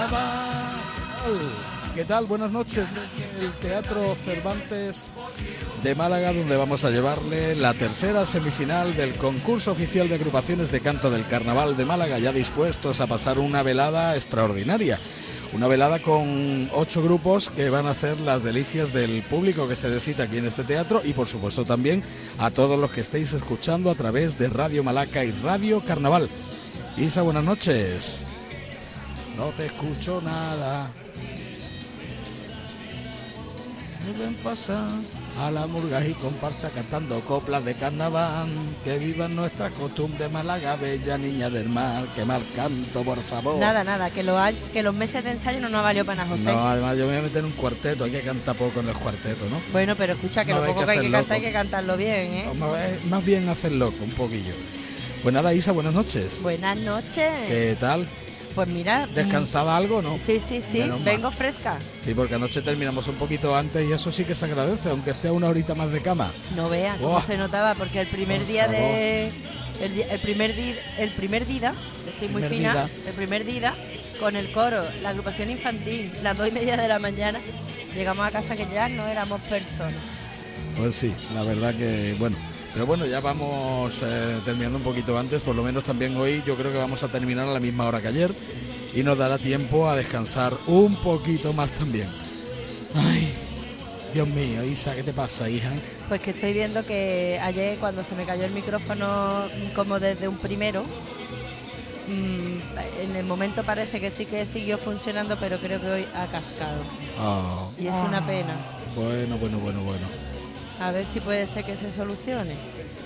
carnaval. ¿Qué tal? Buenas noches el Teatro Cervantes de Málaga, donde vamos a llevarle la tercera semifinal del concurso oficial de agrupaciones de canto del Carnaval de Málaga, ya dispuestos a pasar una velada extraordinaria. Una velada con ocho grupos que van a hacer las delicias del público que se decita aquí en este teatro y por supuesto también a todos los que estéis escuchando a través de Radio Malaca y Radio Carnaval. Isa, buenas noches. No te escucho nada. Deben pasar a la murga y comparsa cantando coplas de carnaval. Que vivan nuestras costumbres, Málaga, bella niña del mar. Que mal canto, por favor. Nada, nada, que, lo ha- que los meses de ensayo no nos valió para nada, José. No, además yo me voy a meter en un cuarteto. Hay que cantar poco en los cuartetos, ¿no? Bueno, pero escucha que No, lo poco que hay que cantar hay que cantarlo bien, ¿eh? Más bien hacer loco, un poquillo. Pues nada, Isa, buenas noches. Buenas noches. ¿Qué tal? Pues mira. ¿Descansada algo no? Sí, sí, sí, Menos mal. vengo fresca. Sí, porque anoche terminamos un poquito antes y eso sí que se agradece, aunque sea una horita más de cama. No veas cómo Buah. se notaba, porque el primer día de. El, primer día, el primer día, estoy muy Primer fina, dida. el primer día, con el coro, la agrupación infantil, las dos y media de la mañana, llegamos a casa que ya no éramos personas. Pues sí, la verdad que bueno. Pero bueno, ya vamos eh, terminando un poquito antes, por lo menos también hoy yo creo que vamos a terminar a la misma hora que ayer y nos dará tiempo a descansar un poquito más también. Ay, Dios mío, Isa, ¿qué te pasa, hija? Pues que estoy viendo que ayer cuando se me cayó el micrófono como desde un primero, mm, en el momento parece que sí que siguió funcionando, pero creo que hoy ha cascado. Ah, Y es una pena. bueno, bueno, bueno, bueno. A ver si puede ser que se solucione.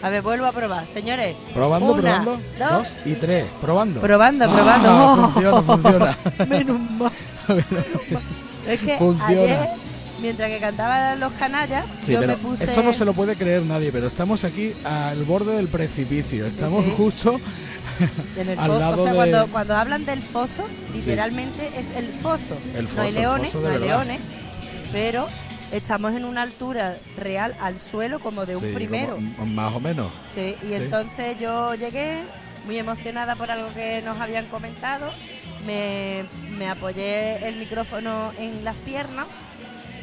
A ver, vuelvo a probar. Señores. Probando, una, probando. Dos. Dos y tres. Probando. Probando, Ah, probando. Oh. funciona, funciona. Menos mal. Es que Funciona. ayer, mientras que cantaban los canallas, Sí, yo pero me puse... esto no se lo puede creer nadie, pero estamos aquí al borde del precipicio. Estamos sí. justo En el al lado o sea, de- cuando, cuando hablan del foso, literalmente es el foso. El no hay foso, leones, foso de no hay leones, pero estamos en una altura real al suelo como de un Sí, primero. como- más o menos. Sí, y Sí. entonces yo llegué muy emocionada por algo que nos habían comentado. Me, me apoyé el micrófono en las piernas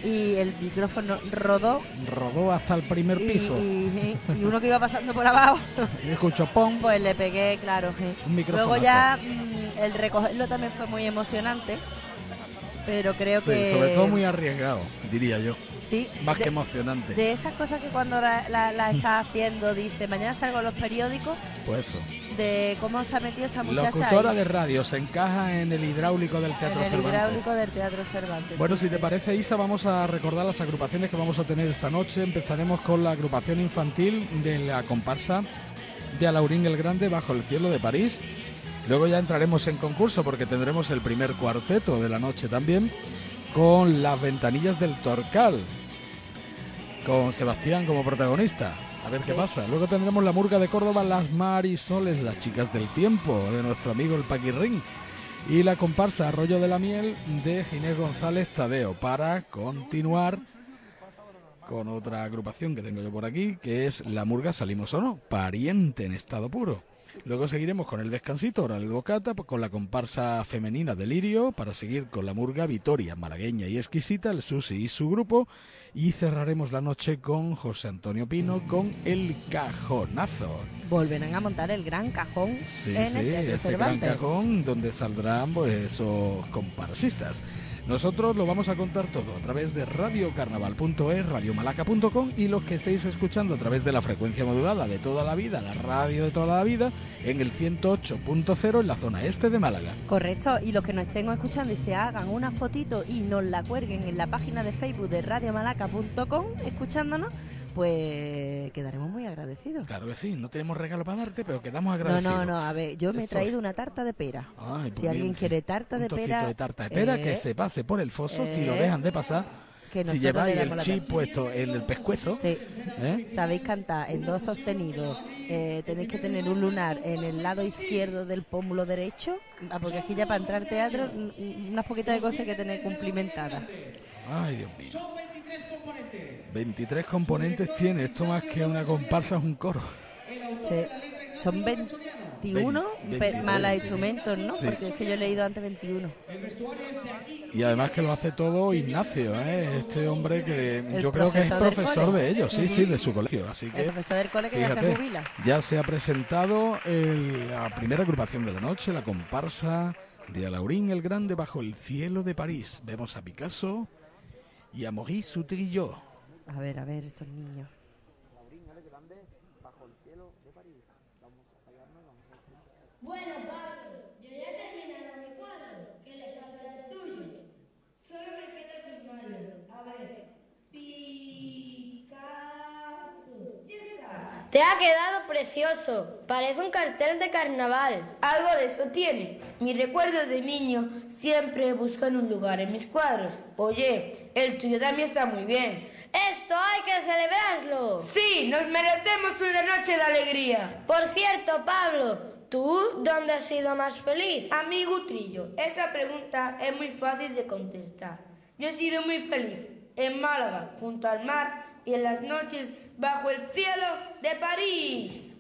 y el micrófono rodó. Rodó hasta el primer piso. y- y uno que iba pasando por abajo, escucho pom. pues le pegué, claro. sí. Un micrófono. Luego ya mm, el recogerlo también fue muy emocionante, pero creo Sí, que... sobre todo muy arriesgado, diría yo. Sí, Más de- que emocionante. De esas cosas que cuando la, la, la estás haciendo dice, mañana salgo en los periódicos, Pues eso. de cómo se ha metido esa muchacha Locutora ahí, de radio se encaja en el hidráulico del Teatro en el Cervantes. hidráulico del Teatro Cervantes. Bueno, sí, si te parece, Isa, vamos a recordar las agrupaciones que vamos a tener esta noche. Empezaremos con la agrupación infantil de la comparsa de Alaurín el Grande bajo el cielo de París. Luego ya entraremos en concurso porque tendremos el primer cuarteto de la noche también con las ventanillas del Torcal, con Sebastián como protagonista. A ver qué pasa. Luego tendremos la murga de Córdoba, las Marisoles, las chicas del tiempo, de nuestro amigo el Paquirrín. Y la comparsa Arroyo de la Miel de Ginés González Tadeo para continuar con otra agrupación que tengo yo por aquí, que es La Murga Salimos o no, pariente en estado puro. Luego seguiremos con el descansito, oral de bocata, pues con la comparsa femenina Delirio, para seguir con la murga Vitoria, malagueña y exquisita, el Susi y su grupo, y cerraremos la noche con José Antonio Pino con El Cajonazo. Volverán a montar el gran cajón Sí, en sí, el ese gran cajón donde saldrán pues, esos comparsistas. Nosotros lo vamos a contar todo a través de radiocarnaval.es, radiomalaca.com y los que estéis escuchando a través de la frecuencia modulada de toda la vida, la radio de toda la vida, en el 108.0 en la zona este de Málaga. Correcto, y los que nos estén escuchando y se hagan una fotito y nos la cuelguen en la página de Facebook de radiomalaca.com escuchándonos, pues quedaremos muy agradecidos. Claro que sí, no tenemos regalo para darte, pero quedamos No, agradecidos. no, no, a ver, yo me he traído una tarta de pera. Ay, pues si alguien bien, quiere tarta de pera, de tarta de pera que eh, se pase por el foso, si lo eh, dejan de pasar, que si lleváis le el chip puesto en el pescuezo, Sí, ¿eh? sabéis cantar en dos sostenidos, eh, tenéis que tener un lunar en el lado izquierdo del pómulo derecho, ah, porque aquí ya para entrar al teatro, mm, mm, unas poquitas de cosas que tener cumplimentadas. Ay, Dios mío. Son 23 componentes. 23 componentes tiene, esto más que una comparsa es un coro. Sí. Son 21 Vein- pe- 23. malas instrumentos, ¿no? Sí. Porque es que yo he leído antes 21. Y además que lo hace todo Ignacio, ¿eh? este hombre que El yo creo que es profesor de ellos, sí, sí, de su colegio. Así El que profesor del cole que ya se fíjate, jubila. ya se ha presentado el- la primera agrupación de la noche, la comparsa de Alaurín el Grande bajo el cielo de París. Vemos a Picasso y a Maurice Soutrillo. A ver, a ver, estos niños. Bueno, Pablo, yo ya he terminado mi cuadro. ¿Qué le falta al tuyo? Solo me queda firmarlo. A ver. Picasso. Ya está. Te ha quedado precioso. Parece un cartel de carnaval. Algo de eso tiene. Mi recuerdo de niño siempre buscan un lugar en mis cuadros. Oye, el tuyo también está muy bien. Esto hay que celebrarlo. Sí, nos merecemos una noche de alegría. Por cierto, Pablo, ¿tú dónde has sido más feliz? Amigo Trillo, esa pregunta es muy fácil de contestar. Yo he sido muy feliz en Málaga, junto al mar y en las noches bajo el cielo de París.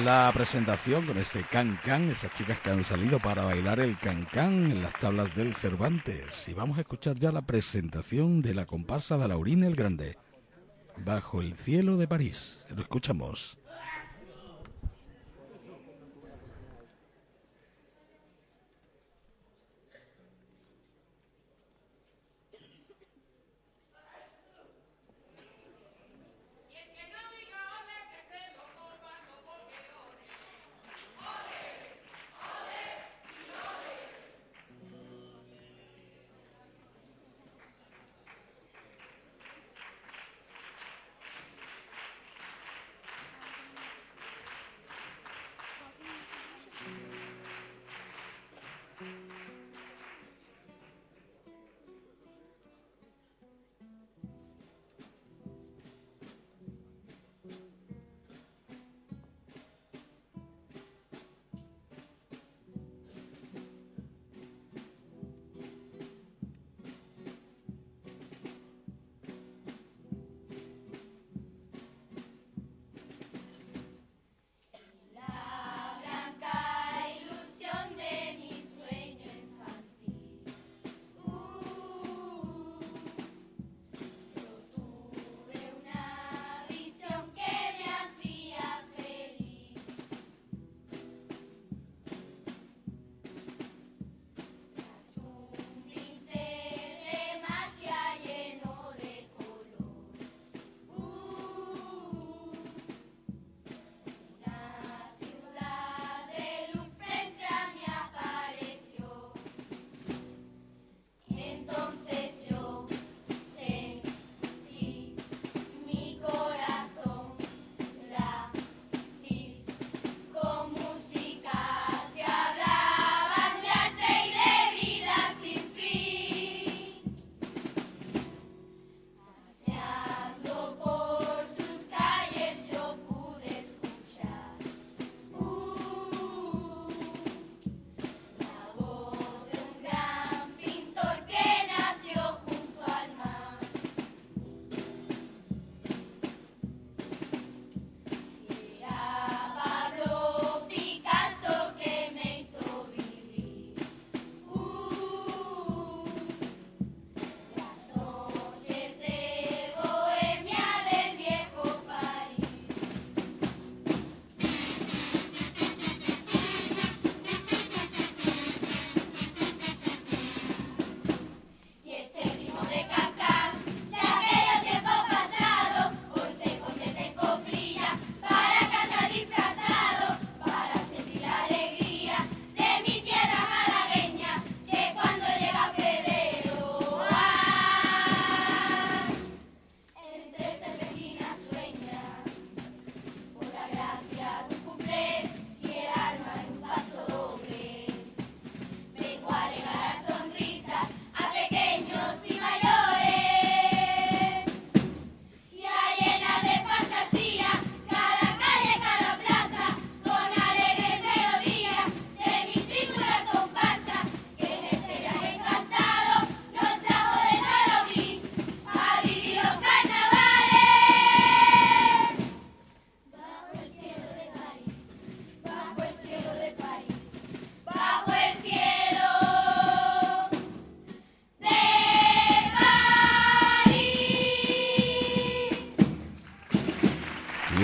La presentación con este can can, esas chicas que han salido para bailar el can can en las tablas del Cervantes. Y vamos a escuchar ya la presentación de la comparsa de Laurín el Grande. Bajo el cielo de París. Lo escuchamos.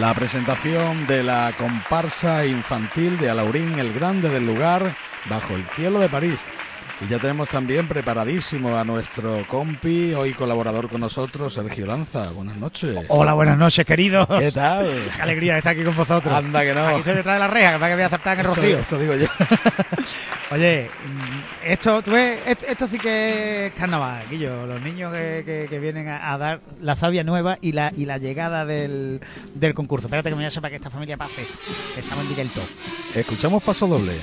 La presentación de la comparsa infantil de Alaurín, el grande del lugar, bajo el cielo de París. Y ya tenemos también preparadísimo a nuestro compi, hoy colaborador con nosotros, Sergio Lanza. Buenas noches. Hola, buenas noches, querido. ¿Qué tal? Qué alegría de estar aquí con vosotros. Anda que no. Aquí estoy detrás de la reja, que para que voy a acertar en el Eso, rocío. eso digo yo. Oye, mm, esto, tú ves, esto, sí que es carnaval, Guillo. Los niños que, que- vienen a, dar la savia nueva y la, y la llegada del, del concurso. Espérate que me voy a para que esta familia pase. Estamos en directo. Escuchamos paso doble.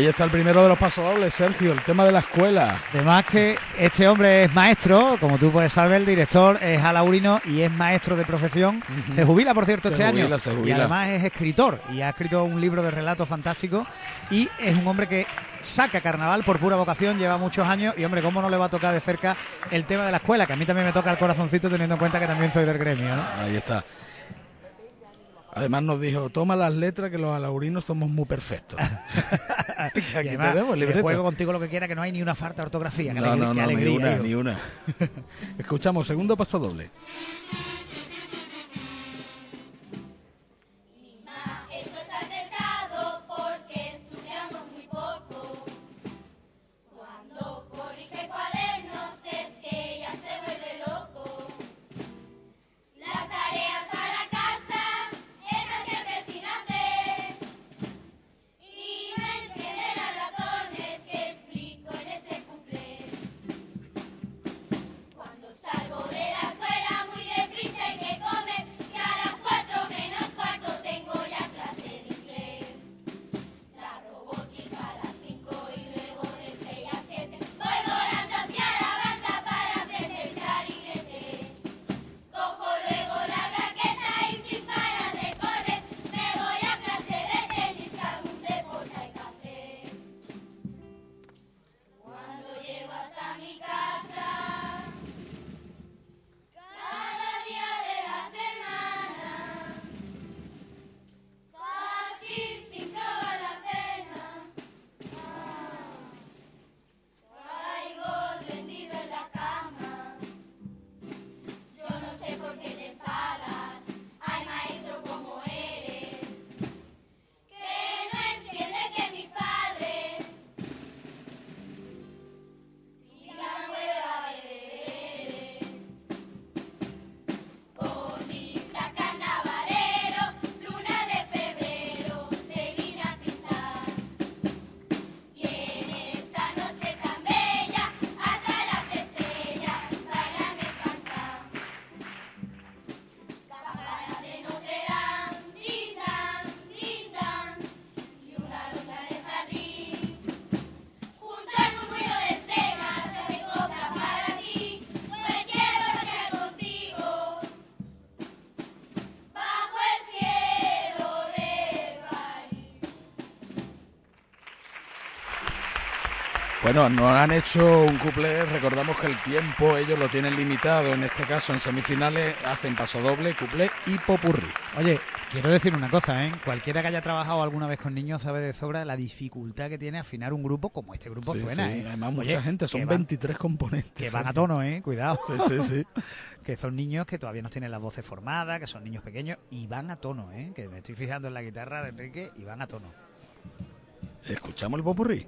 Ahí está el primero de los pasos dobles, Sergio, el tema de la escuela. Además que este hombre es maestro, como tú puedes saber, el director es alaurino y es maestro de profesión. Se jubila, por cierto, Se este jubila, año. se Y jubila. además es escritor y ha escrito un libro de relatos fantásticos y es un hombre que saca carnaval por pura vocación, lleva muchos años y, hombre, ¿cómo no le va a tocar de cerca el tema de la escuela? Que a mí también me toca el corazoncito teniendo en cuenta que también soy del gremio, ¿no? Ahí está. Además nos dijo, toma las letras que los alaurinos somos muy perfectos. Aquí además, tenemos el que libreto. juego contigo lo que quiera, que no hay ni una falta de ortografía. Qué No, alegría, no, no, ni alegría, una, digo. ni una. Escuchamos, segundo paso doble. Bueno, nos han hecho un couple, recordamos que el tiempo ellos lo tienen limitado, en este caso en semifinales hacen paso doble, couple y popurrí. Oye, quiero decir una cosa, ¿eh? Cualquiera que haya trabajado alguna vez con niños sabe de sobra la dificultad que tiene afinar un grupo como este grupo Sí, suena, sí, ¿eh? Además, Oye, mucha gente, son van- 23 componentes. Que van a tono, ¿eh? Cuidado. Sí, sí, sí. que son niños que todavía no tienen las voces formadas, que son niños pequeños y van a tono, ¿eh? Que me estoy fijando en la guitarra de Enrique y van a tono. Escuchamos el popurrí.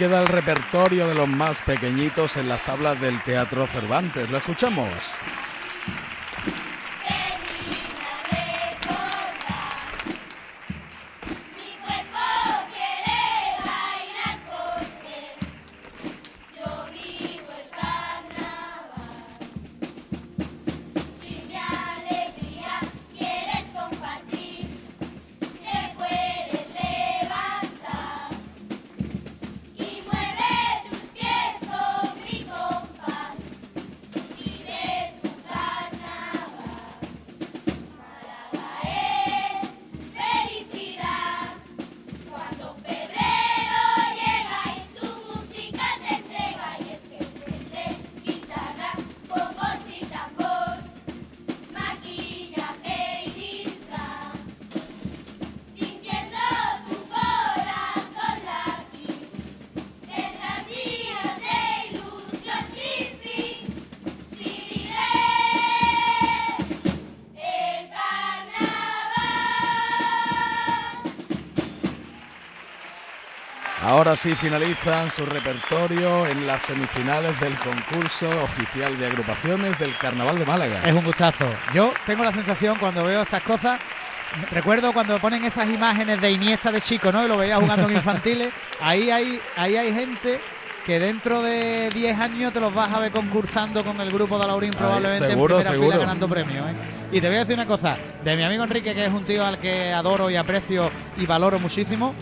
Queda el repertorio de los más pequeñitos en las tablas del Teatro Cervantes. ¿Lo escuchamos? Ahora sí finalizan su repertorio en las semifinales del concurso oficial de agrupaciones del Carnaval de Málaga. Es un gustazo. Yo tengo la sensación cuando veo estas cosas. Recuerdo cuando ponen esas imágenes de Iniesta de chico, ¿no? Y lo veía jugando en infantiles. Ahí hay, ahí hay gente que dentro de 10 años te los vas a ver concursando con el grupo de Laurín probablemente seguro, en primera seguro. fila ganando premios. ¿eh? Y te voy a decir una cosa, de mi amigo Enrique, que es un tío al que adoro y aprecio y valoro muchísimo,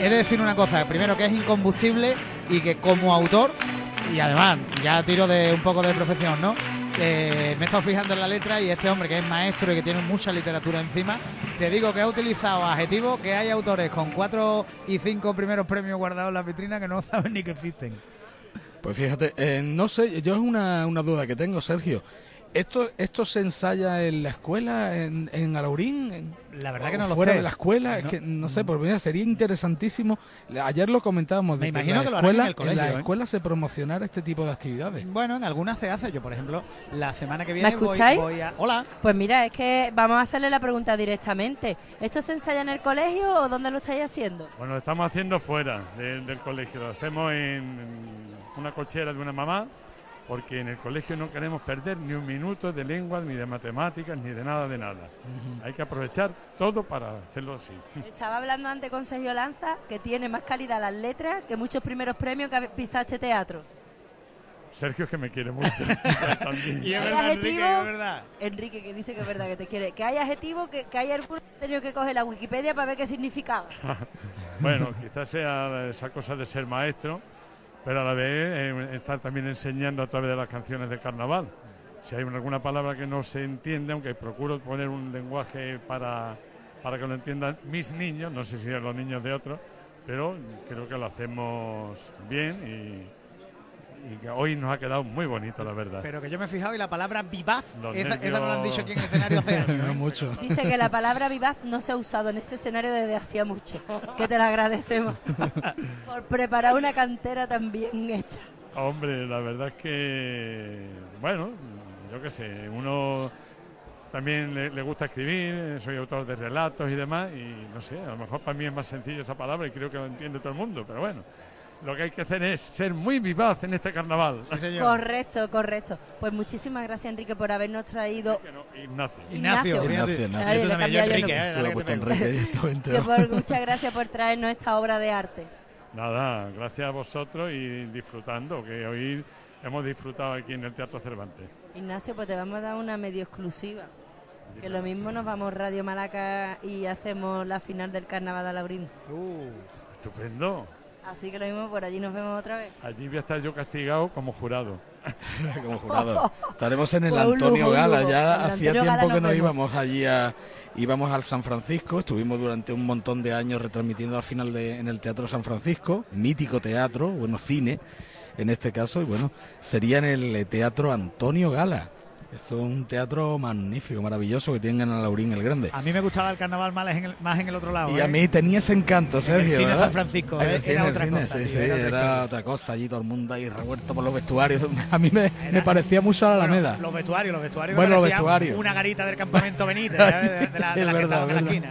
he de decir una cosa, primero que es incombustible y que como autor, y además ya tiro de un poco de profesión, ¿no? Eh, me he estado fijando en la letra y este hombre que es maestro y que tiene mucha literatura encima, te digo que ha utilizado adjetivos que hay autores con cuatro y cinco primeros premios guardados en la vitrina que no saben ni que existen. Pues fíjate, eh, no sé, yo es una, una duda que tengo, Sergio. ¿Esto, ¿Esto se ensaya en la escuela, en, en Alaurín? En- La verdad que o no lo fuera sé. de la escuela? No. Es que no sé, pues mira, sería interesantísimo. Ayer lo comentábamos, de Me que imagino en que la lo harán en escuela, el colegio, la ¿eh? escuela se promocionara este tipo de actividades. Bueno, en algunas se hace. Yo, por ejemplo, la semana que viene voy- escucháis? voy a... Hola. Pues mira, es que vamos a hacerle la pregunta directamente. ¿Esto se ensaya en el colegio o dónde lo estáis haciendo? Bueno, lo estamos haciendo fuera de- del colegio. Lo hacemos en una cochera de una mamá, porque en el colegio no queremos perder ni un minuto de lengua, ni de matemáticas, ni de nada de nada. Hay que aprovechar todo para hacerlo así. Estaba hablando antes con Sergio Lanza, que tiene más calidad las letras que muchos primeros premios que ha pisado este teatro. Sergio es que me quiere mucho. también. Y es ¿Hay verdad, Enrique, adjetivo? es verdad. Enrique, que dice que es verdad que te quiere. Que hay adjetivos que, que hay algunos que han tenido que coger la Wikipedia para ver qué significaba. Bueno, quizás sea esa cosa de ser maestro, pero a la vez eh, estar también enseñando a través de las canciones de carnaval. Si hay alguna palabra que no se entiende, aunque procuro poner un lenguaje para, para que lo entiendan mis niños, no sé si los niños de otros, pero creo que lo hacemos bien y, y que hoy nos ha quedado muy bonito, la verdad. Pero que yo me he fijado y la palabra vivaz, esa, no la han dicho aquí en el escenario hace años. No ¿eh? mucho. Dice que la palabra vivaz no se ha usado en ese escenario desde hacía mucho. Que te lo agradecemos por preparar una cantera tan bien hecha. Hombre, la verdad es que, bueno, yo qué sé, uno también le, le gusta escribir, soy autor de relatos y demás, y no sé, a lo mejor para mí es más sencillo esa palabra y creo que lo entiende todo el mundo, pero bueno, lo que hay que hacer es ser muy vivaz en este carnaval. Sí, señor. Correcto, correcto. Pues muchísimas gracias, Enrique, por habernos traído. No, Ignacio. Ignacio, Ignacio. Muchas gracias por traernos esta obra de arte. Nada, gracias a vosotros y disfrutando, que hoy hemos disfrutado aquí en el Teatro Cervantes. Ignacio, pues te vamos a dar una medio exclusiva. Que lo mismo nos vamos Radio Malaca y hacemos la final del Carnaval de Laurín. Estupendo. Así que lo mismo por allí nos vemos otra vez. Allí voy a estar yo castigado como jurado. como jurado. Estaremos en el Pues lujo, Antonio Gala. Ya hacía Gala tiempo que nos no íbamos allí a íbamos al San Francisco. Estuvimos durante un montón de años retransmitiendo al final de, en el Teatro San Francisco, mítico teatro, bueno cine en este caso y bueno sería en el eh, Teatro Antonio Gala. Es un teatro magnífico, maravilloso que tienen en Alaurín el Grande. A mí me gustaba el carnaval más en el, más en el otro lado. Y a ¿eh? mí tenía ese encanto, el Sergio. San Francisco, En el ¿eh? cine, Era el otra cine, cosa, sí, tío, sí, era otra era historia. otra cosa. Allí todo el mundo ahí revuelto por los vestuarios. A mí me, me parecía mucho a la Bueno, Alameda. los vestuarios, los vestuarios. Bueno, los vestuarios. Una garita del campamento Benítez, ¿eh? de, de la, de que en la esquina.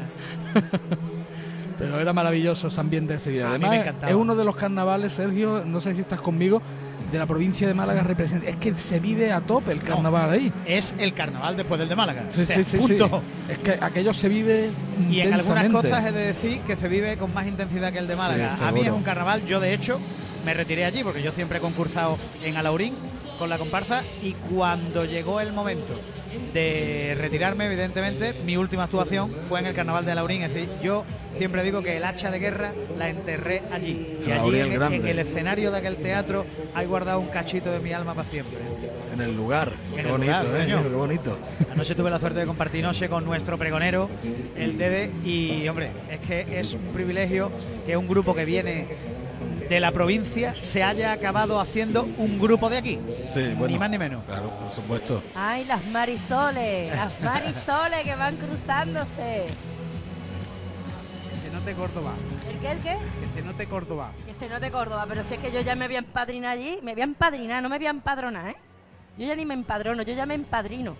Pero era maravilloso ese ambiente de Sevilla. A mí Además, me encantaba. es uno de los carnavales, Sergio, no sé si estás conmigo, de la provincia de Málaga representa. Es que se vive a tope el carnaval ahí. Es el carnaval después del de Málaga. Sí, O sea, sí, sí, sí. punto. Es que aquello se vive Y en algunas cosas he de decir que se vive con más intensidad que el de Málaga. Sí, a mí es un carnaval, yo de hecho me retiré allí porque yo siempre he concursado en Alaurín con la comparsa y cuando llegó el momento de retirarme, evidentemente, mi última actuación fue en el carnaval de Alaurín. Es decir, yo siempre digo que el hacha de guerra la enterré allí. Y allí en, el escenario de aquel teatro hay guardado un cachito de mi alma para siempre. En el lugar. En qué el bonito, lugar, eh, qué bonito. Anoche tuve la suerte de compartir noche con nuestro pregonero, el Dede, y hombre, es que es un privilegio que un grupo que viene de la provincia se haya acabado haciendo un grupo de aquí. Sí, bueno. Ni más ni menos. Claro, por supuesto. Ay, las marisoles, las marisoles que van cruzándose. Que se note Córdoba. ¿El qué, el qué? Que se note Córdoba. Que se note Córdoba, pero si es que yo ya me voy a empadrinar allí, me voy a empadrinar, no me voy a empadronar, ¿eh? Yo ya ni me empadrono, yo ya me empadrino.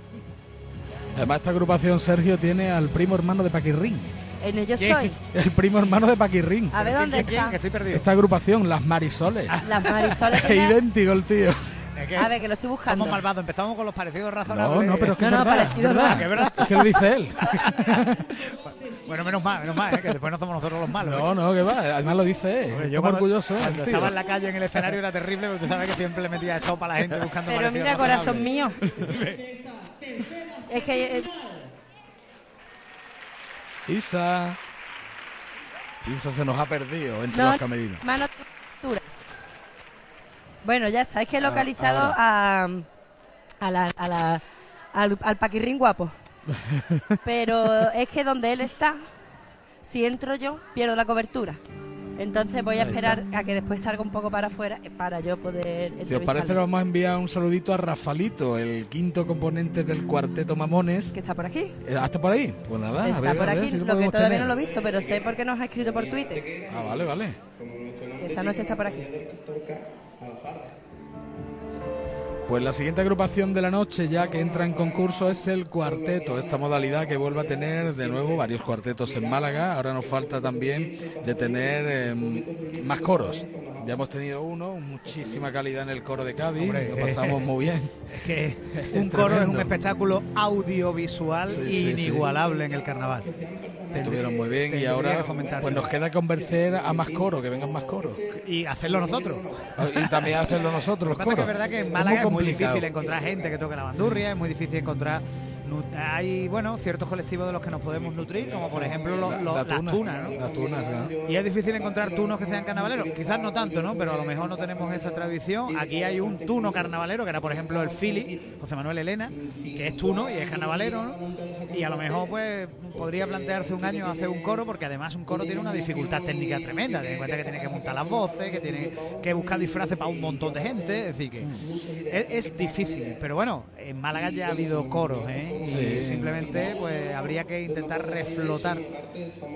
Además, esta agrupación, Sergio, tiene al primo hermano de Paquirrín. En ello ¿Quién? estoy. El primo hermano de Paquirrín. A ver ¿Quién, dónde quién, quién? está. Que estoy perdido. Esta agrupación, las Marisoles. Las marisoles. Es idéntico el tío. A ver, que lo estoy buscando. somos malvados, empezamos con los parecidos No, razonables. no, pero es que No, es no, verdad. parecido es no. verdad. Que es verdad. Es que lo dice él. Bueno, menos mal, menos mal, ¿eh? que después no somos nosotros los malos. ¿eh? No, no, que va. Además lo dice él. Yo cuando, orgulloso, cuando tío. estaba en la calle en el escenario era terrible, porque tú sabes que siempre le metía esto para la gente buscando Pero parecidos mira, corazón mío. es que eh, Isa. Isa se nos ha perdido entre no, los camerinos. mano dura. Bueno, ya está. Es que he Ah, localizado ahora. a, a la, a la- al, al paquirrín guapo. Pero es que donde él está, si entro yo, pierdo la cobertura. Entonces voy a Ahí esperar a que después salga un poco para afuera para yo poder. Si os parece, le vamos a enviar un saludito a Rafalito, el quinto componente del cuarteto Mamones. Que está por aquí. Eh, ¿Hasta por ahí? Pues nada, a está ver, por a ver aquí. si lo que podemos todavía tener. no lo he visto, pero sé por qué nos ha escrito por Twitter. Ah, vale, vale. Que esta noche está por aquí. Pues la siguiente agrupación de la noche, ya que entra en concurso, es el cuarteto. Esta modalidad que vuelve a tener de nuevo varios cuartetos en Málaga. Ahora nos falta también de tener eh, más coros. Ya hemos tenido uno, muchísima calidad en el coro de Cádiz. Hombre, lo pasamos muy bien. Que un coro es un espectáculo audiovisual Sí, sí, inigualable en el carnaval. Estuvieron muy bien y ahora pues nos queda convencer a más coros, que vengan más coros. Y hacerlo nosotros. Y también hacerlo nosotros, Lo los que pasa es que coros. es verdad que en Es Málaga es muy, complicado. difícil encontrar gente que toque la bandurria, es muy difícil encontrar. Hay, bueno, ciertos colectivos de los que nos podemos nutrir, como por ejemplo los- los- la las tuna. tunas, ¿no? Las tunas, ¿no? Y es difícil encontrar tunos que sean carnavaleros. Quizás no tanto, ¿no? Pero a lo mejor no tenemos esa tradición. Aquí hay un tuno carnavalero, que era por ejemplo el Fili, José Manuel Elena, que es tuno y es carnavalero, ¿no? Y a lo mejor pues podría plantearse un año hacer un coro, porque además un coro tiene una dificultad técnica tremenda. Ten en cuenta que tiene que montar las voces, que tiene que buscar disfraces para un montón de gente. Es decir, que es, es difícil. Pero bueno, en Málaga ya ha habido coros, ¿eh? Sí. simplemente pues habría que intentar reflotar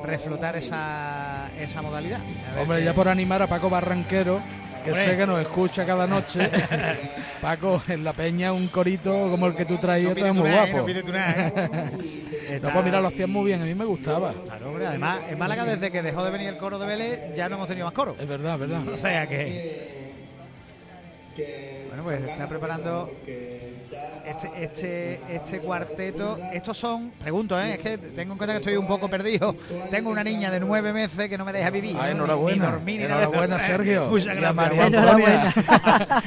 reflotar esa, esa modalidad. Hombre, ya por animar a Paco Barranquero, que Hombre. sé que nos escucha cada noche. Paco, en la peña un corito como el que tú traías, No está muy nada, guapo. No nada, ¿eh? No, Está- pues mira, lo hacían muy bien, a mí me gustaba. Claro, hombre, además, en Málaga, desde que dejó de venir el coro de Vélez, ya no hemos tenido más coro. Es verdad, es verdad. O sea que. Bueno, pues está preparando este, este, este cuarteto. Estos son, pregunto, ¿eh? es que tengo en cuenta que estoy un poco perdido. Tengo una niña de nueve meses que no me deja vivir. Ah, ¿no? enhorabuena. Ni dormir, ni nada. Enhorabuena, Sergio. Muchas Y a gracias. María Antonia.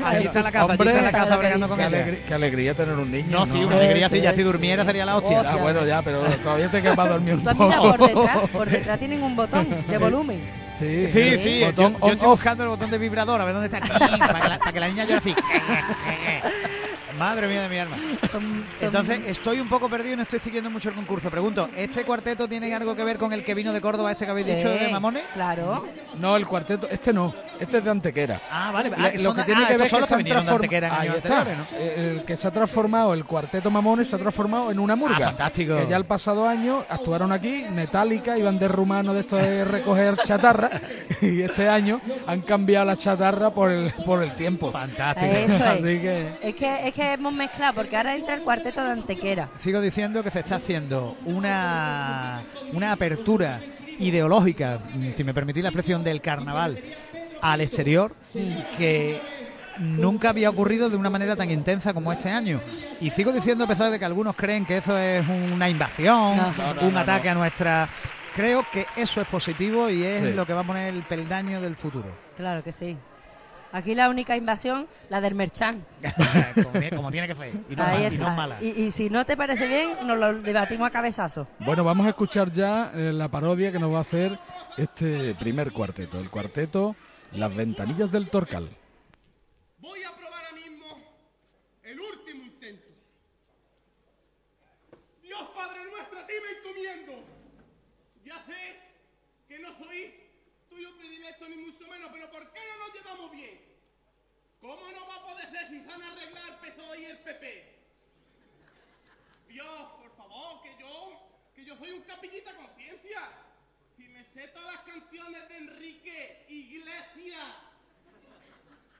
Allí está la caza, Hombre, allí está la caza ¿sabes bregando con Qué, ella. alegría, qué alegría tener un niño. No, sí, una Sí, alegría si sí, ya si sí. durmiera sería la hostia. Ah, bueno, ya, pero todavía te queda para dormir un poco. por detrás, por detrás tienen un botón de volumen. Sí, Sí, sí, yo, botón yo on, estoy buscando el botón de vibrador a ver dónde está para que la, para que la niña llore así. Madre mía de mi alma. Son, son- Entonces, estoy un poco perdido y no estoy siguiendo mucho el concurso. Pregunto, ¿este cuarteto tiene algo que ver con el que vino de Córdoba, este que habéis Sí, dicho de Mamones? Claro. No, el cuarteto, este no, este es de Antequera. Ah, vale. Le- Ah, que lo que tiene ah, que ver es que se han vinieron de transform- Antequera en Ahí está. ¿no? El que se ha transformado, el cuarteto Mamones se ha transformado en una murga. Ah, fantástico. Que ya el pasado año actuaron aquí, Metallica, iban de rumano de esto de recoger chatarra, y este año han cambiado la chatarra por el, por el tiempo. Fantástico. Eso es. Así que Es que, es que que hemos mezclado, porque ahora entra el cuarteto de Antequera. Sigo diciendo que se está haciendo una, una apertura ideológica, si me permitís la expresión, del carnaval al exterior que nunca había ocurrido de una manera tan intensa como este año. Y sigo diciendo, a pesar de que algunos creen que eso es una invasión, No. No, no, un no, ataque no. a nuestra... Creo que eso es positivo y es Sí. lo que va a poner el peldaño del futuro. Claro que sí. Aquí la única invasión, la del Merchan. como, como tiene que ser. Y no, mal- y no está. mala. Y, y si no te parece bien, nos lo debatimos a cabezazo. Bueno, vamos a escuchar ya eh, la parodia que nos va a hacer este primer cuarteto, el cuarteto Las ventanillas del Torcal. Voy a probar ahora mismo el último intento. Dios Padre nuestro, a ti me encomiendo. Ya sé que no soy tuyo predilecto ni mucho menos, pero ¿por qué no nos llevamos bien? ¿Cómo no va a poder ser si se van a arreglar el PSOE y el PP? Dios, por favor, que yo, que yo soy un capillita conciencia. Si me sé todas las canciones de Enrique Iglesias.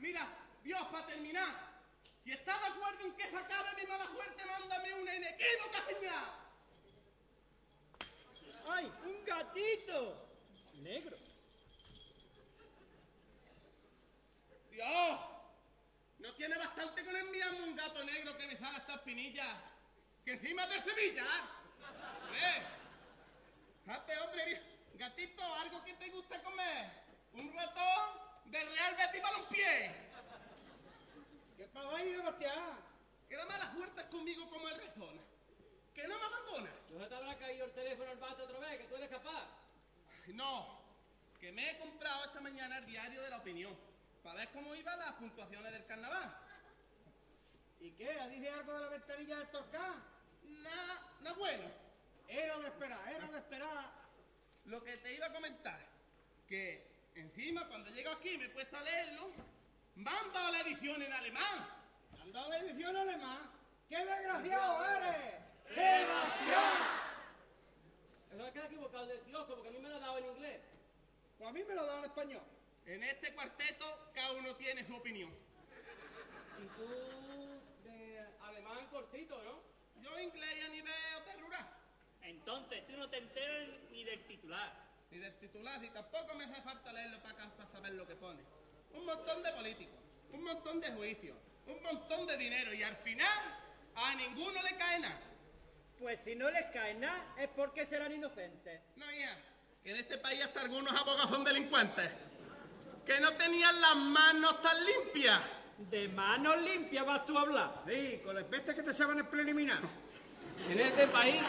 Mira, Dios, para terminar, si estás de acuerdo en que se acabe mi mala suerte, mándame una inequívoca señal. ¡Ay, un gatito! Negro. Dios, no tiene bastante con enviarme un gato negro que me sale hasta espinillas. Que encima del Sevilla. ¿Eh? Sabe, hombre, gatito, algo que te gusta comer. Un ratón de Real Betis Balompié. ¿Qué pasa ahí, Sebastián? Que la mala suerte es conmigo como el razón. Que no me abandona. ¿No te habrá caído el teléfono al bate otra vez? ¿Que tú eres capaz? No, que me he comprado esta mañana el diario de la opinión. Para ver cómo iban las puntuaciones del carnaval. ¿Y qué? ¿Dice algo de la ventanilla del Torcán? Nada, nada bueno. Era de esperar, era de esperar. Lo que te iba a comentar, que encima cuando llego aquí me he puesto a leerlo, me han dado la edición en alemán. ¿Han dado la edición alemán? ¡Qué desgraciado eres! ¡Sebastián! Eso es que has equivocado del kiosco, porque a mí me lo ha dado en inglés. Pues a mí me lo ha dado en español. En este cuarteto cada uno tiene su opinión. Y tú de alemán cortito, ¿no? Yo inglés a nivel hotel rural. Entonces, tú no te enteras ni del titular. Ni del titular, y tampoco me hace falta leerlo para, acá para saber lo que pone. Un montón de políticos, un montón de juicios, un montón de dinero y al final a ninguno le cae nada. Pues si no les cae nada, es porque serán inocentes. No, ya, que en este país hasta algunos abogados son delincuentes. Que no tenían las manos tan limpias. ¿De manos limpias vas tú a hablar? Sí, con las pestes que te saben el preliminar. En este país.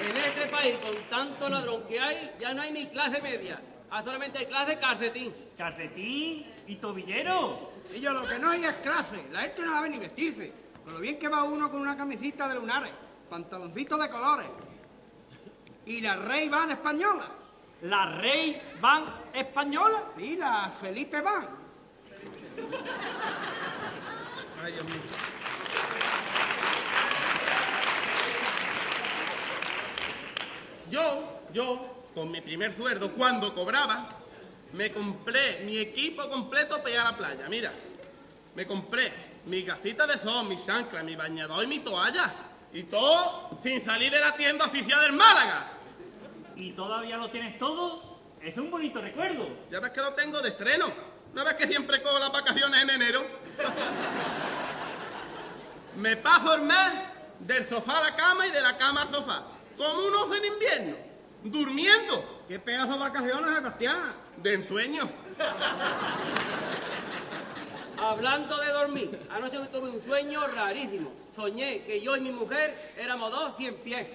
En este país, con tanto ladrón que hay, ya no hay ni clase media. Hay solamente clase calcetín. Calcetín y tobillero. Y yo lo que no hay es clase. La gente no sabe ni vestirse. Con lo bien que va uno con una camisita de lunares, pantaloncitos de colores. Y la Rey Van española. ¿La Rey Van española? Sí, la Felipe Van. Ay, Dios mío. Yo, yo, con mi primer sueldo, cuando cobraba, me compré mi equipo completo para ir a la playa. Mira, me compré mis gafitas de sol, mis chanclas, mi bañador y mi toalla. Y todo sin salir de la tienda oficial del Málaga. ¿Y todavía lo tienes todo? Es un bonito recuerdo. Ya ves que lo tengo de estreno. ¿No ves que siempre cojo las vacaciones en enero? Me paso el mes del sofá a la cama y de la cama al sofá. Como un oso en invierno. Durmiendo. ¿Qué pedazo de vacaciones, Sebastián? De ensueño. Hablando de dormir, anoche tuve un sueño rarísimo. Soñé que yo y mi mujer éramos dos cien pies.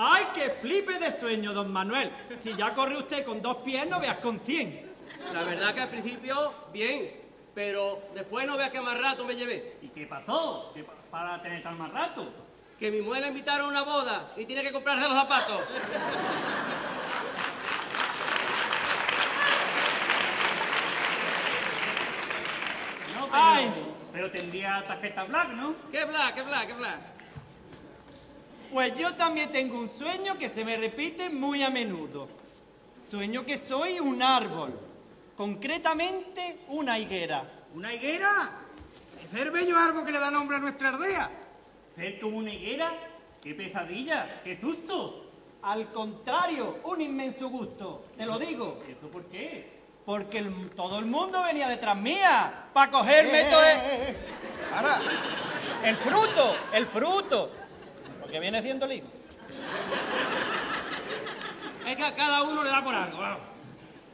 ¡Ay, qué flipe de sueño, don Manuel! Si ya corre usted con dos pies, no veas con cien. La verdad que al principio, bien, pero después no veas que más rato me llevé. ¿Y qué pasó? ¿Qué pa- para tener tan más rato? Que mi mujer la invitaron a una boda y tiene que comprarse los zapatos. No, pero, Ay. pero tendría tarjeta black, ¿no? ¿Qué bla, qué bla, qué bla? Pues yo también tengo un sueño que se me repite muy a menudo. Sueño que soy un árbol. concretamente una higuera. ¿Una higuera? Es el bello árbol que le da nombre a nuestra aldea. ¿Ser como una higuera? ¡Qué pesadilla! ¡Qué susto! Al contrario, un inmenso gusto, te lo digo. ¿Eso por qué? Porque el- todo el mundo venía detrás mía para cogerme Eh, todo eh, el... eh, eh. Ahora, el fruto, el fruto. Porque viene siendo el higo. Es que a cada uno le da por algo, vamos.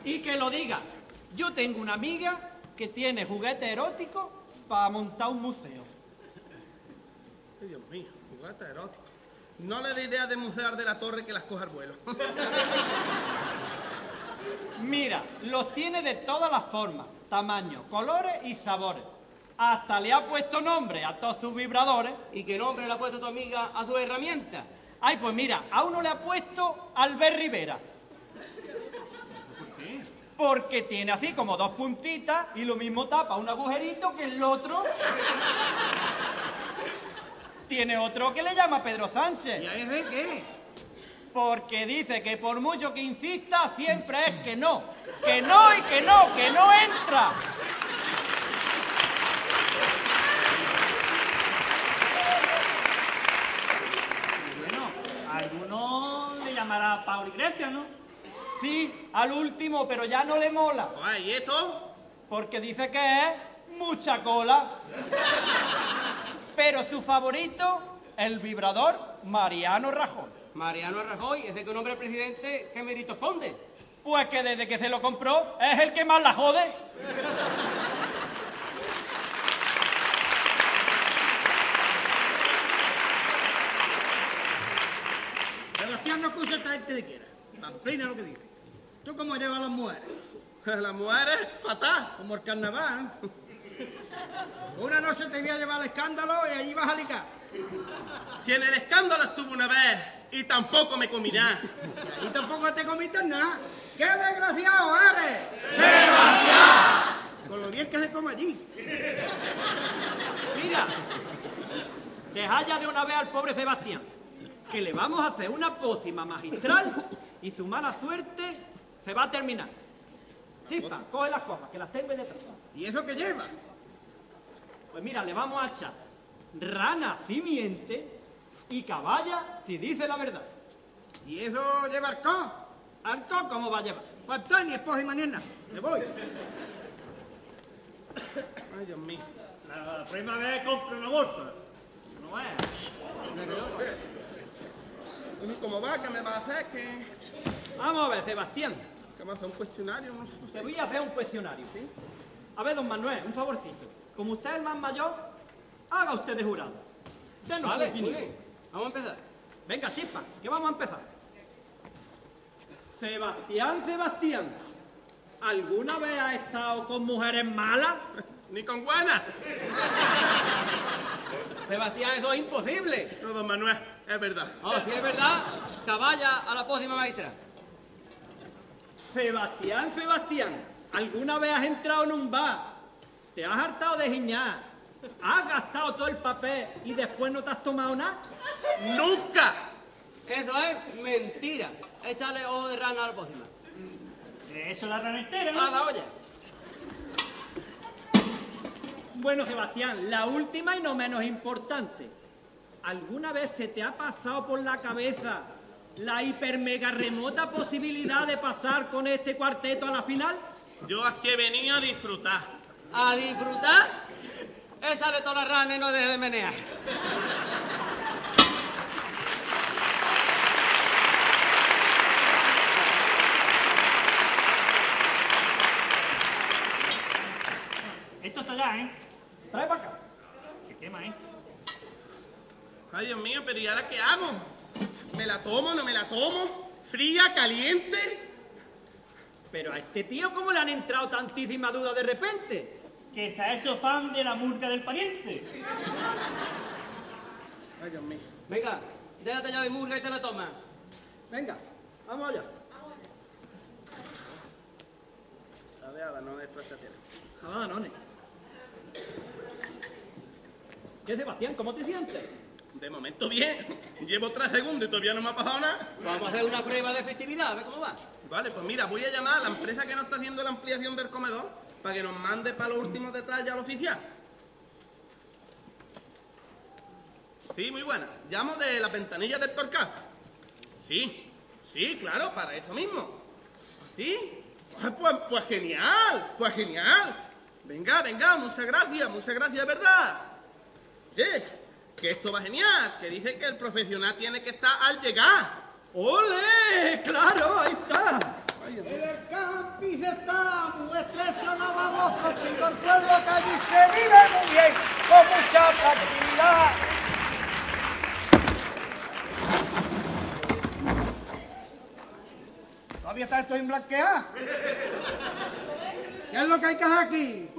Y que lo diga. Yo tengo una amiga que tiene juguete erótico para montar un museo. Ay, Dios mío, jugata erótica. No le dé idea de musear de la torre que las coja al vuelo. Mira, los tiene de todas las formas, tamaños, colores y sabores. Hasta le ha puesto nombre a todos sus vibradores. ¿Y qué nombre le ha puesto tu amiga a su herramienta? Ay, pues mira, a uno le ha puesto Albert Rivera. Porque tiene así como dos puntitas y lo mismo tapa un agujerito que el otro. tiene otro que le llama Pedro Sánchez. ¿Y a ese qué? Porque dice que por mucho que insista, siempre es que no. Que no y que no, que no entra. Bueno, a alguno le llamará Pablo Iglesias, ¿no? Sí, al último, pero ya no le mola. ¿y eso? Porque dice que es mucha cola. Pero su favorito, el vibrador Mariano Rajoy. Mariano Rajoy, ese que un hombre presidente, ¿qué méritos pone? Pues que desde que se lo compró es el que más la jode. Sebastián no acusa a esta gente de quiera. Pamplina lo que dice. ¿Tú cómo llevas a las mujeres? Las mujeres, fatal. Como el carnaval. ¿eh? Una noche te voy a llevar al escándalo y allí vas a ligar. Si en el escándalo estuve una vez y tampoco me comí nada. Y tampoco te comiste nada. ¡Qué desgraciado eres! Con lo bien que se come allí. Mira, deja ya de una vez al pobre Sebastián, que le vamos a hacer una pócima magistral y su mala suerte se va a terminar. Chispa, coge las cosas, que las tengo ahí detrás. ¿Y eso qué lleva? Pues mira, le vamos a echar rana simiente y caballa si dice la verdad. ¿Y eso lleva alcohol? ¿Alcohol cómo va a llevar? Pues ni esposa y mañana. Me voy. Ay, Dios mío. La, la próxima vez compra una bolsa. No es. ¿Y cómo va? ¿Qué me va a hacer? ¿Qué, Vamos a ver, Sebastián, qué me hace un cuestionario? No sé. te voy a hacer un cuestionario, ¿sí? A ver, don Manuel, un favorcito. Como usted es el más mayor, haga usted de jurado. Denos Vale, bien. Vamos a empezar. Venga, chispa, que vamos a empezar. Sebastián, Sebastián, ¿alguna vez has estado con mujeres malas? Ni con guana. Sebastián, eso es imposible. No, don Manuel, es verdad. Oh, si es verdad, caballa a la pócima maestra. Sebastián, Sebastián, ¿alguna vez has entrado en un bar? ¿Te has hartado de giñar? ¿Has gastado todo el papel y después no te has tomado nada? ¡Nunca! Eso es mentira. Échale ojo de rana a la pócima. Eso es la rana entera, A la ¿no? olla. Bueno, Sebastián, la última y no menos importante. ¿Alguna vez se te ha pasado por la cabeza la hiper mega remota posibilidad de pasar con este cuarteto a la final? Yo aquí he venido a disfrutar. A disfrutar. Échale toda la rana y no deje de menear. Esto está ya, ¿eh? Trae para acá. Que quema, ¿eh? Ay, Dios mío, pero ¿y ahora qué hago? ¿Me la tomo, no me la tomo? ¿Fría, caliente? Pero a este tío, ¿cómo le han entrado tantísimas dudas de repente? Que está eso fan de la murga del pariente. Ay, Dios mío. Venga, déjate ya de murga y te la tomas. Venga, vamos allá. La veada no desplaza tierra. Ah, no. ¿Qué, Sebastián? ¿Cómo te sientes? De momento bien. Llevo tres segundos y todavía no me ha pasado nada. Vamos a hacer una prueba de festividad, a ver cómo va. Vale, pues mira, voy a llamar a la empresa que nos está haciendo la ampliación del comedor para que nos mande para los últimos detalles al oficial. Sí, muy buena. Llamo de la ventanilla del Torcal. Sí, sí, claro, para eso mismo. ¿Sí? Pues, pues, pues genial, pues genial. Venga, venga, muchas gracias, muchas gracias, ¿verdad? Oye, que esto va genial, que dice que el profesional tiene que estar al llegar. ¡Ole! ¡Claro, ahí está! En el campis estamos, estrecho no vamos contigo, el pueblo que allí se vive muy bien, con mucha tranquilidad. ¿Todavía está esto en blanquear? ¿Qué es lo que hay que hacer aquí?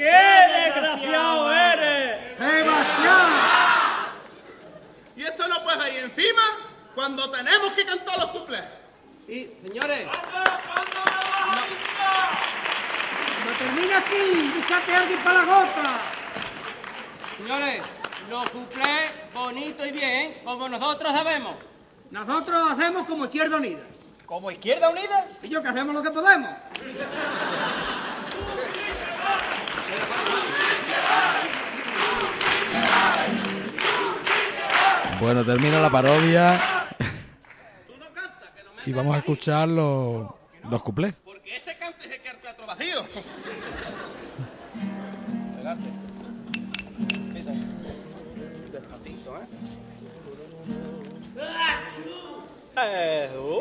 ¡Qué desgraciado eres! ¡Sebastián! Y esto no puede ir encima cuando tenemos que cantar los cuplés. Y, señores, ¡No termina aquí! ¡Búscate a alguien para la gota! señores, los cuplés bonitos y bien, como nosotros sabemos. Nosotros hacemos como Izquierda Unida. ¿Como Izquierda Unida? Y yo que hacemos lo que podemos. Bueno, termina la parodia. Y vamos a escuchar los, los cuplés. Porque este cante es el que teatro vacío. Adelante. Empieza. Despacito, ¿eh?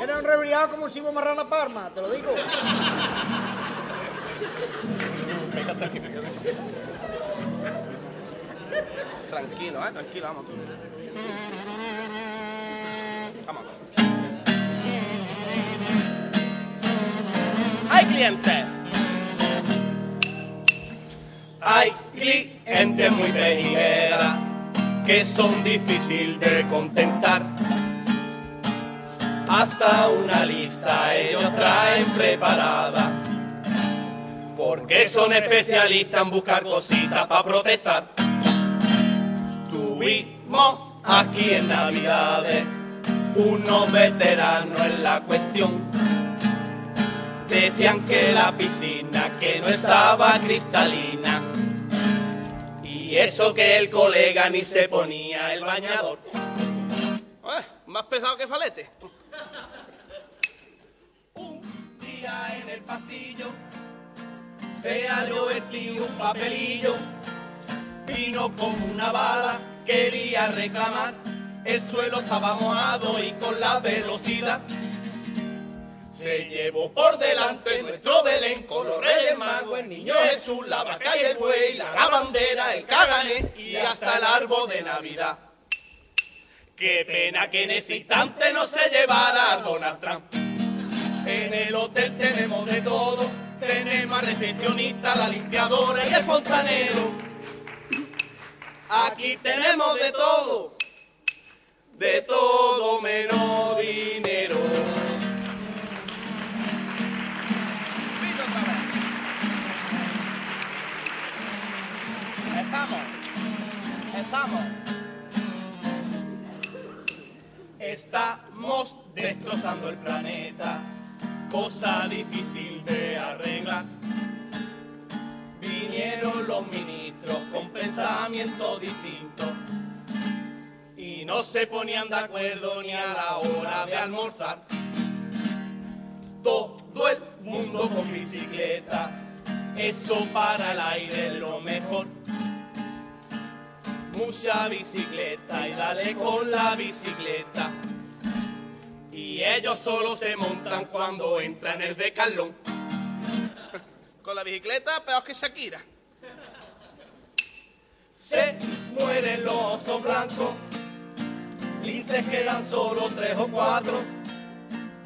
Era un rebriado como si iba a amarrar la palma, te lo digo. Tranquilo, ¿eh? Tranquilo, vamos tú. Vamos. ¡Hay clientes! Hay clientes muy pejigueras que son difícil de contentar. Hasta una lista ellos traen preparada. Porque son especialistas en buscar cositas para protestar. Tuvimos aquí en Navidades unos veteranos en la cuestión. Decían que la piscina que no estaba cristalina. Y eso que el colega ni se ponía el bañador. Eh, Más pesado que falete. día en el pasillo se halló el tío un papelillo vino como una bala quería reclamar el suelo estaba mojado y con la velocidad se llevó por delante nuestro Belén con los reyes magos, el niño Jesús, la vaca y el buey, la, la bandera, el cagané y hasta el árbol de Navidad. Qué pena que en ese instante no se llevara a Donald Trump. En el hotel tenemos de todo, tenemos al recepcionista, la limpiadora y el fontanero. Aquí tenemos de todo, de todo menos dinero. Estamos. Estamos. Estamos destrozando el planeta, cosa difícil de arreglar. Vinieron los ministros con pensamiento distinto y no se ponían de acuerdo ni a la hora de almorzar. Todo el mundo con bicicleta, eso para el aire es lo mejor. Mucha bicicleta y dale con la bicicleta. Y ellos solo se montan cuando entran en el decalón. Con la bicicleta, peor que Shakira. Se mueren los osos blancos, linces quedan solo tres o cuatro.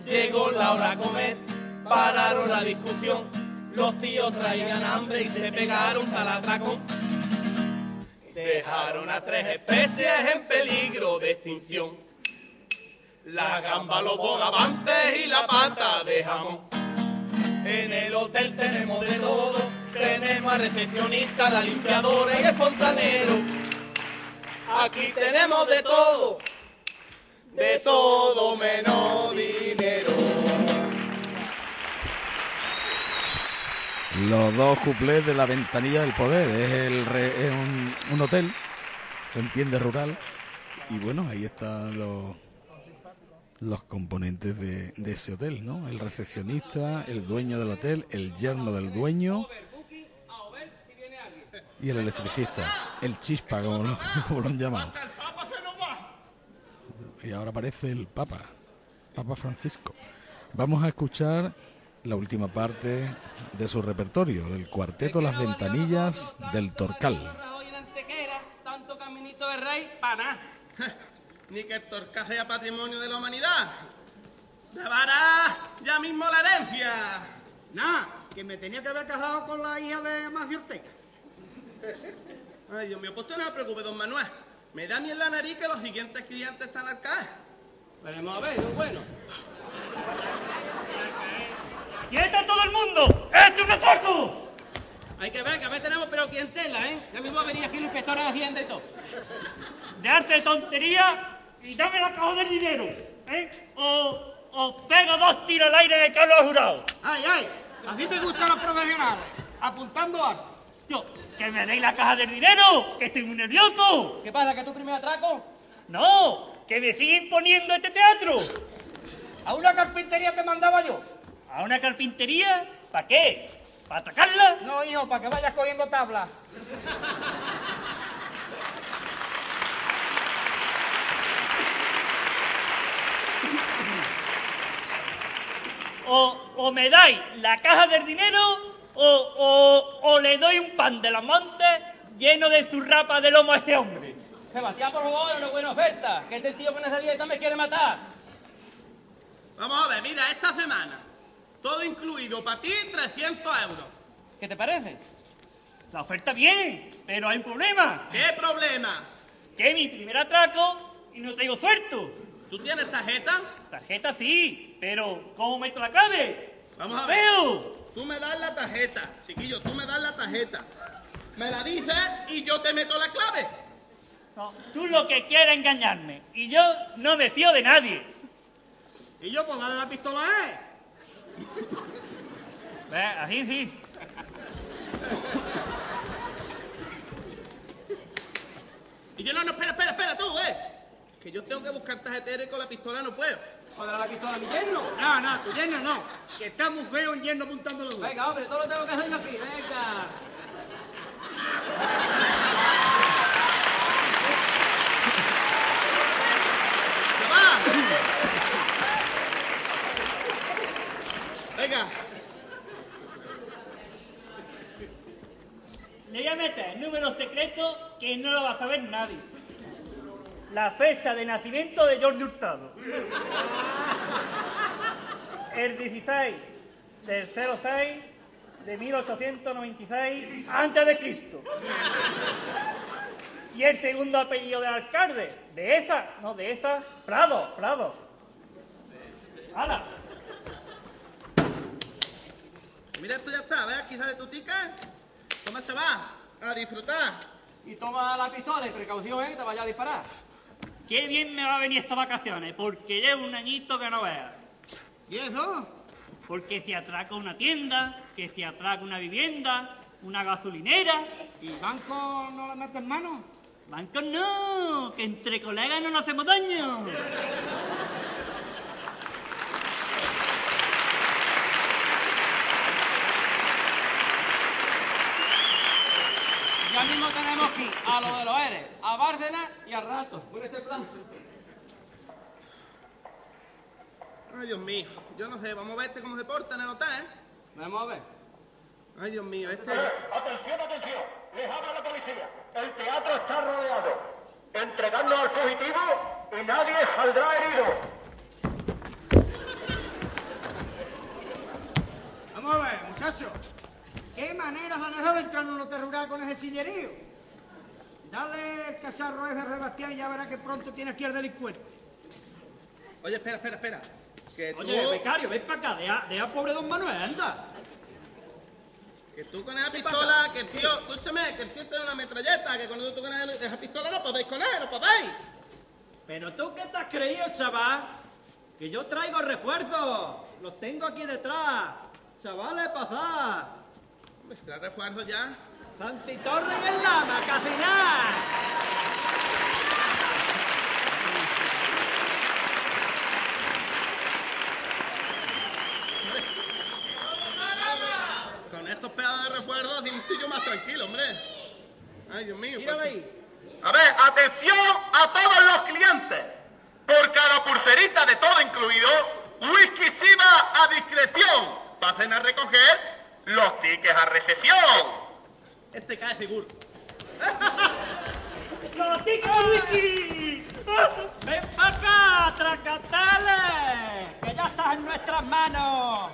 Llegó la hora a comer, pararon la discusión. Los tíos traían hambre y se pegaron tal atracón. Dejaron a tres especies en peligro de extinción. La gamba, los bogavantes y la pata de jamón. En el hotel tenemos de todo. Tenemos al recepcionista, la limpiadora y el fontanero. Aquí tenemos de todo, de todo menos dinero. Los dos cuplés de la ventanilla del poder. Es, el un hotel, se entiende rural. Y bueno, ahí están los, los componentes de, de ese hotel, ¿no? El recepcionista, el dueño del hotel, el yerno del dueño y el electricista, el chispa, como lo, como han llamado. Y ahora aparece el Papa, Papa Francisco. Vamos a escuchar la última parte de su repertorio, del cuarteto Las Ventanillas del Torcal. Ni que el torca sea patrimonio de la humanidad. ¡Llevará ya mismo la herencia! Nada, que me tenía que haber casado con la hija de Macio Ortega. Ay, Dios mío, pues usted no se preocupe, don Manuel. Me da en la nariz que los siguientes clientes están al caer. Veremos a ver, es bueno. ¡Quieta todo el mundo! ¡Este es un atraco! Hay que ver, que a veces tenemos pero clientela, ¿eh? Ya mismo venía aquí el inspector de Hacienda y todo. Dejarse de tontería y dame la caja del dinero, ¿eh? O os pego dos tiros al aire de echarlo al jurado. ¡Ay, ay! Así te gustan los profesionales, apuntando algo. Yo, que me deis la caja del dinero, que estoy muy nervioso. ¿Qué pasa, que tu primer atraco? No, que me sigue imponiendo este teatro. A una carpintería te mandaba yo. ¿A una carpintería? ¿Para qué? ¿Para atacarla? No, hijo, para que vayas cogiendo tablas. O, o me dais la caja del dinero o, o, o le doy un pan de los montes lleno de zurrapa de lomo a este hombre. Sebastián, por favor, una buena oferta. Que este tío con esa dieta me quiere matar. Vamos a ver, mira, esta semana, todo incluido para ti, 300 euros. ¿Qué te parece? La oferta bien, pero hay un problema. ¿Qué problema? Que es mi primer atraco y no traigo suelto. ¿Tú tienes tarjeta? Tarjeta sí, pero ¿cómo meto la clave? Vamos a ver. Veo. Tú me das la tarjeta, chiquillo, tú me das la tarjeta. Me la dices y yo te meto la clave. No, tú lo que quieres engañarme y yo no me fío de nadie. Y yo, pues darle la pistola a él. Ve, así sí. Y yo no, no, espera, espera, espera, tú, eh. Que yo tengo que buscar tarjetero y con la pistola no puedo. ¿Joder la pistola a mi yerno? No, no, tu yerno no. Que está muy feo un yerno apuntando los dos. Venga, hombre, todo lo tengo que hacer yo aquí, venga. Venga, Le voy a meter el número secreto que no lo va a saber nadie. La fecha de nacimiento de Jordi Hurtado. El 16 del 06 de 1896 antes de Cristo. Y el segundo apellido del alcalde, de esa, no de esa, Prado, Prado. ¡Hala! mira esto ya está, ¿ves? Aquí sale tu ticket. ¿Cómo se va? A disfrutar. Y toma la pistola y precaución, ¿eh? Que te vaya a disparar. Qué bien me va a venir estas vacaciones, porque llevo un añito que no veas. ¿Y eso? Porque si atraco una tienda, que si atraco una vivienda, una gasolinera. ¿Y banco no le metes mano? Bancos no, que entre colegas no nos hacemos daño. Ya mismo tenemos aquí a lo de los Eres, a Bárcenas y a Rato. Por este plan. Ay, Dios mío. Yo no sé, vamos a ver este cómo se porta en el hotel, ¿eh? Vamos a ver. Ay, Dios mío, este... Atención, atención. Les habla la policía. El teatro está rodeado. Entregando al fugitivo y nadie saldrá herido. Vamos a ver, muchachos. ¿Qué maneras han dejado de entrar en un hotel rural con ese sillerío? Dale el cacharro ese a Sebastián y ya verá que pronto tiene aquí al delincuente. Oye, espera, espera, espera. Que tú... Oye, becario, ven para acá, deja, deja pobre don Manuel, anda. Que tú con esa pistola, que el tío, escúchame, que el tío tiene una metralleta, que cuando tú con esa esa pistola no podéis con él, no podéis. Pero tú qué te has creído, chaval? Que yo traigo refuerzos. Los tengo aquí detrás. Chavales, pasad. Si traes refuerzo ya. Santitorre y el lama, casi nada. Con estos pedazos de refuerzo, yo más tranquilo, hombre. Ay, Dios mío. Tíralo pues- ahí. A ver, atención a todos los clientes. Por cada pulserita de todo incluido, whisky Siva a discreción. Pasen a recoger los tickets a recepción. Este cae seguro. ¡Los ticos whisky! ¡Ven para acá, tracatales! ¡Que ya estás en nuestras manos!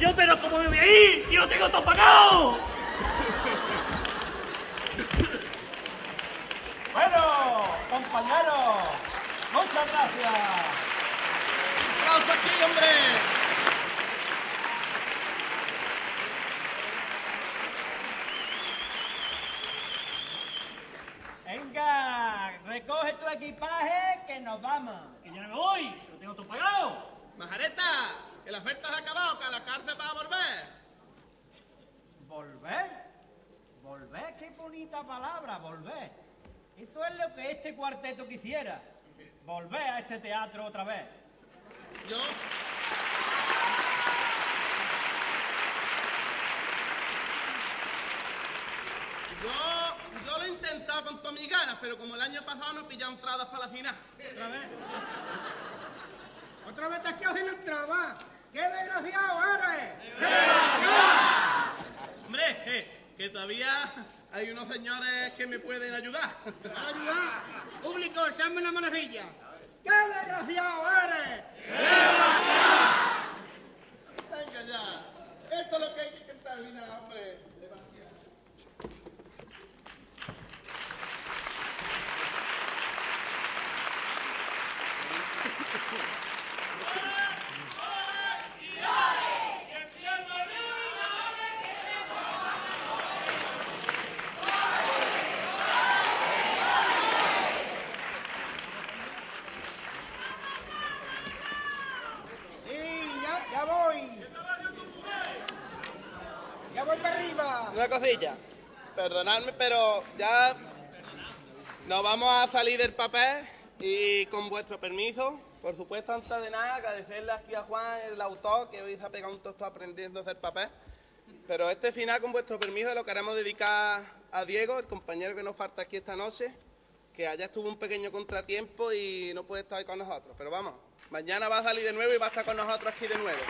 Yo, pero como me voy a ir, yo tengo todo pagado. Bueno, compañeros, muchas gracias. ¡Un aplauso aquí, hombre! Venga, recoge tu equipaje que nos vamos. Que yo no me voy, que lo tengo todo pagado. Majareta, que la oferta se ha acabado, que a la cárcel va a volver. ¿Volver? ¿Volver? Qué bonita palabra, volver. Eso es lo que este cuarteto quisiera. Volver a este teatro otra vez. Yo. Yo, yo lo he intentado con todas mis ganas, pero como el año pasado no he pillado entradas para la final. Otra vez. Otra vez te has quedado sin entrada. ¡Qué desgraciado eres! Hombre, eh, que todavía hay unos señores que me pueden ayudar. ayudar? Público, echadme una manecilla. ¡Qué desgraciado eres! Venga ya. Esto es lo que hay que terminar, hombre. Sebastián. ¡Sí, ya, ya voy! ¡Ya voy para arriba! Cosilla. Perdonadme, pero ya nos vamos a salir del papel y con vuestro permiso, por supuesto, antes de nada, agradecerle aquí a Juan, el autor, que hoy se ha pegado un tosto aprendiendo a hacer papel. Pero este final, con vuestro permiso, lo queremos dedicar a Diego, el compañero que nos falta aquí esta noche, que allá estuvo un pequeño contratiempo y no puede estar hoy con nosotros. Pero vamos, mañana va a salir de nuevo y va a estar con nosotros aquí de nuevo.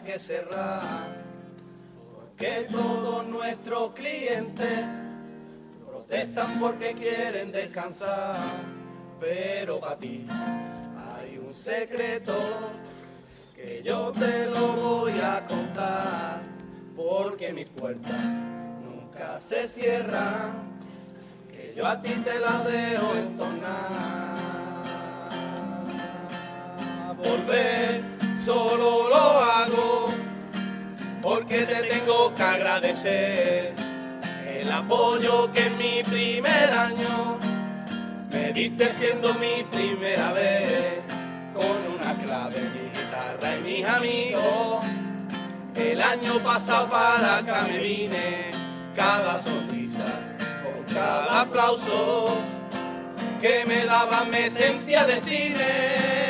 Que cerrar, porque todos nuestros clientes protestan porque quieren descansar, pero para ti hay un secreto que yo te lo voy a contar, porque mis puertas nunca se cierran que yo a ti te la dejo entonar. Volver solo lo hago porque te tengo que agradecer el apoyo que en mi primer año me diste siendo mi primera vez con una clave, mi guitarra y mis amigos. El año pasado para acá me vine, cada sonrisa con cada aplauso que me daba me sentía de cine.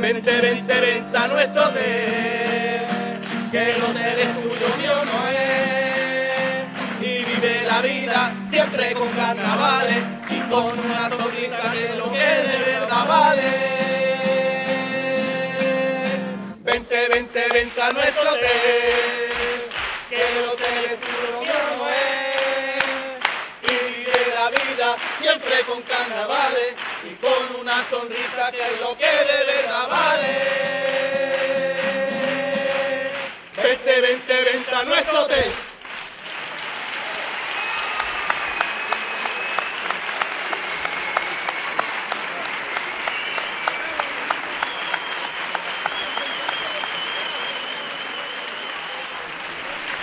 Vente, vente, vente a nuestro hotel, que el hotel es tuyo, mío no es. Y vive la vida siempre con carnavales y con una sonrisa que lo que de verdad vale. Vente, vente, vente a nuestro hotel, que el hotel es tuyo, mío no es. Y vive la vida siempre con carnavales y con una sonrisa que es lo que de verdad vale. Vente, vente, vente a nuestro hotel.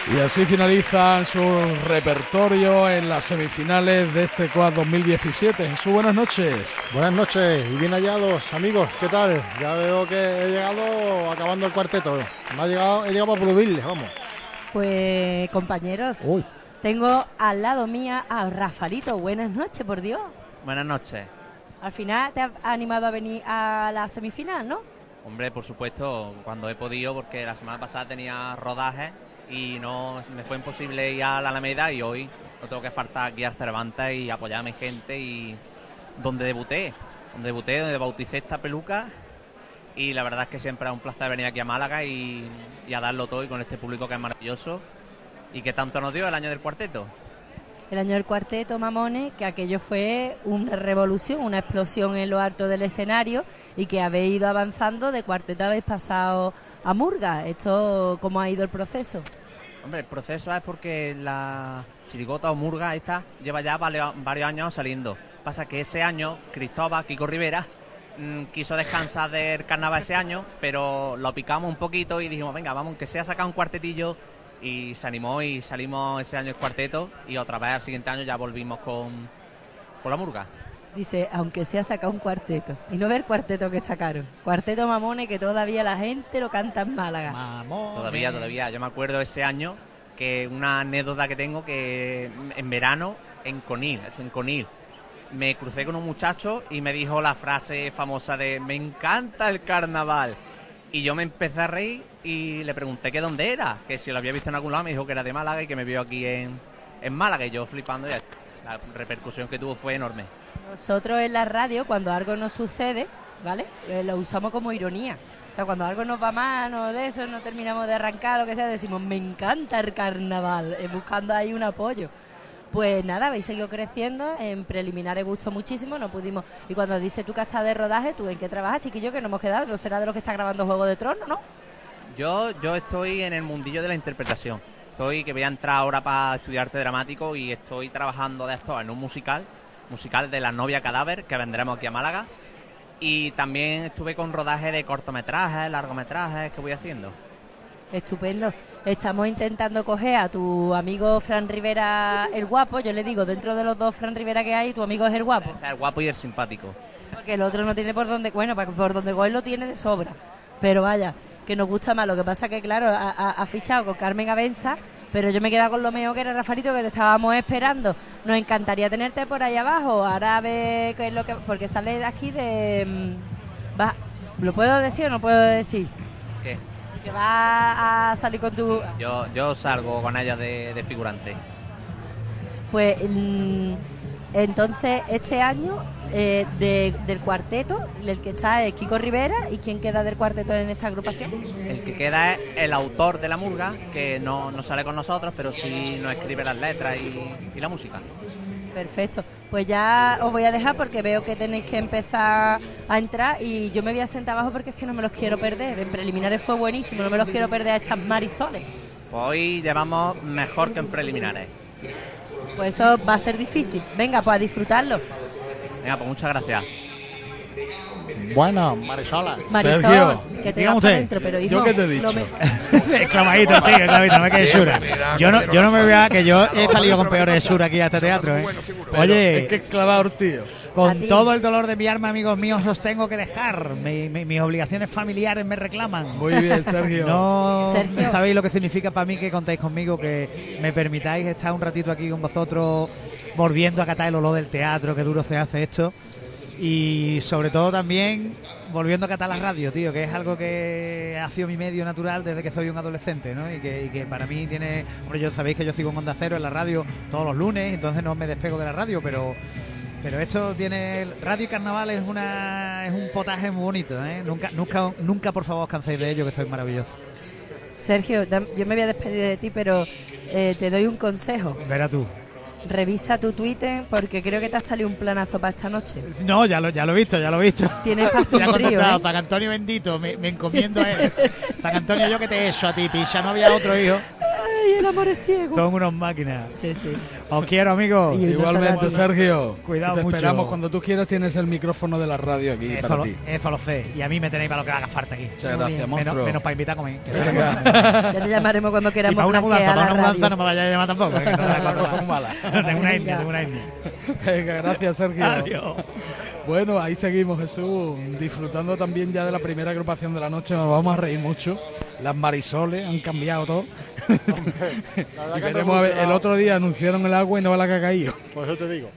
Y así finalizan su repertorio en las semifinales de este Quad 2017. Jesús, buenas noches. Buenas noches y bien hallados, amigos. ¿Qué tal? Ya veo que he llegado acabando el cuarteto. Me ha llegado, he llegado para aplaudirles, vamos. Pues compañeros, Uy. tengo al lado mía a Rafalito. Buenas noches, por Dios. Buenas noches. Al final te has animado a venir a la semifinal, ¿no? Hombre, por supuesto, cuando he podido, porque la semana pasada tenía rodaje y no me fue imposible ir a la Alameda y hoy no tengo que faltar aquí al Cervantes y apoyar a mi gente y donde debuté, donde debuté, donde bauticé esta peluca y la verdad es que siempre es un placer venir aquí a Málaga y, a darlo todo y con este público que es maravilloso y que tanto nos dio el año del cuarteto. El año del cuarteto, mamones, que aquello fue una revolución, una explosión en lo alto del escenario y que habéis ido avanzando, de cuarteto habéis pasado a Murga. ¿Esto cómo ha ido el proceso? Hombre, el proceso es porque la chirigota o murga esta lleva ya varios años saliendo. Pasa que ese año Cristóbal, Kiko Rivera, mm, quiso descansar del carnaval ese año, pero lo picamos un poquito y dijimos, venga, vamos, que sea sacar un cuartetillo. Y se animó y salimos ese año el cuarteto y otra vez al siguiente año ya volvimos con, con la murga. Dice, aunque sea sacado un cuarteto. Y no ver cuarteto que sacaron. Cuarteto mamones que todavía la gente lo canta en Málaga. Todavía, todavía. Yo me acuerdo ese año que una anécdota que tengo que en verano en Conil, en Conil, me crucé con un muchacho y me dijo la frase famosa de me encanta el carnaval. Y yo me empecé a reír y le pregunté que dónde era, que si lo había visto en algún lado, me dijo que era de Málaga y que me vio aquí en, en Málaga y yo flipando ya. La repercusión que tuvo fue enorme. Nosotros en la radio, cuando algo nos sucede, ¿vale? Eh, lo usamos como ironía. O sea, cuando algo nos va mal o de eso, no terminamos de arrancar, lo que sea, decimos, me encanta el carnaval, eh, buscando ahí un apoyo. Pues nada, habéis seguido creciendo, en preliminares gustó muchísimo, no pudimos... Y cuando dice tú que estás de rodaje, ¿tú en qué trabajas, chiquillo? Que no hemos quedado, no será de los que está grabando Juego de Tronos, ¿no? Yo, yo estoy en el mundillo de la interpretación. Estoy que voy a entrar ahora para estudiar arte dramático y estoy trabajando de esto en un musical, musical de La novia cadáver, que vendremos aquí a Málaga. Y también estuve con rodaje de cortometrajes, largometrajes que voy haciendo. Estupendo. Estamos intentando coger a tu amigo Fran Rivera el guapo. Yo le digo, dentro de los dos Fran Rivera que hay, tu amigo es el guapo. El guapo y el simpático. Porque el otro no tiene por dónde, bueno, por donde coger lo tiene de sobra. Pero vaya, que nos gusta más. Lo que pasa que, claro, ha- ha fichado con Carmen Avenza, pero yo me he quedado con lo mío que era Rafaelito, que te estábamos esperando. Nos encantaría tenerte por ahí abajo. Ahora a ver qué es lo que... Porque sale de aquí de... mm, Va, ¿Lo puedo decir o no puedo decir? ¿Qué? Que va a salir con tu... Yo, yo salgo con ella de, de figurante. Pues mm, entonces este año eh, de- del cuarteto, el que está es Kiko Rivera y quién queda del cuarteto en esta agrupación. El que queda es el autor de la murga, que no, no sale con nosotros, pero sí nos escribe las letras y, y la música. Perfecto. Pues ya os voy a dejar porque veo que tenéis que empezar a entrar y yo me voy a sentar abajo porque es que no me los quiero perder. En preliminares fue buenísimo, no me los quiero perder a estas marisoles. Pues hoy llevamos mejor que en preliminares. Pues eso va a ser difícil. Venga, pues a disfrutarlo. Venga, pues muchas gracias. Bueno, Marisola. Marisol, Sergio, que te vas adentro, pero hijo, ¿Yo qué te he dicho? me- Exclamadito, tío, exclamadito, no me quedes sura. Yo no, yo no me vea que yo he salido con peores sura aquí a este teatro, ¿eh? Oye, Es que es clavador, tío. Con todo el dolor de mi alma, amigos míos, os tengo que dejar. Mi- mi- mis obligaciones familiares me reclaman. Muy bien, Sergio. No Sergio. sabéis lo que significa para mí que contéis conmigo, que me permitáis estar un ratito aquí con vosotros, volviendo a catar el olor del teatro, que duro se hace esto. Y sobre todo también volviendo a catar la radio, tío, que es algo que ha sido mi medio natural desde que soy un adolescente, ¿no? Y que, y que para mí tiene. Hombre, yo sabéis que yo sigo en Onda Cero en la radio todos los lunes, entonces no me despego de la radio, pero. Pero esto tiene. Radio y carnaval es una es un potaje muy bonito, ¿eh? Nunca, nunca, nunca por favor os canséis de ello, que sois maravillosos. Sergio, yo me voy a despedir de ti, pero eh, te doy un consejo. Verá tú. Revisa tu Twitter porque creo que te ha salido un planazo para esta noche. No, ya lo, ya lo he visto, ya lo he visto. Tienes para hacer un trío, ¿eh? San Antonio bendito, me, me encomiendo a él. San Antonio, yo que te he hecho a ti, picha, no había otro hijo. Ay, el amor es ciego. Son unos máquinas. Sí, sí. Os quiero, amigos. Igualmente, Sergio. Cuidado Te mucho. esperamos cuando tú quieras. Tienes el micrófono de la radio aquí Eso para lo, ti. eso lo sé. Y a mí me tenéis para lo que haga falta aquí. Muchas gracias, Menos, monstruo. menos para invitar a comer. Ya te llamaremos cuando Y queramos para una mudanza, para una no me vaya a llamar tampoco. ¿eh? que no me La cosa es mala. tengo una etnia, tengo una etnia. Venga, gracias, Sergio. Adiós. Bueno, ahí seguimos, Jesús, disfrutando también ya de la primera agrupación de la noche. Nos vamos a reír mucho. Las marisoles han cambiado todo. Y que han veremos a ver, el otro día anunciaron el agua y no va la que ha caído. Pues yo te digo,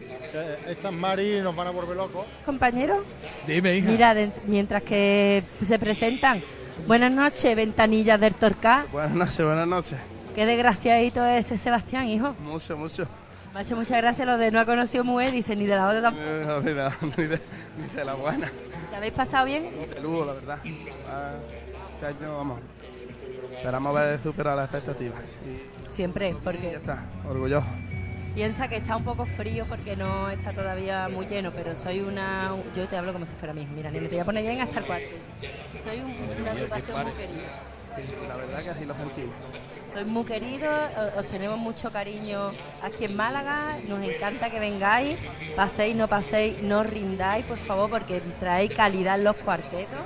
estas Mari nos van a volver locos. Compañero, Dime, hija. mira, de- mientras que se presentan. Buenas noches, ventanillas del Torcal. Buenas noches, buenas noches. Qué desgraciadito es ese Sebastián, hijo. Mucho, mucho. Me ha hecho muchas gracias lo de no ha conocido mujer, dice, ni de la otra tampoco. Eh, No, ni, de, ni de- ni de la buena. ¿Te habéis pasado bien? De lujo, la verdad. Ah, Este año, vamos. Esperamos ver superar las expectativas. Y Siempre, ya porque está, orgulloso. piensa que está un poco frío porque no está todavía muy lleno, pero soy una... Yo te hablo como si fuera mi hijo. Mira, nene, te voy a poner bien hasta el cuarto. Soy un- una agrupación muy querida. La verdad que así lo sentimos. Sois muy queridos, os tenemos mucho cariño aquí en Málaga, nos encanta que vengáis, paséis, no paséis, no rindáis, por favor, porque traéis calidad en los cuartetos.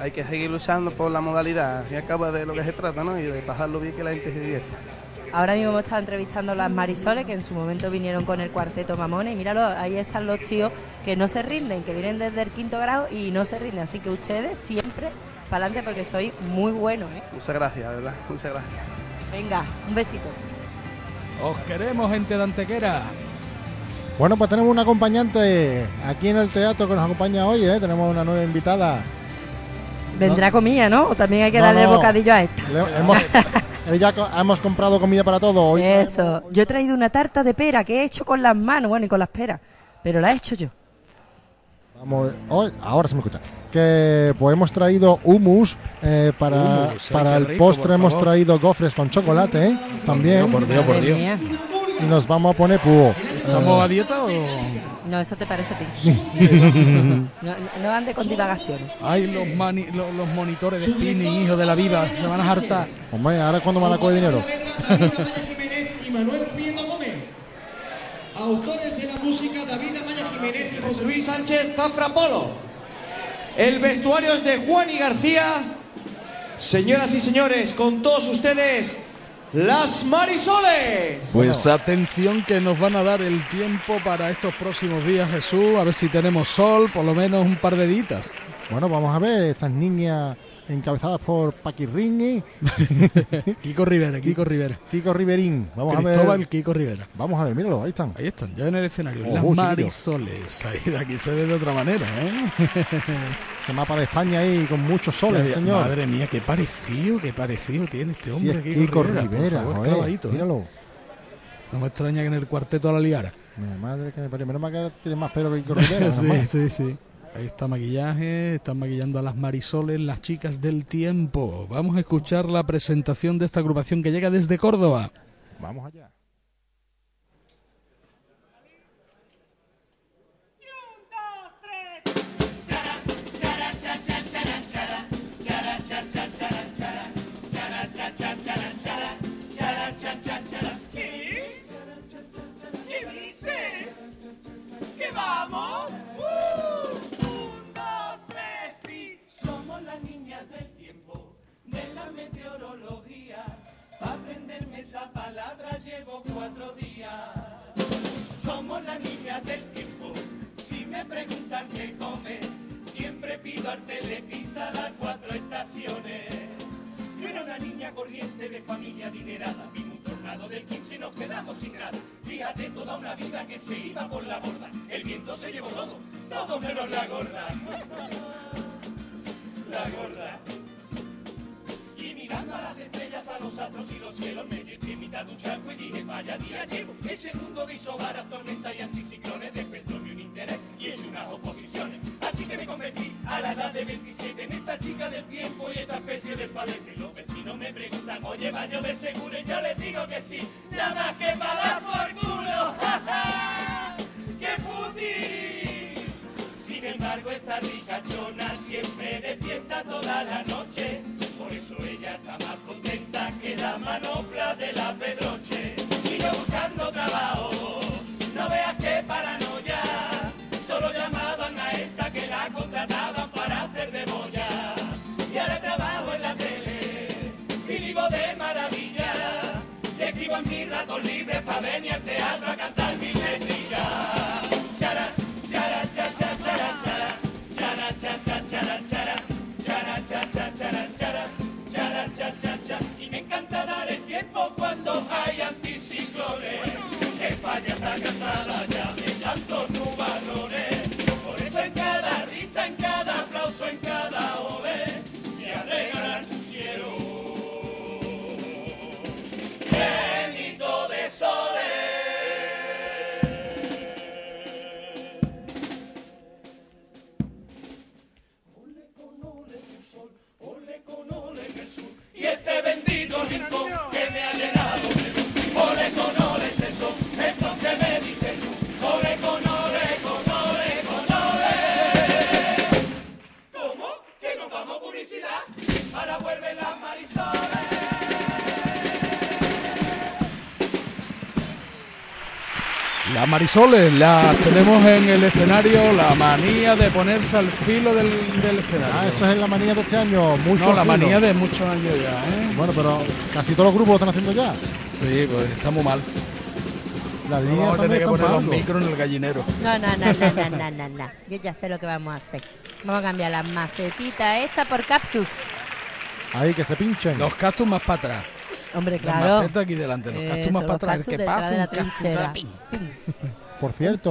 Hay que seguir luchando por la modalidad. Al fin y al cabo de lo que se trata, ¿no? Y de pasarlo bien que la gente se divierta. Ahora mismo hemos estado entrevistando a las Marisoles, que en su momento vinieron con el cuarteto Mamones, y míralo, ahí están los tíos que no se rinden, que vienen desde el quinto grado y no se rinden, así que ustedes siempre para adelante porque sois muy buenos, ¿eh? Muchas gracias, verdad. Muchas gracias. Venga, un besito. Os queremos, gente de Antequera. Bueno, pues tenemos una acompañante aquí en el teatro que nos acompaña hoy, ¿eh? Tenemos una nueva invitada. Vendrá comida, ¿no? O también hay que No, darle no. bocadillo a esta. Le- hemos, eh, ya co- hemos comprado comida para todo hoy. Eso. Yo he traído una tarta de pera que he hecho con las manos, bueno, y con las peras, pero la he hecho yo. Vamos, hoy- ahora se me escucha. Que pues hemos traído hummus eh, para, Hummus, ay, para el rico, postre. hemos favor. traído gofres con chocolate, ¿eh? También. Por Dios, por Dios. Y nos vamos a poner púo. ¿Estamos a dieta o...? No, eso te parece a ti. No, no, ande con divagaciones. Ay, los, mani- lo- los monitores de spinning, hijo de la viva, se van a hartar. Hombre, ahora cuando me la coge dinero. Jiménez y Manuel Prieto Gómez. Autores de la música David Amaya Jiménez y José Luis Sánchez Zafra Polo. El vestuario es de Juan y García. Señoras y señores, con todos ustedes, las Marisoles. Pues atención que nos van a dar el tiempo para estos próximos días, Jesús. A ver si tenemos sol, por lo menos un par de ditas. Bueno, vamos a ver estas niñas encabezadas por Paquirrini. Kiko Rivera, Kiko Rivera. Kiko Riverín. Vamos a Cristóbal ver. Kiko Rivera. Vamos a ver, míralo, ahí están. Ahí están, ya en el escenario. Oh, Las. Marisoles. Ahí de aquí se ve de otra manera, ¿eh? Ese mapa de España ahí con muchos soles, señor. Madre mía, qué parecido, qué parecido tiene este Sí, hombre. es Kiko, Kiko Rivera, Rivera, por favor, joder, ¿eh? míralo. No me extraña que en el cuarteto a la liara. Mi madre que me parió. Menos mal que tiene más pelo que Kiko Rivera. sí, sí, sí. Ahí está maquillaje, están maquillando a las marisoles, las chicas del tiempo. Vamos a escuchar la presentación de esta agrupación que llega desde Córdoba. Vamos allá. Meteorología. Para aprenderme esa palabra llevo cuatro días. Somos las niñas del tiempo. Si me preguntan qué come, siempre pido al telepisa las cuatro estaciones. Yo era una niña corriente de familia adinerada. Vino un tornado del 15 y nos quedamos sin nada. Fíjate, toda una vida que se iba por la borda. El viento se llevó todo, todo menos la gorda. figura gorda. Mirando a las estrellas, a los astros y los cielos, me quedé en mitad de un charco y dije, vaya día llevo. Ese mundo de isobaras, tormentas y anticiclones despertó mi un interés y hecho unas oposiciones. Así que me convertí a la edad de 27 en esta chica del tiempo y esta especie de falete. Los vecinos me preguntan, oye, va a llover seguro y yo les digo que sí. Nada más que para dar por culo. ¡Qué puti! Sin embargo, esta ricachona siempre de fiesta toda la noche. Manopla de la Pedroche. Y yo buscando trabajo, no veas qué paranoia. Solo llamaban a esta que la contrataban para hacer de boya. Y ahora trabajo en la tele y vivo de maravilla. Y escribo en mis ratos libres para venir al teatro a cantar mis letrillas. Chara, chara, cha, cha, chara, chara. Chara, cha, cha, chara, chara. Chara, hay anticiclones. España está cansada ya de tantos nubarrones. Por eso en cada risa, en cada aplauso, en cada ole, me alegrarán tu cielo. Llenito de soles. Las Marisoles las tenemos en el escenario, la manía de ponerse al filo del, del escenario. Ah, eso es la manía de este año. Mucho no, la filo. manía de muchos años ya, ¿eh? Bueno, pero casi todos los grupos lo están haciendo ya. Sí, pues está muy mal. La línea Vamos a tener que poner los micros en el gallinero. No, no, no, no, no, no, no, no. Yo ya sé lo que vamos a hacer. Vamos a cambiar las macetitas esta por cactus. Ahí, que se pinchen. Los cactus más para atrás. Hombre, Las claro. macetas aquí delante, los más para atrás. Que pasa un ping. Por cierto,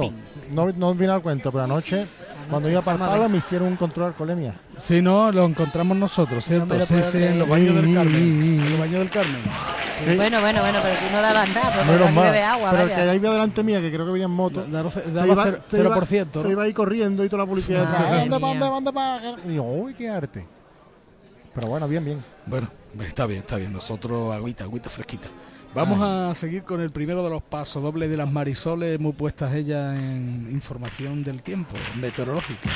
no, no vine al cuento, pero anoche, cuando iba para el palo, me hicieron un control de alcoholemia. Sí, no, lo encontramos nosotros, ¿cierto? lo sí, sí, en los baños del Carmen. sí, sí. En los baños del Carmen. Bueno, bueno, bueno, pero tú no dabas nada, porque mal. bebe agua, pero el que vaya. ahí iba delante mía, que creo que venía en moto, daba se cero- iba- se iba- 0%, ¿no? Se iba ahí corriendo y toda la policía decía, Madre ¿dónde, mía. dónde, dónde, dónde? Y digo, uy, qué arte. Pero bueno, bien, bien. Bueno, está bien, está bien. Nosotros agüita, agüita fresquita. Vamos a seguir con el primero de los pasos dobles de las Marisoles, muy puestas ellas en información del tiempo, meteorológica.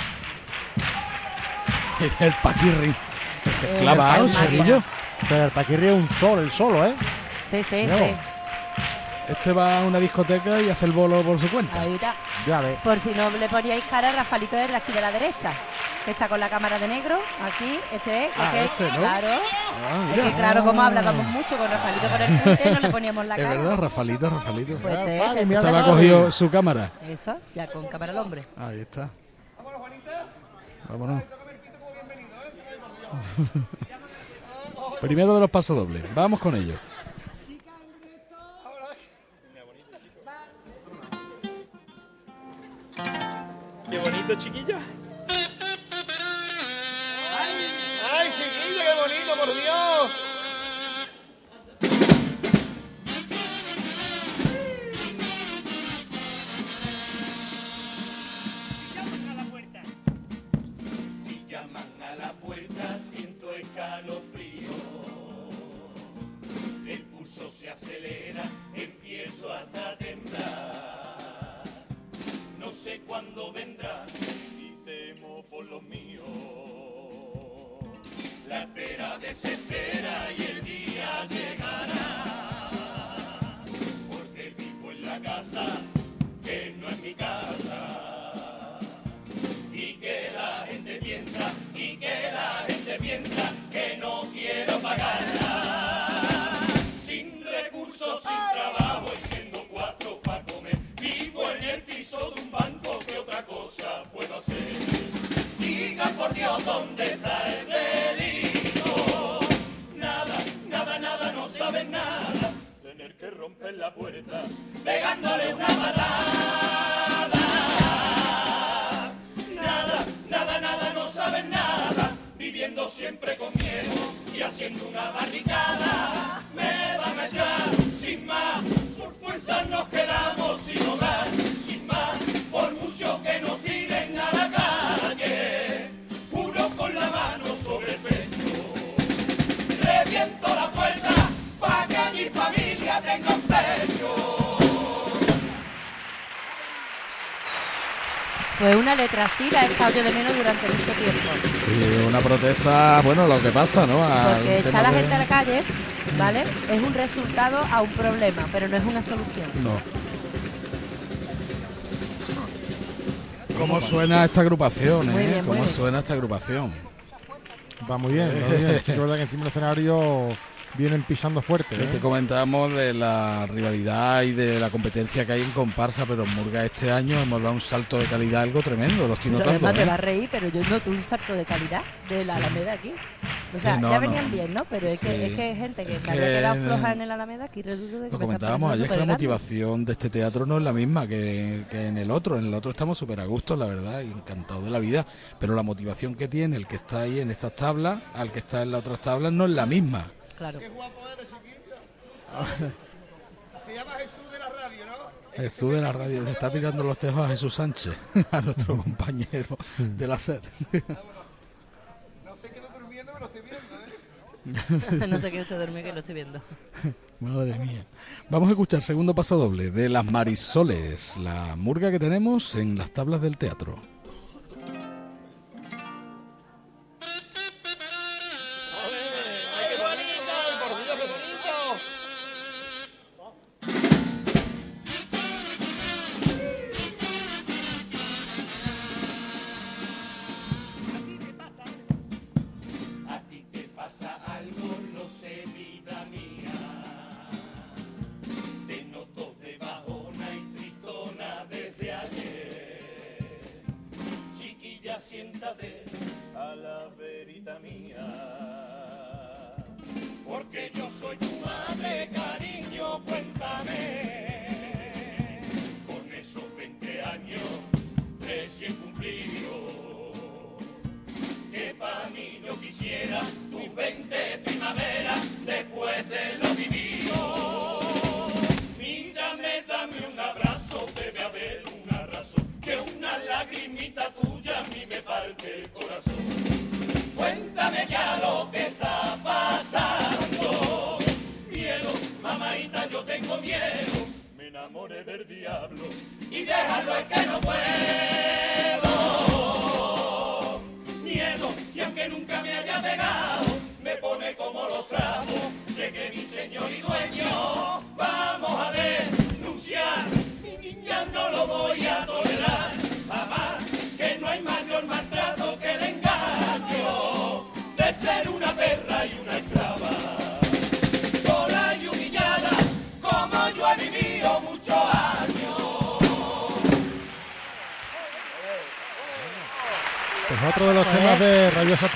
El paquirri. Clava El algo, paquirri. chiquillo. Pero el paquirri es un sol, el solo, ¿eh? Sí, sí, Mira sí. Este va a una discoteca y hace el bolo por su cuenta. Ahí está. Ya ves. Por si no le poníais cara, Rafalito es de aquí de la derecha. Que está con la cámara de negro. Aquí, este es. Ah, es que- este, ¿no? Claro. Ah, es que claro, como hablábamos mucho con Rafalito por el frente, no le poníamos la Es cara. verdad, Rafalito, Rafalito. Pues este es, este Este muchacho. va cogido su cámara. Eso, ya con cámara al hombre. Ahí está. Vámonos. Primero de los pasodobles. Vamos con ello. Qué bonito, chiquilla. ¡Ay, chiquillo, qué bonito, por Dios! Si llaman a la puerta siento escalofrío. El pulso se acelera, empiezo a temblar. Por lo mío. La espera desespera y el día llegará. Porque vivo en la casa que no es mi casa y que la gente piensa y que la gente piensa que no quiero pagarla. Sin recursos, sin trabajo y siendo cuatro por Dios dónde está el delito. Nada, nada, nada, no saben nada. Tener que romper la puerta pegándole una patada. Nada, nada, nada, no saben nada, viviendo siempre con miedo y haciendo una barricada. Me van a echar sin más, por fuerza nos quedamos sin hogar, Pues una letra así la he echado yo de menos durante mucho tiempo. Sí, una protesta, bueno, lo que pasa, ¿no? Al Porque echar a la de- gente a la calle, ¿vale? Es un resultado a un problema, pero no es una solución. No. ¿Cómo suena esta agrupación, Muy eh? bien, muy ¿Cómo bien. suena esta agrupación? Va muy bien, va muy bien. Es verdad que encima del escenario vienen pisando fuerte. Que ¿eh? Te comentábamos de la rivalidad y de la competencia que hay en comparsa, pero en Murga este año hemos dado un salto de calidad algo tremendo, lo estoy notando. además te ¿eh? va a reír, pero yo noto un salto de calidad de la Alameda aquí. O sea, Sí, no, ya no. venían bien, ¿no? Pero es, Sí. que, es que hay gente que Es me había que- quedado floja en el Alameda, aquí resulta que Lo comentábamos ayer que la motivación de este teatro no es la misma que, que en el otro. En el otro estamos súper a gusto, la verdad, y encantados de la vida. Pero la motivación que tiene el que está ahí en estas tablas al que está en las otras tablas no es la misma. Claro. Se llama Jesús de la radio, ¿no? Jesús de la radio le está tirando los tejos a Jesús Sánchez, a nuestro compañero de la SER. No se quedó durmiendo, me lo estoy viendo, ¿eh? no sé qué usted duerme que lo estoy viendo. Madre mía. Vamos a escuchar segundo paso doble de las Marisoles, la murga que tenemos en las tablas del teatro.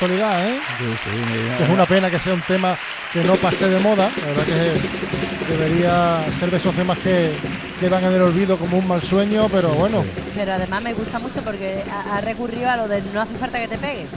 Actualidad, ¿eh? Que es una pena que sea un tema que no pase de moda. La verdad que debería ser de esos temas que quedan en el olvido como un mal sueño, pero bueno. Pero además me gusta mucho porque ha, ha recurrido a lo de no hace falta que te peguen.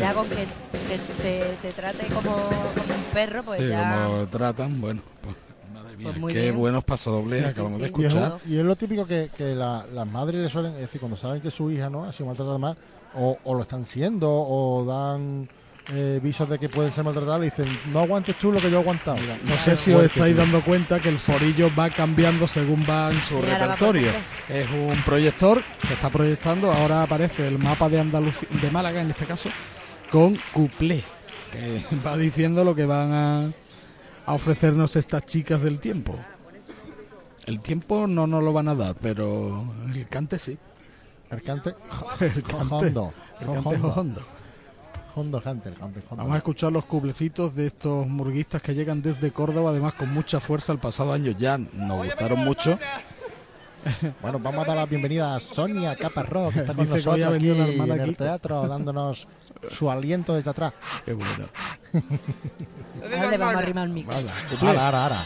Ya, con que te, te- te trate como, como un perro, pues sí, ya. como tratan, bueno, pues, madre mía, Pues qué bien. buenos pasodobles Sí, sí, acabamos de sí. Y es, escuchar. y es lo típico que, que la- las madres le suelen decir cuando saben que su hija no ha sido maltratada más, o, o lo están siendo, o dan eh, visos de que pueden ser maltratadas, le dicen, no aguantes tú lo que yo he aguantado. No sé si os estáis dando cuenta que el forillo va cambiando según va en su Mira, repertorio. Es un proyector, se está proyectando, ahora aparece el mapa de Andalucía, de Málaga en este caso, con cuplé, que va diciendo lo que van a, a ofrecernos estas chicas del tiempo. El tiempo no nos lo van a dar, pero el cante sí. El cante, el cante, Hondo. el cante Hondo. hondo. Hunter. Vamos a escuchar los cuplecitos de estos murguistas que llegan desde Córdoba, además con mucha fuerza. El pasado año ya nos gustaron mucho. Bueno, vamos a dar la bienvenida a Sonia Caparrós, que está con Dice nosotros ha aquí venido una hermana en el Kiko. teatro, dándonos su aliento desde atrás. Qué bueno. Ahora le vamos a arrimar el micro. Ahora, ahora, ahora.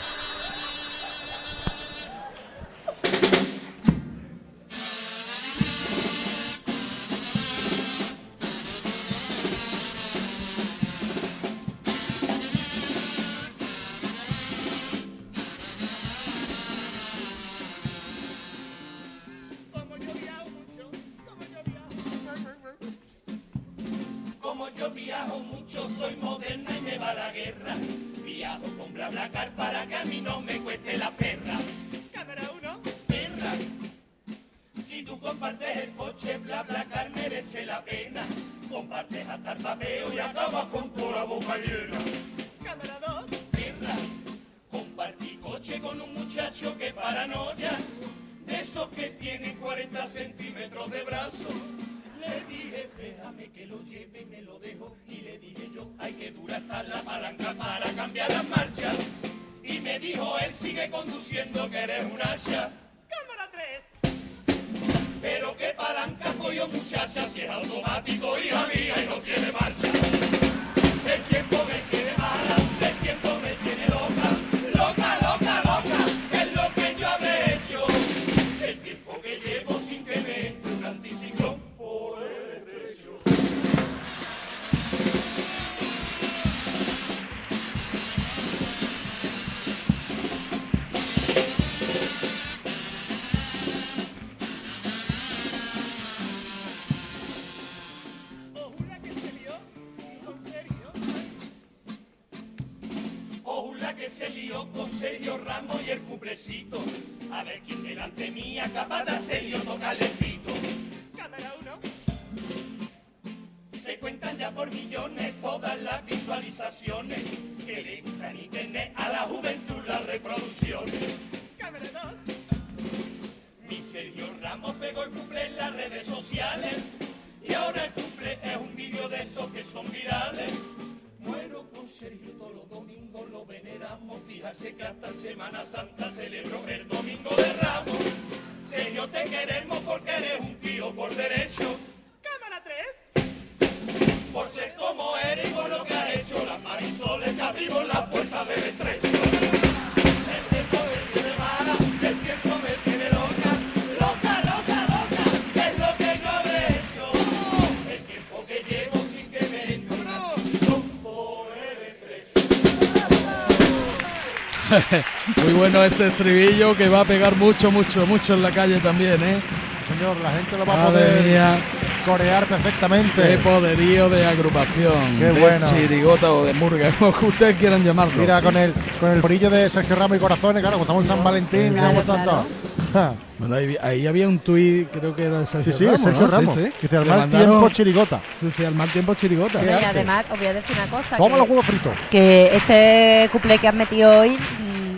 Muy bueno ese estribillo que va a pegar mucho, mucho, mucho en la calle también, ¿eh? Señor, la gente lo va a poder mía. corear perfectamente. Qué poderío de agrupación, Qué de bueno. chirigota o de murga, como que ustedes quieran llamarlo. Mira, con el, con el brillo de Sergio Ramos y Corazones, claro, estamos en San Valentín, Claro, digamos tanto. Ja. Bueno, ahí, ahí había un tuit, creo que era de Sergio Sí, sí, Ramos, Sergio ¿no? Ramos. Sí, sí. Dice, al mal mandaron- tiempo, chirigota. Sí, sí, al mal tiempo chirigota. Y además os voy a decir una cosa. Que- los huevos fritos. que este couple que has metido hoy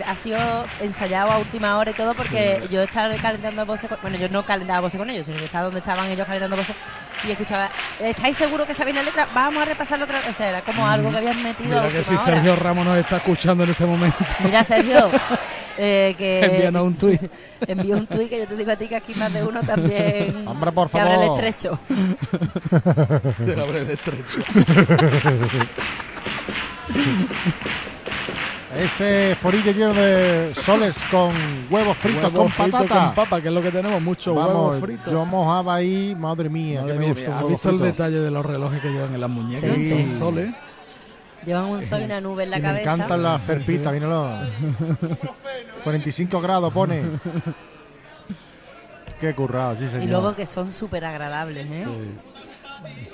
ha sido ensayado a última hora y todo porque yo estaba calentando voces con, bueno yo no calentaba voces con ellos sino que estaba donde estaban ellos calentando voces y escuchaba ¿estáis seguros que sabéis la letra? vamos a repasarlo otra vez o sea era como algo que habían metido a Mira que si hora. Sergio Ramos nos está escuchando en este momento. mira Sergio eh, que Envíanos un tuit. envío un tuit que yo te digo a ti que aquí más de uno también Hombre, por que abre el favor. estrecho Que abre el estrecho. Ese forillo lleno de soles con huevos fritos con fritos patata. con papa, que es lo que tenemos, mucho Vamos, huevos fritos. yo mojaba ahí, madre mía, Madre que me mía, gusta un ¿Has visto el frito. detalle de los relojes que llevan en las muñecas? Sí. Son soles. llevan un sol y una nube en la Y me cabeza encantan las ferpitas, míralo. 45 grados pone. Qué currado, sí señor. y luego que son súper agradables ¿eh?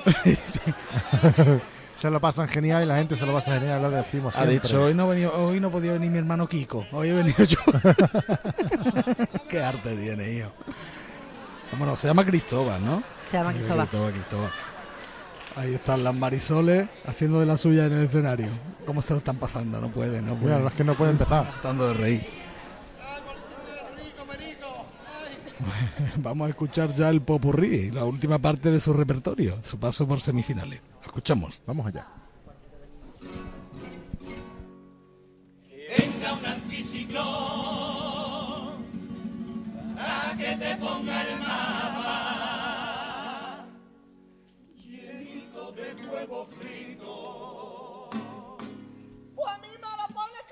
se lo pasan genial y la gente se lo pasa genial, lo decimos Ha dicho, hoy no, venido, hoy no podía venir mi hermano Kiko, hoy he venido yo. Qué arte tiene, hijo. Bueno, se llama Cristóbal, ¿no? Se llama Cristóbal. Cristóbal, Cristóbal. Ahí están las marisoles haciendo de la suya en el escenario. ¿Cómo se lo están pasando? No pueden, no Mira, pueden. las que no pueden empezar. Tratando de reír. Vamos a escuchar ya el popurrí, la última parte de su repertorio, su paso por semifinales. Escuchamos. Vamos allá. venga un anticiclón a que te ponga el mapa llenito de huevo frito. Pues a mí me lo pones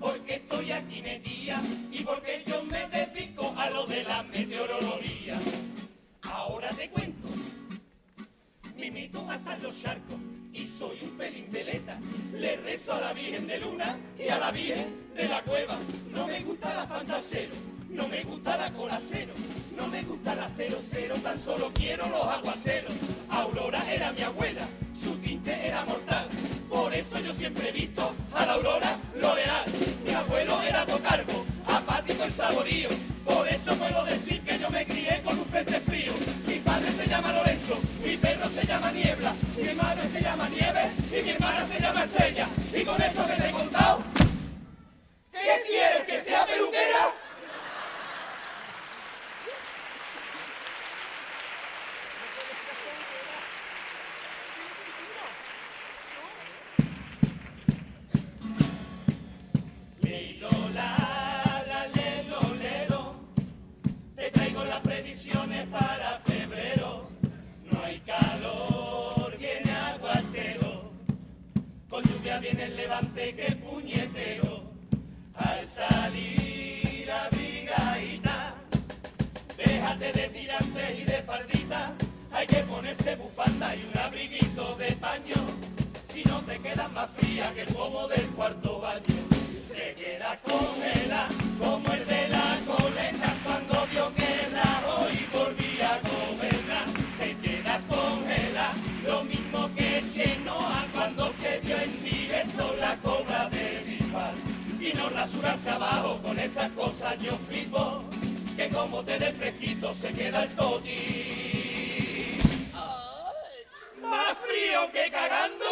pregunta por qué estoy aquí metida y por qué yo me dedico a lo de la meteorología. Ahora te cuento, me meto hasta los charcos y soy un pelín veleta. Le rezo a la Virgen de Luna y a la Virgen de la Cueva. No me gusta la fantasero, no me gusta la cola cero, no me gusta la cero cero, tan solo quiero los aguaceros. Aurora era mi abuela, su tinte era mortal, por eso yo siempre he visto a la Aurora L'Oreal. Abuelo era tocargo, apático y saborío, por eso puedo decir que yo me crié con un frente frío. Mi padre se llama Lorenzo, mi perro se llama Niebla, mi madre se llama Nieve y mi hermana se llama Estrella. Y con esto que te he contado, ¿qué quieres que sea peluquera? Que es puñetero. Al salir abrigadita, déjate de tirantes y de fardita. Hay que ponerse bufanda y un abriguito de paño. Si no te quedas más fría que el pomo del cuarto baño. Te quedas congela como rasurarse abajo con esas cosas yo flipo. Que como te dé fresquito se queda el toti. Más frío que cagando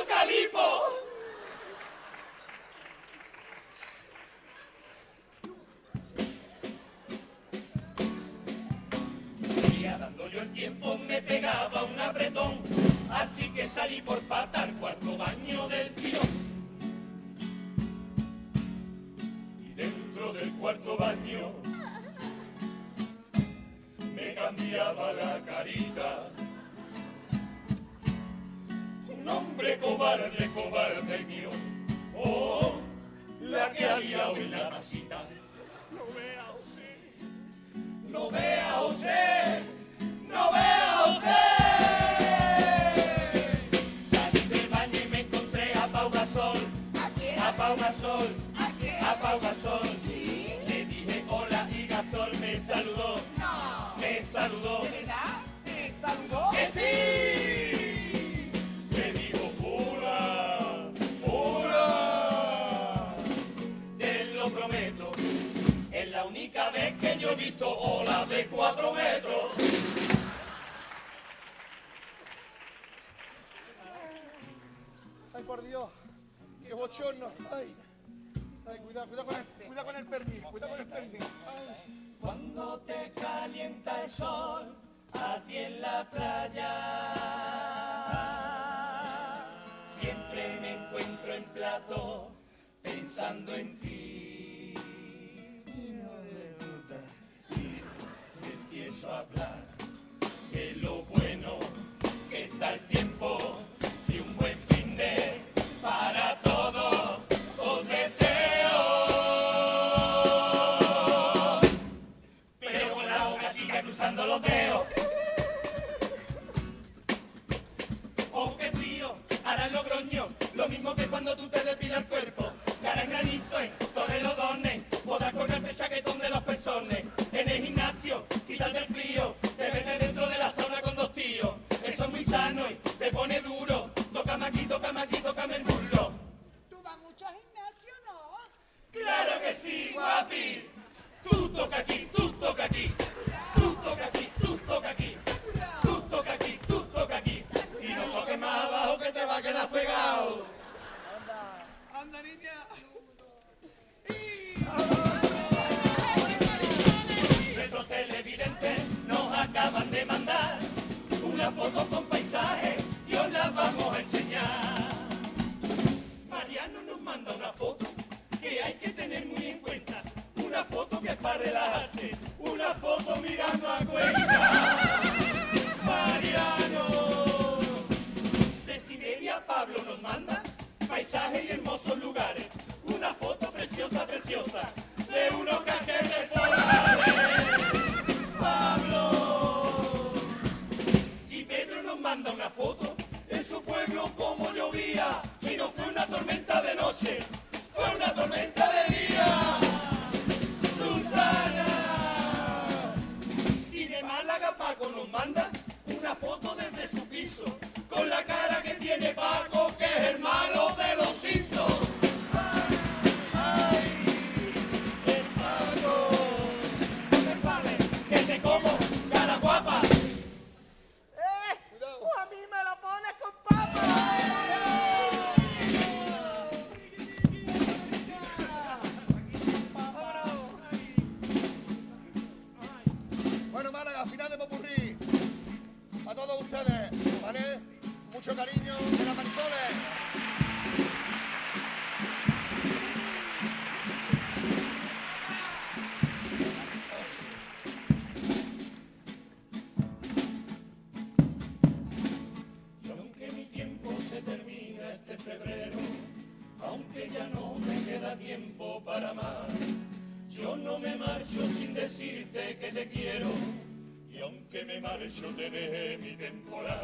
te dejé mi temporal,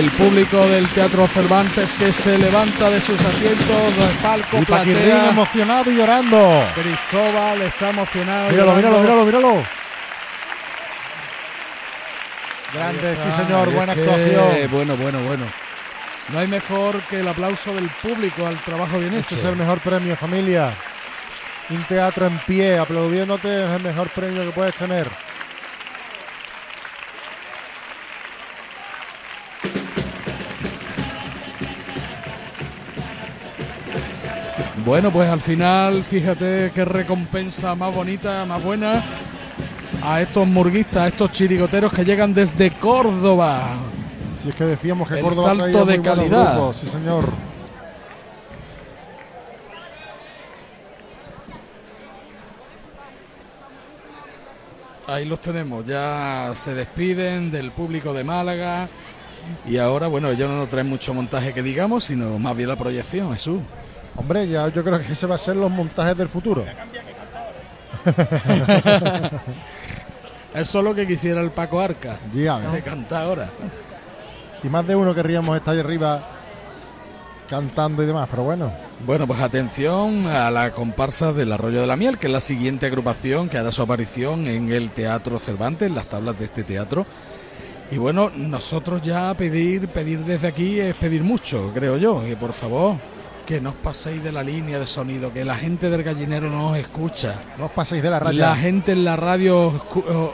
El público del Teatro Cervantes que se levanta de sus asientos, palco, Y platea. emocionado y llorando. Cristóbal está emocionado. Míralo, llorando. míralo, míralo, míralo. Grande, sí señor, buena que, actuación. Bueno, bueno, bueno. No hay mejor que el aplauso del público al trabajo bien hecho. Este es el mejor premio, familia. Un teatro en pie, aplaudiéndote, es el mejor premio que puedes tener. Bueno, pues al final, fíjate qué recompensa más bonita, más buena a estos murguistas, a estos chirigoteros que llegan desde Córdoba. Si es que decíamos que El Córdoba salto traía de calidad. grupos, sí señor. Ahí los tenemos, ya se despiden del público de Málaga. Y ahora, bueno, ellos no nos traen mucho montaje que digamos, sino más bien la proyección, Jesús. Hombre, ya yo creo que ese va a ser los montajes del futuro. Eso es lo que quisiera el Paco Arca. Ya, ¿no? De cantar ahora. Y más de uno querríamos estar ahí arriba cantando y demás, pero bueno. Bueno, pues atención a la comparsa del Arroyo de la Miel, que es la siguiente agrupación que hará su aparición en el Teatro Cervantes, en las tablas de este teatro. Y bueno, nosotros ya pedir, pedir desde aquí es pedir mucho, creo yo. Y por favor, que no os paséis de la línea de sonido, que la gente del gallinero no os escucha. No os paséis de la raya. La gente en la radio os escu- o-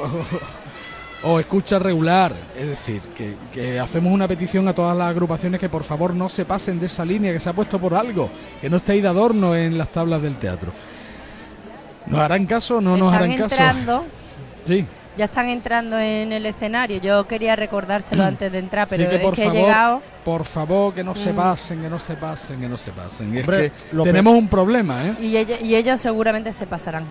o- os escucha regular. Es decir, que, que hacemos una petición a todas las agrupaciones que por favor no se pasen de esa línea que se ha puesto por algo, que no estéis de adorno en las tablas del teatro. ¿Nos harán caso o no nos harán caso? entrando, Sí. Ya están entrando en el escenario. Yo quería recordárselo antes de entrar, pero sí que es que favor, he llegado. por favor, que no se Mm. pasen, que no se pasen, que no se pasen. Hombre, es que tenemos un problema, ¿eh? Y, ella- y ellos seguramente se pasarán.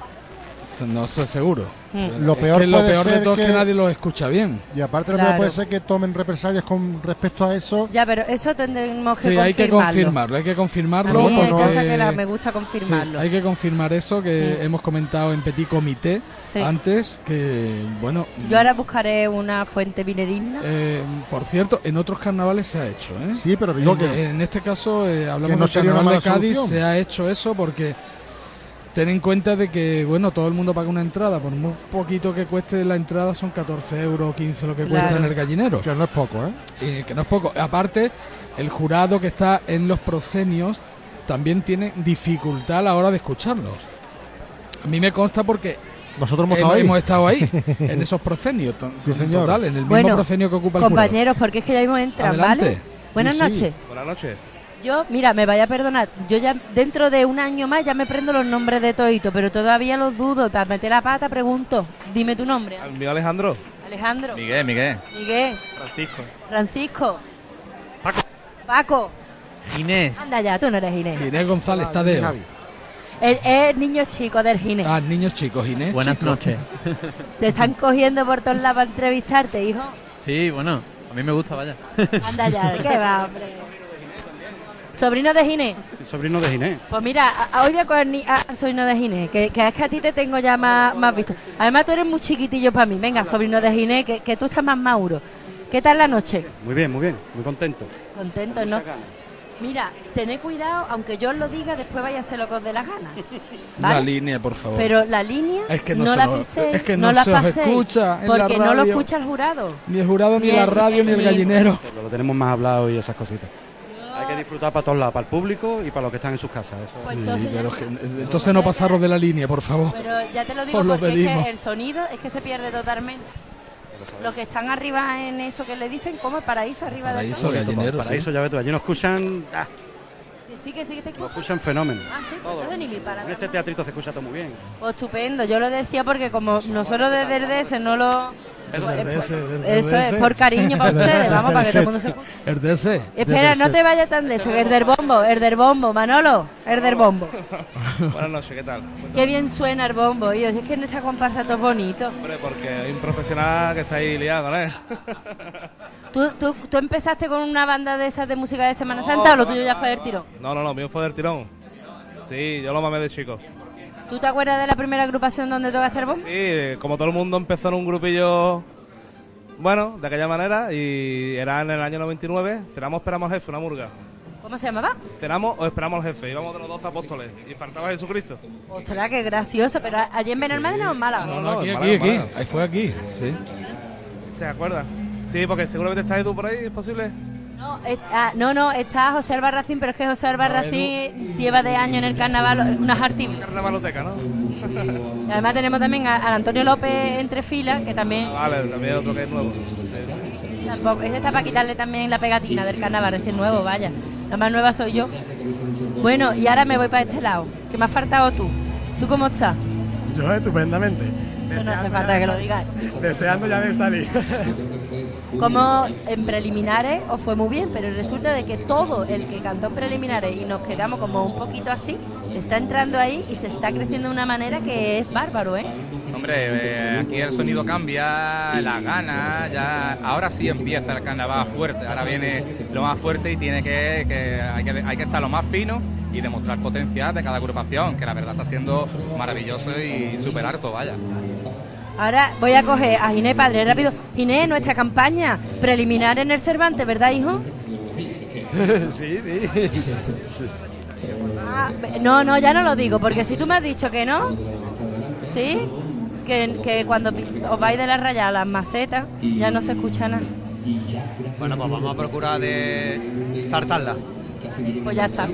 No soy seguro. Mm. Lo Es peor que lo peor de todo es que que- nadie lo escucha bien. Y aparte lo Claro. peor puede ser que tomen represalias con respecto a eso. Ya, pero eso tendremos que Sí, hay que confirmarlo. confirmarlo, hay que A confirmarlo. mí hay porque- cosas que la- me gusta confirmarlo. Sí, hay que confirmar eso que Mm. hemos comentado en Petit Comité Sí. antes, que bueno, Yo ahora buscaré una fuente vinedigna. eh, por cierto, en otros carnavales se ha hecho, ¿eh? Sí, pero digo en, que- en este caso eh, hablamos que no una carnaval de Cádiz, solución. se ha hecho eso porque ten en cuenta de que bueno todo el mundo paga una entrada, por muy poquito que cueste la entrada son 14 euros, 15 lo que cuesta Claro. en el gallinero. Que no es poco, ¿eh? Eh, que no es poco. Aparte, el jurado que está en los proscenios también tiene dificultad a la hora de escucharlos. A mí me consta porque Nosotros hemos hemos, estado ahí. estado ahí, en esos proscenios. Sí, señor. Total, en el mismo Bueno, proscenio que ocupa el jurado. compañeros, porque es que ya entran, Adelante. ¿vale? Buenas Sí, sí. noches. Buenas noches. Yo, mira, me vaya a perdonar. Yo ya dentro de un año más ya me prendo los nombres de todito, pero todavía los dudo. Para meter la pata pregunto. Dime tu nombre. ¿El mío Alejandro? Alejandro. Miguel, Miguel. Miguel. Francisco. Francisco. Paco. Paco. Ginés. Anda ya, tú no eres Ginés. Inés González Tadeo. Es, es niño chico del Ginés. Ah, niños chicos, Inés. Buenas chico. noches. Te están cogiendo por todos lados para entrevistarte, hijo. Sí, bueno, a mí me gusta, vaya. Anda ya, ¿qué va, hombre? ¿Sobrino de Ginés? Sobrino de Ginés. Pues mira, a- a- hoy voy a coger ni- a sobrino de Ginés, que, que es que a ti te tengo ya más, más visto. Además, tú eres muy chiquitillo para mí. Venga, sobrino de Ginés, que, que tú estás más mauro. ¿Qué tal la noche? Muy bien, muy bien, muy contento. Contento, ¿no? Mira, tened cuidado, aunque yo os lo diga, después vaya a ser lo que os dé la gana. La ¿vale? línea, por favor. Pero la línea Es que no la piséis, es que no, no la se paséis, escucha en la porque no lo escucha el jurado. Ni el jurado, ni Ni la el- radio, ni el ni- gallinero. Lo tenemos más hablado y esas cositas. Hay que disfrutar para todos lados, para el público y para los que están en sus casas. eso. Pues Sí, pero es que- entonces no pasaros de la línea, por favor. Pero ya te lo digo lo porque es que el sonido es que se pierde totalmente. Los que están arriba en eso que le dicen, como el paraíso arriba del Paraíso, todo. gallinero, Para eso ya ves tú, allí nos escuchan, ah, sí, que sí, que te nos escucho. escuchan fenómeno. Ah, sí, pues entonces ni mi En palabra. este teatrito se escucha todo muy bien. Pues estupendo, yo lo decía porque como nosotros desde el DS no lo... Eso es, por cariño para ustedes, vamos, para que todo el mundo se escuche. Espera, no te vayas tan de esto, el del bombo, el del bombo, Manolo, el del bombo. Buenas noches, ¿qué tal? Qué bien suena el bombo, y es que en esta comparsa todo es bonito. Hombre, porque hay un profesional que está ahí liado, ¿no? ¿Tú, tú, tú empezaste con una banda de esas de música de Semana Santa o lo tuyo ya fue del tirón? No, no, no, mío fue del tirón. Sí, yo lo mamé de chico. ¿Tú te acuerdas de la primera agrupación donde tocaste el bombo? Sí, como todo el mundo empezó en un grupillo, bueno, de aquella manera, y era en el año 99, cenamos, esperamos al jefe, una murga. ¿Cómo se llamaba? Cenamos o esperamos al jefe, íbamos de los 12 apóstoles, y faltaba Jesucristo. Ostras, qué gracioso, pero allí en Benalmádena o en Málaga. No, no, aquí, en aquí, Málaga, aquí. en Málaga. Ahí fue aquí, sí. ¿Se acuerda? Sí, porque seguramente está Edu por ahí, ¿es posible? No, es- ah, no, no, está José Albarracín, pero es que José Albarracín lleva de año en el carnaval unas artistas. Carnavaloteca, ¿no? Y además tenemos también a- al Antonio López entre filas, que también vale, también otro que es nuevo. Sí. tampoco, este está para quitarle también la pegatina del carnaval, recién nuevo, vaya. La más nueva soy yo. Bueno, y ahora me voy para este lado. ¿Qué me has faltado tú? ¿Tú cómo estás? Yo estupendamente. Eso no hace falta que lo digáis. Deseando ya de salir. Como en preliminares os fue muy bien, pero resulta de que todo el que cantó en preliminares y nos quedamos como un poquito así, está entrando ahí y se está creciendo de una manera que es bárbaro, ¿eh? Hombre, eh, aquí el sonido cambia, las ganas, ya ahora sí empieza el carnaval fuerte, ahora viene lo más fuerte y tiene que, que, hay, que hay que estar lo más fino y demostrar potencial de cada agrupación, que la verdad está siendo maravilloso y súper harto, vaya. Ahora voy a coger a Ginés Padre rápido. Ginés, nuestra campaña preliminar en el Cervantes, ¿verdad, hijo? sí, sí. Ah, no, no, ya no lo digo, porque si tú me has dicho que no, ¿sí? Que, que cuando os vais de la raya a las macetas ya no se escucha nada. Bueno, pues vamos a procurar de saltarla. Pues ya está.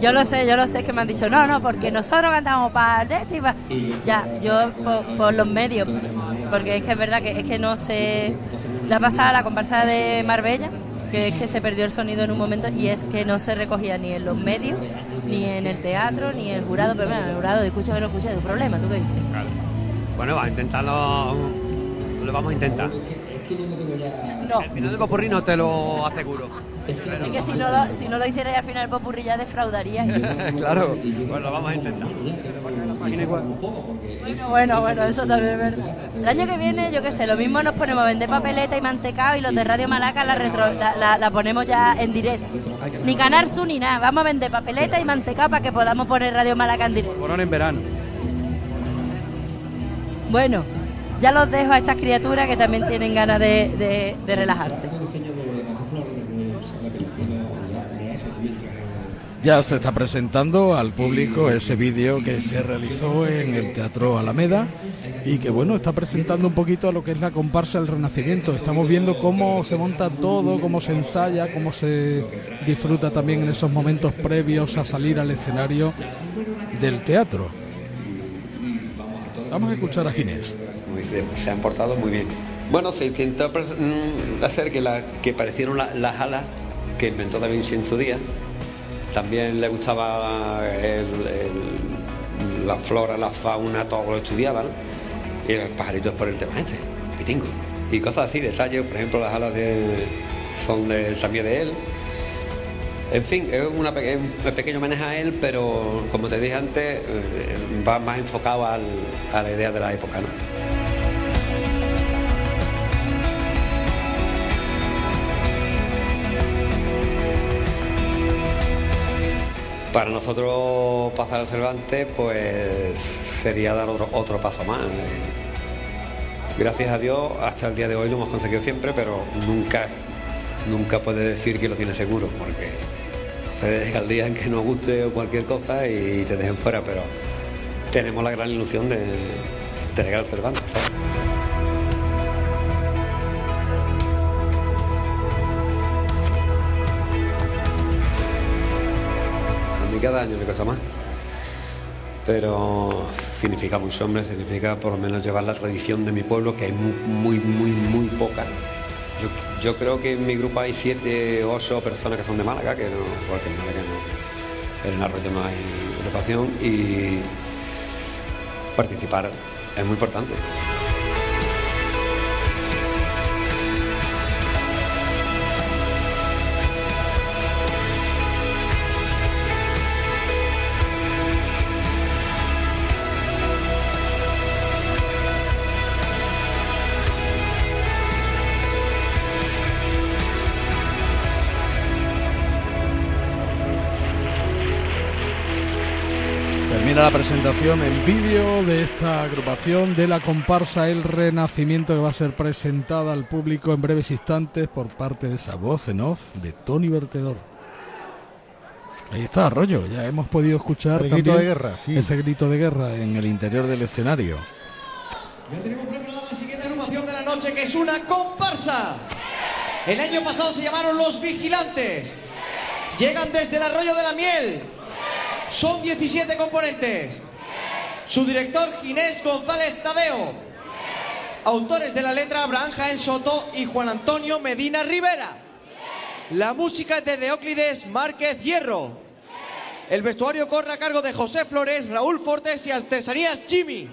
Yo lo sé, yo lo sé que me han dicho, no, no, porque nosotros cantamos para este y pa-". Ya, yo por, los medios, porque es que es verdad que es que no sé. La pasada la comparsa de Marbella, que es que se perdió el sonido en un momento y es que no se recogía ni en los medios, ni en el teatro, ni en el jurado. Pero bueno, el jurado, escucha que no escucha, es un problema, ¿tú qué dices? Bueno, va a intentarlo. Lo vamos a intentar. No. El final del popurrí no te lo aseguro. Es que si no lo, si no lo hicierais al final el popurrí ya defraudaría. claro, pues lo vamos a intentar. Bueno, bueno, bueno, eso también es verdad. El año que viene, yo qué sé, lo mismo nos ponemos a vender papeleta y mantecado y los de Radio Malaca la, retro- la, la- la ponemos ya en directo. Ni Canal Sur ni nada, vamos a vender papeleta y mantecado para que podamos poner Radio Malaca en directo. Corona en verano. Bueno, ya los dejo a estas criaturas que también tienen ganas de, de- de relajarse. Ya se está presentando al público ese vídeo que se realizó en el Teatro Alameda y que bueno, está presentando un poquito a lo que es la comparsa del Renacimiento. Estamos viendo cómo se monta todo, cómo se ensaya, cómo se disfruta también en esos momentos previos a salir al escenario del teatro. Vamos a escuchar a Ginés. Se han portado muy bien. Bueno, se intentó mm, hacer que, la, que parecieran la- las alas que inventó Da en su día. También le gustaba el- la flora, la fauna, todo lo estudiaban. Y los pajaritos por el tema este. Y cosas así, detalles, por ejemplo, las alas son de- también de él. En fin, es una un pequeño homenaje a él, pero como te dije antes, eh, va más enfocado a la idea de la época. ¿no? Para nosotros pasar al Cervantes, pues sería dar otro, otro paso más. Gracias a Dios, hasta el día de hoy lo hemos conseguido siempre, pero nunca, nunca puede decir que lo tiene seguro, porque puede llegar el día en que nos guste o cualquier cosa y te dejen fuera, pero tenemos la gran ilusión de, de llegar al Cervantes. Cada año me cosa más. Pero significa mucho, hombre, significa por lo menos llevar la tradición de mi pueblo, que hay muy, muy, muy, muy poca. Yo, creo que en mi grupo hay siete, ocho personas que son de Málaga, que no, porque en Málaga no, en el arroyo no hay agrupación y participar es muy importante. La presentación en vídeo de esta agrupación de la comparsa El Renacimiento que va a ser presentada al público en breves instantes por parte de esa voz en off de Tony Vertedor. Ahí está Arroyo, ya hemos podido escuchar El grito de guerra, sí. ese grito de guerra en el interior del escenario. Ya tenemos preparada la siguiente agrupación de la noche, que es una comparsa. El año pasado se llamaron Los Vigilantes. Llegan desde el Arroyo de la Miel. Son 17 componentes. Su director Ginés González Tadeo. Autores de la letra Abraham Jaén Soto y Juan Antonio Medina Rivera. La música es de Deóclides Márquez Hierro. El vestuario corre a cargo de José Flores, Raúl Fortes y Artesanías Jimmy.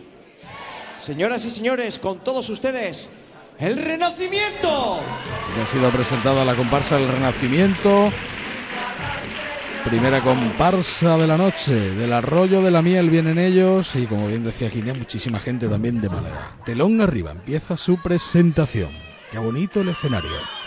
Señoras y señores, con todos ustedes, el Renacimiento. Ya ha sido presentada la comparsa El Renacimiento. Primera comparsa de la noche, del arroyo de la miel vienen ellos y como bien decía Ginés, muchísima gente también de Málaga. Telón arriba, empieza su presentación. Qué bonito el escenario.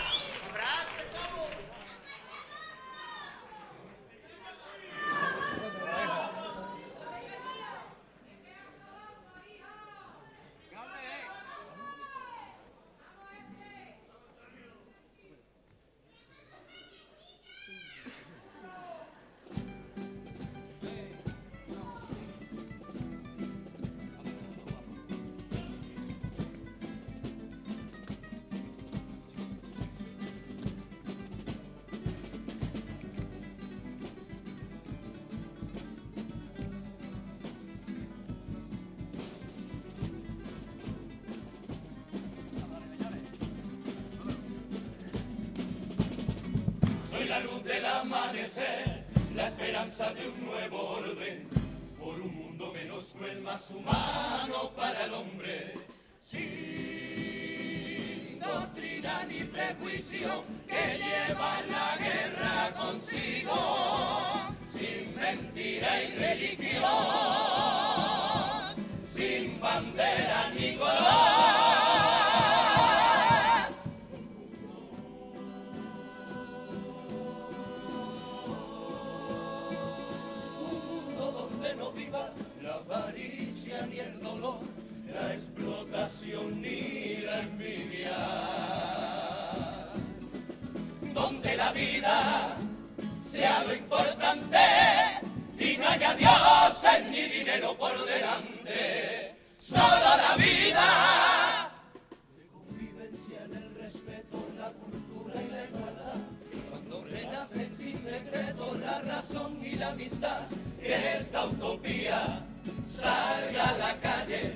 Salga a la calle,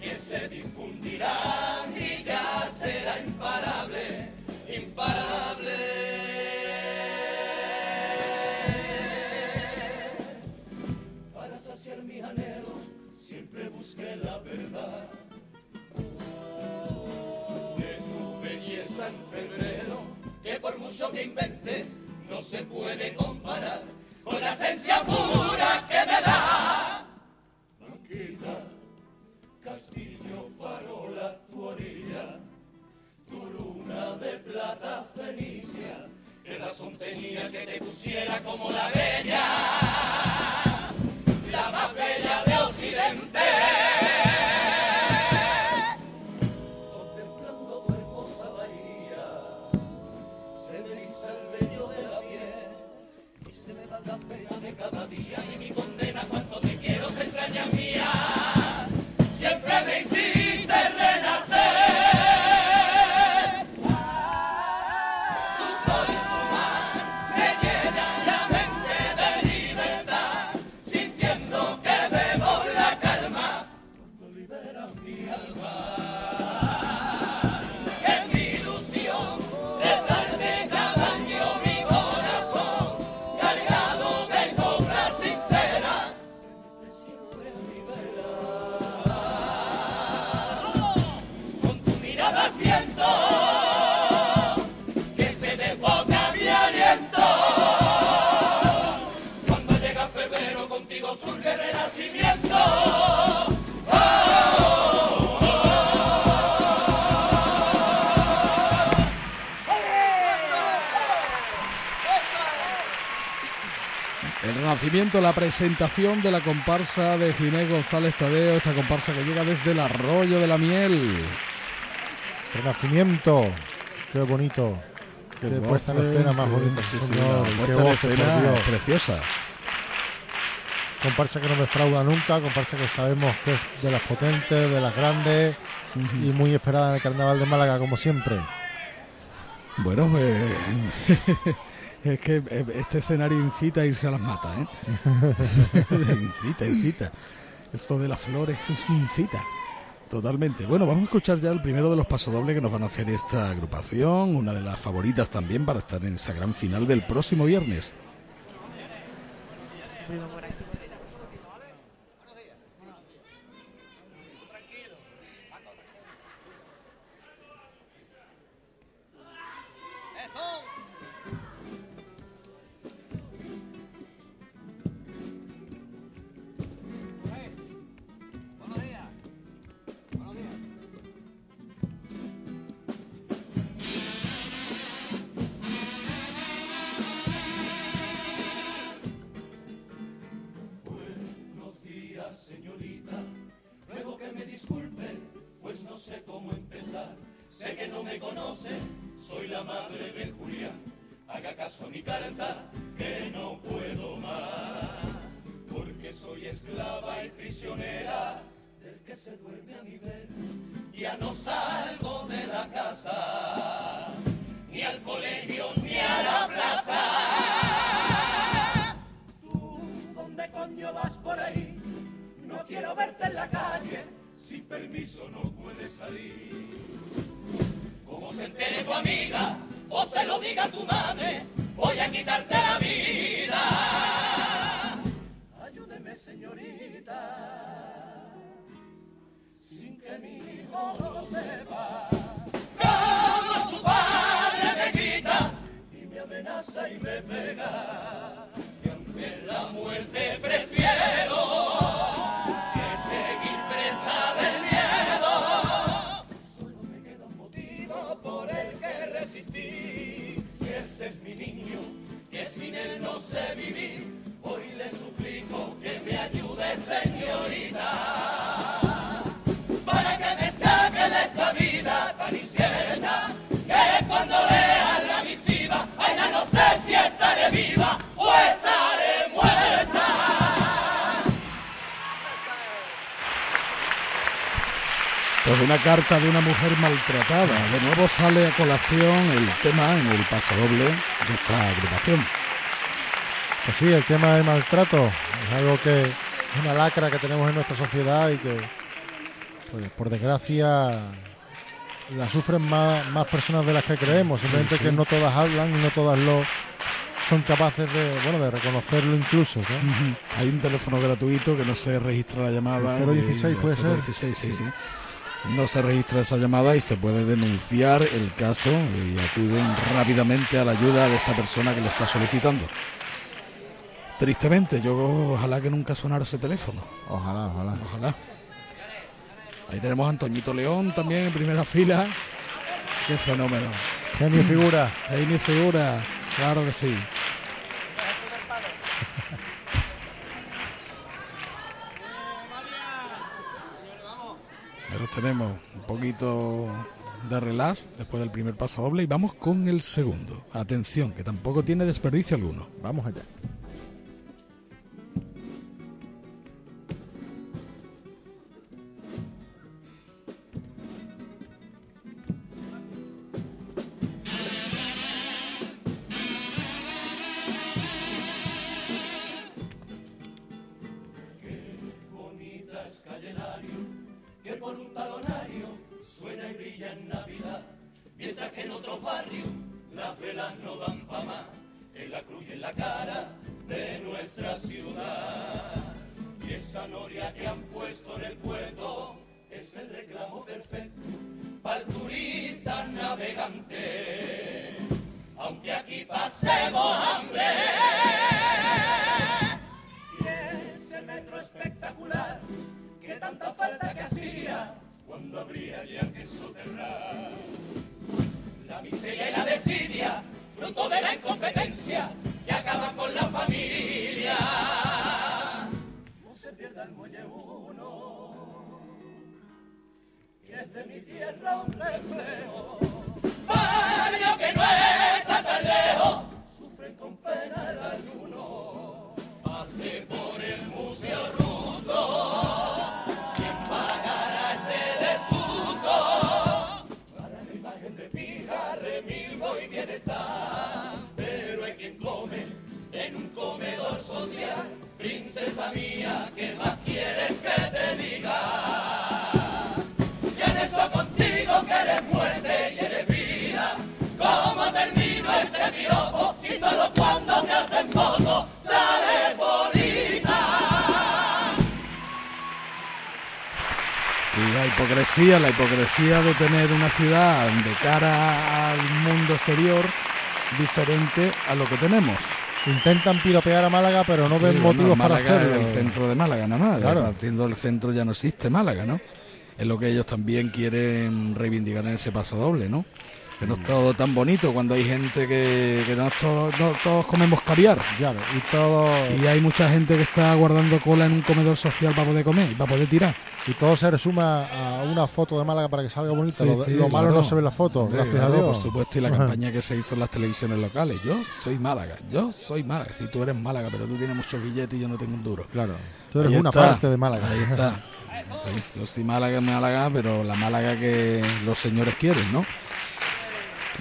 que se difundirá y ya será imparable, imparable. Para saciar mis anhelos, siempre busqué la verdad. De tu belleza en febrero, que por mucho que invente, no se puede comprar. la esencia pura que me da. Banqueta, castillo, farola, tu orilla, tu luna de plata fenicia, qué razón tenía que te pusiera como la bella, La presentación de la comparsa de Ginés González Tadeo, esta comparsa que llega desde el arroyo de la miel. Renacimiento. Qué bonito. Qué, puesta en escena más bonita. sí, sí, señor, la qué puesta en voces, escena preciosa. Comparsa que no defrauda nunca, comparsa que sabemos que es de las potentes, de las grandes y muy esperada en el Carnaval de Málaga, como siempre. Bueno, pues es que eh, este escenario incita a irse a las matas, ¿eh? incita, incita. Esto de las flores eso sí incita. Totalmente. Bueno, vamos a escuchar ya el primero de los pasodobles que nos van a hacer esta agrupación, una de las favoritas también para estar en esa gran final del próximo viernes. Sé que no me conoce, soy la madre de Julián. Haga caso a mi carta, que no puedo más. Porque soy esclava y prisionera del que se duerme a mi ver. Ya no salgo de la casa, ni al colegio, ni a la plaza. ¿Dónde coño vas por ahí? No quiero verte en la calle. Sin permiso no puedes salir. Como se entere tu amiga o se lo diga tu madre, voy a quitarte la vida. Ayúdeme, señorita, sin que mi hijo lo sepa. Como su padre me grita y me amenaza y me pega. Que aunque la muerte prefiero él no sé vivir. Hoy le suplico que me ayude, señorita. Para que me saque de esta vida tan incierta. Que cuando lea la misiva, ay, no sé si estaré viva o estaré muerta. Pues una carta de una mujer maltratada. De nuevo sale a colación el tema en el pasodoble de esta agrupación. Pues sí, el tema del maltrato es algo que es una lacra que tenemos en nuestra sociedad y que, pues, por desgracia, la sufren más, más personas de las que creemos. Simplemente sí. que no todas hablan y no todas lo son capaces de, bueno, de reconocerlo incluso. Hay un teléfono gratuito que no se registra la llamada. El 016 y- puede ser. 016, sí, sí. No se registra esa llamada y se puede denunciar el caso y acuden rápidamente a la ayuda de esa persona que lo está solicitando. Tristemente, yo ojalá que nunca sonara ese teléfono. Ojalá, ojalá. Ojalá. Ahí tenemos a Antoñito León también en primera fila. Qué fenómeno. Genio figura. Genio figura, claro que sí. Pero tenemos un poquito de relax después del primer paso doble y vamos con el segundo. Atención, que tampoco tiene desperdicio alguno. Vamos allá. Mientras que en otros barrios las velas no dan pa' más, en la cruz y en la cara de nuestra ciudad. Y esa noria que han puesto en el puerto es el reclamo perfecto para el turista navegante, aunque aquí pasemos hambre. Y ese metro espectacular que tanta falta que hacía cuando habría ya que soterrar. La miseria y la desidia, fruto de la incompetencia que acaba con la familia. No se pierda el muelle uno, que es de mi tierra un reflejo. Barrio que no está tan lejos, sufren con pena el ayuno. Comedor social. Princesa mía, ¿qué más quieres que te diga? Y en eso contigo que eres muerte y eres vida. ¿Cómo termino este piropo si solo cuando te hacen fotos sale bonita? La hipocresía, la hipocresía de tener una ciudad de cara al mundo exterior diferente a lo que tenemos. Intentan piropear a Málaga, pero no ven Sí, motivos para hacerlo. es el centro de Málaga nada más. Claro. Partiendo del centro ya no existe Málaga, ¿no? Es lo que ellos también quieren reivindicar en ese paso doble, ¿no? Que no es todo tan bonito cuando hay gente que, que no, es todo- no todos comemos caviar. Ves, y todo Y hay mucha gente que está guardando cola en un comedor social para poder comer y para poder tirar. Y todo se resuma a una foto de Málaga para que salga bonita. Sí, lo, sí, lo malo claro. no se ve en la foto, Hombre, gracias claro, a Dios. Por supuesto, y la Ajá. campaña que se hizo en las televisiones locales. Yo soy Málaga, yo soy Málaga. Si tú eres Málaga, pero tú tienes muchos billetes y yo no tengo un duro. Claro, tú eres Ahí una está, parte de Málaga. Ahí está. Yo soy Málaga, Málaga, pero la Málaga que los señores quieren, ¿no?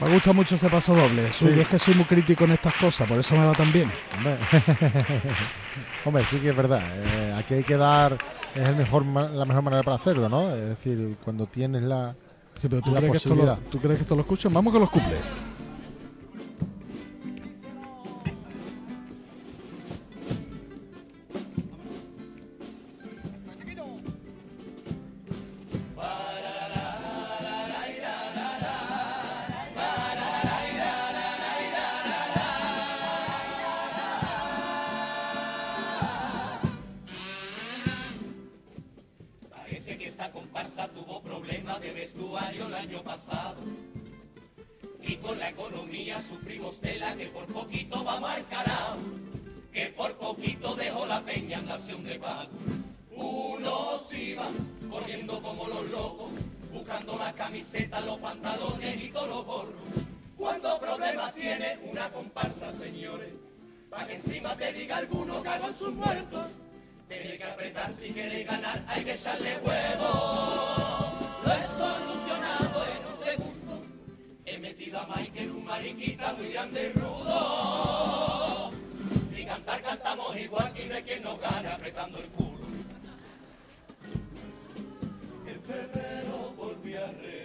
Me gusta mucho ese paso doble. Yo es que soy muy crítico en estas cosas, por eso me va tan bien. Hombre, Hombre, sí que es verdad. eh, aquí hay que dar, es el mejor, la mejor manera para hacerlo, ¿no? Es decir, cuando tienes la, Sí, pero ¿tú, la crees que esto lo. ¿tú crees que esto lo? Vamos con los cumples. Y con la economía sufrimos tela que por poquito vamos al carajo. Que por poquito dejó la peña nación de pago. Unos iban corriendo como los locos, buscando las camisetas, los pantalones y todos los gorros. ¿Cuántos problemas tiene una comparsa, señores? Para que encima te diga alguno cago en sus muertos. Tiene que apretar si quiere ganar, hay que echarle huevo. Lo he solucionado en un segundo. Michael un mariquita muy grande y rudo. Y cantar cantamos igual y no hay quien nos gane apretando el culo. En febrero volví a renacer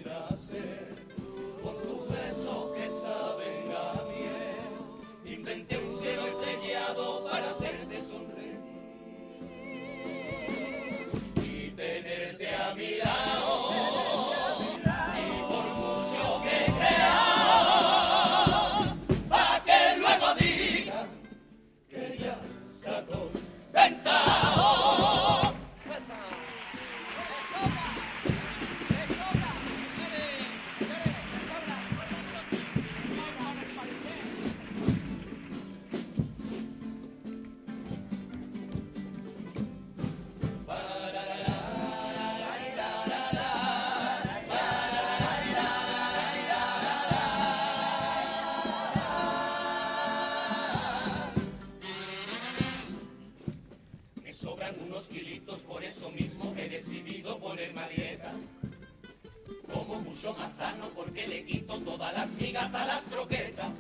porque le quito todas las migas a las croquetas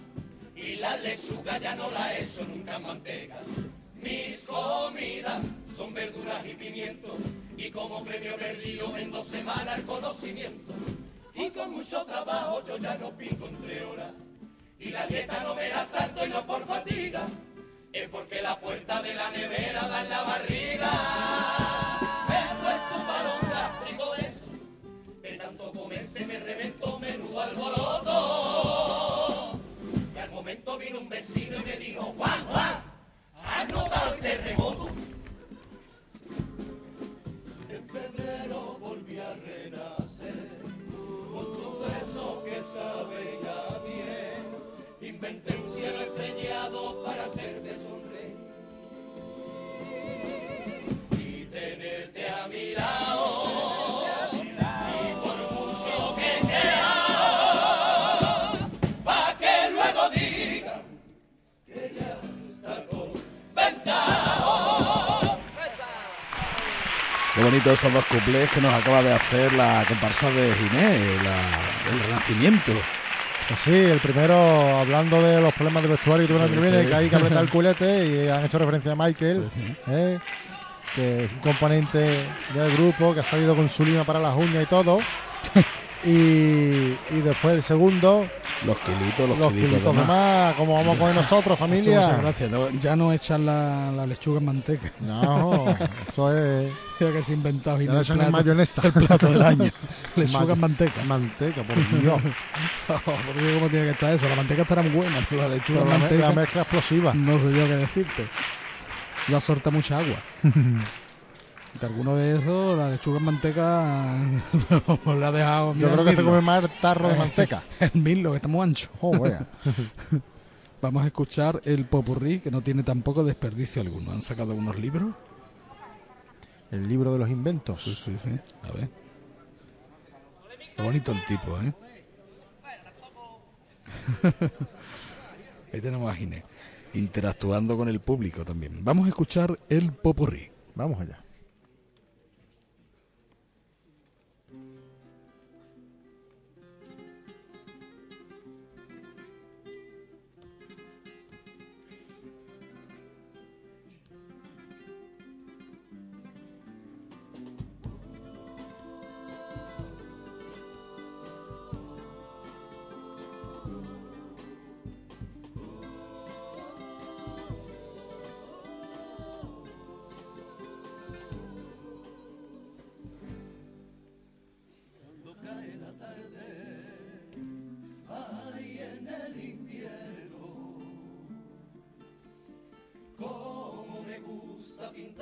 y la lechuga ya no la he hecho nunca en manteca. Mis comidas son verduras y pimientos y como premio perdido en dos semanas el conocimiento. Y con mucho trabajo yo ya no pico entre horas y la dieta no me la salto y no por fatiga, es porque la puerta de la nevera da en la barriga. He puesto un balón se me reventó menudo alboroto. Y al momento vino un vecino y me dijo, Juan, Juan, ¿has notado el terremoto? En febrero volví a renacer, con todo eso que sabe ya bien. Inventé un cielo estrellado para hacerte sonreír y tenerte a mi lado. Qué bonito esos dos cuplés que nos acaba de hacer la comparsa de Ginés, la- el renacimiento. Pues sí, el primero hablando de los problemas de vestuario y todo Sí, que viene, sí. que hay que apretar el culete y han hecho referencia a Michael, ¿eh? que es un componente del grupo que ha salido con su lima para las uñas y todo. y, y después el segundo, Los kilitos, los, los kilitos, kilitos de más. como vamos a comer nosotros, Muchas familia. gracias. No, ya no echan la, la lechuga en manteca. No, eso es. Creo que se ha inventado Ya el echan en plato, mayonesa. el plato del año. lechuga en manteca. Manteca, por Dios. por Dios, ¿cómo tiene que estar eso? La manteca estará muy buena, pero la lechuga Pero en la, manteca. la mezcla explosiva. No sé yo qué decirte. Ya sorta mucha agua. Que alguno de esos, la lechuga en manteca, la ha dejado. Yo creo que se come más el tarro de manteca. El mirlo, que está muy ancho. Joder. Vamos a escuchar el popurrí, que no tiene tampoco desperdicio alguno. Han sacado unos libros. El libro de los inventos. Sí, sí, sí. A ver. Qué bonito el tipo, ¿eh? Ahí tenemos a Ginés, interactuando con el público también. Vamos a escuchar el popurrí. Vamos allá.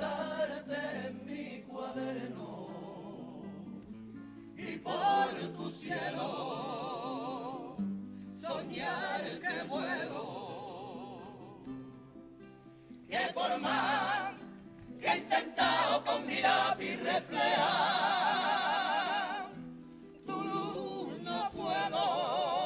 En mi cuaderno y por tu cielo soñar que vuelo, que por más que he intentado con mi lápiz reflejar tu luz no puedo,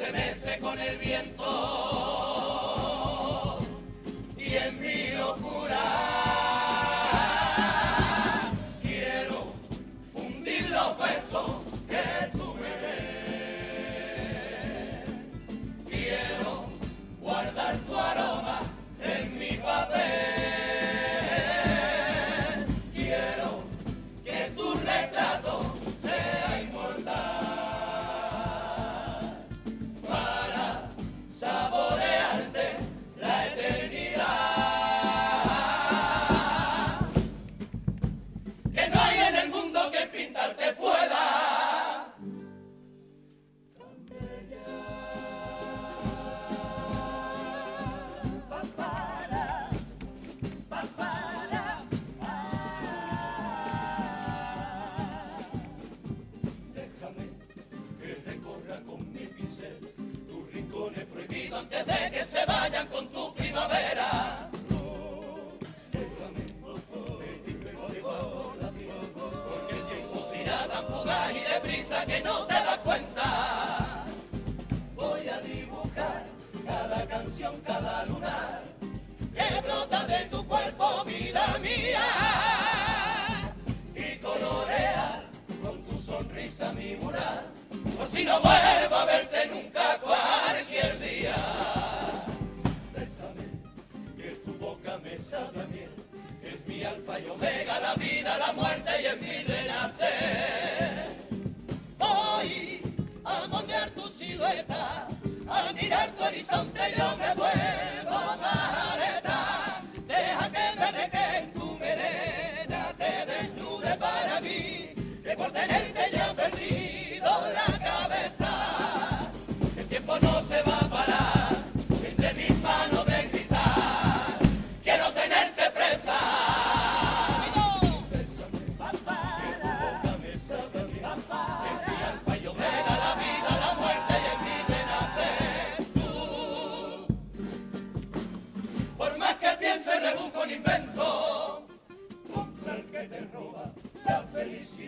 se mece con el viento. Y en mi locura vida mía y colorear con tu sonrisa mi mural, por si no vuelvo a verte nunca cualquier día. Bésame, que tu boca me sabe bien, es mi alfa y omega, la vida, la muerte y en mi renacer. Hoy, a montear tu silueta, al mirar tu horizonte yo me vuelvo a mareta.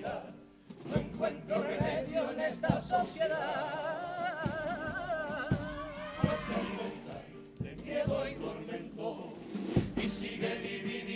No encuentro remedio en esta sociedad. Pues se alimentan de miedo y tormento y sigue dividido.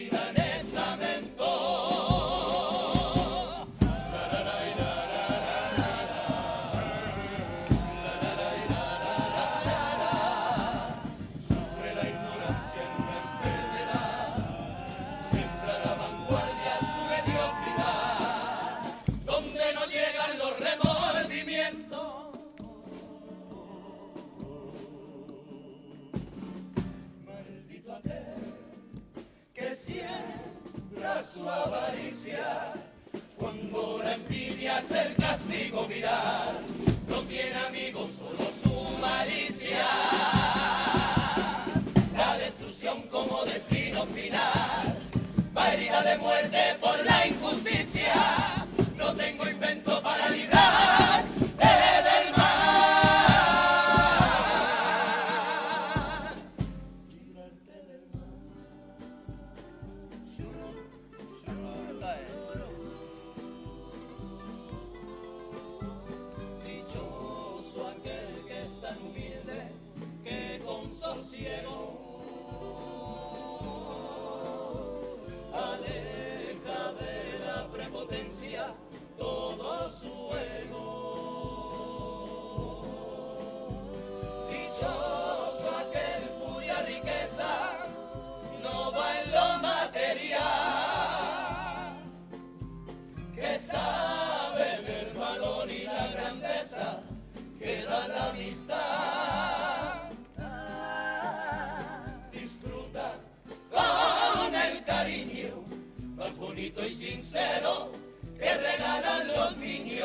Never helping you.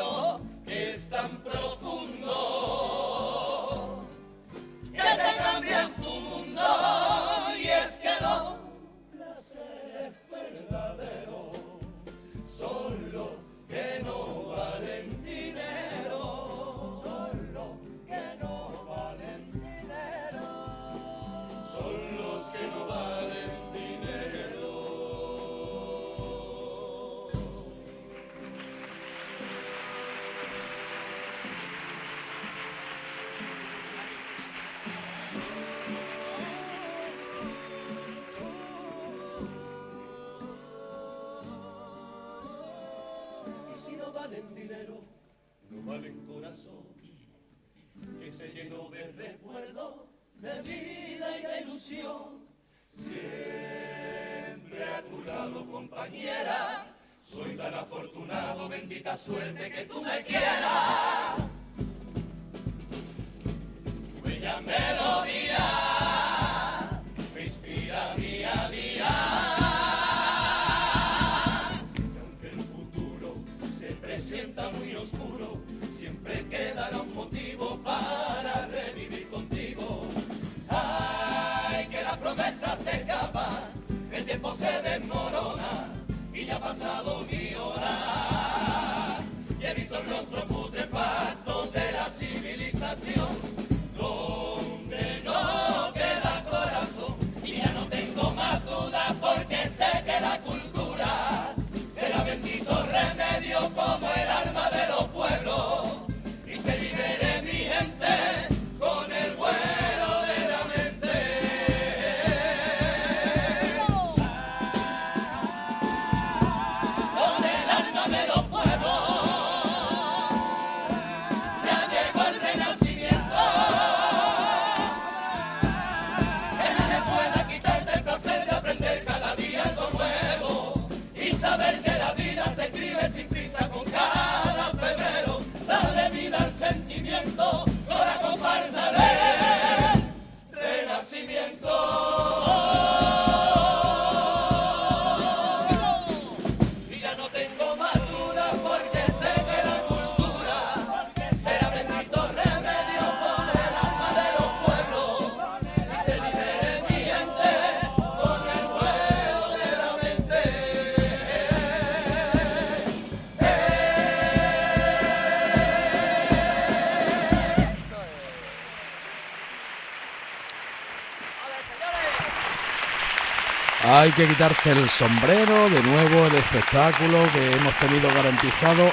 Hay que quitarse el sombrero, de nuevo el espectáculo que hemos tenido garantizado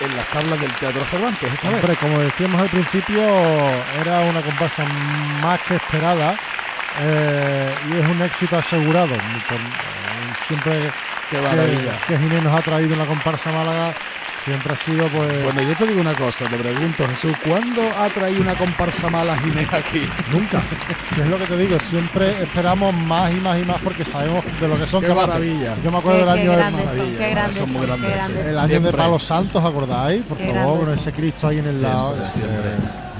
en las tablas del Teatro Cervantes esta vez. Hombre, como decíamos al principio, era una comparsa más que esperada eh, y es un éxito asegurado. Eh, siempre Qué que, que Ginés nos ha traído una comparsa a Málaga, siempre ha sido pues... Bueno, yo te digo una cosa, te pregunto, Jesús, ¿cuándo ha traído una comparsa mala Ginés aquí? Nunca. Es lo que te digo, siempre esperamos más y más y más porque sabemos de lo que son Qué capaces. maravilla. Yo me acuerdo Qué- del qué año del- grandes son, qué grandes son muy grandes, grandes sí. el año Siempre. de Palos Santos, ¿acordáis? Por Qué favor, con ese Cristo ahí en el Siempre, lado. siempre.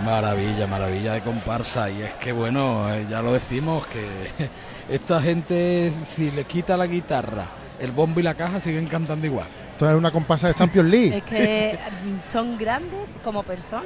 Maravilla, maravilla de comparsa. Y es que, bueno, eh, ya lo decimos, que esta gente, si les quita la guitarra, el bombo y la caja, siguen cantando igual. Esto es una comparsa de Champions League. Es que son grandes como personas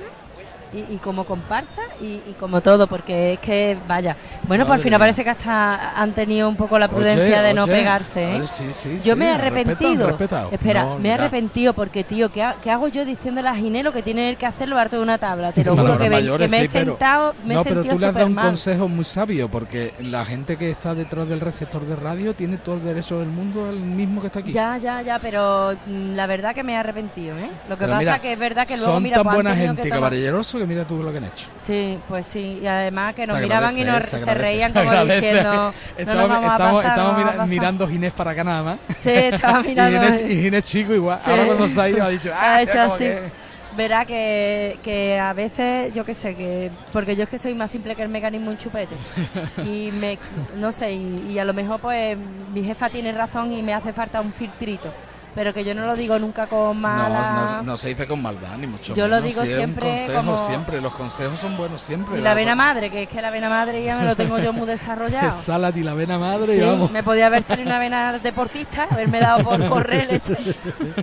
y, y como comparsa y, y como todo, porque es que, vaya. Bueno, por Madre fin mía. parece que hasta han tenido un poco la prudencia Oye, de no oye, pegarse. ¿eh? sí, sí, yo sí, me he respetan, arrepentido. respetado. Espera, No, me he arrepentido porque, tío, ¿qué, ha- qué hago yo diciéndole a Ginés lo que tiene él que hacer lo harto de una tabla? Te lo juro que, mayores, que me he pero- sentado, me no, he pero sentido tú le has dado un mal. consejo muy sabio, porque la gente que está detrás del receptor de radio tiene todo el derecho del mundo, el mismo que está aquí. Ya, ya, ya, pero mm, la verdad que me he arrepentido, ¿eh? Lo que Pero pasa mira, que es verdad que luego, son mira, tan pues buena gente caballerosos que mira tú lo que han hecho. Sí, pues sí, y además que nos Se miraban y nos, se se, reían se como agradece. diciendo, no Estamos, nos vamos a estamos- pasar, estamos no mira- a pasar". mirando Ginés para acá nada más. Sí, estaba mirando. y, Ginés, y Ginés chico igual. Sí. Ahora cuando se ha ido ha dicho, ah, Ha hecho así. que- Verá que, que a veces, yo qué sé, que porque yo es que soy más simple que el mecanismo un chupete. Y me, no sé, y, y a lo mejor pues mi jefa tiene razón y me hace falta un filtrito. Pero que yo no lo digo nunca con mala... No, no, no se dice con maldad, ni mucho Yo lo digo Si es un siempre consejo, como- siempre. Los consejos son buenos siempre. Y la vena madre, que es que la vena madre ya me lo tengo yo muy desarrollado. Salat y la vena madre, Sí, y vamos. me podía haber salido una vena deportista, haberme dado por correr leche.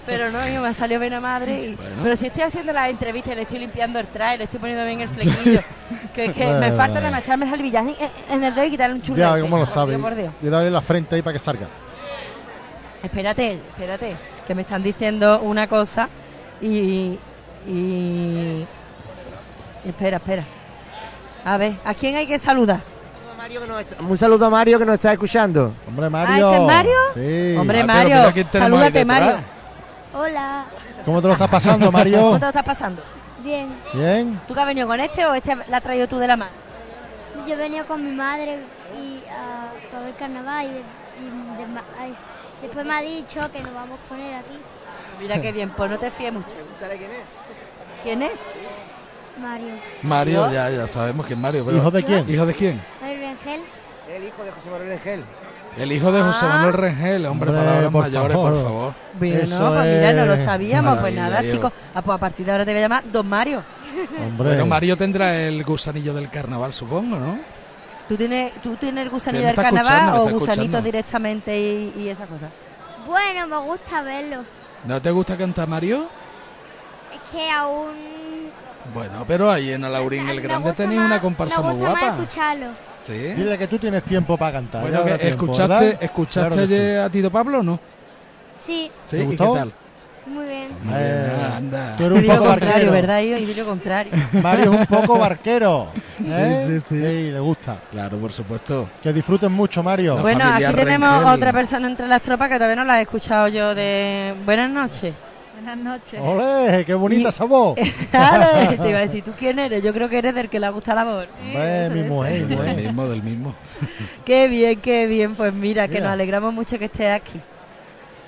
Pero no, me salió vena madre. y- Pero si estoy haciendo las entrevistas, y le estoy limpiando el traje, le estoy poniendo bien el flequillo. que es que me Bueno, falta bueno. más echarme salvillas en, el dedo y quitarle un chulete. ya, ¿cómo lo Por sabes? Dios, por Dios. Y darle la frente ahí para que salga. Espérate, espérate, que me están diciendo una cosa y. y. Espera, espera. A ver, ¿a quién hay que saludar? Un saludo a Mario que nos está escuchando. Hombre, ¿Ah, ese es Mario? Sí. Hombre, Ah, Mario, salúdate. Mario. Hola. ¿Cómo te lo estás pasando, Mario? ¿Cómo te lo estás pasando? Bien. Bien. ¿Tú que has venido con este o este la has traído tú de la mano? Yo venía con mi madre y ah, para ver carnaval y, y de ma- ay, después me ha dicho que nos vamos a poner aquí. Mira qué bien, pues no te fíes mucho. quién es. ¿Quién es? Mario. Mario, ya, ya sabemos quién es Mario. pero- ¿Hijo de quién? ¿Hijo de quién? Mario Rengel. El hijo de José Manuel Engel. El hijo de José Manuel Rengel, hombre, Hombre, palabras por mayores, favor. por favor. Bueno, Eso pues mira, no lo sabíamos. Pues nada, Dios. chicos. Ah, pues a partir de ahora te voy a llamar Don Mario. Hombre. Bueno, Mario tendrá el gusanillo del carnaval, supongo, ¿no? ¿Tú tienes, tú tienes el me del carnaval o gusanito escuchando. directamente y, y esas cosas? Bueno, me gusta verlo. ¿No te gusta cantar Mario? Es que aún Bueno, pero ahí en Alaurín el Grande tenéis una comparsa me muy gusta más guapa. escucharlo. Sí. Dile que tú tienes tiempo para cantar. Bueno, que tiempo, escuchaste, ¿verdad? escuchaste Claro que sí. ayer a Tito Pablo, o ¿no? Sí, Sí, ¿Te ¿y qué gustó? tal? Muy bien. Muy bien, Eh, anda. Tú eres un poco contrario, barquero. ¿verdad? Y digo contrario. Mario es un poco barquero. ¿eh? Sí, sí, sí. le gusta. Claro, por supuesto. Que disfruten mucho, Mario. La Bueno, aquí tenemos Rengel. otra persona entre las tropas que todavía no la he escuchado yo de... Buenas noches. Buenas noches. ¡Ole! ¡Qué bonita Y- esa voz! Claro, te iba a decir, ¿tú quién eres? Yo creo que eres del que le gusta la voz. Hombre, mi mujer, Del mismo, del mismo. Qué bien, qué bien. Pues mira, que Mira. nos alegramos mucho que estés aquí.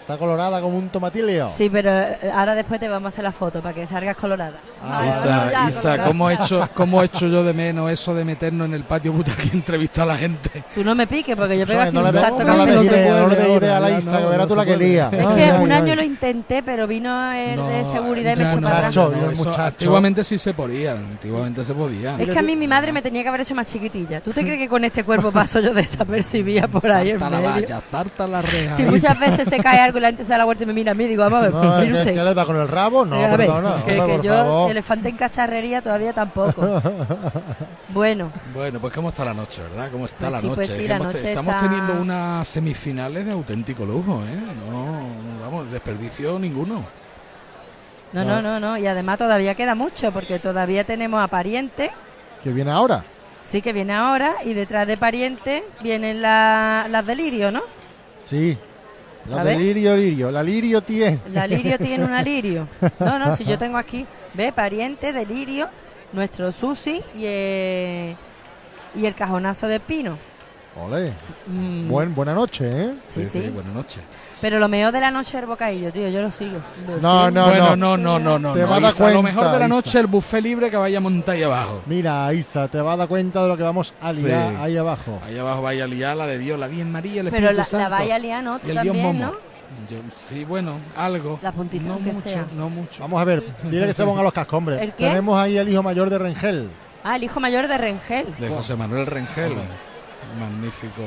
Está colorada como un tomatilio. Sí, pero eh, ahora después te vamos a hacer la foto para que salgas colorada. Ah, Isa, ya, Isa. ¿cómo he, hecho, ¿cómo he hecho yo de menos eso de meternos en el patio puta que entrevista a la gente? Tú no me piques porque yo pego aquí no un salto no no no idea a la Isa, que verás tú la que lía. Es que ay, un ay. año lo intenté, pero vino el de seguridad y me echó no, para atrás. Antiguamente sí se podía, antiguamente se podía. Es que a mí mi madre me tenía que haber hecho más chiquitilla. ¿Tú te crees que con este cuerpo paso yo desapercibida por ahí en Salta la medio? valla, salta la reja. Si muchas veces se cae algo y la gente se da la vuelta y me mira a mí, digo, vamos a ver, No, mire ¿qué, usted. qué le da con el rabo? No, Eh, a ver, perdona. que, hombre, que por yo favor. elefante en cacharrería todavía tampoco. bueno, Bueno, pues cómo está la noche, ¿verdad? ¿Cómo está Pues la sí, noche? pues sí, la noche estamos está- teniendo unas semifinales de auténtico lujo, ¿eh? No, vamos, desperdicio ninguno. no, no, no, no. Y además todavía queda mucho porque todavía tenemos a Pariente, Que viene ahora. sí que viene ahora, y detrás de Pariente vienen la- las Delirio, ¿no? Sí. La de lirio, lirio. La lirio tiene. La lirio tiene una lirio. No, no, si yo tengo aquí, ve, pariente de lirio, nuestro Susi y, eh, y el cajonazo de pino. Ole. Mm. Buen, buena noche, ¿eh? Sí, sí. buenas noches. Pero lo mejor de la noche es el bocadillo, tío, yo lo sigo. Lo No, sigo. no, bueno, no. no, no, no, no. Te no, va a dar Isa, lo mejor de la Isa. noche el buffet libre que vaya a montar ahí abajo. Mira, Isa, te vas a dar cuenta de lo que vamos a liar Sí. ahí abajo. Ahí abajo vaya a liar la de Dios, la Virgen María, el Pero Espíritu la, Santo. la vaya a liar, ¿no? Tú y el Dios también, Momo. ¿no? Yo- sí, bueno, algo. La puntita No que mucho, sea. no mucho. Vamos a ver, dile que se pongan los cascos, hombre. ¿El qué? Tenemos ahí el hijo mayor de Rengel. Ah, el hijo mayor de Rengel. De José Manuel Rengel. Magnífico.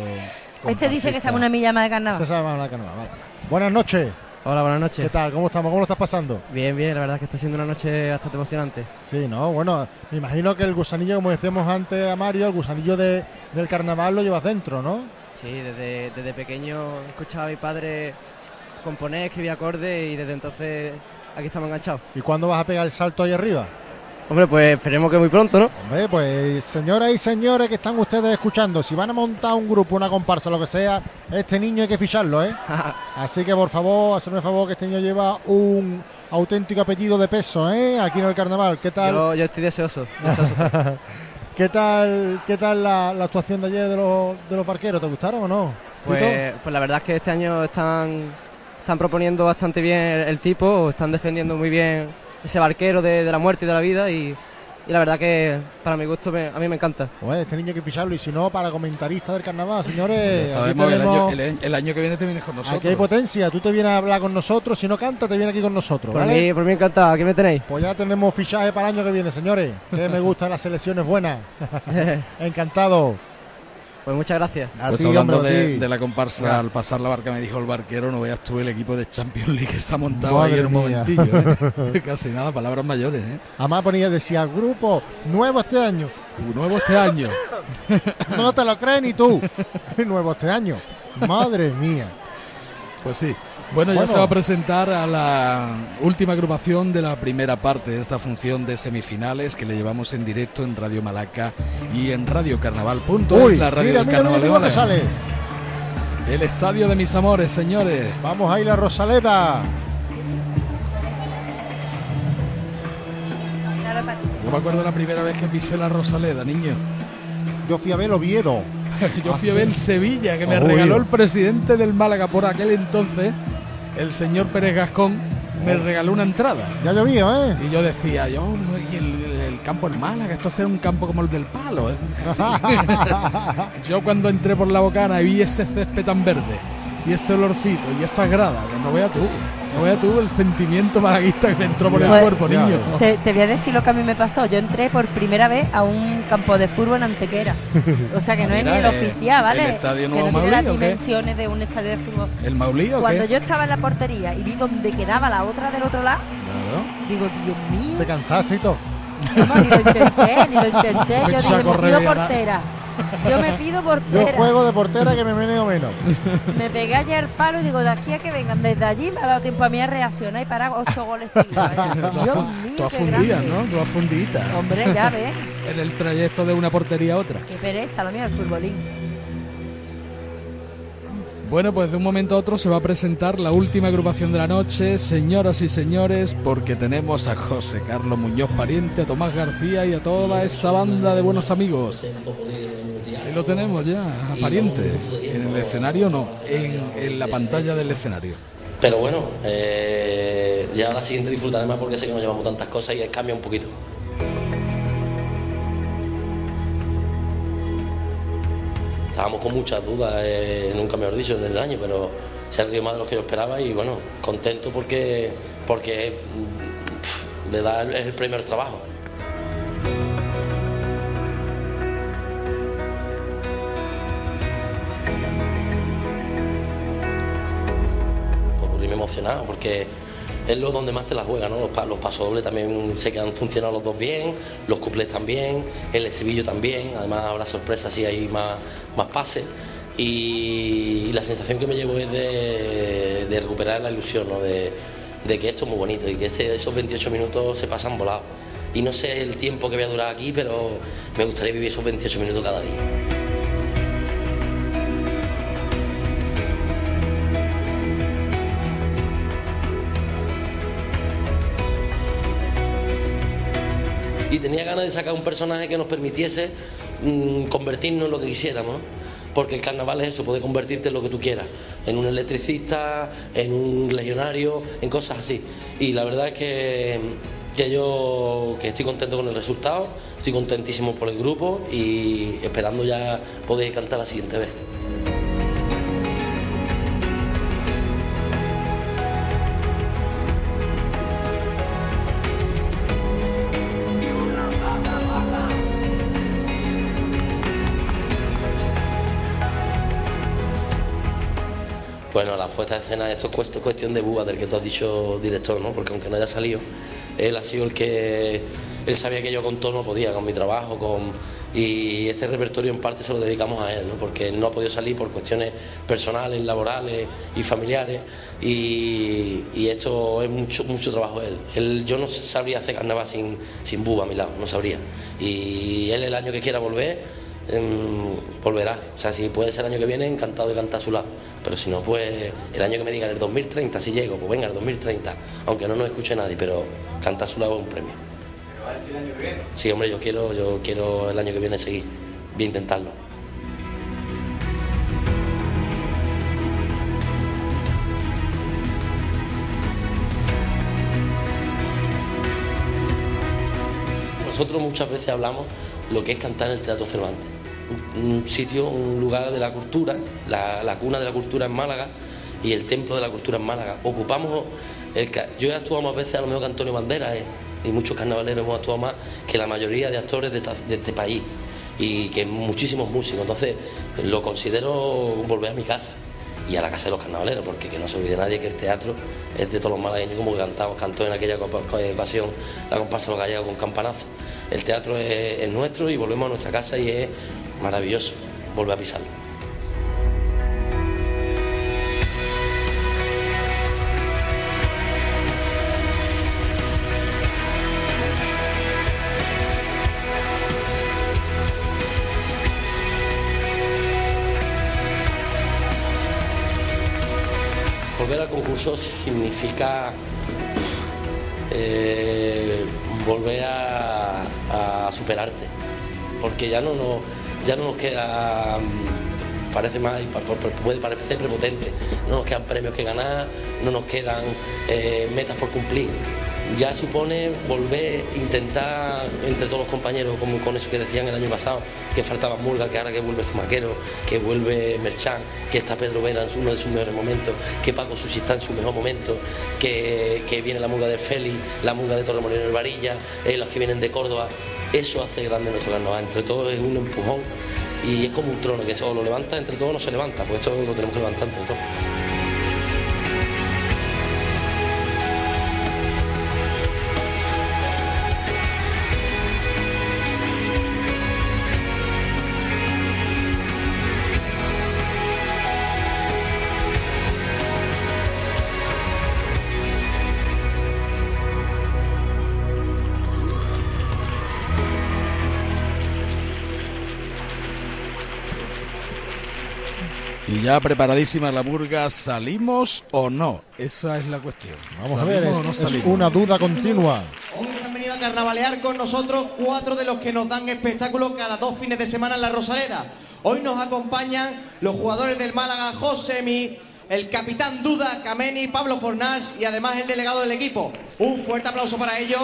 Este dice que sabe una milla más de carnaval. Este sabe más la carnaval, vale. Buenas noches. Hola, buenas noches. ¿Qué tal? ¿Cómo estamos? ¿Cómo lo estás pasando? Bien, bien, la verdad es que está siendo una noche bastante emocionante. Sí, no, bueno, me imagino que el gusanillo, como decíamos antes a Mario, el gusanillo de, del carnaval lo llevas dentro, ¿no? Sí, desde, desde pequeño escuchaba a mi padre componer, escribir acordes y desde entonces aquí estamos enganchados. ¿Y cuándo vas a pegar el salto ahí arriba? Hombre, pues esperemos que muy pronto, ¿no? Hombre, pues señoras y señores que están ustedes escuchando, si van a montar un grupo, una comparsa, lo que sea, este niño hay que ficharlo, ¿eh? Así que por favor, hacerme el favor que este niño lleva un auténtico apellido de peso, ¿eh? Aquí en el carnaval. ¿Qué tal? Yo, yo estoy deseoso. deseoso. ¿Qué tal, qué tal la, la actuación de ayer de los, de los barqueros? ¿Te gustaron o no? Pues, pues la verdad es que este año están, están proponiendo bastante bien el, el tipo, están defendiendo muy bien ese barquero de, de la muerte y de la vida y, y la verdad que para mi gusto me- a mí me encanta. Pues este niño hay que ficharlo y si no, para comentarista del carnaval, señores. Sabemos, el año, tenemos- el, el año que viene te vienes con nosotros. Aquí hay potencia, tú te vienes a hablar con nosotros, si no canta te viene aquí con nosotros, Por ¿vale? mí, por mí encantado, aquí me tenéis. Pues ya tenemos fichaje para el año que viene, señores. Que me gustan las selecciones buenas. Encantado. Pues muchas gracias. A Pues hablando hombre, de, la comparsa, Ya. al pasar la barca me dijo el barquero, no veas tú el equipo de Champions League que se ha montado Madre ahí en un mía. momentillo. ¿eh? Casi nada, palabras mayores. ¿eh? Además ponía, decía, grupo nuevo este año. Nuevo este año. no te lo crees ni tú. nuevo este año. Madre mía. Pues sí. Bueno, ya Bueno. se va a presentar a la última agrupación de la primera parte de esta función de semifinales que le llevamos en directo en Radio Malaca y en Radio Carnaval. Punto Uy, es la radio mira, del mira, Carnaval mira de sale. El estadio de mis amores, señores. Vamos a ir a Rosaleda. Yo me acuerdo la primera vez que pisé la Rosaleda, niño. Yo fui a ver Oviedo. Yo fui a ver Sevilla, que me Uy. regaló el presidente del Málaga por aquel entonces, el señor Pérez Gascón, me regaló una entrada. Ya llovió, ¿eh? Y yo decía, yo, y el, el campo en Málaga, esto es un campo como el del palo. ¿eh? Yo cuando entré por la bocana y vi ese césped tan verde, y ese olorcito, y esa grada, que no vea tú, no vea tú el sentimiento malaguista que me entró por el Pues, cuerpo, niño. Te, te voy a decir lo que a mí me pasó. Yo entré por primera vez a un campo de fútbol en Antequera. O sea que no es ni el eh, oficial, ¿vale? ¿el estadio que Nuevo no tiene las Maulí o qué? dimensiones de un estadio de fútbol. ¿El Maulí o Cuando qué? yo estaba en la portería y vi donde quedaba la otra del otro lado, Claro. digo, Dios mío. ¿Te cansaste y todo? No, ni lo intenté, ni lo intenté. Me Yo echa dije, a me pido portera. Yo me pido Yo portera. juego de portera que me meneo menos. Me pegué ayer el palo y digo, de aquí a que vengan desde allí me ha dado tiempo a mí a reaccionar y parar ocho goles seguidos. Dios mío, grande. ¿no? Tú afundita. Hombre, ya ves. En el trayecto de una portería a otra. Qué pereza, lo mío, el futbolín. Bueno, pues de un momento a otro se va a presentar la última agrupación de la noche, señoras y señores, porque tenemos a José Carlos Muñoz Pariente, a Tomás García y a toda esa banda de buenos amigos. Lo tenemos ya, a Pariente. En el escenario no, en, en la pantalla del escenario. Pero bueno, eh, ya la siguiente disfrutaré más porque sé que nos llevamos tantas cosas y cambia un poquito. Estábamos con muchas dudas, eh, nunca mejor dicho, en el año, pero se ha río más de lo que yo esperaba y bueno, contento porque, porque mm, pf, le da el, es el premio al trabajo. Emocionado porque es lo donde más te la juega, ¿no? Los, pa- los pasodobles también que han funcionado los dos bien, los cuplés también, el estribillo también, además habrá sorpresas si hay más, más pases. Y, y la sensación que me llevo es de, de recuperar la ilusión, ¿no? De, de que esto es muy bonito y que este- esos 28 minutos se pasan volados. Y no sé el tiempo que voy a durar aquí, pero me gustaría vivir esos 28 minutos cada día. Y tenía ganas de sacar un personaje que nos permitiese mm, convertirnos en lo que quisiéramos. Porque el carnaval es eso, poder convertirte en lo que tú quieras, en un electricista, en un legionario, en cosas así. Y la verdad es que, que yo que estoy contento con el resultado, estoy contentísimo por el grupo y esperando ya poder cantar la siguiente vez. Bueno, la puesta de escena, esto es cuest- cuestión de Búa, del que tú has dicho director, ¿no? Porque aunque no haya salido, él ha sido el que. Él sabía que yo con todo no podía, con mi trabajo, con. Y este repertorio en parte se lo dedicamos a él, ¿no? Porque él no ha podido salir por cuestiones personales, laborales y familiares. Y, y esto es mucho, mucho trabajo de él. él. Yo no sabría hacer carnaval sin, sin Búa a mi lado, no sabría. Y él el año que quiera volver em, volverá. O sea, si puede ser el año que viene, encantado de cantar a su lado. Pero si no, pues el año que me digan el 2030, si llego, pues venga, el 2030. Aunque no nos escuche nadie, pero cantar a su lado es un premio. ¿Pero va a decir el año que viene? Sí, hombre, yo quiero, yo quiero el año que viene seguir. Voy a intentarlo. Nosotros muchas veces hablamos lo que es cantar en el Teatro Cervantes. Un, sitio, un lugar de la cultura, la, la cuna de la cultura en Málaga y el templo de la cultura en Málaga. Ocupamos, el, yo he actuado más veces a lo mejor que Antonio Banderas eh, y muchos carnavaleros hemos actuado más que la mayoría de actores de, este país y que muchísimos músicos. Entonces lo considero volver a mi casa y a la casa de los carnavaleros, porque que no se olvide nadie que el teatro es de todos los malagueños, como cantamos, cantó en aquella ocasión la comparsa los gallegos con campanazo. El teatro es, es nuestro y volvemos a nuestra casa y es maravilloso volver a pisarlo. Volver al concurso significa eh, volver a, a superarte, porque ya no, nos- ya no nos queda, mm, parece más, puede parecer prepotente, no nos quedan premios que ganar, no nos quedan eh, metas por cumplir. Ya supone volver, intentar entre todos los compañeros, como con eso que decían el año pasado, que faltaba Murga, que ahora que vuelve Zumaquero, que vuelve Merchan, que está Pedro Vera en uno de sus mejores momentos, que Paco Susi está en su mejor momento, que, viene la Murga de Félix, la Murga de Torremolino del Varilla, eh, los que vienen de Córdoba. Eso hace grande nuestro carnaval. Entre todos es un empujón y es como un trono que o lo levanta entre todos no se levanta. Pues esto lo tenemos que levantar entre todos. Ya preparadísima la burga, ¿salimos o no? Esa es la cuestión. Vamos a ver, ¿Salimos o no es una duda continua. Hoy han venido a carnavalear con nosotros cuatro de los que nos dan espectáculos cada dos fines de semana en la Rosaleda. Hoy nos acompañan los jugadores del Málaga, Josemi, el capitán Duda, Kameni, Pablo Fornás y además el delegado del equipo. Un fuerte aplauso para ellos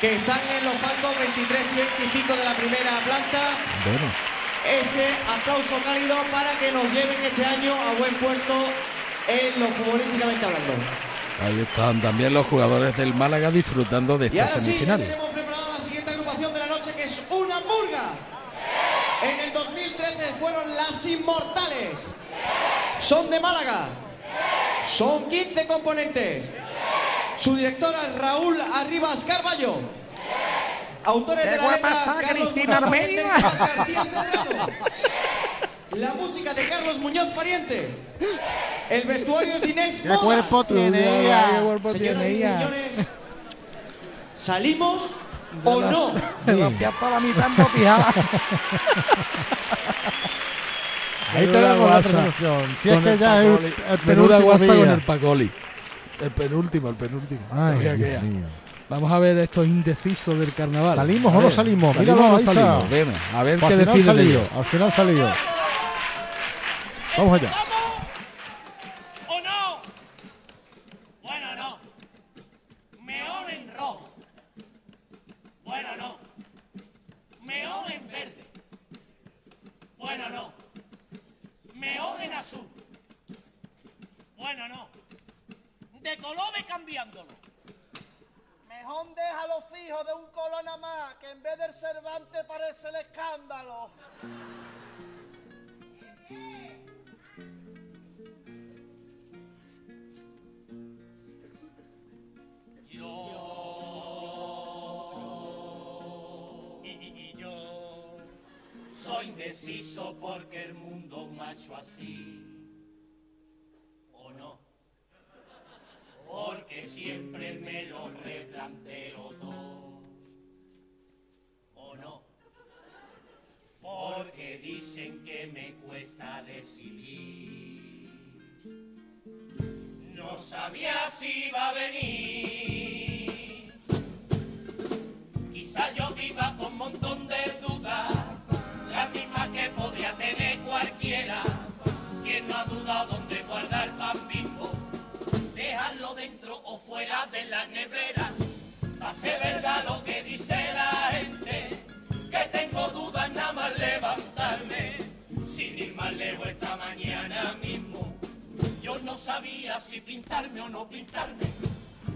que están en los palcos 23 y 25 de la primera planta. Bueno, Ese aplauso cálido para que nos lleven este año a buen puerto en lo futbolísticamente hablando. ahí están también los jugadores del Málaga disfrutando de esta ahora sí, semifinal. tenemos preparada la siguiente agrupación de la noche, que es una hamburga. En el 2013 fueron las Inmortales. Son de Málaga. Son 15 componentes. Su directora es Raúl Arribas Carballo. Autores ¡Qué de la letra Carlos Cristina Muñoz García Serrano. La música de Carlos Muñoz Pariente. El vestuario es de Inés ¿Qué Moda. cuerpo tiene ella? ¿Qué cuerpo Señoras tiene y ella? señores, ¿salimos o no? La piata la mitad. Ahí tenemos la guasa. Si es que el ya es el, penúltimo guasa día. con el Pacoli. El penúltimo, el penúltimo. Ay, Dios mío. Vamos a ver estos indecisos del carnaval. ¿Salimos A o no salimos? ¿Salimos Míralo, o no salimos? Ven, a ver Pues qué al final ellos. Al final salió. Vamos allá. ¿O no? Bueno, no. Meón en rojo. Bueno, no. Meón en verde. Bueno, no. Meón en azul. Bueno, no. De colores cambiándolo. Mejor déjalo fijo de un color nada más, que en vez del Cervantes parece el escándalo. Y, y- y yo soy indeciso porque el mundo macho así. Porque siempre me lo replanteo todo. ¿O no? Porque dicen que me cuesta decidir. No sabía si iba a venir. De la nevera. Ser verdad lo que dice la gente, que tengo dudas nada más levantarme. Sin ir más lejos esta mañana mismo, yo no sabía si pintarme o no pintarme.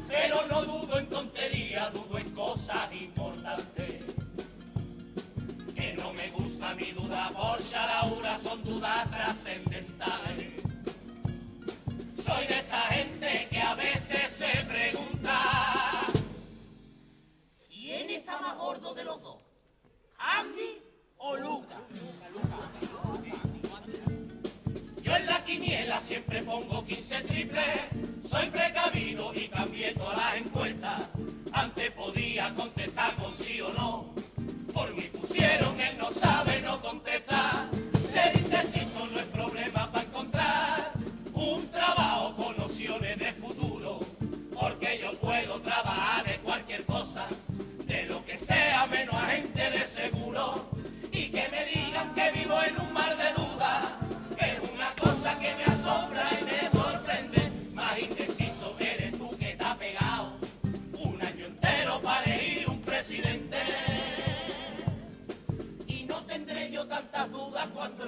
Pero no dudo en tontería, dudo en cosas importantes. Que no me gusta mi duda por Sharaura, son dudas trascendentales. Soy de esa gente que a veces se pregunta ¿Quién está más gordo de los dos? ¿Andy o Luca? Yo en la quiniela siempre pongo 15 triples. Soy precavido y cambié todas las encuestas. Antes podía contestar con sí o no. Por mí pusieron él no sabe, no contesta.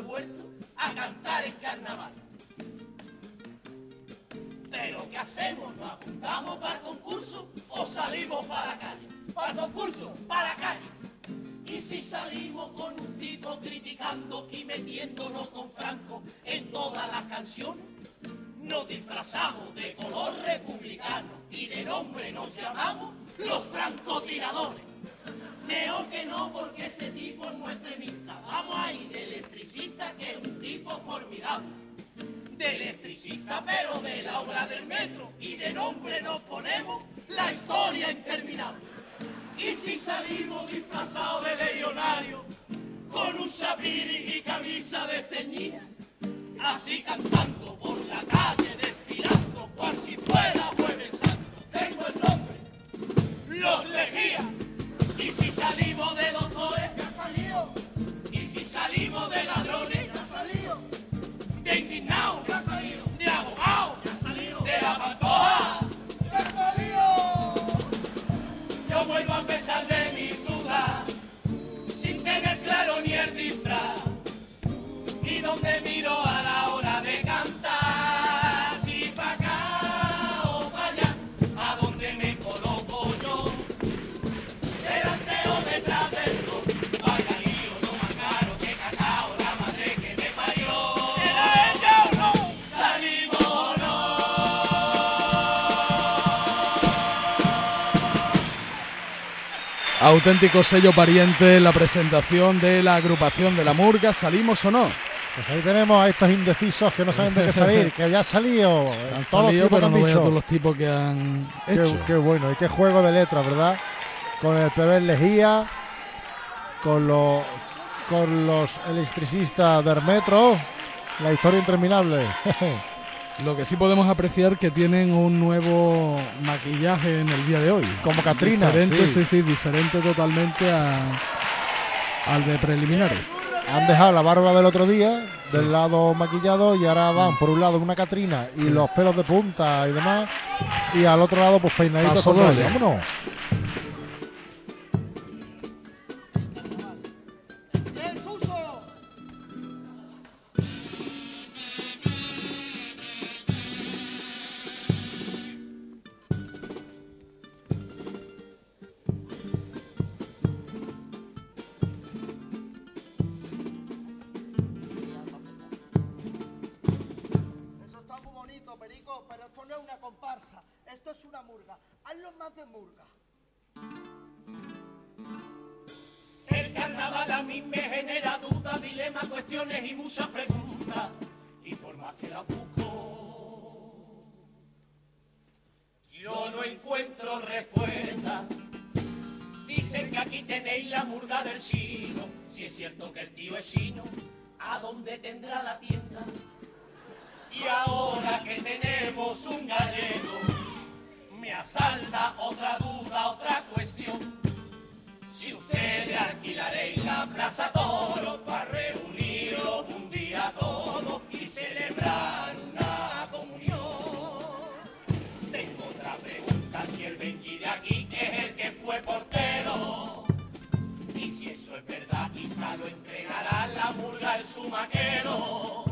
He vuelto a cantar en carnaval. Pero ¿qué hacemos? ¿Nos apuntamos para el concurso o salimos para la calle? Para el concurso, para la calle. Y si salimos con un tipo criticando y metiéndonos con Franco en todas las canciones, nos disfrazamos de color republicano y de nombre nos llamamos los francotiradores. Creo que no, porque ese tipo es muy extremista. Vamos ahí, de electricista, que es un tipo formidable. De electricista, pero de la obra del metro. Y de nombre nos ponemos la historia interminable. Y si salimos disfrazados de legionario, con un chapiri y camisa de ceñida, así cantando por la calle, desfilando, cual si fuera jueves santo, tengo el nombre, los legías. Salimos de doctores, ya salido. Y si salimos de ladrones, ya salido. De indignados, ya salido. De abogados, ya salido. De la pantoja, ya salido. Yo vuelvo a pesar de mis dudas, sin tener claro ni el disfraz. Y donde miro a Auténtico sello pariente en la presentación de la agrupación de la Murga. ¿Salimos o no? Pues ahí tenemos a estos indecisos que no saben de qué salir, que ya ha salido. Han todos los salido, tipos que pero han no veo dicho. todos los tipos que han Qué, hecho. qué bueno, y qué juego de letras, ¿verdad? Con el PB Lejía, con los con los electricistas del metro, la historia interminable. Lo que sí podemos apreciar que tienen un nuevo maquillaje en el día de hoy. Como Catrina, Diferente, sí. sí, sí, diferente totalmente a, al de preliminares. Han dejado la barba del otro día del lado maquillado y ahora van por un lado una Catrina y los pelos de punta y demás y al otro lado pues peinaditos con. Vámonos. De murga. El carnaval a mí me genera dudas, dilemas, cuestiones y muchas preguntas. Y por más que las busco, yo no encuentro respuesta. Dicen que aquí tenéis la murga del chino. Si es cierto que el tío es chino, ¿a dónde tendrá la tienda? Y ahora que tenemos un gallego, me asalta otra duda, otra cuestión. Si ustedes alquilaréis la Plaza Toro para reuniros un día todo y celebrar una comunión. Tengo otra pregunta, si el Benji de aquí es el que fue portero. Y si eso es verdad, quizá lo entregará la murga el sumaquero.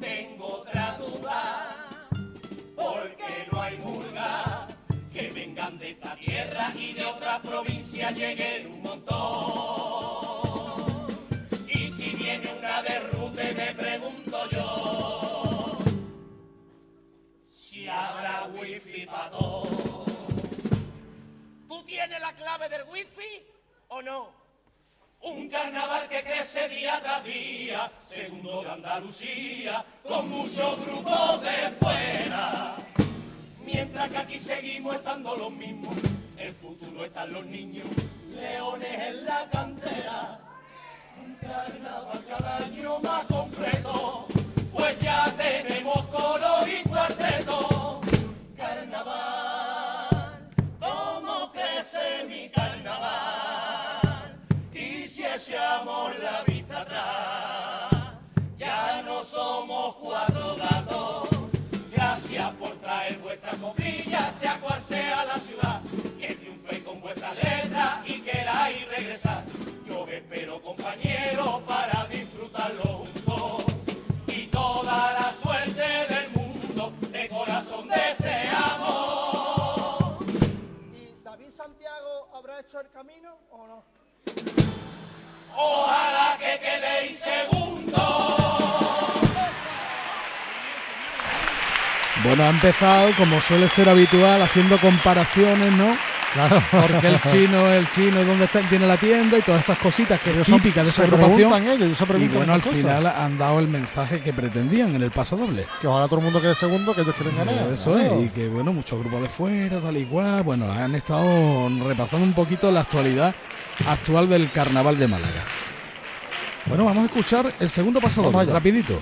Tengo otra duda, porque que vengan de esta tierra y de otra provincia lleguen un montón. Y si viene una derrute me pregunto yo, si habrá wifi para todos. ¿Tú tienes la clave del wifi o no? Un carnaval que crece día tras día, segundo de Andalucía, con muchos grupos de fuera. Mientras que aquí seguimos estando los mismos, el futuro están los niños, leones en la cantera. Un carnaval cada año más completo, pues ya tenemos coro y cuarteto. Carnaval, ¿cómo crece mi carnaval? Y si echamos la vista atrás, ya no somos cuatro vuestras copillas, sea cual sea la ciudad, que triunféis con vuestras letras y queráis regresar. Yo os espero, compañeros, para disfrutarlo juntos. Y toda la suerte del mundo, de corazón deseamos. ¿Y David Santiago habrá hecho el camino o no? Ojalá que quedéis segundos. Bueno, ha empezado, como suele ser habitual, haciendo comparaciones, ¿no? Claro. Porque el chino, el chino, ¿dónde está? tiene la tienda y todas esas cositas que es son- típica de esa agrupación. ellos, se y bueno, al cosas. final han dado el mensaje que pretendían en el paso doble. Que ojalá todo el mundo quede segundo, que ellos quieren ganar. Eso claro. es, y que bueno, muchos grupos de fuera, tal y cual, bueno, han estado repasando un poquito la actualidad actual del carnaval de Málaga. Bueno, vamos a escuchar el segundo paso doble, rapidito.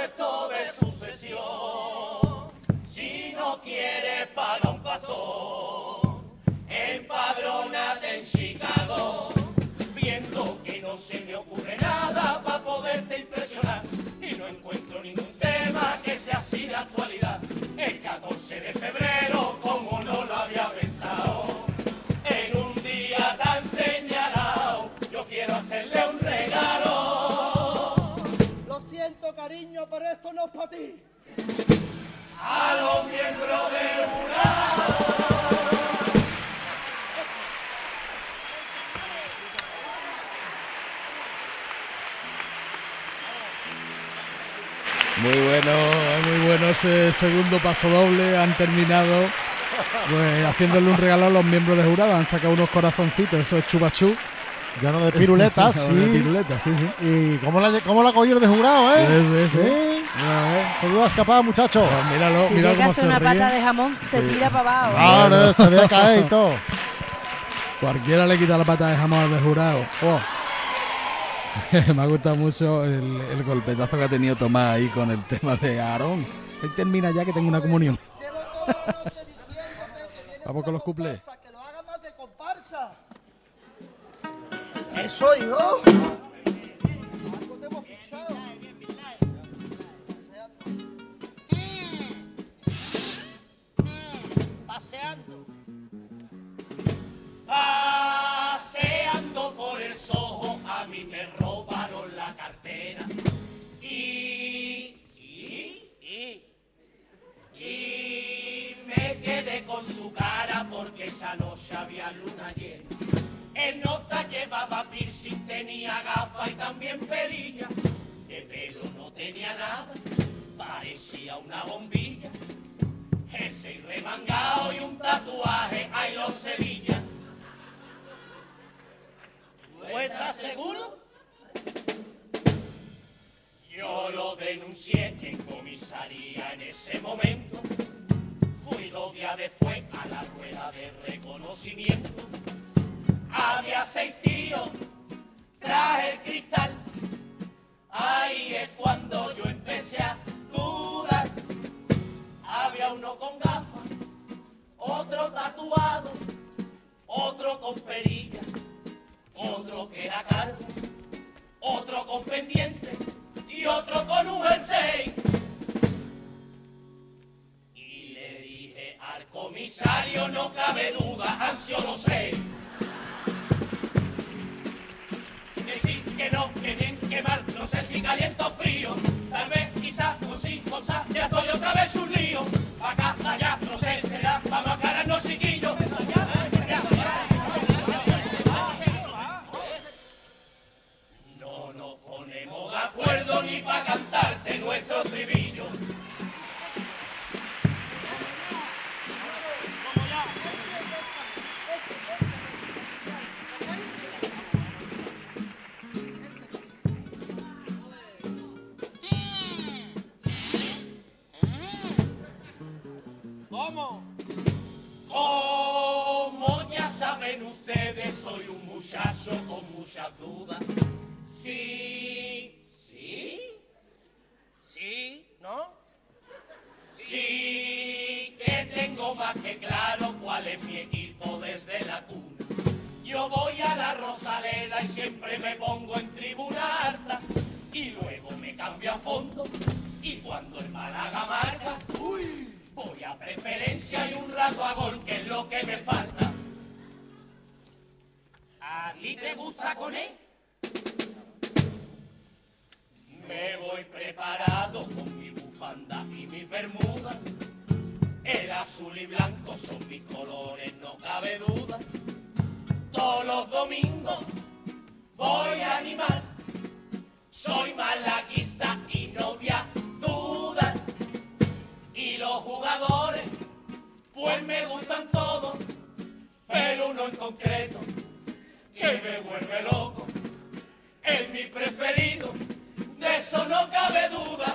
Impuesto de sucesión. Si no quieres pagar un pastor, empadrónate en Chicago, viendo que no se me ocurre nada para poderte impresionar. Y no encuentro ningún tema que sea así de actualidad. El 14 de febrero, como no lo había pensado, cariño, pero esto no es para ti. a los miembros del jurado. Muy bueno, muy bueno ese segundo paso doble. Han terminado pues, haciéndole un regalo a los miembros de jurado. Han sacado unos corazoncitos, eso es chubachú. Ya no de piruletas, Ya sí. de piruletas, sí, sí. Y cómo la, cómo la cogió de jurado, ¿eh? Sí, sí, sí. Se iba a escapar, muchacho. míralo, Si a ser una pata de jamón, se Sí. tira para abajo. Ah, no, se debe caer y todo. Cualquiera le quita la pata de jamón al de jurado. Oh. Me ha gustado mucho el, el golpetazo que ha tenido Tomás ahí con el tema de Aarón. Ahí termina ya que tengo una comunión. Vamos con los cuplés. Eso, hijo. Paseando. Paseando por el sojo, a mí me robaron la cartera. Y, y, y, y me quedé con su cara porque esa noche había luna llena. En nota llevaba piercing, tenía gafas y también perilla. De pelo no tenía nada, parecía una bombilla. Ese remangado y un tatuaje, ay los Sevilla. ¿Tú estás seguro? Yo lo denuncié en comisaría en ese momento. Fui dos días después a la rueda de reconocimiento. Había seis tíos, traje el cristal. Ahí es cuando yo empecé a dudar. Había uno con gafas, otro tatuado, otro con perilla, otro que era calvo, otro con pendiente y otro con un jersey. Y le dije al comisario, no cabe duda, ansio lo sé. No sé si caliente o frío. Tal vez, quizá, o sí, cosa, ya estoy otra vez un lío. Acá, allá, no sé, será, vamos a cararnos chiquillos. No nos ponemos de acuerdo ni para cantarte saben ustedes, soy un muchacho con muchas dudas. Sí, sí, Sí, ¿no? sí que tengo más que claro cuál es mi equipo desde la cuna. Yo voy a la Rosaleda y siempre me pongo en tribuna harta y luego me cambio a fondo y cuando el Málaga marca, uy, Voy a preferencia y un rato a gol, que es lo que me falta. ¿A ti te gusta con él? Me voy preparado con mi bufanda y mi bermuda. El azul y blanco son mis colores, no cabe duda. Todos los domingos voy a animar. Soy malaguista y no voy a dudar. Y los jugadores, pues me gustan todos, pero uno en concreto que me vuelve loco. Es mi preferido, de eso no cabe duda.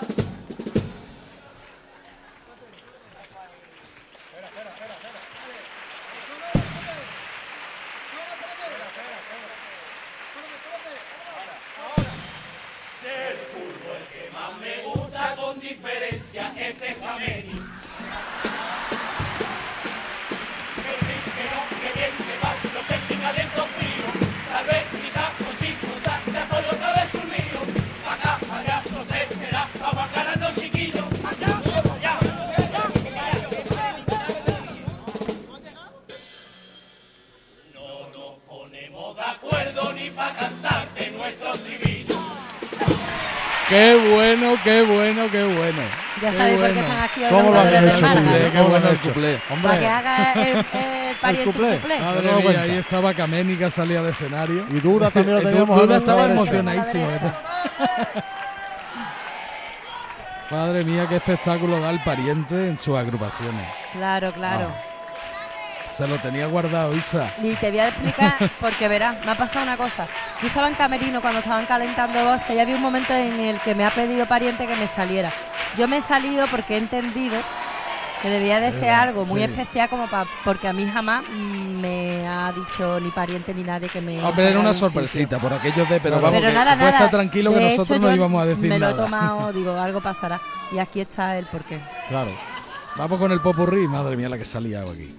Del fútbol que más me gusta con diferencia es el Jameni. Qué bueno, qué bueno, qué bueno. Ya Qué sabéis por qué bueno. están aquí hoy ¿Cómo lo del hecho, Málaga, cuplé? ¿no? Qué bueno el cuplé. Para que haga el, el pariente cuplé. cuplé. Madre mía, ahí estaba que salía de escenario. Y Duda también lo teníamos Duda estaba emocionadísimo. Madre mía, qué espectáculo da el pariente en sus agrupaciones. Claro, claro. Se lo tenía guardado, Isa. Y te voy a explicar, porque verás, me ha pasado una cosa. Yo estaba en camerino cuando estaban calentando voces y había un momento en el que me ha pedido pariente que me saliera. Yo me he salido porque he entendido que debía de ser algo muy sí. especial como para... Porque a mí jamás mm, me ha dicho ni pariente ni nadie que me... Hombre, sacara era una sorpresita por aquello de, pero vamos, Pero que nada, nada. tranquilo que nosotros no íbamos a decir Me lo he nada. tomado, digo, algo pasará. Y aquí está el porqué. Claro. Vamos con el popurrí, madre mía la que salía aquí.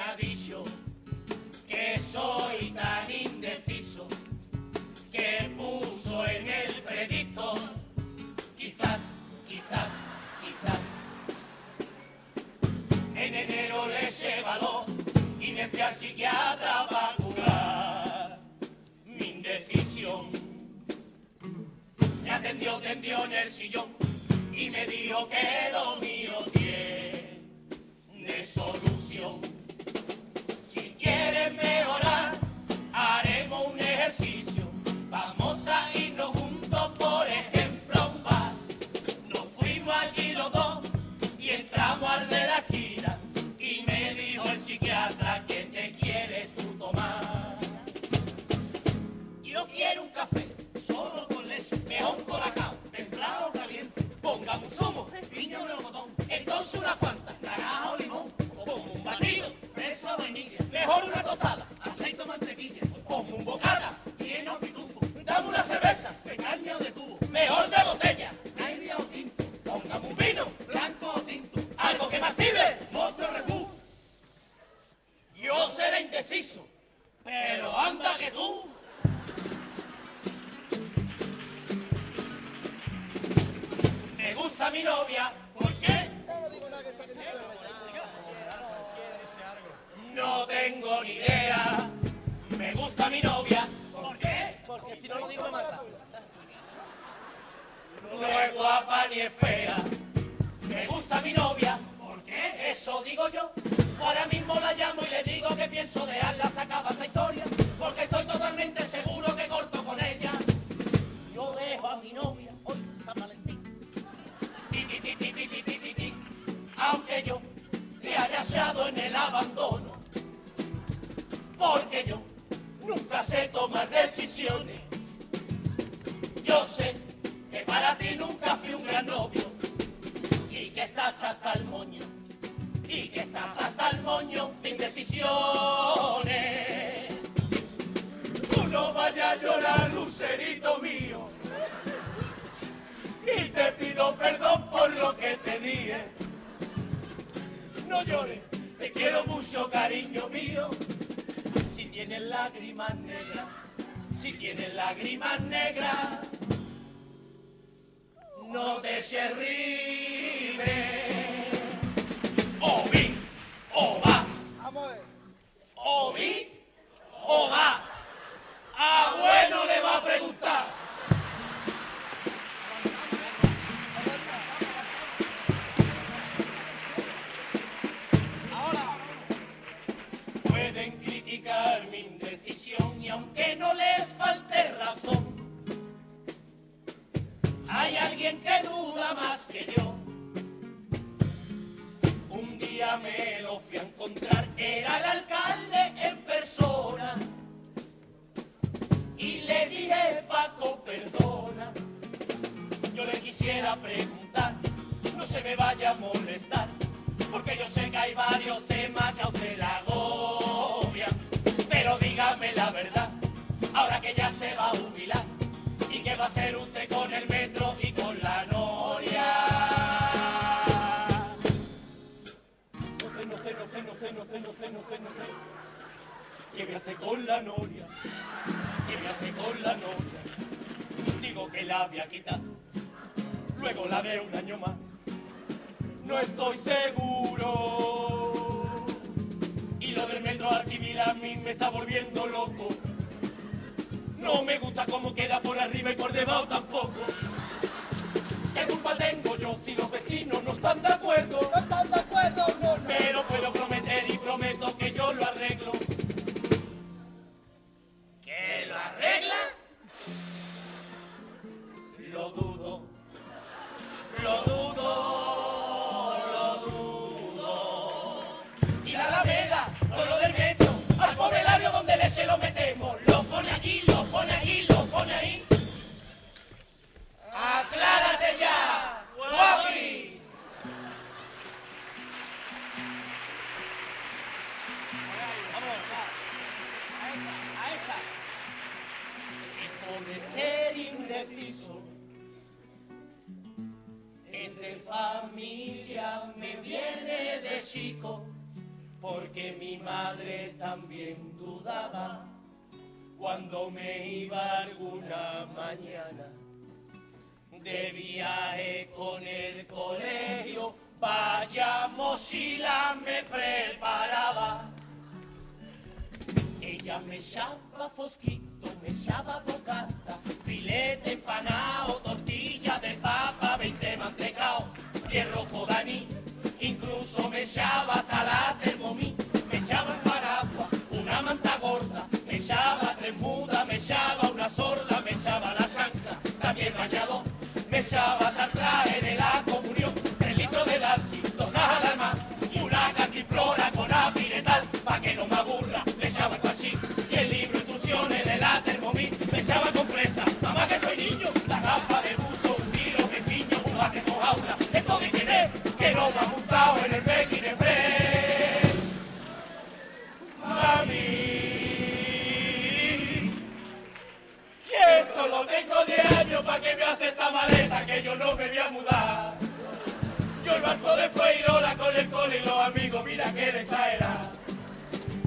Ha que soy tan indeciso que puso en el predictor quizás, quizás, quizás. En enero le llevalo y me fui psiquiatra para curar mi indecisión. Me atendió, tendió en el sillón y me dijo que lo mío tiene solución. Haremos un ejercicio. Vamos a irnos juntos, por ejemplo, a un bar. Nos fuimos allí los dos y entramos al de la esquina. Y me dijo el psiquiatra que te quieres tú tomar. Yo quiero un café, solo con leche, mejor colacao, templado caliente. Póngame un zumo, piña melocotón, entonces una fanta, mejor una tostada, aceite o mantequilla, como un bocata, tiene o pitufo, dame una cerveza, de caña o de tubo, mejor de botella, aire o tinto, póngame un vino, blanco o tinto, algo que me active, monstruo refú. Yo seré indeciso, pero anda que tú. Me gusta mi novia, ¿por qué? No no tengo ni idea. Me gusta mi novia. ¿Por qué? Porque si no lo digo me mata. No es guapa ni es fea. Me gusta mi novia. ¿Por qué? Eso digo yo. Ahora mismo la llamo y le digo que pienso dejarla, se acaba esta historia. Porque estoy totalmente seguro que corto con ella. Yo dejo a mi novia hoy, San Valentín. Aunque yo te haya hallado en el abandono porque yo nunca sé tomar decisiones. Yo sé que para ti nunca fui un gran novio. Y que estás hasta el moño. Y que estás hasta el moño de indecisiones. Tú no vayas a llorar, lucerito mío. Y te pido perdón por lo que te dije. No llores, quiero mucho, cariño mío. Si tienes lágrimas negras, Si tienes lágrimas negras, no te libre. O vi, o va. O vi, o va. A bueno le va a preguntar. Aunque no les falte razón, hay alguien que duda más que yo. Un día me lo fui a encontrar, era el alcalde en persona. Y le dije, Paco, perdona. Yo le quisiera preguntar, no se me vaya a molestar, porque yo sé que hay varios temas que a usted la ¿Qué me hace con la noria? ¿Qué me hace con la noria? Digo que la voy a quitar, luego la veo un año más. No estoy seguro. Y lo del metro al civil a mí me está volviendo loco. No me gusta cómo queda por arriba y por debajo tampoco. ¿Qué culpa tengo yo si los vecinos no están de acuerdo? No están de acuerdo, no, no. Pero madre también dudaba cuando me iba alguna mañana de viaje con el colegio, vaya mochila me preparaba. Ella me echaba fosquito, me echaba bocata, filete empanado, tortilla de papa, 20 mantecao, diez rojo de anís, incluso me echaba hasta la echaba el paraguas, una manta gorda, me echaba tres mudas, me echaba una sorda, me echaba la chancla, también bañado, me echaba hasta traje de la comunión, tres litros de Darcy, dos cajas de armar, y una cantimplora con apiretal, pa' que no me aburra, me echaba el así, y el libro instrucciones de la Thermomix, me echaba con fresa, mamá que soy niño, la gafas de buzo, un tiro, me piño, un bate con jaula, esto de que no me ha montado en el Mami, que solo tengo 10 años para que me hace esta maleta que yo no me voy a mudar. Yo el barco de Feirola con el cole y los amigos, mira que le exagera.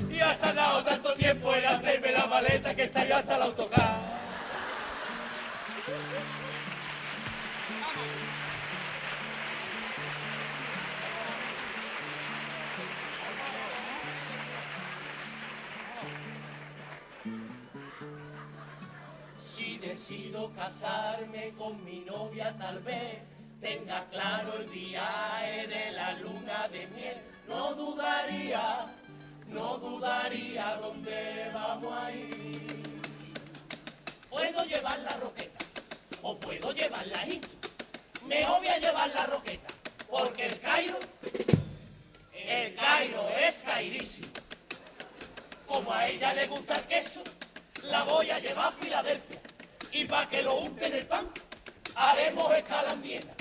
Y ha tardado tanto tiempo en hacerme la maleta que salió hasta el autocar. Decido casarme con mi novia tal vez tenga claro el viaje de la luna de miel, no dudaría, no dudaría dónde vamos a ir. Puedo llevar la roqueta o puedo llevar la Egipto. Mejor voy a llevar la roqueta porque el Cairo, el Cairo es cairísimo. Como a ella le gusta el queso, la voy a llevar a Filadelfia. Y para que lo unte en el pan, haremos escala en Viena.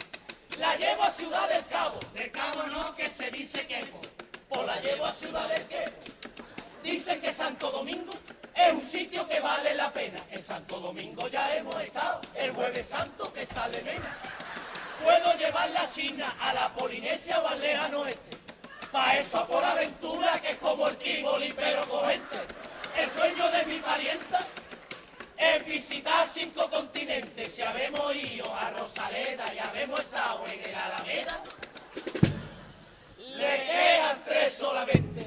La llevo a Ciudad del Cabo. De Cabo no, que se dice que Pues la llevo a Ciudad del Quebo. Dicen que Santo Domingo es un sitio que vale la pena. En Santo Domingo ya hemos estado, el jueves santo que sale mena. Puedo llevar la China a la Polinesia o al lejano oeste. Pa' eso por aventura que es como el Tivoli pero cogente. El sueño de mi parienta es visitar cinco continentes. Si habemos ido a Rosaleda y habemos estado en el Alameda, le quedan tres solamente.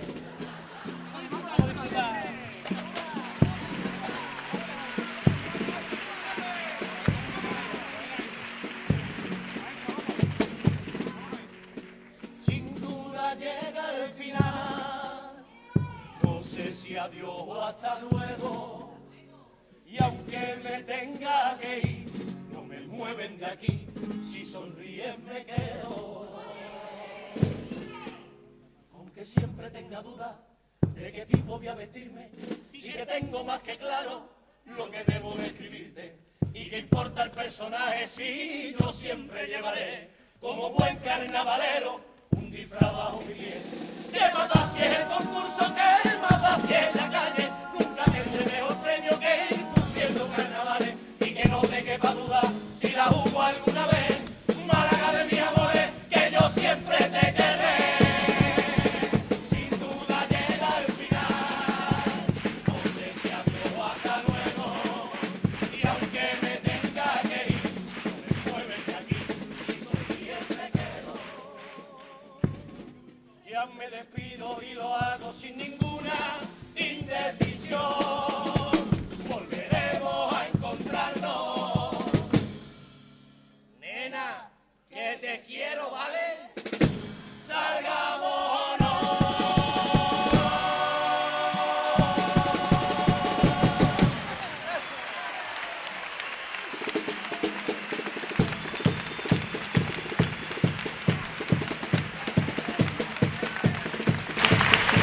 Sin duda llega el final. No sé si adiós o hasta luego. Y aunque me tenga que ir, no me mueven de aquí. Si sonríen me quedo. Aunque siempre tenga duda de qué tipo voy a vestirme, sí que tengo más que claro lo que debo de escribirte. Y qué importa el personaje si yo siempre llevaré como buen carnavalero un disfraz bajo mi piel. ¿Qué si es el concurso? ¿Qué mata si es la calle? Y que no te quepa duda si la jugo alguna vez.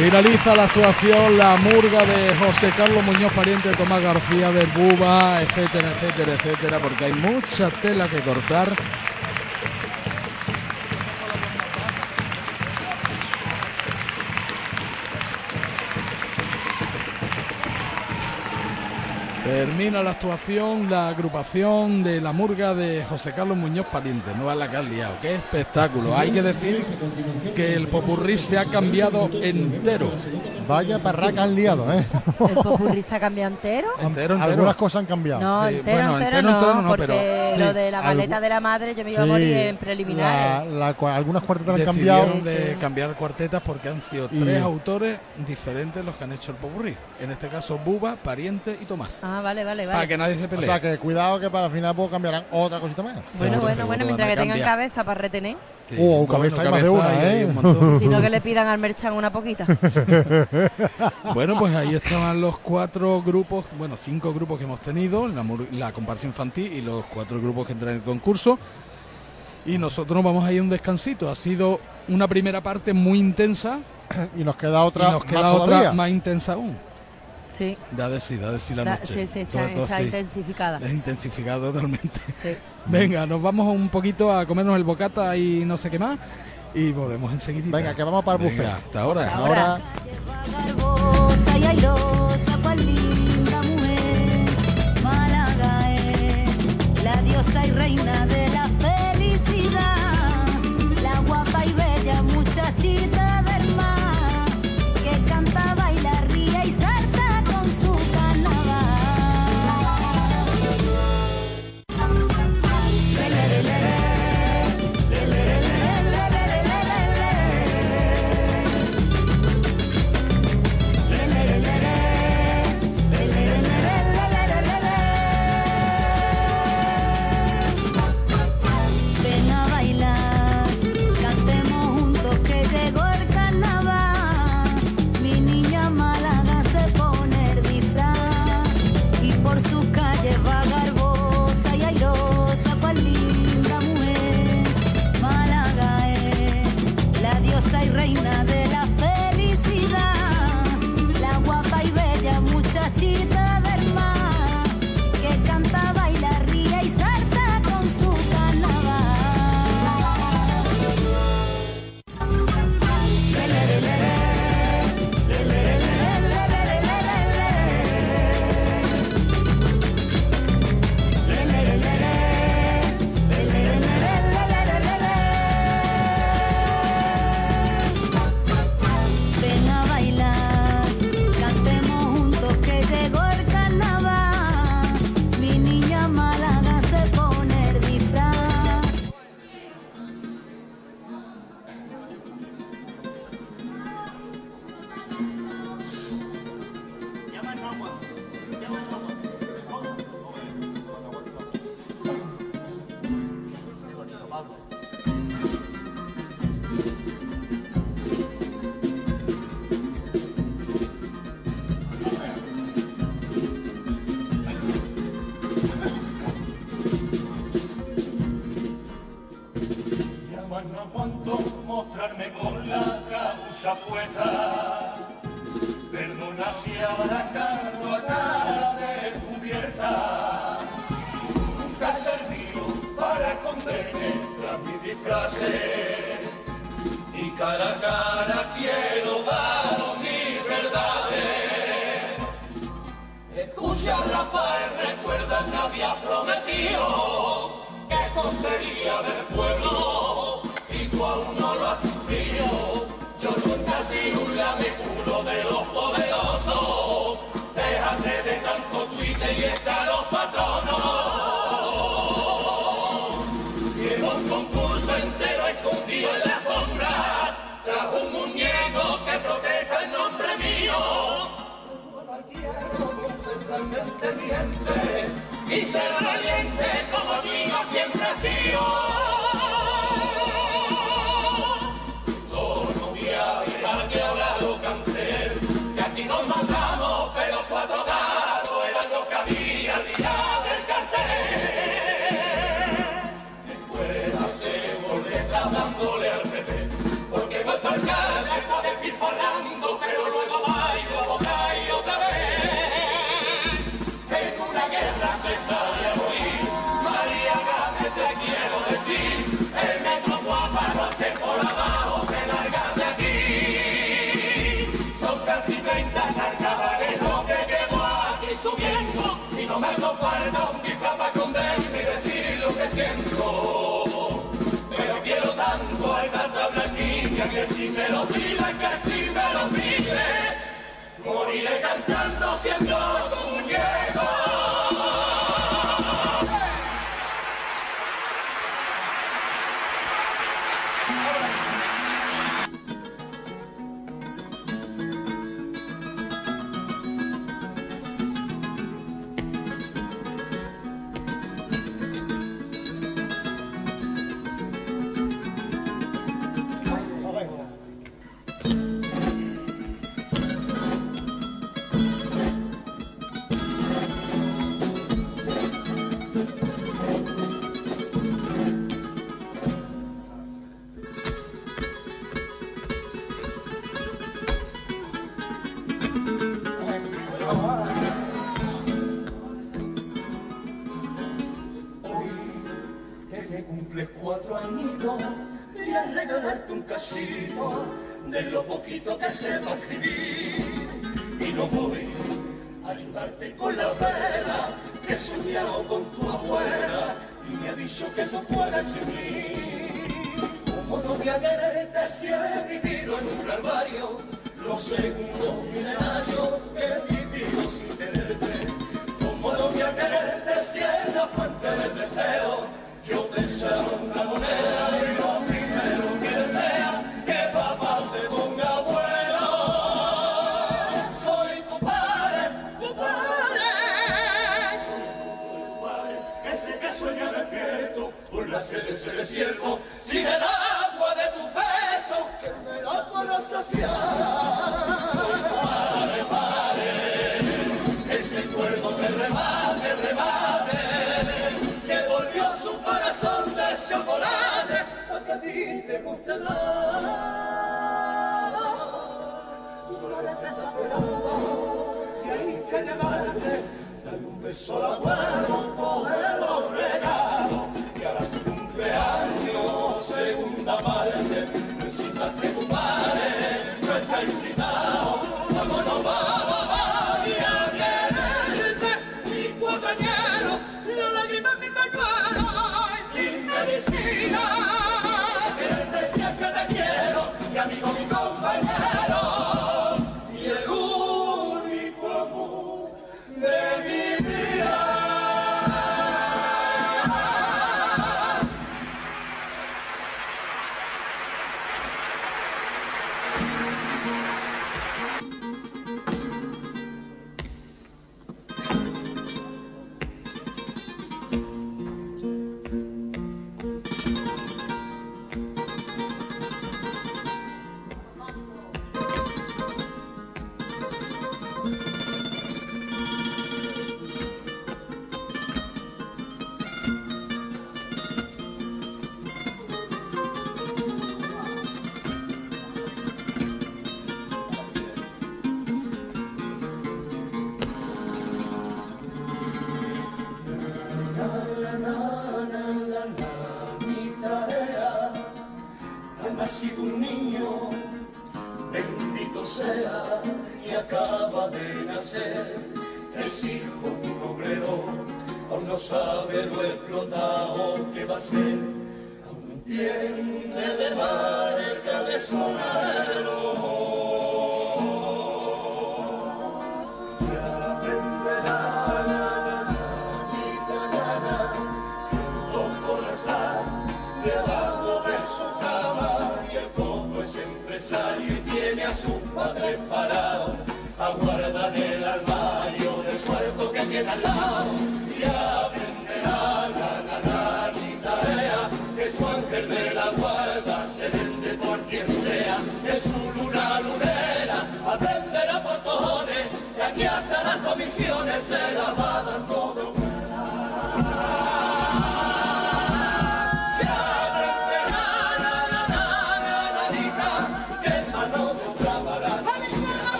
Finaliza la actuación La Murga de José Carlos Muñoz, pariente de Tomás García del Buba, etcétera, etcétera, etcétera, porque hay mucha tela que cortar. Termina la actuación, la agrupación de la murga de José Carlos Muñoz Pariente. No a la que has liado. ¡Qué espectáculo! Hay que decir que el popurrí se ha cambiado entero. Vaya parraca han liado, ¿eh? ¿El popurrí se ha cambiado entero? Entero, entero. Algunas cosas han cambiado. No, Sí, entero, bueno, entero, entero, no, entero no, porque pero sí. lo de la maleta Algu- de la madre yo me iba a morir en preliminares. la- la algunas cuartetas han cambiado. de cambiar cuartetas porque han sido Y- tres autores diferentes los que han hecho el popurrí. En este caso, Buba, Pariente y Tomás. Ah, vale, vale, vale. Para que nadie se O pelee. sea que cuidado que para el final pues cambiarán otra cosita más. bueno, bueno, bueno, mientras que tengan cambiar. cabeza para retener. Sí, Oh, bueno, cabeza hay más de una, ¿eh? un montón. Si no que le pidan al Merchan una poquita. Bueno, pues ahí estaban los cuatro grupos, bueno, cinco grupos que hemos tenido, la, comparsa infantil y los cuatro grupos que entran en el concurso. Y nosotros nos vamos a ir a un descansito. Ha sido una primera parte muy intensa y nos queda otra y nos queda más otra todavía. más intensa aún. Sí. Da de sí, da de sí la Da- noche. sí, sí, está, todo está sí. intensificada. Es intensificado totalmente. Sí. Venga, nos vamos un poquito a comernos el bocata y no sé qué más. Y volvemos enseguida. Venga, que vamos para el buffet. Hasta ahora. Hasta ahora. La diosa y reina de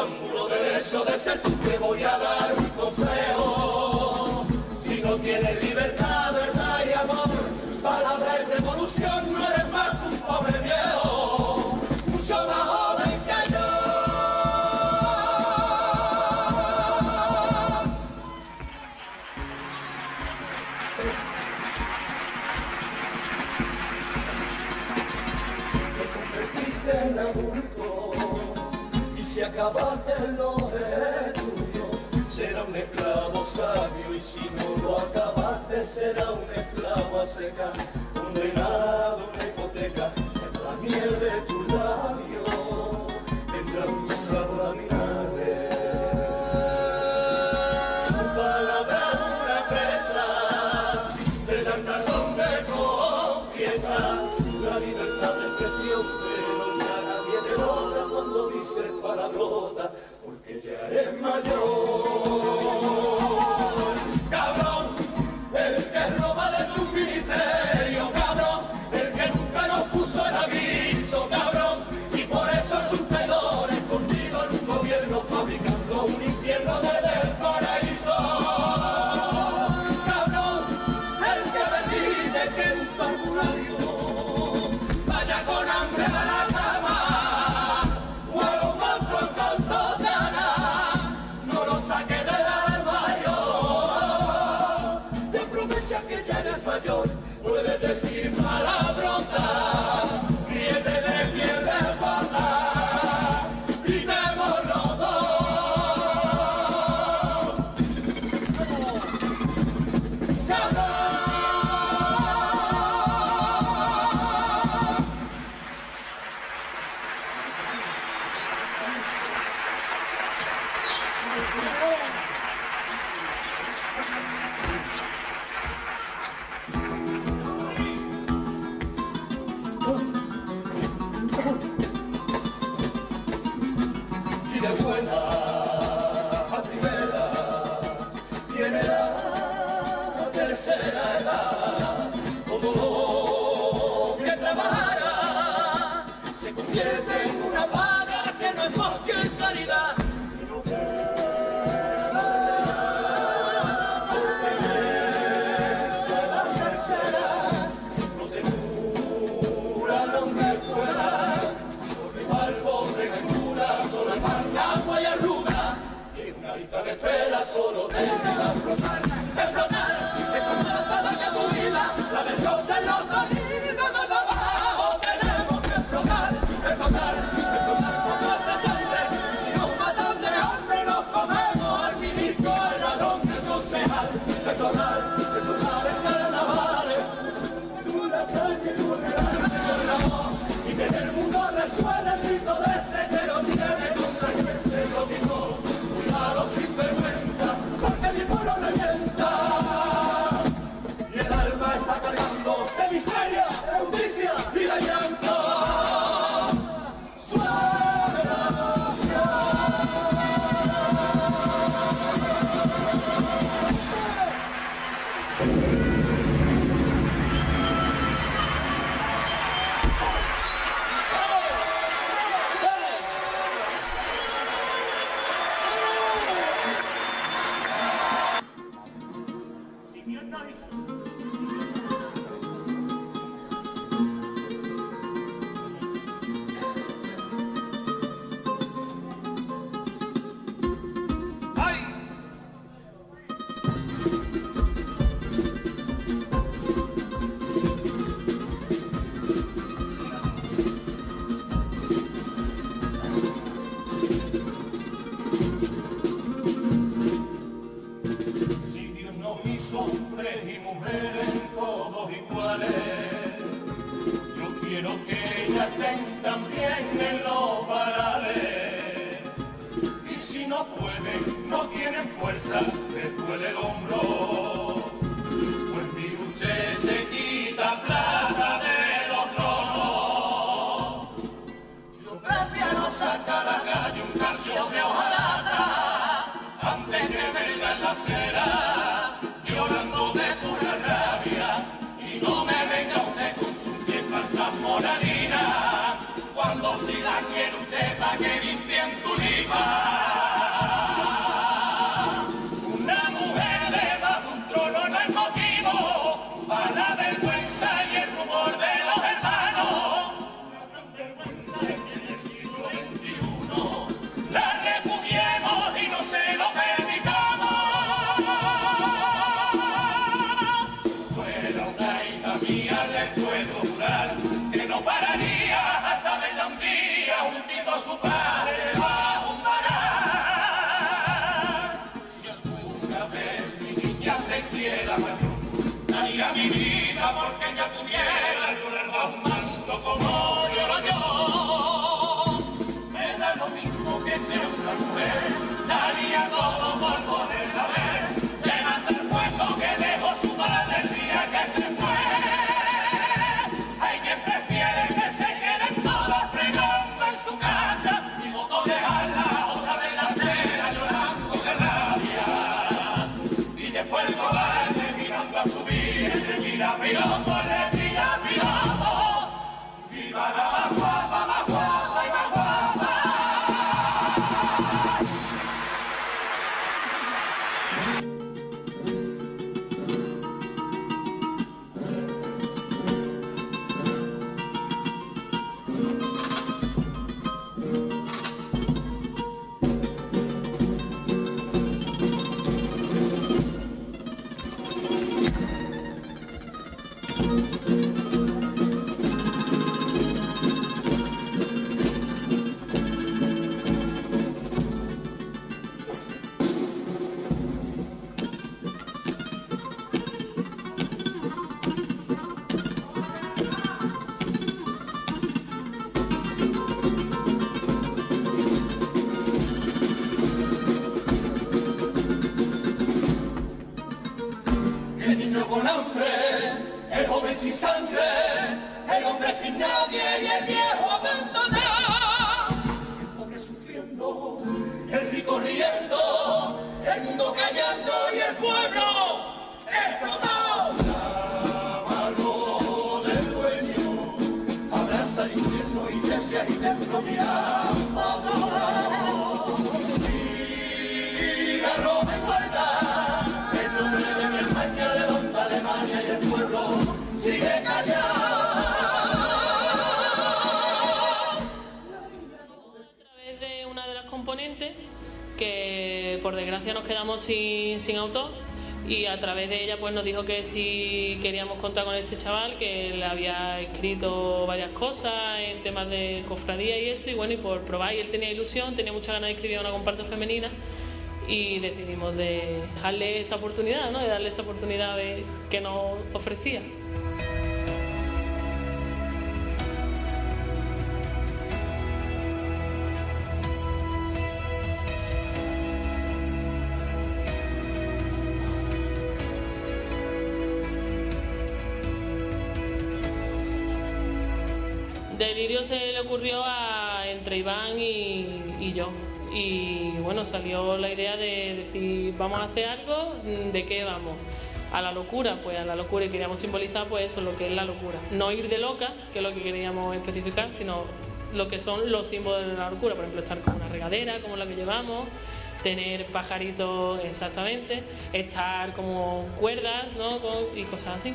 ángulo derecho de ser tú te voy a dar. Será da un esclavo a seca, condenado a una hipoteca, en la miel de tu labio tendrá un sabor a mi madre. Tu palabra es una presa de cantar donde confiesa la libertad de expresión, pero ya nadie te logra cuando dice palabrota, porque ya es mayor. puede decir palabrotas. Cargando de sin, autor y a través de ella pues nos dijo que si queríamos contar con este chaval que le había escrito varias cosas en temas de cofradía y eso y bueno y por probar y él tenía ilusión tenía mucha ganas de escribir una comparsa femenina y decidimos de darle esa oportunidad ¿no? de darle esa oportunidad de- que nos ofrecía ocurrió a, entre Iván y, yo. Y bueno, salió la idea de decir, vamos a hacer algo, mm, ¿de qué vamos? A la locura, pues a la locura y queríamos simbolizar pues eso, lo que es la locura. No ir de loca, que es lo que queríamos especificar, sino lo que son los símbolos de la locura. Por ejemplo, estar con una regadera, como la que llevamos, tener pajaritos exactamente, estar como cuerdas, ¿no? Con- y cosas así.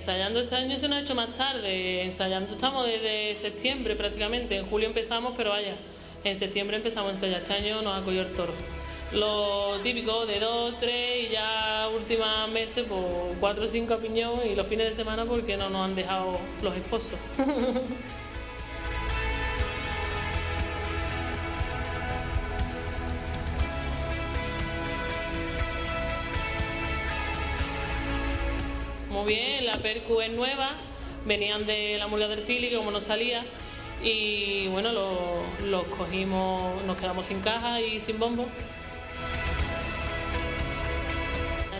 Ensayando este año se nos ha hecho más tarde. Ensayando estamos desde septiembre prácticamente. En julio empezamos, pero vaya, en septiembre empezamos a ensayar. Este año nos ha cogido el toro. Lo típico de dos, tres y ya últimos meses, pues cuatro o cinco piñón y los fines de semana porque no nos han dejado los esposos. Bien, la percu es nueva, venían de la murga del Fili, como no salía, y bueno, lo- los cogimos, nos quedamos sin caja y sin bombo.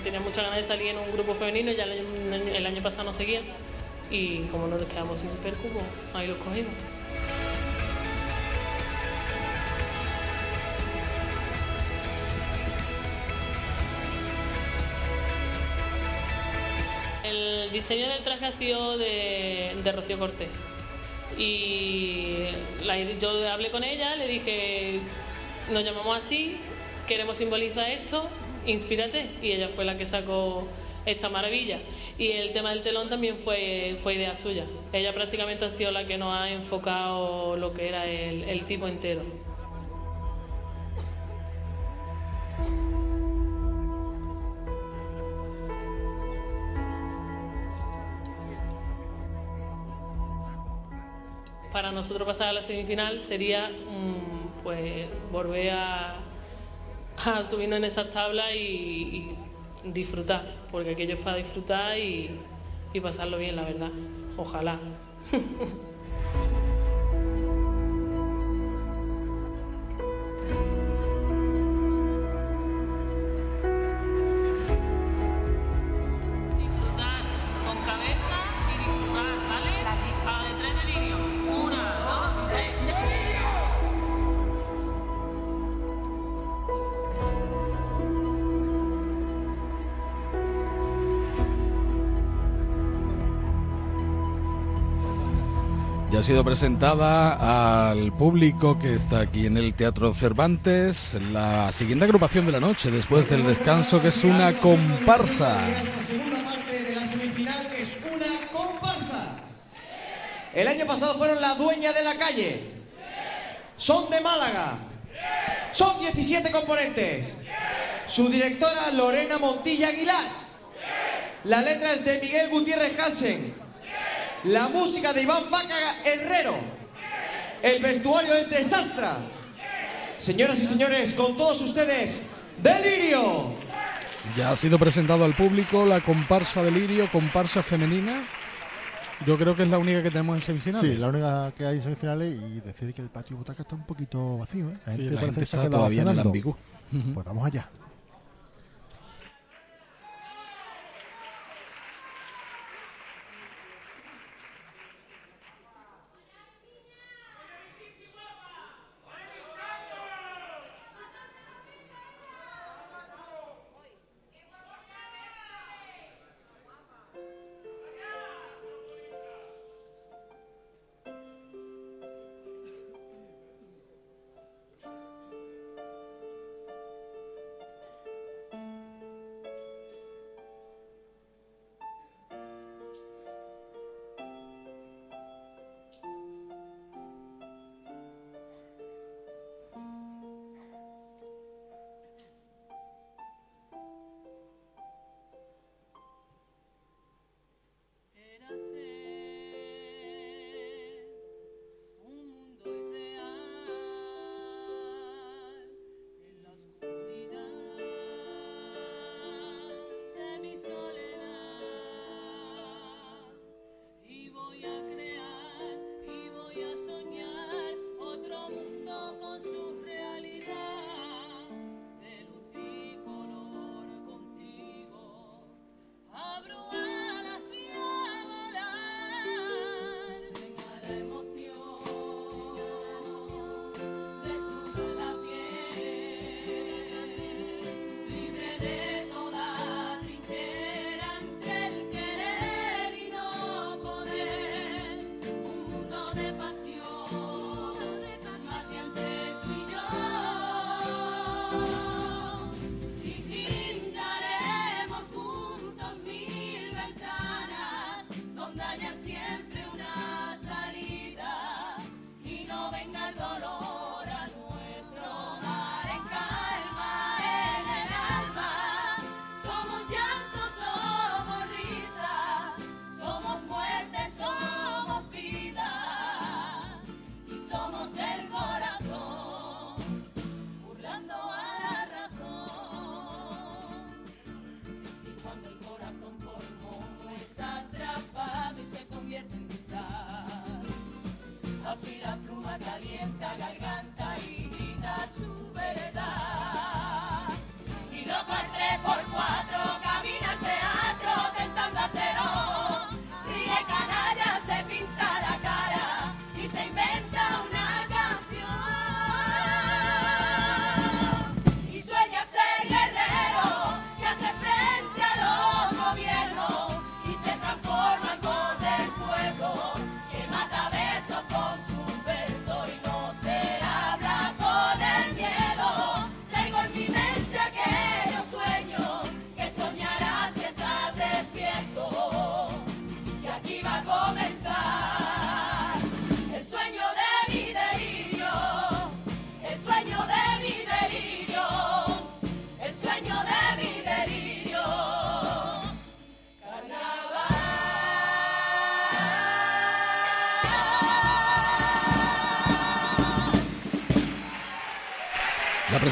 Tenía muchas ganas de salir en un grupo femenino, ya el año, pasado no seguía, y como no nos quedamos sin percu, pues ahí los cogimos. El diseño del traje ha sido de, de Rocío Cortés. Y la- yo hablé con ella, le dije, nos llamamos así, queremos simbolizar esto, inspírate. Y ella fue la que sacó esta maravilla. Y el tema del telón también fue, fue idea suya. Ella prácticamente ha sido la que nos ha enfocado lo que era el, el tipo entero. Nosotros pasar a la semifinal sería mm, pues volver a, subirnos en esas tablas y, disfrutar, porque aquello es para disfrutar y pasarlo bien, la verdad. Ojalá. ha sido presentada al público que está aquí en el Teatro Cervantes la siguiente agrupación de la noche, después del descanso, que es una comparsa. El año pasado fueron la dueña de la calle. Son de Málaga. Son 17 componentes. Su directora Lorena Montilla Aguilar. La letra es de Miguel Gutiérrez Hansen. La música de Iván Vaca Herrero. El vestuario es de Sastra. Señoras y señores, con todos ustedes, Delirio. Ya ha sido presentado al público la comparsa Delirio, comparsa femenina. Yo creo que es la única que tenemos en semifinales. Sí, la única que hay en semifinales y decir que el patio butaca está un poquito vacío. ¿eh? Sí, la parece gente que se ha está todavía en el. Pues vamos allá.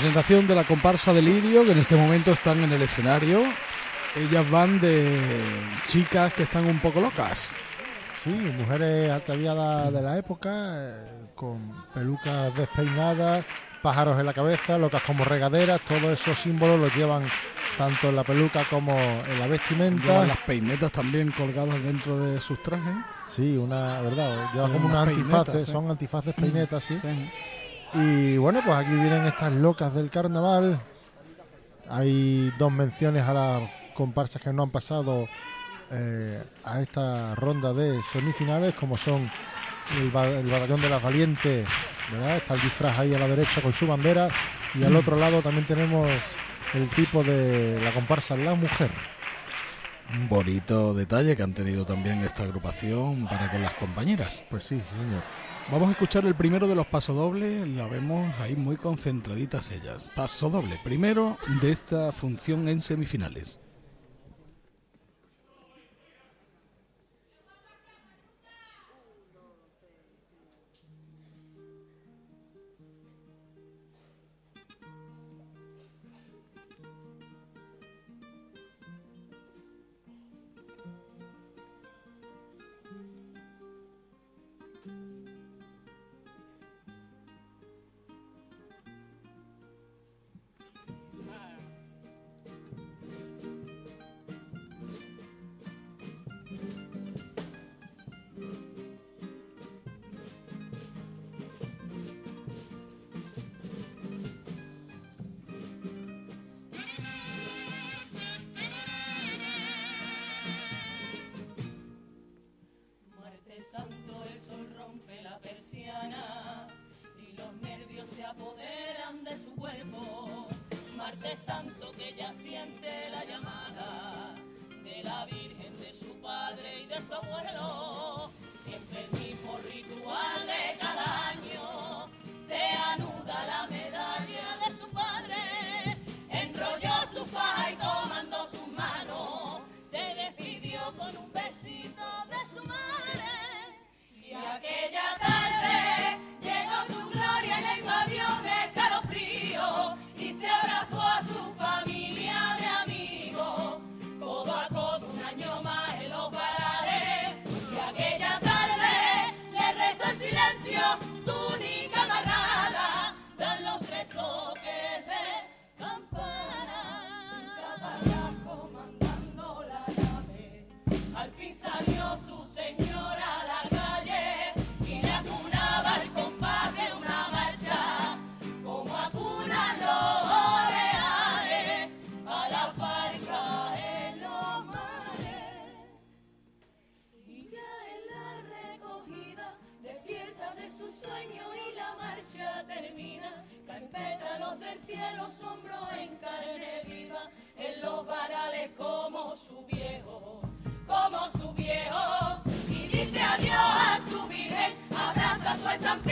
La presentación de la comparsa de Lirio, que en este momento están en el escenario. Ellas van de chicas que están un poco locas. Sí, mujeres ataviadas de la época, eh, con pelucas despeinadas, pájaros en la cabeza, locas como regaderas, todos esos símbolos los llevan tanto en la peluca como en la vestimenta. Llevan las peinetas también colgadas dentro de sus trajes. Sí, una verdad, llevan Sí, como unas unas antifaces, sí. son antifaces peinetas, sí. Y bueno, pues aquí vienen estas locas del carnaval. Hay dos menciones a las comparsas que no han pasado eh, a esta ronda de semifinales, como son el, ba- el batallón de las valientes, ¿verdad? Está el disfraz ahí a la derecha con su bandera y al otro lado también tenemos el tipo de la comparsa La Mujer. Un bonito detalle que han tenido también esta agrupación para con las compañeras. Pues sí, señor. Vamos a escuchar el primero de los pasodobles, la vemos ahí muy concentraditas ellas. Paso doble, primero de esta función en semifinales.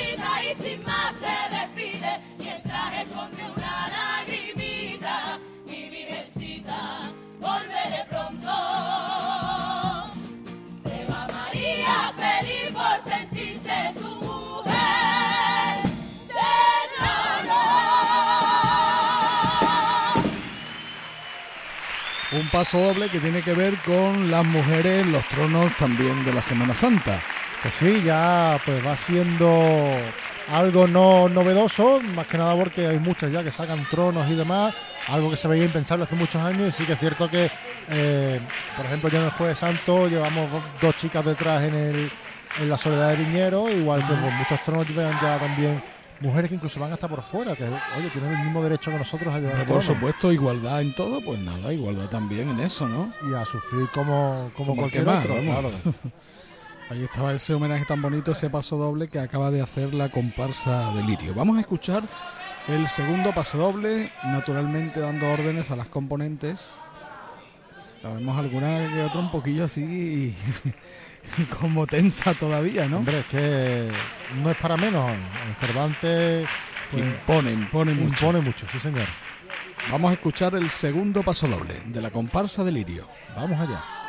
Y sin más se despide. Mientras esconde una lagrimita, mi virgencita, volveré pronto. Se va María feliz por sentirse su mujer de. Un paso doble que tiene que ver con las mujeres los tronos también de la Semana Santa. Pues sí, ya pues va siendo algo no novedoso, más que nada porque hay muchas ya que sacan tronos y demás, algo que se veía impensable hace muchos años y sí que es cierto que, eh, por ejemplo, ya en el Jueves Santo llevamos dos chicas detrás en, el, en la Soledad de Viñero, igual que pues, muchos tronos llevan ya también mujeres que incluso van hasta por fuera, que oye, tienen el mismo derecho que nosotros a llevar Por supuesto, igualdad en todo, pues nada, igualdad también en eso, ¿no? Y a sufrir como, como, cualquier otro, claro. Ahí estaba ese homenaje tan bonito, ese paso doble que acaba de hacer la comparsa de Lirio. Vamos a escuchar el segundo paso doble, naturalmente dando órdenes a las componentes. Sabemos alguna que otra un poquillo así como tensa todavía, ¿no? Hombre, es que no es para menos. En Cervantes pues, impone, impone mucho. Impone mucho, sí señor. Vamos a escuchar el segundo paso doble de la comparsa de Lirio. Vamos allá.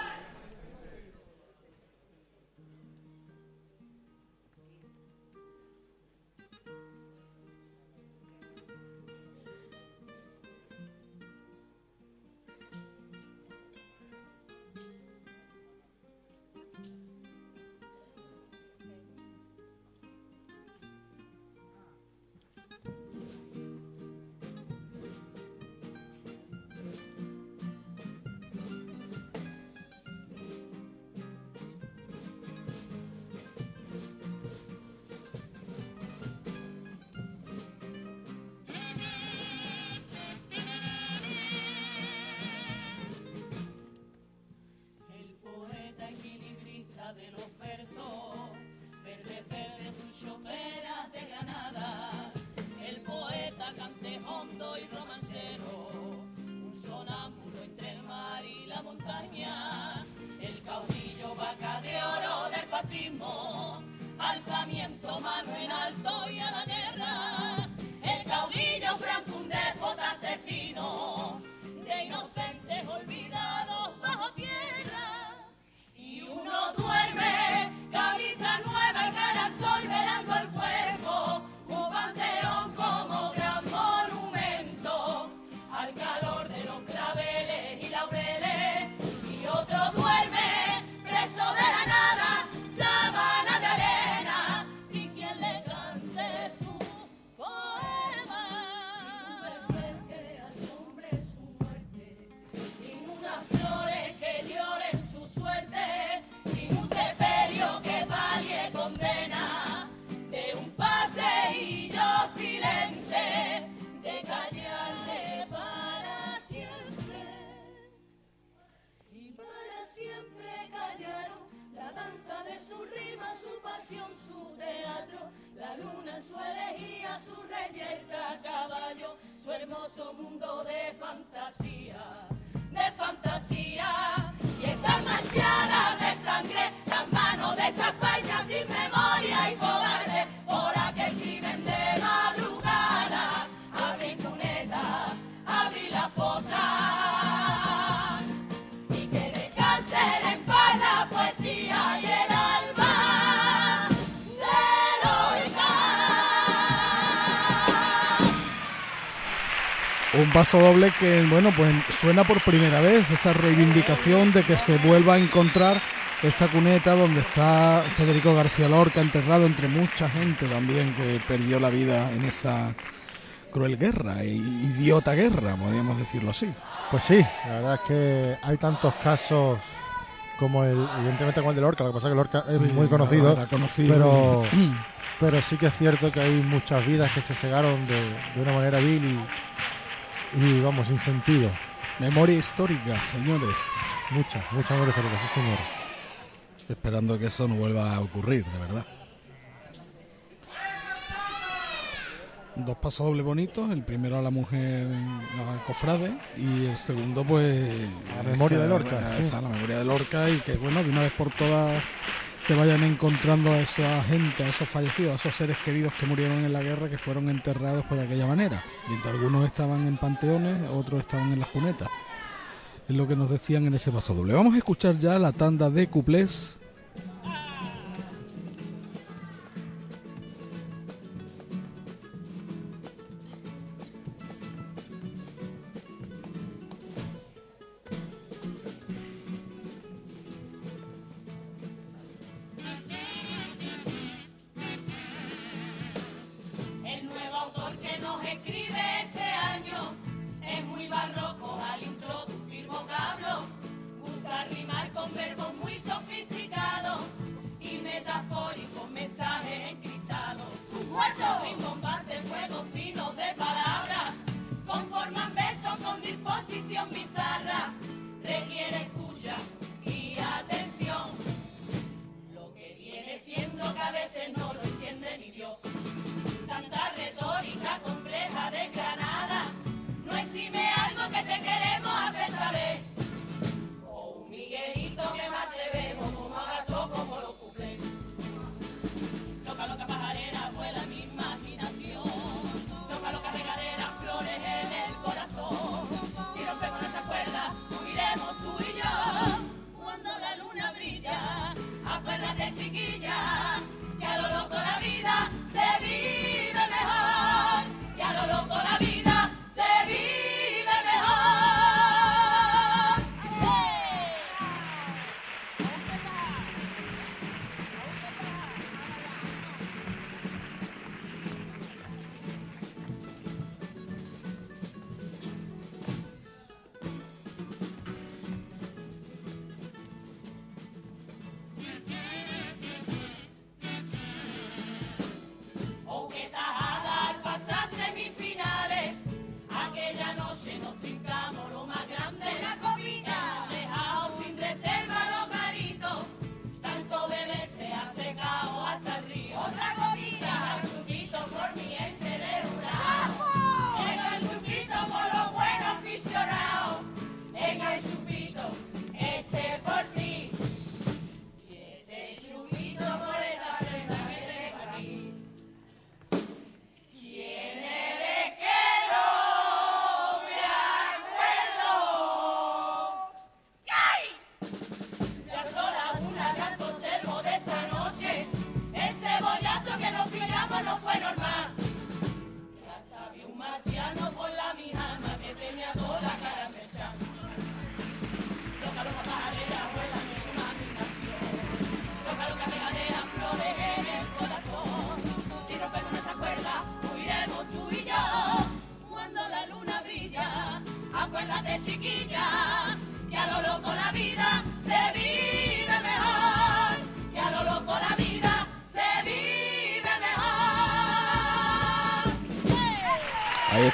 Un paso doble que, bueno, pues suena por primera vez esa reivindicación de que se vuelva a encontrar esa cuneta donde está Federico García Lorca enterrado entre mucha gente también que perdió la vida en esa cruel guerra, idiota guerra, podríamos decirlo así. Pues sí, la verdad es que hay tantos casos como el, evidentemente como el de Lorca, lo que pasa es que Lorca es Sí, muy conocido, era conocido pero, y- pero sí que es cierto que hay muchas vidas que se cegaron de, de una manera vil y, y, vamos, sin sentido. Memoria histórica, señores. Muchas, muchas memorias históricas, sí señor. Esperando que eso no vuelva a ocurrir, de verdad. Dos pasos dobles bonitos, el primero a la mujer la cofrade y el segundo pues La memoria esa- de Lorca, sí. esa, la memoria de Lorca y que bueno de una vez por todas se vayan encontrando a esa gente, a esos fallecidos, a esos seres queridos que murieron en la guerra que fueron enterrados pues, de aquella manera. Mientras algunos estaban en panteones, otros estaban en las cunetas. Es lo que nos decían en ese paso doble. Vamos a escuchar ya la tanda de cuplés y metafóricos mensajes encriptados. ¡Muerto! Rimbombante, fuego fino de palabras, conforman versos con disposición bizarra. Requiere escucha y atención. Lo que viene siendo que a veces no lo entiende ni Dios. Tanta retórica compleja desgranada no exime algo que te queremos hacer saber. O un Miguelito que más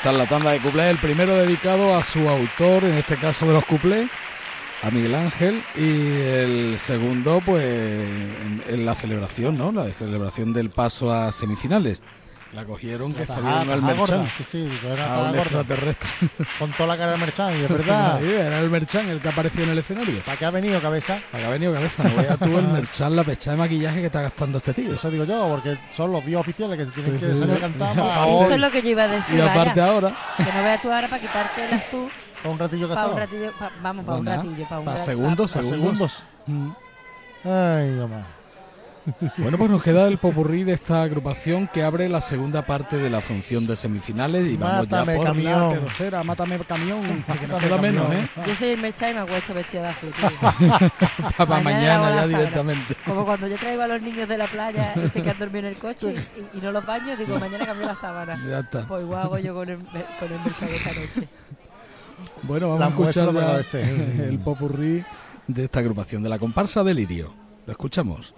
Está la tanda de cuplés, el primero dedicado a su autor, en este caso de los cuplés, a Miguel Ángel, y el segundo, pues, en, en la celebración, ¿no? La celebración del paso a semifinales. La cogieron que está tajada, viendo al Merchan. sí, sí, era a un gorda. extraterrestre. Con toda la cara de Merchan, y es verdad. Sí, era el Merchan el que apareció en el escenario. ¿Para qué ha venido, cabeza? ¿Para qué ha venido cabeza? No veas tú el Merchan, la pecha de maquillaje que está gastando este tío. Eso digo yo, porque son los días oficiales que se tienen Sí, que sí, salir a cantar. Eso es lo que yo iba a decir. Y aparte vaya. ahora- Que no veas tú ahora para quitártelas tú. Para un ratillo que Para un estaba. ratillo, pa- vamos, para un ratillo. Para un para ra- segundos, pa- segundos. Ay, Dios mío. Bueno, pues nos queda el popurrí de esta agrupación que abre la segunda parte de la función de semifinales y vamos Mátame, ya por camión. la tercera. Mátame camión, que nos Mátame, queda menos, camión. ¿eh? Yo soy el Merchan y me acuesto vestido de azul. Para mañana, ya directamente. Como cuando yo traigo a los niños de la playa ese que han dormido en el coche y, y no los baño, digo, mañana cambio la sábana. Ya está. Pues igual hago yo con el, con el Merchan esta noche. Bueno, vamos La a escuchar ya el popurrí de esta agrupación de la comparsa de Lirio. Lo escuchamos.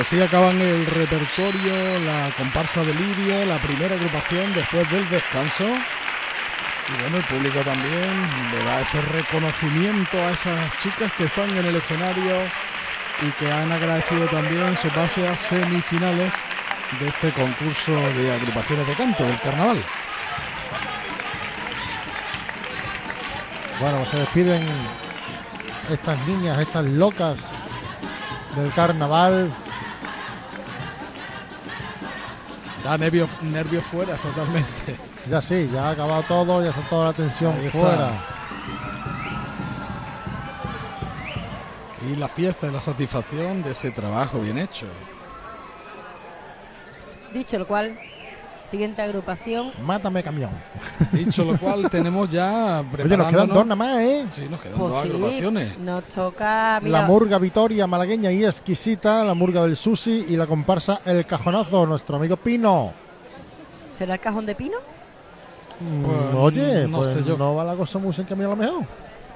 Así acaban el repertorio, la comparsa de Lirio, la primera agrupación después del descanso. Y bueno, el público también le da ese reconocimiento a esas chicas que están en el escenario y que han agradecido también su pase a semifinales de este concurso de agrupaciones de canto del carnaval. Bueno, se despiden estas niñas, estas locas del carnaval. Da nervios nervios fuera totalmente. Ya sí, ya ha acabado todo, ya está toda la tensión Ahí está. fuera. Y la fiesta y la satisfacción de ese trabajo bien hecho. Dicho lo cual, siguiente agrupación. Mátame camión. Dicho lo cual, tenemos ya Oye, nos quedan dos nada más, ¿eh? Sí, nos quedan Pues dos sí, agrupaciones. nos toca. Mira, La murga Vitoria, malagueña y exquisita, la murga del Susi y la comparsa El Cajonazo, nuestro amigo Pino. ¿Será el cajón de pino? Mm, Pues, Oye, no pues sé yo. no va la cosa muy encaminada a lo mejor.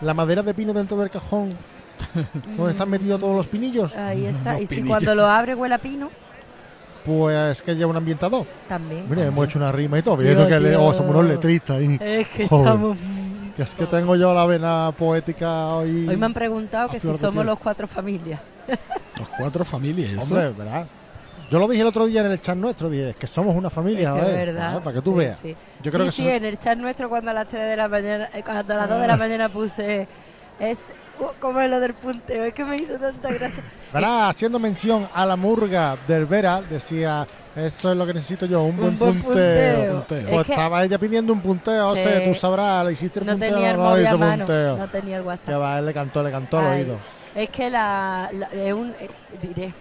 La madera de pino dentro del cajón, donde están metidos todos los pinillos. Ahí está. Los y si cuando lo abre huele a pino, Pues que lleva un ambientador. también. Mira, hemos hecho una rima y todo. Tío, Viendo que le- oh, somos unos letristas ahí. Es que Joder. estamos. Que es que tengo yo la vena poética hoy. Hoy me han preguntado que si somos piel. los cuatro familias. Los cuatro familias, ¿eso? Hombre, ¿verdad? Yo lo dije el otro día en el chat nuestro, dije, es que somos una familia, Es es verdad. Ah, Para que tú Sí, veas. sí. Yo creo sí, que sí, eso- en el chat nuestro cuando a las 3 de la mañana, eh, cuando a las 2 de la mañana puse es como es lo del punteo, es que me hizo tanta gracia. ¿Verdad? Haciendo mención a la murga del Vera, decía, eso es lo que necesito yo, un buen, buen punteo. punteo. Pues que- estaba ella pidiendo un punteo, Sí. o sea, tú sabrás, le hiciste el No punteo, tenía el no móvil a hizo mano, punteo. no tenía el Que WhatsApp. va, él le cantó, le cantó al Ay, oído. Es que la, la- es un, eh, diré,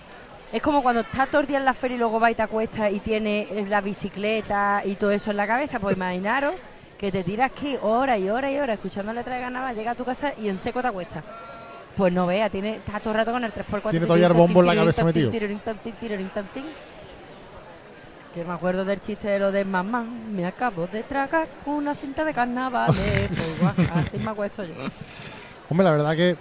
es como cuando estás todo el día en la feria y luego vas y te acuestas y tienes eh, la bicicleta y todo eso en la cabeza, pues imaginaros que te tiras aquí horas y horas y horas escuchando letra de carnaval, llegas a tu casa y en seco te acuestas. Pues no vea, tiene, estás todo el rato con el 3x4. Tiene todavía el bombo en la cabeza metido. Que me acuerdo del chiste de lo de mamá, me acabo de tragar una cinta de. Pues guau, así me acuesto yo. Hombre, la verdad que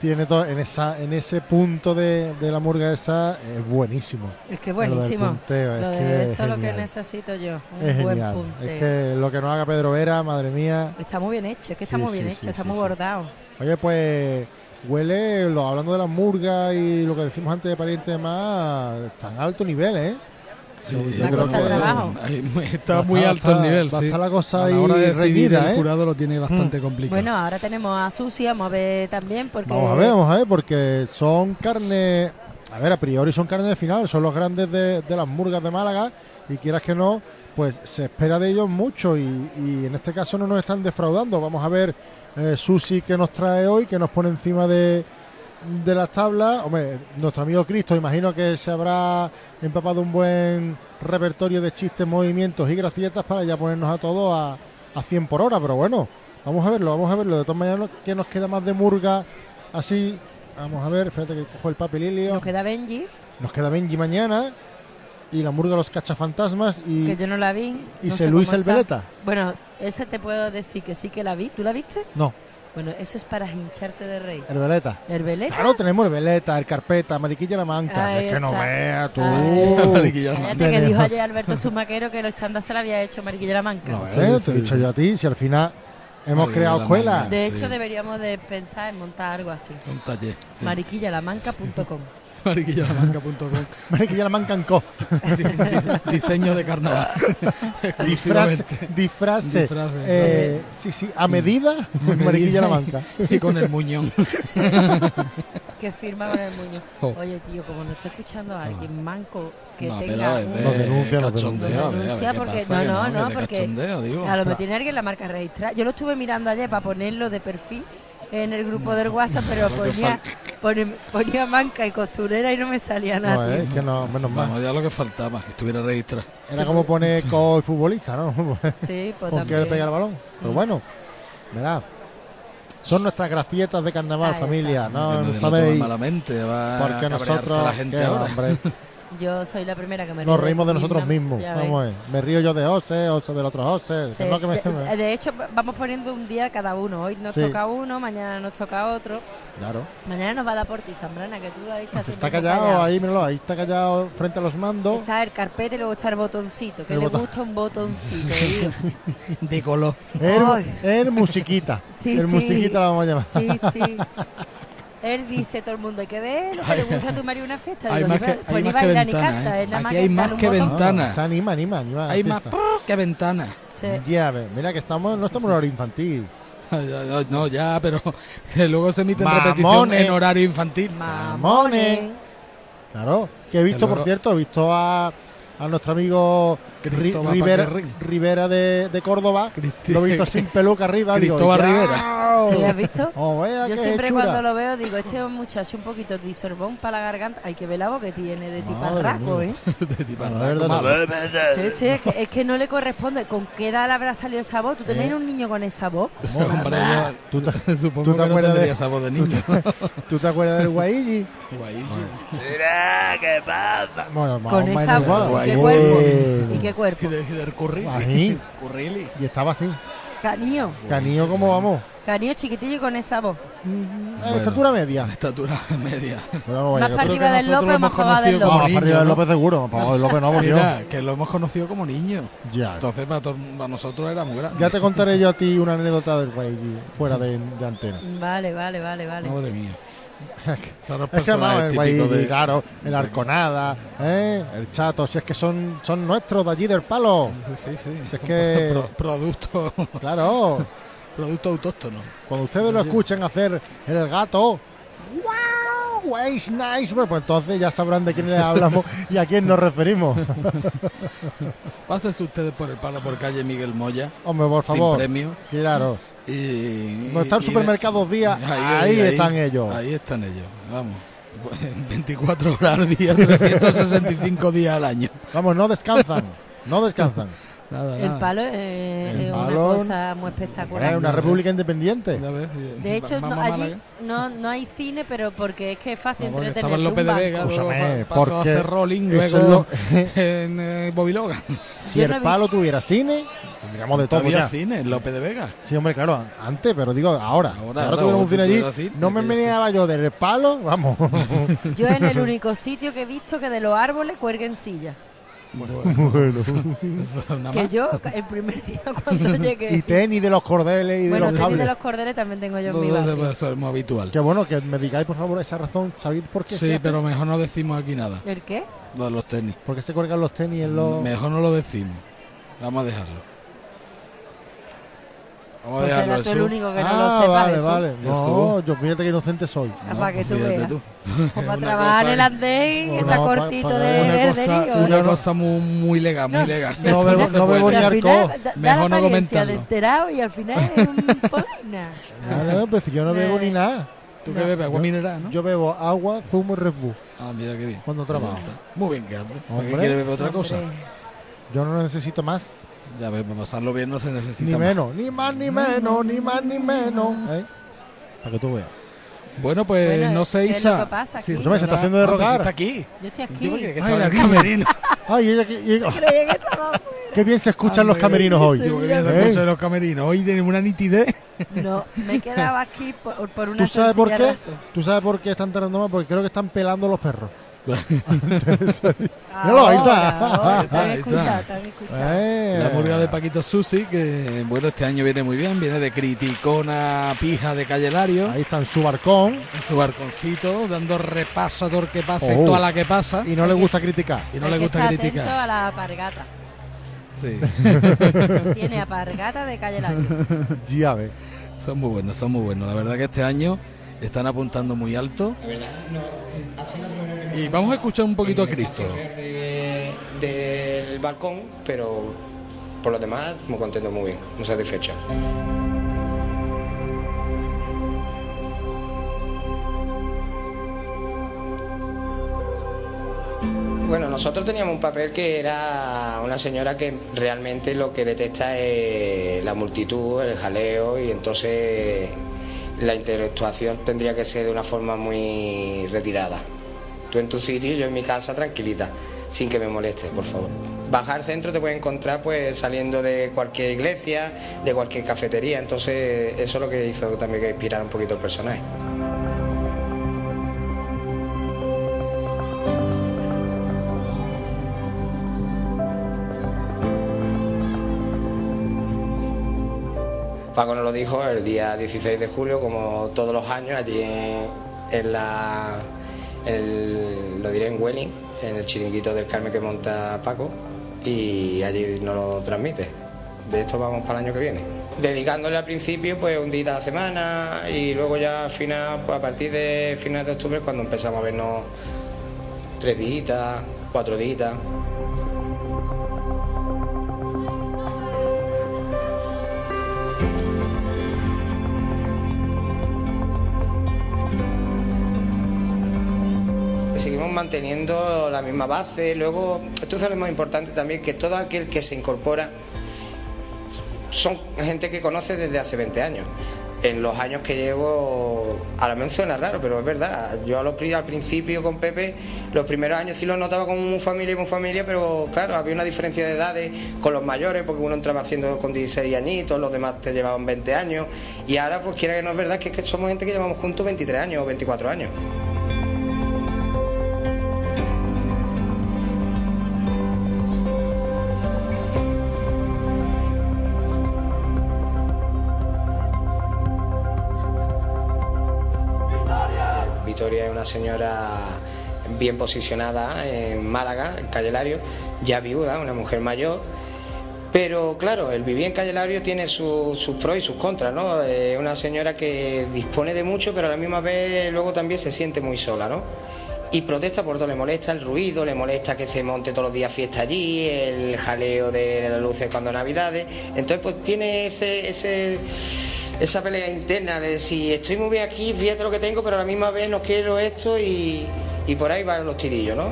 tiene todo, en esa en ese punto de, de la murga esa es buenísimo. Es que Lo buenísimo. punteo, es Lo que es eso es lo que necesito yo. Un Es buen genial. punteo. Es que lo que no haga Pedro Vera, madre mía. Está muy bien hecho, es que está Sí, muy bien sí, hecho, sí, está muy bordado. Oye, pues huele, lo, hablando de las murgas y lo que decimos antes de parientes está en alto nivel, ¿eh? Sí, Yo- creo que- trabajo. ahí está Va muy estar- alto el nivel, va sí. la cosa A la hora ahí de el ¿eh? jurado lo tiene bastante Mm. complicado. Bueno, ahora tenemos a Susi, vamos a ver también, porque Vamos a ver, vamos a ver, porque son carne, a ver, a priori son carne de final, son los grandes de, de las murgas de Málaga y quieras que no, pues se espera de ellos mucho y, y en este caso no nos están defraudando. Vamos a ver eh, Susi que nos trae hoy, que nos pone encima de, de las tablas. Hombre, nuestro amigo Cristo, imagino que se habrá empapado un buen repertorio de chistes, movimientos y gracietas para ya ponernos a todos a, a 100 por hora, pero bueno, vamos a verlo, vamos a verlo. De todas maneras, que nos queda más de murga así? Vamos a ver, espérate que cojo el papelilio. nos queda Benji, Nos queda Benji mañana y la murga Los Cachafantasmas y, que yo no la vi. y no se Luis el. Veleta. Bueno, ese te puedo decir que sí que la vi. ¿Tú la viste? No, Bueno, eso es para hincharte de Veleta. ¿El Veleta? Claro, tenemos el Veleta, el Carpeta, Mariquilla la Manca. Ahí es que no está. veas tú. Ay. Mariquilla la Fíjate Manca. que dijo ayer Alberto Sumaquero que los chandas se la había hecho Mariquilla la Manca. No, eh, te he dicho yo a ti, si al final hemos Mariquilla creado la escuela. Manca. De Sí. hecho, deberíamos de pensar en montar algo así. Un taller. sí. Mariquillalamanca.com Mariquillalamanca.com. Mariquillalamanca en co. Diseño de carnaval. Disfrase, Disfrase. eh, sí, sí, a medida, Mariquilla la Manca. Y con el muñón. Que firma con el muño. Oh. Oye, tío, como no está escuchando a alguien manco que No, tenga pero un- Nos denuncia, cachondeo, denuncia. denuncia ¿qué porque pasa? no, no, no, porque digo. a lo mejor tiene alguien la marca registrada. Yo lo estuve mirando ayer para ponerlo de perfil en el grupo del WhatsApp, pero ponía, ponía manca y costurera y no me salía nada. No, es que no, menos mal. Vamos, ya lo que faltaba, que estuviera registrado. Era como pone co y futbolista, ¿no? Sí, pues Con que también. pega el balón. Pero bueno, verá. Son nuestras grafietas de carnaval, Ahí familia. No, no sabéis. malamente, va Porque a nosotros. la gente ahora. hombre, Yo soy la primera que me río nos reímos de nosotros mismos. Vamos a ver. Me río yo de Ose, Ose del otro Ose. Sí, que no que me- de, de hecho, vamos poniendo un día cada uno. Hoy nos Sí. toca uno, mañana nos toca otro. Claro. Mañana nos va a dar por ti, Zambrana, que tú ahí estás Está siempre callado, ahí, míralo, ahí está callado frente a los mandos. Está el carpete y luego está el botoncito. Que El le botón. gusta un botoncito. De color. El, musiquita. Sí, el sí. musiquita la vamos a llamar. Sí, sí. Él dice, todo el mundo hay que ver lo que le gusta a tu marido una fiesta. Hay Digo, más que- pues ni más que baila ni canta. ¿eh? nada Aquí hay más que botón. ventana. Se anima, anima, anima. Hay más que ventana. Sí. Ya mira que estamos, no estamos en horario infantil. No, no, ya, pero que luego se emite en repetición Mamones. en horario infantil. Mamones. Claro, que he visto, por cierto, he visto a, a nuestro amigo Cristóbal Rivera, de, de Córdoba. Lo he visto sin peluca arriba. Cristóbal. Rivera. ¿Sí, has visto? Oh, Yo siempre chula. cuando lo veo digo, este es un muchacho un poquito de disorbón para la garganta. Hay que ver la voz que tiene de tiparraco, ¿eh? de tiparraco. Sí, sí, es que, es que no le corresponde. ¿Con qué edad le habrá salido esa voz? ¿Tú te ¿Eh? un niño con esa voz? Hombre, yo ¿Tú te, supongo tú te que no acuerdas tendría de- esa voz de tú niño. te- ¿Tú te acuerdas del? Guayichi. Mira, ¿qué pasa? Bueno, Con esa voz. ¿Y qué qué cuerpo? Y de- del currili. Ahí. Y estaba así. Canío. Canío, ¿cómo vamos? Canío chiquitillo y con esa voz. Eh, Estatura media. Estatura media. Pero vaya Más que- para arriba del López, lo más hemos para abajo del conocido No, como más López. para arriba niño, del ¿no? López seguro. Para abajo del López no. Mira, que lo hemos conocido como niño. Ya. Entonces para, nosotros era muy grande. Ya te contaré yo a ti una anécdota del Guayi fuera de, de antena. Vale, vale, vale, vale. Madre mía. Son los Es que no, el típicos Guayi, de... claro, el Arconada, ¿eh? el Chato, si es que son, son nuestros de allí del palo. Sí, sí, sí. Si es que- pro- producto, Claro, producto autóctono. cuando ustedes lo escuchen hacer el gato, ¡Wow! Es nice. Bueno, pues entonces ya sabrán de quién les hablamos y a quién nos referimos. Pásense ustedes por el palo por calle Miguel Moya. Hombre, por sin favor. premio. Claro. Y, Donde están y- supermercados días, ahí están ellos. Ahí están ellos, vamos. 24 horas al día, 365 días al año. Vamos, no descansan. No descansan. Nada, El nada. palo es, El es palo- una cosa muy espectacular. Es una república independiente. De hecho, no, allí no, no hay cine, pero porque es que es fácil No, porque entretenerse. estaba en López un de. Vega, Escúchame, pasó a porque hacer rolling, luego es en eh, Bobby Logan. Si Yo el palo tuviera cine, tendríamos de todo Había ya. cine en López de Vega. Sí, hombre, claro, antes, pero digo ahora. Ahora, Si ahora tuviéramos un cine allí, cine, no me que meneaba yo del palo, vamos. Yo en el único sitio que he visto que de los árboles cuelguen sillas. Bueno. Nada Que yo, el primer día cuando llegué. y tenis de los cordeles y bueno, de los tenis cables. de los cordeles también tengo yo en mi No, eso, barrio. eso es muy habitual. Qué bueno que me digáis, por favor, esa razón. ¿Sabéis por qué? se Sí, hace? pero mejor no decimos aquí nada. ¿El qué? Lo de los tenis. ¿Por qué se cuelgan los tenis en los.? Mejor no lo decimos. Vamos a dejarlo. Vamos Pues a dejarlo. tú el único que no ah, lo sepa vale, eso. vale. No, yo fíjate que inocente soy. Ah, para que tú veas. tú. Como para trabajar en el andén, No, está cortito pa- de Una cosa, ¿no? una cosa muy, muy legal, muy No, legal. no no puede bebo Y ni decir. al alcohol. final da, da Mejor no de comentarlo. enterado y al final es un polaina. Claro, pues yo no bebo ni nada. ¿Tú qué bebes? Agua mineral, ¿no? Yo bebo agua, zumo y Red Bull Ah, mira qué bien. cuando trabajo. Muy bien, ¿qué hace? ¿Para qué Hombre. quiere beber otra cosa? Yo no necesito más. Ya ves, para pasarlo bien no se necesita Ni más. menos, ni más ni menos, ni más ni menos. ¿eh? Para que tú veas. Bueno, pues Bueno, no sé, ¿qué es Isa. aquí? Escúchame, se está haciendo de rogar. está aquí. Yo estoy aquí. Que Ay, la camerino. Ay, ella afuera. qué bien se escuchan los camerinos hoy. Bien se ¿Eh? escuchan los camerinos. Hoy tenemos una nitidez. No, me quedaba aquí por, por una ¿Tú sabes por qué? razón. ¿Tú sabes por qué están tardando más? Porque creo que están pelando los perros. Míralo, ahí está. Ahí está, ahí escuchado, está. te han escuchado. Eh. La murga de Paquito Susi, que bueno, este año viene muy bien, viene de criticona pija de Calle Lario. Ahí está en su barcón. En su barconcito, dando repaso a todo el que pasa Oh. y toda la que pasa. Y no le gusta criticar. Y no Hay le gusta criticar. a la apargata. Sí. Tiene apargata de calle Lario. Ya ves. Son muy buenos, son muy buenos. La verdad que este año están apuntando muy alto. Y vamos a escuchar un poquito a Cristo. de- del balcón, pero por lo demás muy contento, muy bien, muy satisfecho. Bueno, nosotros teníamos un papel que era una señora que realmente lo que detecta es la multitud, el jaleo y entonces la interactuación tendría que ser de una forma muy retirada. Tú en tu sitio, yo en mi casa tranquilita, sin que me moleste, por favor. Bajar centro te puedes encontrar pues saliendo de cualquier iglesia, de cualquier cafetería, entonces eso es lo que hizo también que inspirar un poquito el personaje. Paco nos lo dijo el día 16 de julio, como todos los años, allí en, la. lo diré en Welling, en el chiringuito del Carmen que monta Paco, y allí nos lo transmite. De esto vamos para el año que viene. Dedicándole al principio, pues un día a la semana, y luego ya al final, pues a partir de finales de octubre, cuando empezamos a vernos tres días, cuatro días. Manteniendo la misma base. Luego, esto es lo más importante también, que todo aquel que se incorpora son gente que conoce desde hace 20 años. En los años que llevo, a lo mejor suena raro, pero es verdad. Yo a los al principio con Pepe, los primeros años sí los notaba como muy familia y muy familia, pero claro, había una diferencia de edades con los mayores, porque uno entraba haciendo con 16 añitos, los demás te llevaban 20 años. Y ahora, pues quiera que no es verdad, que es que somos gente que llevamos juntos 23 años o 24 años. Una señora bien posicionada en Málaga, en Calle Lario, ya viuda, una mujer mayor. Pero claro, el vivir en Calle Lario tiene su- sus pros y sus contras, ¿no? Es una señora que dispone de mucho, pero a la misma vez luego también se siente muy sola, ¿no? Y protesta por todo, le molesta el ruido, le molesta que se monte todos los días fiesta allí, el jaleo de las luces cuando Navidades. Entonces, pues tiene ese, ese, esa pelea interna de si estoy muy bien aquí, fíjate lo que tengo, pero a la misma vez no quiero esto y, y por ahí van los tirillos, ¿no?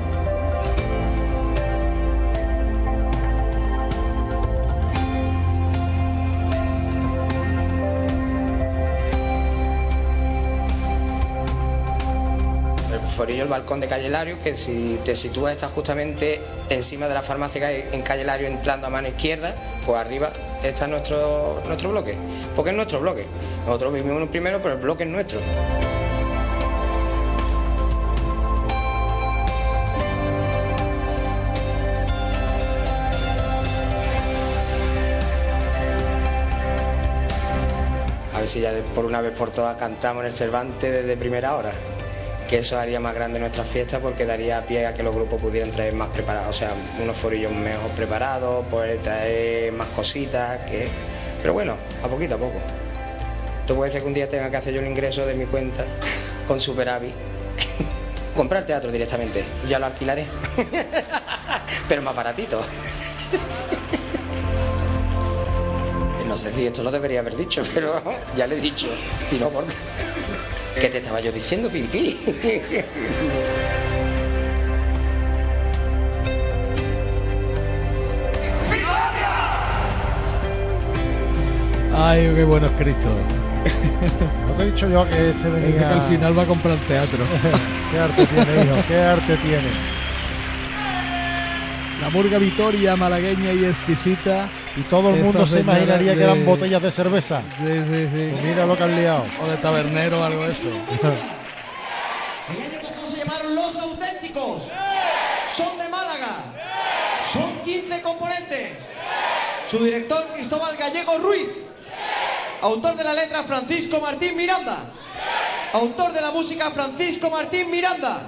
Forillo, el balcón de Calle Lario, que si te sitúas está justamente encima de la farmacia en Calle Lario entrando a mano izquierda, pues arriba está nuestro, nuestro bloque, porque es nuestro bloque. Nosotros vivimos primero, pero el bloque es nuestro. A ver si ya por una vez por todas cantamos en el Cervantes desde primera hora. Que eso haría más grande nuestra fiesta porque daría pie a que los grupos pudieran traer más preparados, o sea, unos forillos mejor preparados, poder traer más cositas, que... Pero bueno, a poquito a poco. Te puede decir que un día tenga que hacer yo un ingreso de mi cuenta con superávit. Comprar teatro directamente, ya lo alquilaré. Pero más baratito. No sé si esto lo debería haber dicho, pero ya le he dicho. Si no, por... ¿Qué te estaba yo diciendo, Pimpi? Ay, qué bueno es Cristo. No te he dicho yo que este venía. que al final va a comprar teatro. qué arte tiene, hijo, qué arte tiene. La murga Vitoria, malagueña y exquisita. Y todo el mundo se imaginaría que eran botellas de cerveza. Sí, sí, sí. Pues mira lo que han liado. O de tabernero o algo de eso. El año pasado se llamaron Los Auténticos. Son de Málaga. Son 15 componentes. Su director Cristóbal Gallego Ruiz. Autor de la letra Francisco Martín Miranda. Autor de la música Francisco Martín Miranda.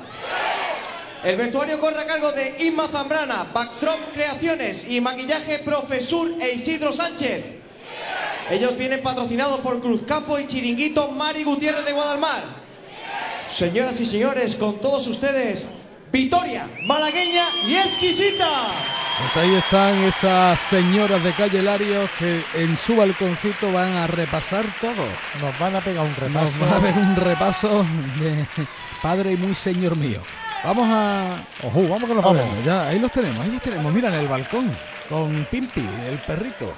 El vestuario corre a cargo de Inma Zambrana, Backdrop Creaciones y maquillaje Profesor e Isidro Sánchez. Ellos vienen patrocinados por Cruz Campo y Chiringuito Mari Gutiérrez de Guadalmar. Señoras y señores, con todos ustedes, Vitoria, malagueña y exquisita. Pues ahí están esas señoras de calle Larios que en su balconcito van a repasar todo. Nos van a pegar un repaso. Nos van a ver un repaso de padre y muy señor mío. Vamos a. Ojo, vamos nos A vamos. ya, ahí los tenemos, ahí los tenemos. Mira en el balcón con Pimpi, el perrito.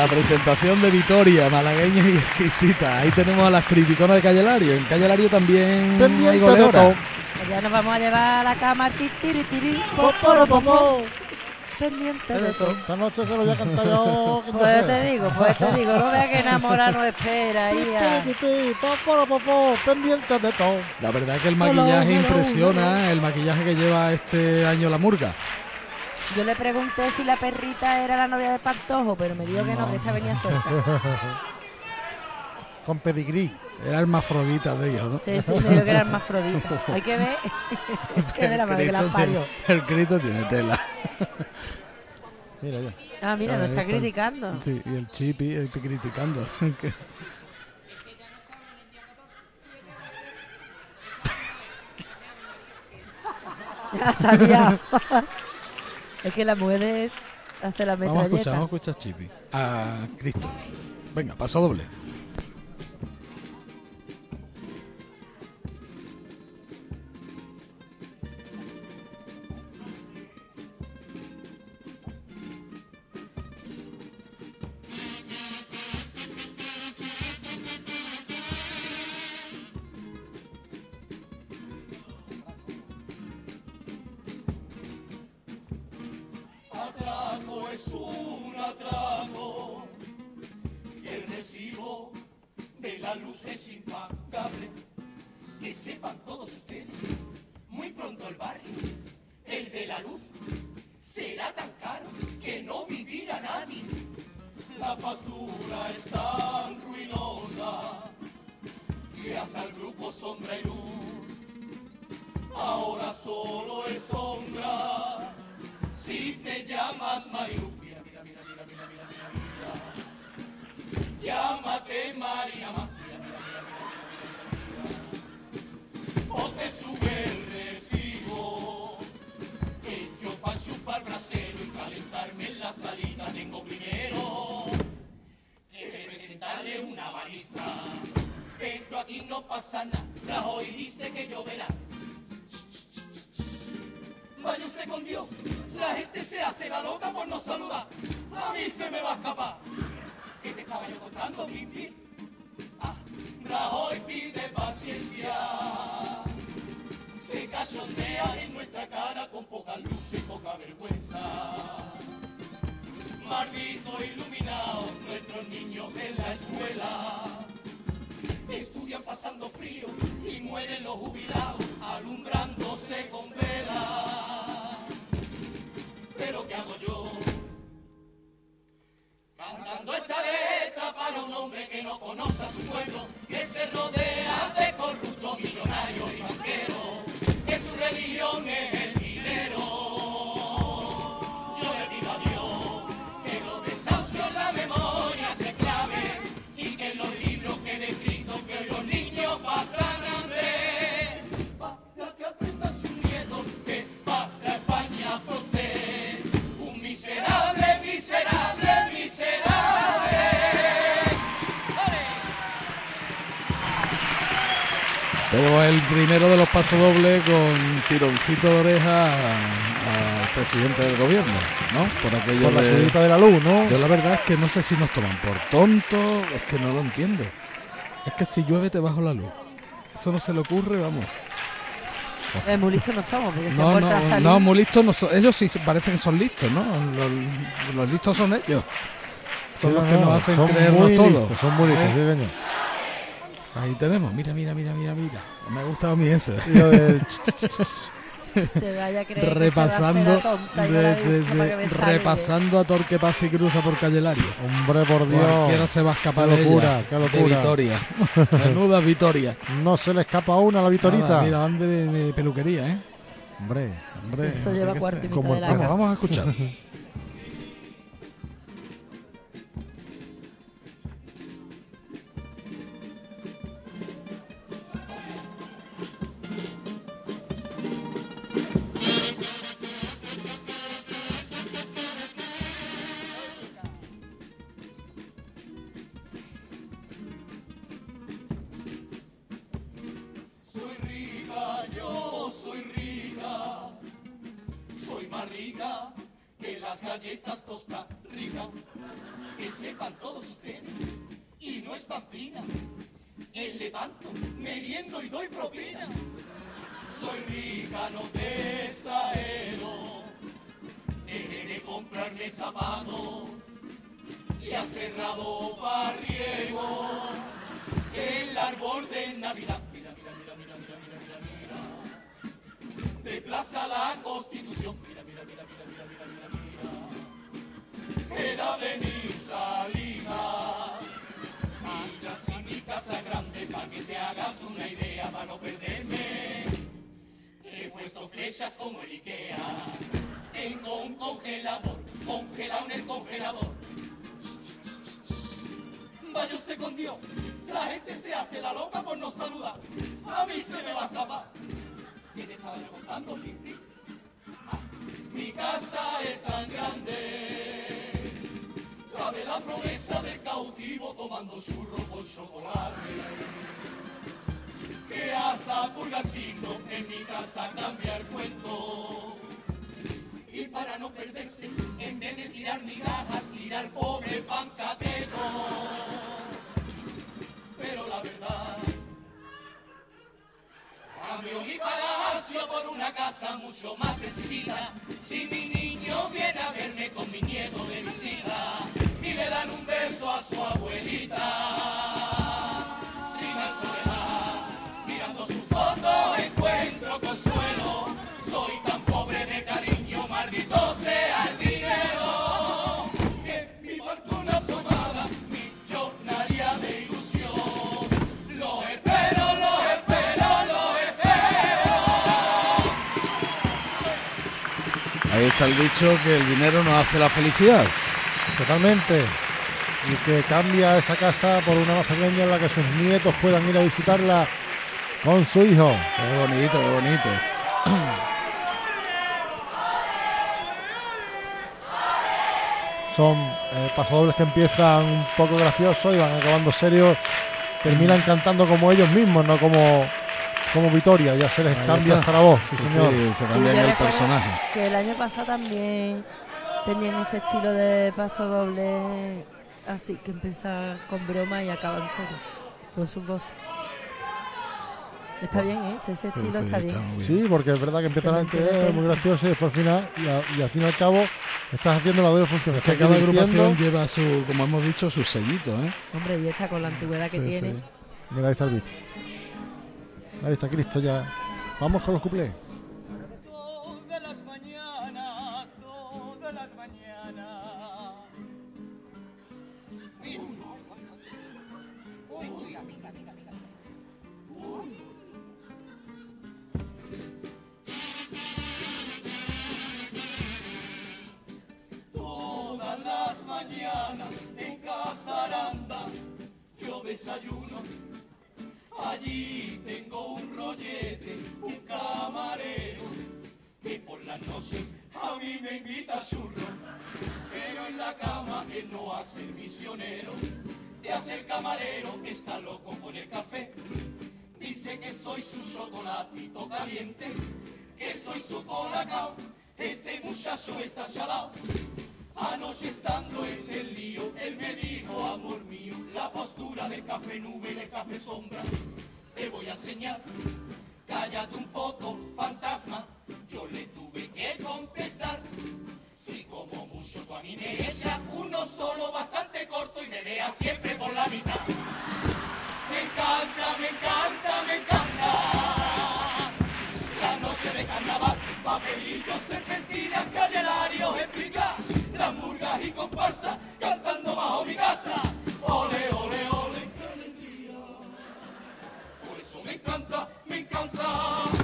La presentación de Vitoria, malagueña y exquisita. Ahí tenemos a las criticonas de Calle Lario. En Calle Lario también hay Pendiente de goleadora. todo. Ya nos vamos a llevar a la cama ti, tiri, tiri, po, poro, po, po. Pendiente de todo. Esta noche se lo voy a cantar yo. Pues sé. te digo, pues te digo, no veas que enamorar no espera pendiente de todo. La verdad es que el maquillaje impresiona, el maquillaje que lleva este año la murga. Yo le pregunté si la perrita era la novia de Pantojo, pero me dijo que no, que esta venía suelta. Con pedigrí. Era hermafrodita de ellos, ¿no? Sí, sí, me dijo que era hermafrodita. Hay que ver. Hay que ver la madre que la parió. El grito tiene tela. Mira ya. Ah, mira, nos está, está criticando. Sí, y el chipi eh, está criticando. ya sabía es que la mujer hace la Vamos a escuchar, metralleta. vamos a escuchar Chipi. A Cristo. Venga, paso doble. La luz es impagable. Que sepan todos ustedes, muy pronto el barrio, el de la luz, será tan caro que no vivirá nadie. La factura es tan ruinosa que hasta el grupo Sombra y Luz ahora solo es sombra. Si te llamas Mariluz, mira, mira, mira, mira, mira, mira, mira, mira. Llámate Marina tengo primero que presentarle una balista. Pero aquí no pasa nada. Rajoy dice que lloverá. Vaya usted con Dios. La gente se hace la loca por no saludar. A mí se me va a escapar. ¿Qué te estaba yo contando, Pipi? Ah, Rajoy pide paciencia. Se cachondea en nuestra cara con poca luz y poca vergüenza. Mardito iluminado, nuestros niños en la escuela. Estudian pasando frío y mueren los jubilados alumbrándose con vela. Pero ¿qué hago yo? Cantando esta letra para un hombre que no conoce a su pueblo, que se rodea de corruptos millonarios y banqueros, que su religión es Tenemos el primero de los pasodobles con tironcito de oreja al presidente del gobierno, ¿no? Por aquello Por la de, de la luz, ¿no? Yo la verdad es que no sé si nos toman por tontos, es que no lo entiendo. Es que si llueve te bajo la luz. Eso no se le ocurre, vamos. Eh, muy listos no somos, porque se han No, a no, salir. no, muy listos no son. Ellos sí parecen que son listos, ¿no? Los, los listos son ellos. Son Sí, los no, que no, nos hacen creernos muy todo. listos, son muy listos, ¿Eh? sí, señor. Ahí tenemos, mira, mira, mira, mira, mira. Me ha gustado a mí lo del Te vaya a creer a hacer repasando, tonta y que repasando a Torque pasa y cruza por Callelario. Hombre, por Dios. Cualquiera se va a escapar Qué de locura, ella, qué de locura. Vitoria. Menuda Vitoria. No se le escapa una a la Vitorita. Nada, mira, van de, de peluquería, ¿eh? Hombre, hombre. Eso lleva cuarto y ser. mitad Como de el- la vamos a escuchar. está el dicho que el dinero no hace la felicidad. Totalmente. Y que cambia esa casa por una más pequeña en la que sus nietos puedan ir a visitarla con su hijo. Qué bonito, qué bonito. Son eh, pasodobles que empiezan un poco graciosos y van acabando serios. Terminan cantando como ellos mismos, no como, como Vitoria. Ya se les Ahí cambia está. hasta la voz. Sí, Sí, señor. sí, se cambian el personaje. Que el año pasado también tenían ese estilo de paso doble, así que empieza con broma y acaba en serio, con su voz. Está bien, ¿eh? Ese estilo está bien. Sí, porque es verdad que empieza la gente eh, muy graciosa y después al final, y, a- y al fin y al cabo, estás haciendo la doble función. Es que cada agrupación lleva su, como hemos dicho, su sellito, ¿eh? Hombre, y esta con la antigüedad que Sí, tiene. sí. Mira, ahí está el bicho. Ahí está Cristo ya. Vamos con los cuplés. Todas las mañanas, en Casa Aranda yo desayuno. Allí tengo un rollete, un camarero, que por las noches a mí me invita a churro. Pero en la cama él no hace el misionero, te hace el camarero, está loco con el café. Dice que soy su chocolatito caliente, que soy su colacao, este muchacho está chalao. Anoche estando en el lío, él me dijo, amor mío, la postura del café nube y del café sombra. Te voy a enseñar, cállate un poco, fantasma. Yo le tuve que contestar. Si como mucho tú a mí me uno solo bastante corto y me deja siempre por la mitad. Me encanta, me encanta, me encanta. La noche de carnaval, papelillos, serpentinas, callenarios, explica. Murgas y comparsa cantando bajo mi casa. Ole, ole, ole, qué alegría. Por eso me encanta, me encanta.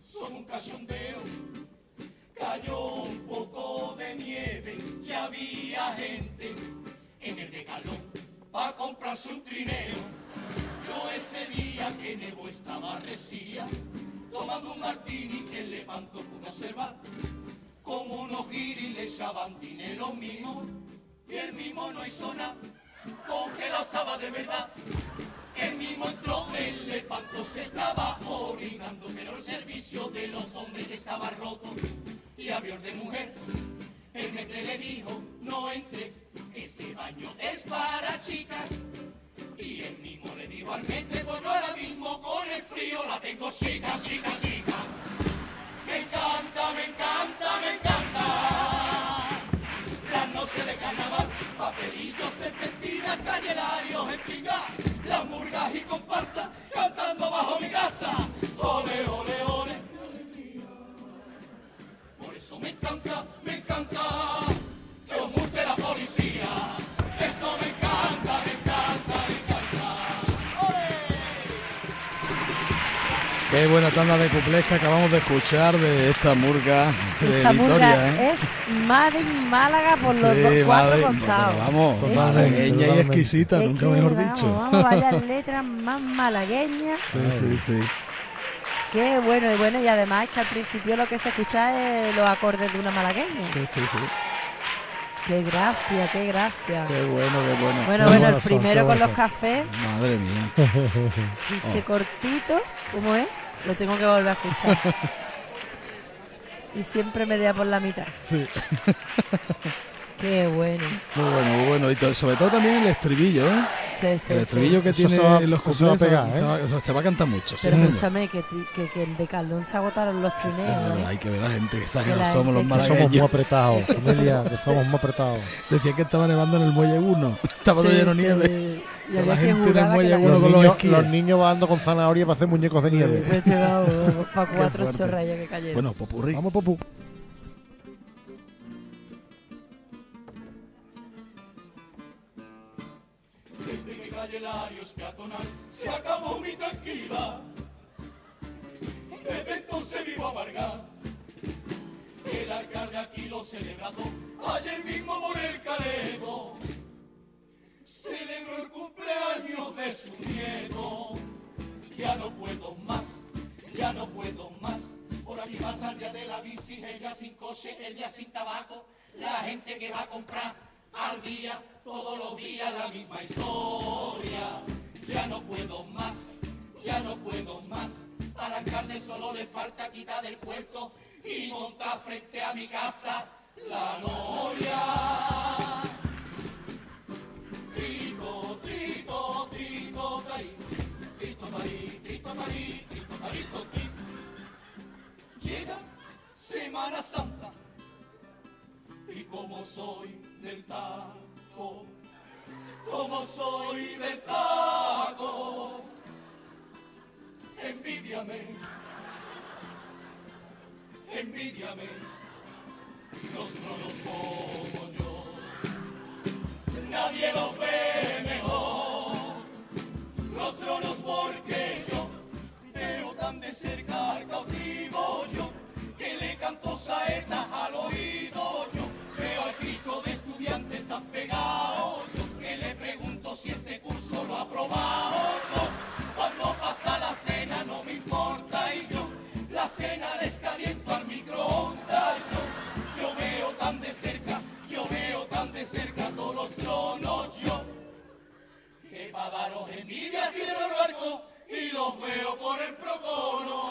Son un cachondeo. Cayó un poco de nieve y había gente en el decalón para comprarse un trineo. Yo ese día que nevó estaba resía, tomando un martini que el levanto pudo observar. Como unos guiris le echaban dinero mimo y el mimo no hizo nada, congelado estaba de verdad. El mismo entró, el lepanto se estaba orinando, pero el servicio de los hombres estaba roto y abrió el de mujer. El metre le dijo, no entres, ese baño es para chicas. Y él mismo le dijo al metre, pues yo ahora mismo con el frío la tengo chica, chica, chica. Me encanta, me encanta, me encanta dulce de carnaval, papelillos, serpentinas, cañelarios, espingas, las murgas y comparsas cantando bajo mi casa. Ole, ole, ole, por eso me encanta, me encanta que os multe la policía. Qué buena tanda de cuplés que acabamos de escuchar de esta murga de Esta Vitoria, murga ¿eh? es Made in Málaga por los Sí, dos cuatro pero vamos, Es malagueña y exquisita, Es nunca mejor vamos, dicho. Vamos, vaya letras más malagueñas. Sí, sí, sí. Qué bueno, y bueno, y además es que al principio lo que se escucha es los acordes de una malagueña. Sí, sí, sí. Qué gracia, qué gracia. Qué bueno, qué bueno. Bueno, bueno, el primero con los cafés, Madre mía. dice Oh. cortito, ¿cómo es? Lo tengo que volver a escuchar. y siempre me da por la mitad. Sí. Qué bueno. Muy bueno, muy bueno. Y sobre todo también el estribillo, ¿eh? Sí, sí, el sí. estribillo que Eso tiene va- los eso se va a cuplés pegar, se, ¿eh? va, se va a cantar mucho. sí, Pero escúchame, que, que, que en Becaldón se agotaron los trineos. ¿eh? hay que ver a la gente que Que exageró la somos los Que somos muy malagueños. apretados, familia, que somos muy apretados. Decían que estaba nevando en el muelle 1. Estaba todo Sí, lleno de sí. nieve. Y la que gente en el que muelle la 1 Los con los niños, esquíes. los niños bajando con zanahoria para hacer muñecos de nieve. Pues llegamos para cuatro chorrayas que cayeron. Bueno, popurrí. Vamos, Popu. Calle Larios peatonal se acabó mi tranquilidad. Desde entonces vivo amargado. El alcalde aquí lo celebrado ayer mismo por el Careto. Celebró el cumpleaños de su nieto. Ya no puedo más, ya no puedo más. Por aquí pasa el día de la bici, el día sin coche, el día sin tabaco. La gente que va a comprar al día, todos los días la misma historia. Ya no puedo más, ya no puedo más. Al alcalde solo le falta quitar del puerto y montar frente a mi casa la noria. Trito, trito, trito, tarí, trito, tarí, trito, tarí, trito, tarito, tri. Llega Semana Santa y como soy del taco, como soy del taco, envidiame, envidiame, los como yo, nadie los ve mejor, los tronos porque yo veo tan de cerca al cautivo yo, que le canto saetas al oído tan pegado. Yo, que le pregunto si este curso lo ha aprobado yo, cuando pasa la cena no me importa y yo, la cena les caliento al microondas. Yo, yo veo tan de cerca, yo veo tan de cerca todos los tronos. Yo, que para daros envidia cierro el barco y los veo por el procono.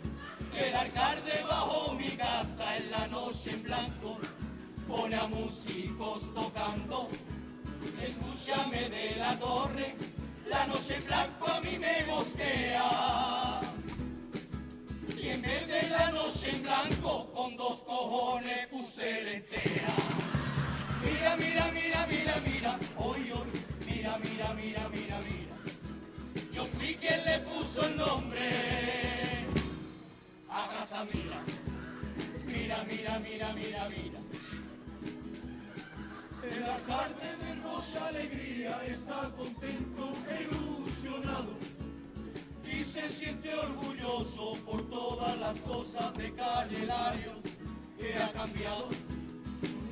El alcalde bajó mi casa en la noche en blanco, pone a músicos tocando. Escúchame de la torre, la noche en blanco a mí me mosquea. Y en vez de la noche en blanco, con dos cojones puse lentea. Mira, mira, mira, mira, mira, hoy, hoy, mira, mira, mira, mira, mira. Yo fui quien le puso el nombre a casa mira. Mira, mira, mira, mira, mira. El alcalde de Rosa Alegría está contento, ilusionado y se siente orgulloso por todas las cosas de Calle que ha cambiado.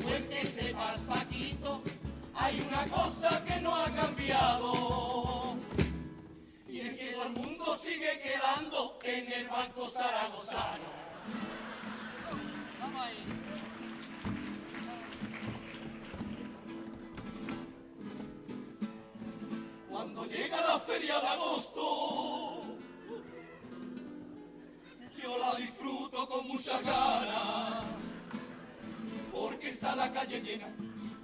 Pues que sepas, Paquito, hay una cosa que no ha cambiado. Y es que todo el mundo sigue quedando en el Banco Zaragozano. Vamos ahí. Cuando llega la feria de agosto, yo la disfruto con mucha ganas, porque está la calle llena,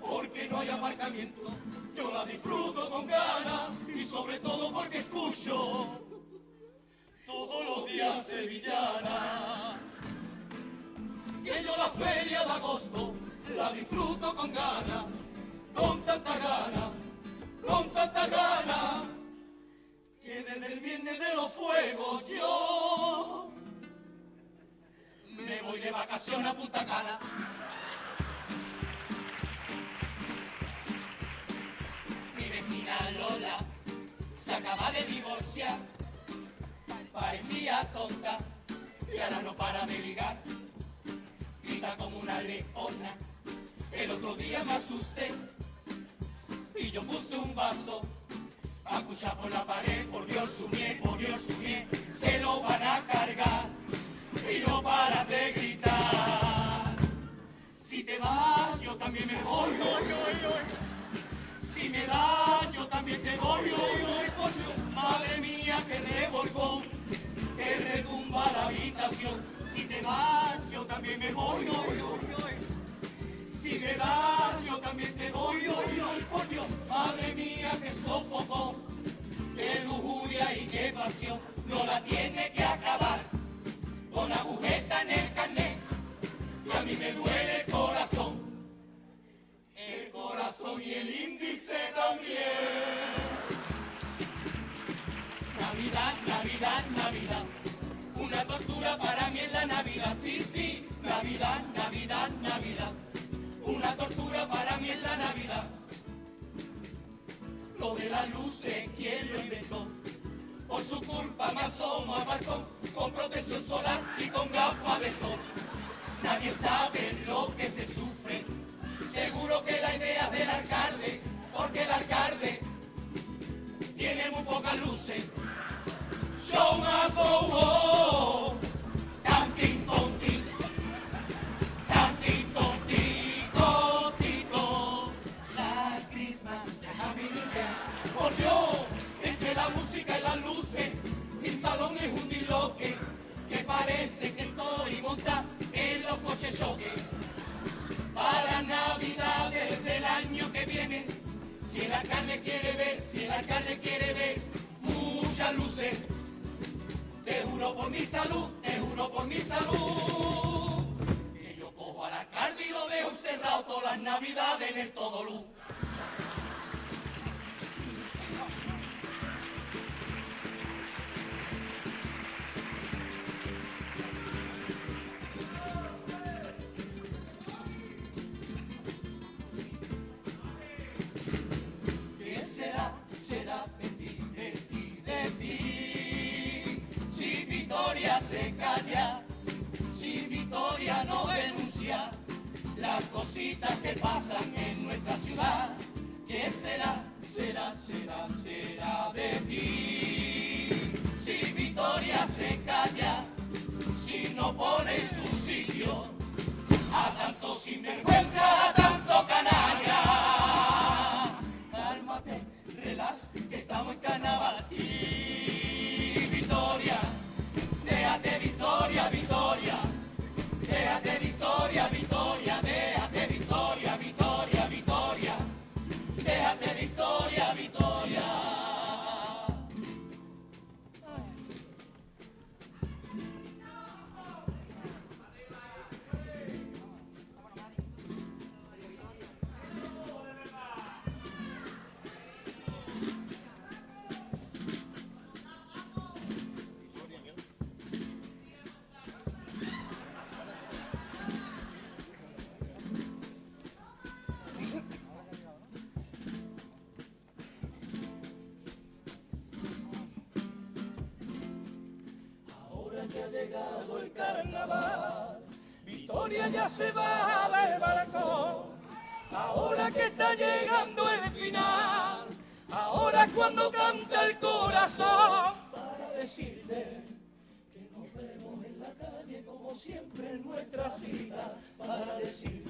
porque no hay aparcamiento, yo la disfruto con ganas y sobre todo porque escucho todos los días sevillana. Que yo la feria de agosto la disfruto con ganas, con tanta gana, con tanta gana, que desde el viernes de los fuegos yo me voy de vacaciones a Punta Cana. Lola se acaba de divorciar, parecía tonta y ahora no para de ligar, grita como una leona. El otro día me asusté y yo puse un vaso a escuchar por la pared, por Dios su miel, por Dios su miel, se lo van a cargar y no paras de gritar. Si te vas, yo también me voy, voy. Me das, yo también te voy. Madre mía, que revolcón, que retumba la habitación. Si te vas, yo también me voy. Si me das, yo también te doy, por Dios. Madre mía, que sofocón, qué lujuria y qué pasión. No la tiene que acabar con agujeta en el carnet. Y a mí me duele corazón y el índice también. Navidad, Navidad, Navidad. Una tortura para mí en la Navidad, sí, sí. Navidad, Navidad, Navidad. Una tortura para mí en la Navidad. Lo de las luces, ¿quién lo inventó? Por su culpa me asomo al balcón con protección solar y con gafas de sol. Nadie sabe lo que se sufre. Seguro que la idea del alcalde, porque el alcalde tiene muy pocas luces. Show must go on. Tantin, tontin. Tantin, tontico, tico. Las Happy New Year. Por Dios, entre la música y las luces, mi salón es un disloque que parece que estoy montada en los coches choque. Para Navidad del año que viene, si el alcalde quiere ver, si el alcalde quiere ver muchas luces, te juro por mi salud, te juro por mi salud, que yo cojo al alcalde y lo dejo encerrado todas las navidades en el todo luz. Si Victoria no denuncia las cositas que pasan en nuestra ciudad, ¿qué será, será, será, será de ti? Si Victoria se calla, si no pone su sitio a tanto sinvergüenza, a tanto canalla cálmate, relax, que estamos en carnaval. Historia, Victoria, déjate de historia, Victoria, que está llegando el final, ahora es cuando canta el corazón. Para decirte que nos vemos en la calle como siempre en nuestra cita. Para decirte,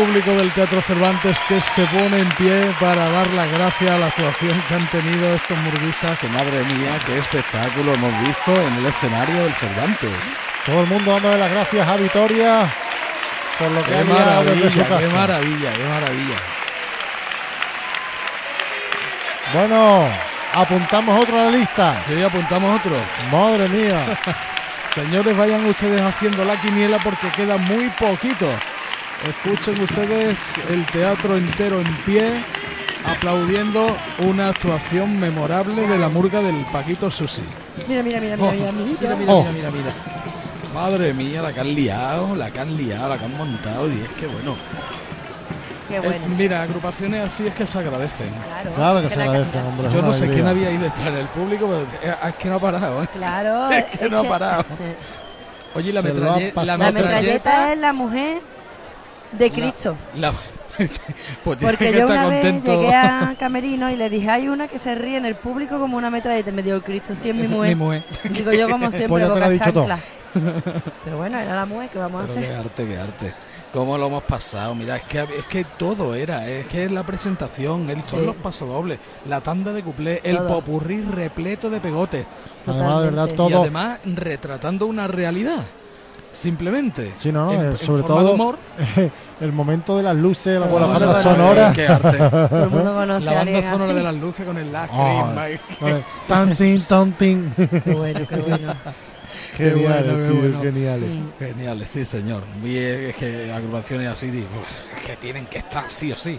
público del Teatro Cervantes que se pone en pie para dar las gracias a la actuación que han tenido estos murguistas, que madre mía, qué espectáculo hemos visto en el escenario del Cervantes. Todo el mundo dándole las gracias a Vitoria por lo que Qué ha desde su maravilla, casa. qué maravilla, qué maravilla. Bueno, apuntamos otro a la lista. Sí, apuntamos otro. Madre mía. Señores, vayan ustedes haciendo la quiniela porque queda muy poquito. Escuchen ustedes el teatro entero en pie, aplaudiendo una actuación memorable de la murga del Paquito Susi. Mira, mira, mira, mira, mira, mira. Mira, mira, mira, mira, mira. Madre mía, la que han liado, la que han liado, la que han montado, y es que bueno. Qué Eh, bueno. mira, agrupaciones así es que se agradecen. Claro, Claro que se la agradece, calidad. hombre. Yo no sé quién había ahí detrás en el público, pero es que no ha parado, ¿eh? Claro. Es que no ha parado. Oye, la, metralle- la La todo. metralleta es la mujer de Cristo. la- pues tiene Porque que yo estar una contento. vez llegué a Camerino y le dije, hay una que se ríe en el público como una metralleta. Y me dio el Cristo, sí es mi mujer. mi mujer. Digo yo como siempre, Pues boca ha dicho todo. chancla. Pero bueno, era la mujer que vamos a Pero qué hacer. arte, qué arte. ¿Cómo lo hemos pasado? Mira, es que, es que todo era, es que es la presentación, el, son Sí. los pasodobles, la tanda de cuplé, el Todo. popurrí repleto de pegotes. Además, de verdad, todo. Y además retratando una realidad. Simplemente. Sí, no, no, En- eh, en sobre de todo humor. el momento de las luces, la, la banda sonora. conoce, qué arte. Todo el mundo conoce La banda sonora así. de las luces con el Ah, lágrima. vale. Tan, tin, tan, tin. Qué bueno, qué bueno. Qué bueno, qué tío, bueno. geniales. Mm. Geniales, sí, señor. Y es que agrupaciones así, digo, es que tienen que estar, sí o sí.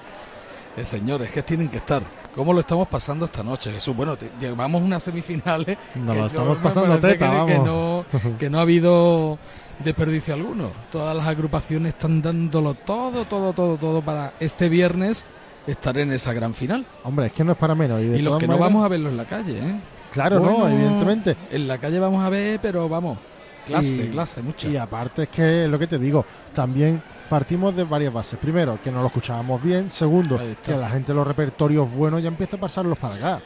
Eh, señores, es que tienen que estar. ¿Cómo lo estamos pasando esta noche, Jesús? Bueno, te- llevamos unas semifinales. Que lo estamos pasando teta, que, que vamos. no, que no ha habido desperdicio alguno. Todas las agrupaciones están dándolo todo, todo, todo, todo para este viernes estar en esa gran final. Hombre, es que no es para menos. Y, de Y los que no vamos a verlo en la calle, ¿eh? Claro, no, evidentemente. En la calle vamos a ver, pero vamos, clase, Y- clase, mucha. Y aparte es que lo que te digo, también partimos de varias bases. Primero, que no lo escuchábamos bien. Segundo, que la gente los repertorios buenos ya empieza a pasarlos para acá.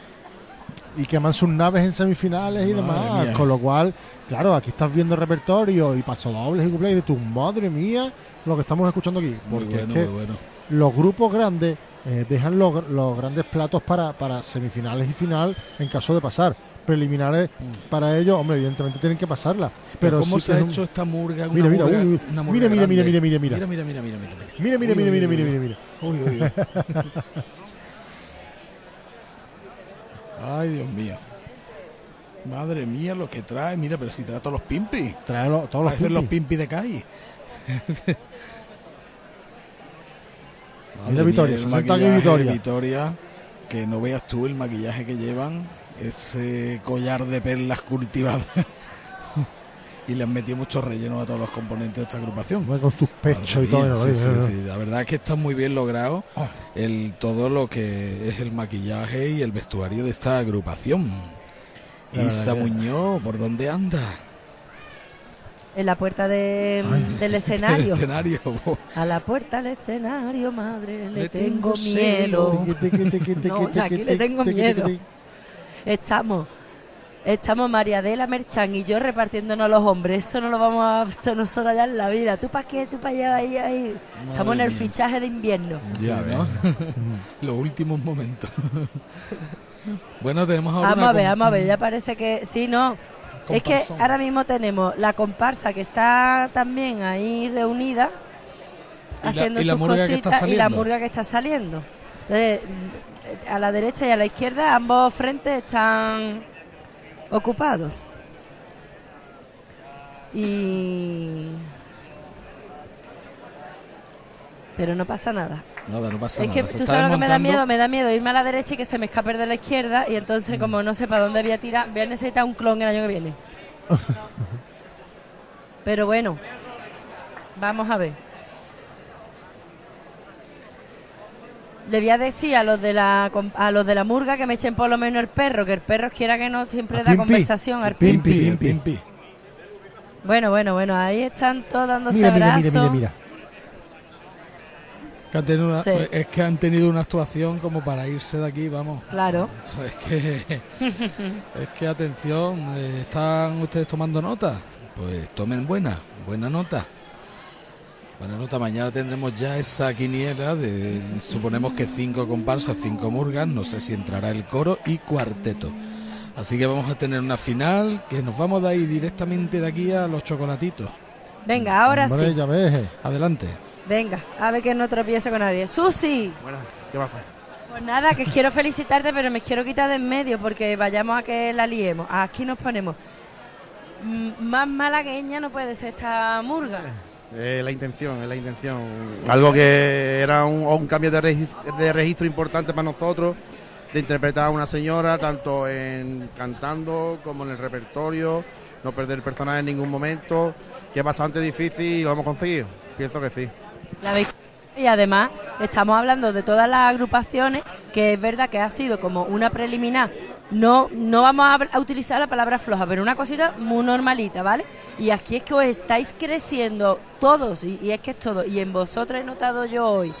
Y queman sus naves en semifinales y demás. mía. Con lo cual, claro, aquí estás viendo repertorio y pasodobles y de tu madre mía lo que estamos escuchando aquí. Porque bueno, es que bueno. los grupos grandes eh, dejan los, los grandes platos para, para semifinales y final en caso de pasar. Preliminares para ellos, hombre, evidentemente tienen que pasarla. Pero Mm. ¿cómo se ha hecho esta murga? Una Mira, mira, mira, mira, mira, mira, mira, mira, mira, mira, mira, mira, mira. Mira, mira, mira, mira, uy, mira, uy. mira, mira. Ay, Dios mío. Madre mía, lo que trae. Mira, pero si trae todos los pimpis. Trae lo- todos los Parecen los pimpis. pimpis de calle. Mira, Vitoria, Vitoria. Vitoria, que no veas tú el maquillaje que llevan, ese collar de perlas cultivadas. y le han metido mucho relleno a todos los componentes de esta agrupación. Con sus pechos y todo. Sí, sí, sí. La verdad es que está muy bien logrado Ah. el todo lo que es el maquillaje y el vestuario de esta agrupación. Isa Muñoz, ¿por dónde anda? En la puerta de- del El escenario. escenario. A la puerta del escenario, madre, le, Le tengo, tengo miedo. celo. No, aquí le tengo miedo. Estamos, estamos María Adela Merchan y yo repartiéndonos los hombres. Eso no lo vamos a eso no solo ya en la vida. ¿Tú para qué? ¿Tú para allá? Ahí, ahí. Estamos en el mía. fichaje de invierno. Ya, ¿no? Los últimos momentos. bueno, tenemos ahora Vamos a ver, vamos a ver. Ya parece que sí, no. Es que ahora mismo tenemos la comparsa que está también ahí reunida Y la- haciendo y la sus cositas y la murga que está saliendo. Entonces, a la derecha y a la izquierda ambos frentes están ocupados. Y pero no pasa nada. Nada, no pasa Es nada. que Se tú sabes lo que me da miedo, me da miedo irme a la derecha y que se me escape de la izquierda y Mm. entonces como no sé para dónde voy a tirar, voy a necesitar un clon el año que viene. Pero bueno, vamos a ver. Le voy a decir a los de la a los de la murga que me echen por lo menos el perro, que el perro quiera que no siempre da Pimpi, conversación al Pimpi, pimpi. Pimpi. Bueno, bueno, bueno, ahí están todos dándose Mira, mira, abrazos. mira, mira, mira. Que han tenido una- Sí. Es que han tenido una actuación como para irse de aquí, vamos. Claro. O sea, es que, es que atención, eh, ¿están ustedes tomando nota? Pues tomen buena, buena nota. Buena nota, mañana tendremos ya esa quiniela de, suponemos que cinco comparsas, cinco murgas, no sé si entrará el coro y cuarteto. Así que vamos a tener una final que nos vamos de ahí directamente de aquí a los chocolatitos. Venga, ahora Hombre, sí. ya ves. eh. Adelante. Venga, a ver que no tropiece con nadie. ¡Susi! Bueno, ¿qué va a hacer? Pues nada, que quiero felicitarte, pero me quiero quitar de en medio porque vayamos a que la liemos. Aquí nos ponemos. Mm, Más malagueña no puede ser esta murga. Es la intención, es la intención. Algo que era un, un cambio de registro, de registro importante para nosotros, de interpretar a una señora, tanto en cantando como en el repertorio, no perder el personaje en ningún momento, que es bastante difícil y lo hemos conseguido. Pienso que sí. La Y además estamos hablando de todas las agrupaciones, que es verdad que ha sido como una preliminar. No, no vamos a, utilizar la palabra floja, pero una cosita muy normalita, ¿vale? Y aquí es que os estáis creciendo todos, y, es que es todo. Y en vosotros he notado yo hoy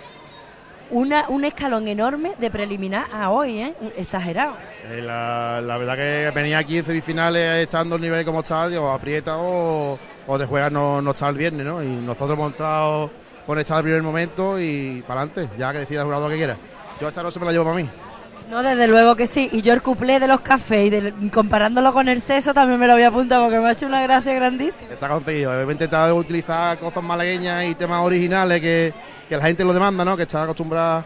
una, un escalón enorme de preliminar a hoy, ¿eh? Exagerado. Eh, la, verdad que venía aquí en semifinales echando el nivel como está, digo, aprieta o, o de juega no, no está el viernes, ¿no? Y nosotros hemos entrado con echar el primer momento y para adelante, ya que decida el jurado lo que quiera. Yo esta no se me la llevo para mí. No, desde luego que sí. Y yo el cuplé de los cafés y del- comparándolo con el seso también me lo voy a apuntar porque me ha hecho una gracia grandísima. Está conseguido. He intentado utilizar cosas malagueñas y temas originales que, que la gente lo demanda, ¿no? Que está acostumbrada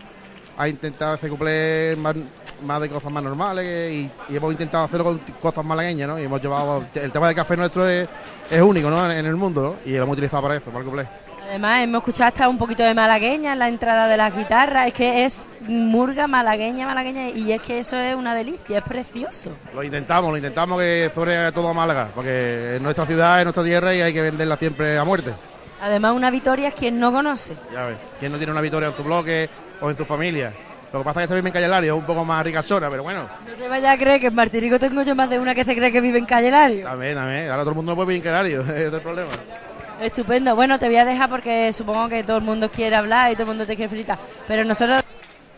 a intentar hacer cuplés más, más de cosas más normales y, hemos intentado hacerlo con cosas malagueñas, ¿no? Y hemos llevado... El tema del café nuestro es, es único, ¿no? En, en el mundo, ¿no? Y lo hemos utilizado para eso, para el cuplé. Además, hemos escuchado hasta un poquito de malagueña en la entrada de las guitarras. Es que es murga malagueña, malagueña. Y es que eso es una delicia, es precioso. Lo intentamos, lo intentamos que sobre todo a Málaga, porque es nuestra ciudad, es nuestra tierra y hay que venderla siempre a muerte. Además, una victoria es quien no conoce. Ya ves, ¿quién no tiene una victoria en tu bloque o en tu familia? Lo que pasa es que esta vive en Callelario, es un poco más ricasona, pero bueno, No te vayas a creer que en Martirico tengo yo más de una que se cree que vive en Calle Lario. también, también. Ahora todo el mundo no puede vivir en ese es el problema. Estupendo. Bueno, te voy a dejar porque supongo que todo el mundo quiere hablar y todo el mundo te quiere felicitar. Pero nosotros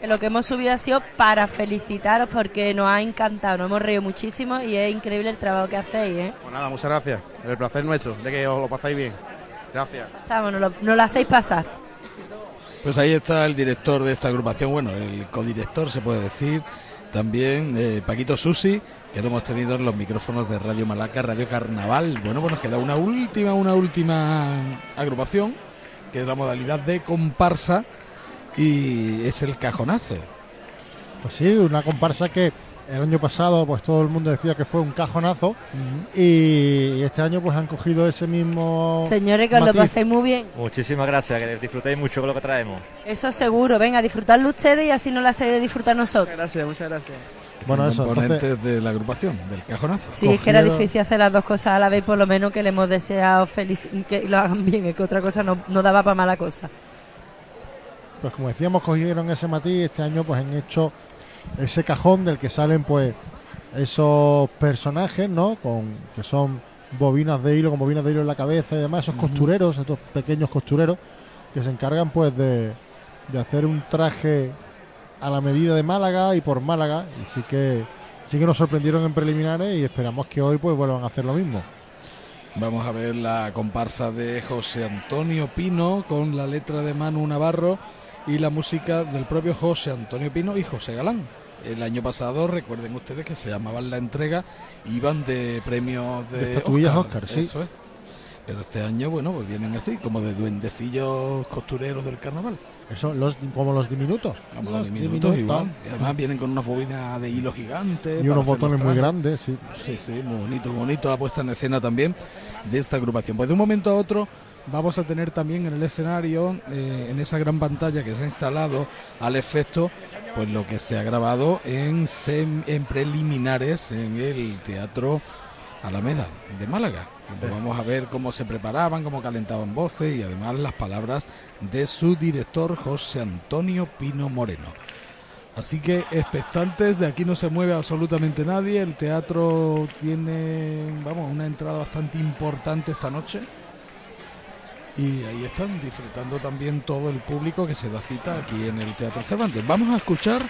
lo que hemos subido ha sido para felicitaros porque nos ha encantado, nos hemos reído muchísimo y es increíble el trabajo que hacéis, ¿eh? Pues nada, muchas gracias. El placer nuestro, de que os lo pasáis bien. Gracias. Pasamos, nos lo, nos lo hacéis pasar. Pues ahí está el director de esta agrupación, bueno, el codirector se puede decir, también eh, Paquito Susi, que lo hemos tenido en los micrófonos de Radio Malaca, Radio Carnaval. Bueno, pues nos queda una última, una última agrupación, que es la modalidad de comparsa, y es el cajonazo. Pues sí, una comparsa que el año pasado pues todo el mundo decía que fue un cajonazo y este año pues han cogido ese mismo Señores, que os lo paséis muy bien. Muchísimas gracias, que disfrutéis mucho con lo que traemos. Eso seguro. Venga, disfrutarlo ustedes y así no lo hacéis de disfrutar nosotros. Gracias, muchas gracias. Bueno, eso, componentes entonces- de la agrupación, del cajonazo. Sí, es que era difícil hacer las dos cosas a la vez, por lo menos que le hemos deseado felici- que lo hagan bien, es que otra cosa no, no daba para mala cosa. Pues como decíamos, cogieron ese matiz. Este año pues han hecho ese cajón del que salen pues esos personajes, ¿no? Con que son bobinas de hilo, con bobinas de hilo en la cabeza y demás, esos costureros, estos pequeños costureros que se encargan pues de, de hacer un traje a la medida de Málaga y por Málaga y sí que sí que nos sorprendieron en preliminares y esperamos que hoy pues vuelvan a hacer lo mismo. Vamos a ver la comparsa de José Antonio Pino con la letra de Manu Navarro y la música del propio José Antonio Pino y José Galán. El año pasado, recuerden ustedes que se llamaban la entrega, iban de premios de, De estatuillas Oscar, sí. Eso es. Pero este año, bueno, pues vienen así, como de duendecillos costureros del carnaval. Eso, los, como los diminutos. Como los diminutos igual. Y además vienen con unas bobinas de hilo gigante. Y unos botones muy grandes, sí. Sí, sí, muy bonito, muy bonito la puesta en escena también de esta agrupación. Pues de un momento a otro vamos a tener también en el escenario, eh, en esa gran pantalla que se ha instalado al efecto, pues lo que se ha grabado en, sem- en preliminares en el Teatro Alameda de Málaga. Vamos a ver cómo se preparaban, cómo calentaban voces y además las palabras de su director José Antonio Pino Moreno. Así que expectantes, de aquí no se mueve absolutamente nadie. El teatro tiene, vamos, una entrada bastante importante esta noche. Y ahí están disfrutando también todo el público que se da cita aquí en el Teatro Cervantes. Vamos a escuchar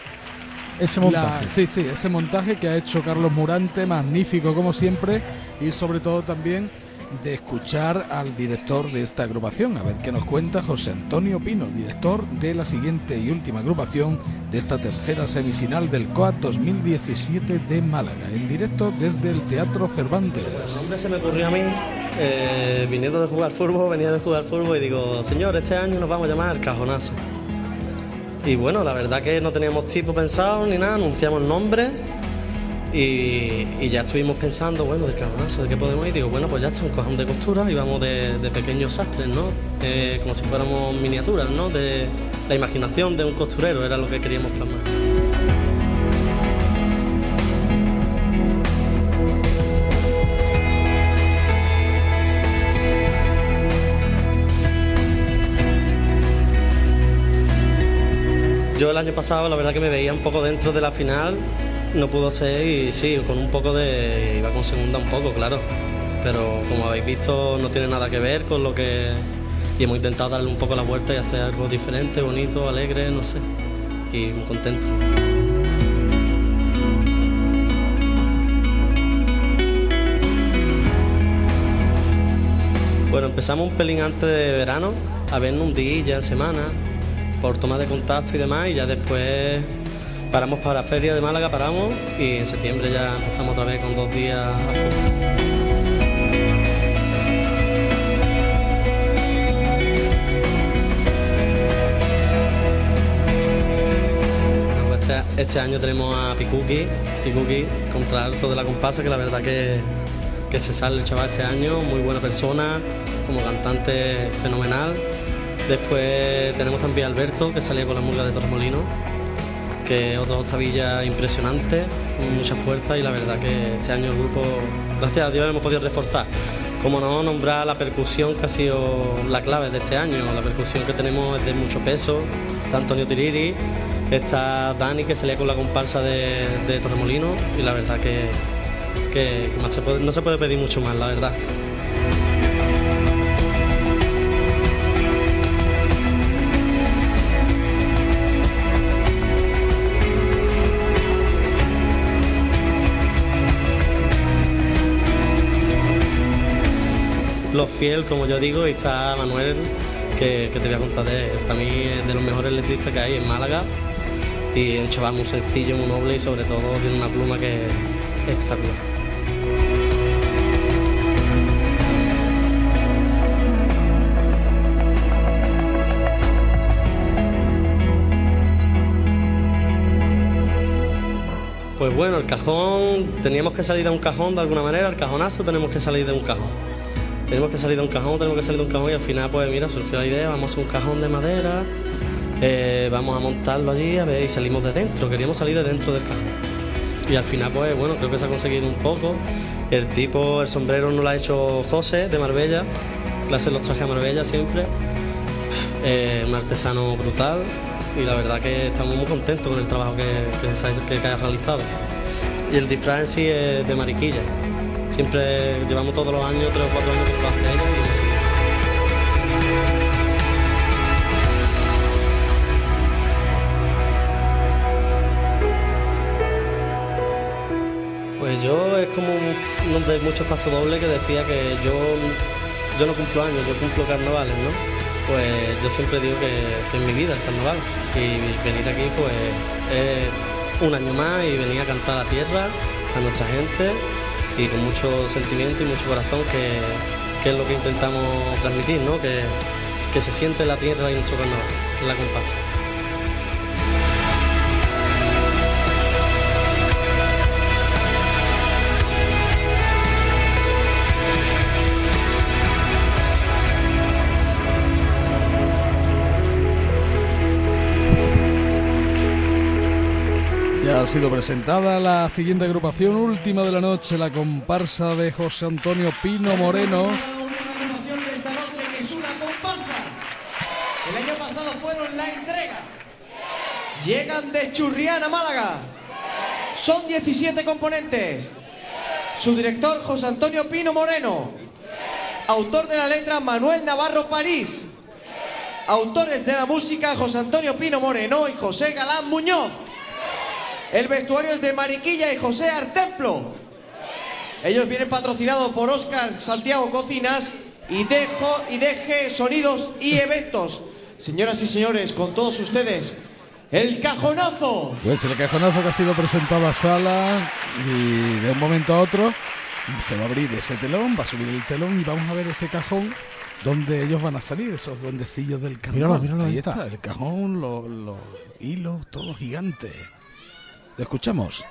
Ese la- montaje. sí, sí, ese montaje que ha hecho Carlos Murante, magnífico como siempre, y sobre todo también de escuchar al director de esta agrupación, a ver qué nos cuenta José Antonio Pino, director de la siguiente y última agrupación de esta tercera semifinal del COAT 2017 de Málaga, en directo desde el Teatro Cervantes. El nombre se me ocurrió a mí, eh, viniendo de jugar fútbol, venía de jugar fútbol y digo, señor, este año nos vamos a llamar Cajonazo. Y bueno, la verdad que no teníamos tipo pensado ni nada, anunciamos nombre y, ya estuvimos pensando, bueno, de cajonazo, de qué podemos ir. Digo, bueno, pues ya está, un cojón de costura y vamos de, de pequeños sastres, ¿no? Eh, como si fuéramos miniaturas, ¿no? De la imaginación de un costurero, era lo que queríamos plasmar. Yo el año pasado la verdad que me veía un poco dentro de la final, no pudo ser y sí, con un poco de... iba con segunda un poco, claro. Pero como habéis visto no tiene nada que ver con lo que... Y hemos intentado darle un poco la vuelta y hacer algo diferente, bonito, alegre, no sé. Y muy contento. Bueno, empezamos un pelín antes de verano, a vernos un día ya semana, por toma de contacto y demás, y ya después paramos para la feria de Málaga, paramos, y en septiembre ya empezamos otra vez con dos días a full. Pues Este, este año tenemos a Pikuki, Pikuki, contralto de la comparsa, que la verdad que, que se sale el chaval este año, muy buena persona, como cantante fenomenal. Después tenemos también a Alberto, que salía con la murga de Torremolino, que es otro octavilla impresionante, con mucha fuerza y la verdad que este año el grupo, gracias a Dios, hemos podido reforzar. Como no nombrar la percusión que ha sido la clave de este año, la percusión que tenemos es de mucho peso, está Antonio Tiriri, está Dani que salía con la comparsa de, de Torremolino y la verdad que, se no se puede pedir mucho más, la verdad. Los fiel, como yo digo, y está Manuel, que, que te voy a contar de él. Para mí es de los mejores letristas que hay en Málaga y es un chaval muy sencillo, muy noble y sobre todo tiene una pluma que es espectacular. Pues bueno, el cajón, teníamos que salir de un cajón de alguna manera, el cajonazo tenemos que salir de un cajón. Tenemos que salir de un cajón, tenemos que salir de un cajón y al final pues mira, surgió la idea, vamos a hacer un cajón de madera, eh, vamos a montarlo allí y salimos de dentro, queríamos salir de dentro del cajón. Y al final pues bueno, creo que se ha conseguido un poco. El tipo, el sombrero no lo ha hecho José de Marbella, que hace los trajes a Marbella siempre. Eh, un artesano brutal y la verdad que estamos muy contentos con el trabajo que, que, que- que ha realizado. Y el disfraz en sí es de mariquilla. Siempre llevamos todos los años, tres o cuatro años que lo hace y. Pues yo es como un- uno de muchos pasos dobles que decía que yo, yo no cumplo años, yo cumplo carnavales, ¿no? Pues yo siempre digo que, que es mi vida el carnaval. Y venir aquí pues es un año más y venir a cantar a la tierra, a nuestra gente y con mucho sentimiento y mucho corazón que, que es lo que intentamos transmitir, ¿no? Que, que se siente la tierra y nuestro carnaval, la comparsa. Sido presentada la siguiente agrupación, última de la noche, la comparsa de José Antonio Pino Moreno. El año pasado fueron la entrega. Llegan de Churriana, Málaga. Son 17 componentes. Su director José Antonio Pino Moreno. Autor de la letra Manuel Navarro París. Autores de la música José Antonio Pino Moreno y José Galán Muñoz. El vestuario es de Mariquilla y José Artemplo. Ellos vienen patrocinados por Oscar Santiago Cocinas y Dejo y Deje Sonidos y Eventos. Señoras y señores, con todos ustedes, el cajonazo. Pues el cajonazo que ha sido presentado a sala y de un momento a otro se va a abrir ese telón, va a subir el telón y vamos a ver ese cajón donde ellos van a salir, esos duendecillos del carnaval. Míralo, míralo, ahí ahí está. está. el cajón, los, los hilos, todo gigante. ¿Lo escuchamos?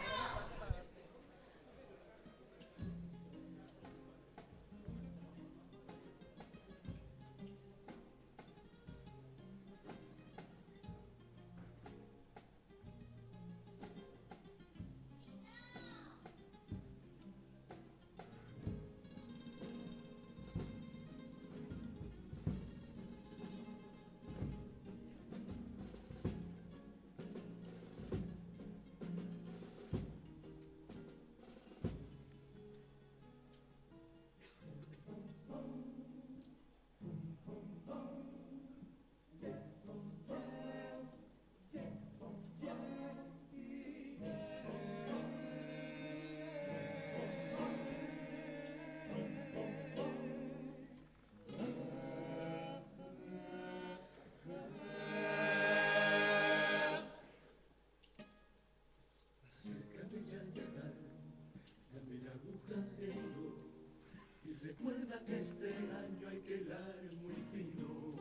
Recuerda que este año hay que hilar muy fino.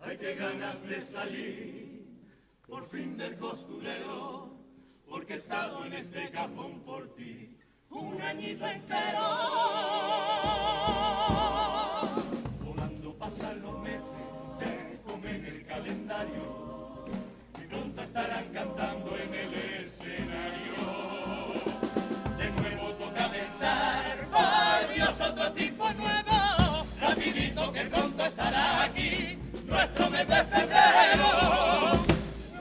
Hay que ganas de salir, por fin del costurero, porque he estado en este cajón por ti un añito entero. Volando pasan los meses, se comen el calendario, y pronto estarán cantando en el escenario. Dios, otro tipo nuevo. Rapidito que pronto estará aquí nuestro mes de febrero.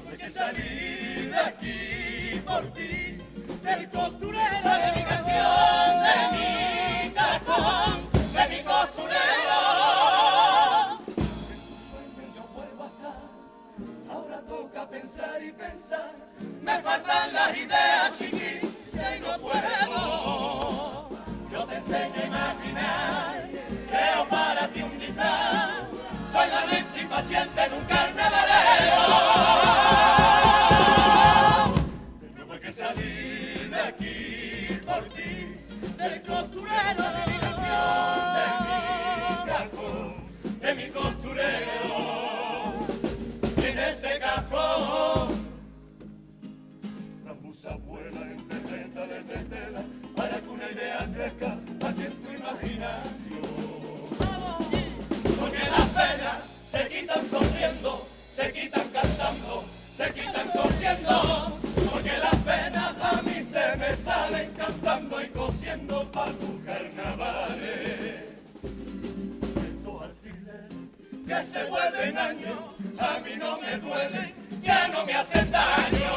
No hay que salir de aquí por ti, del costurero. Sale mi canción de mi cajón, de mi costurero. En tu sueño yo vuelvo a estar. Ahora toca pensar y pensar. Me faltan las ideas, chiquilla, y no puedo. Yo te enseño a imaginar. Creo para ti un disfraz. Soy la mente impaciente en un carnavalero. Tengo que salir de aquí por ti, del costurero. De mi canción, de mi cajón, de mi. En tu imaginación. Porque las penas se quitan sonriendo, se quitan cantando, se quitan cosiendo. Porque las penas a mí se me salen cantando y cosiendo pa' tus carnavales. Estos alfileres que se vuelven años, a mí no me duelen, ya no me hacen daño.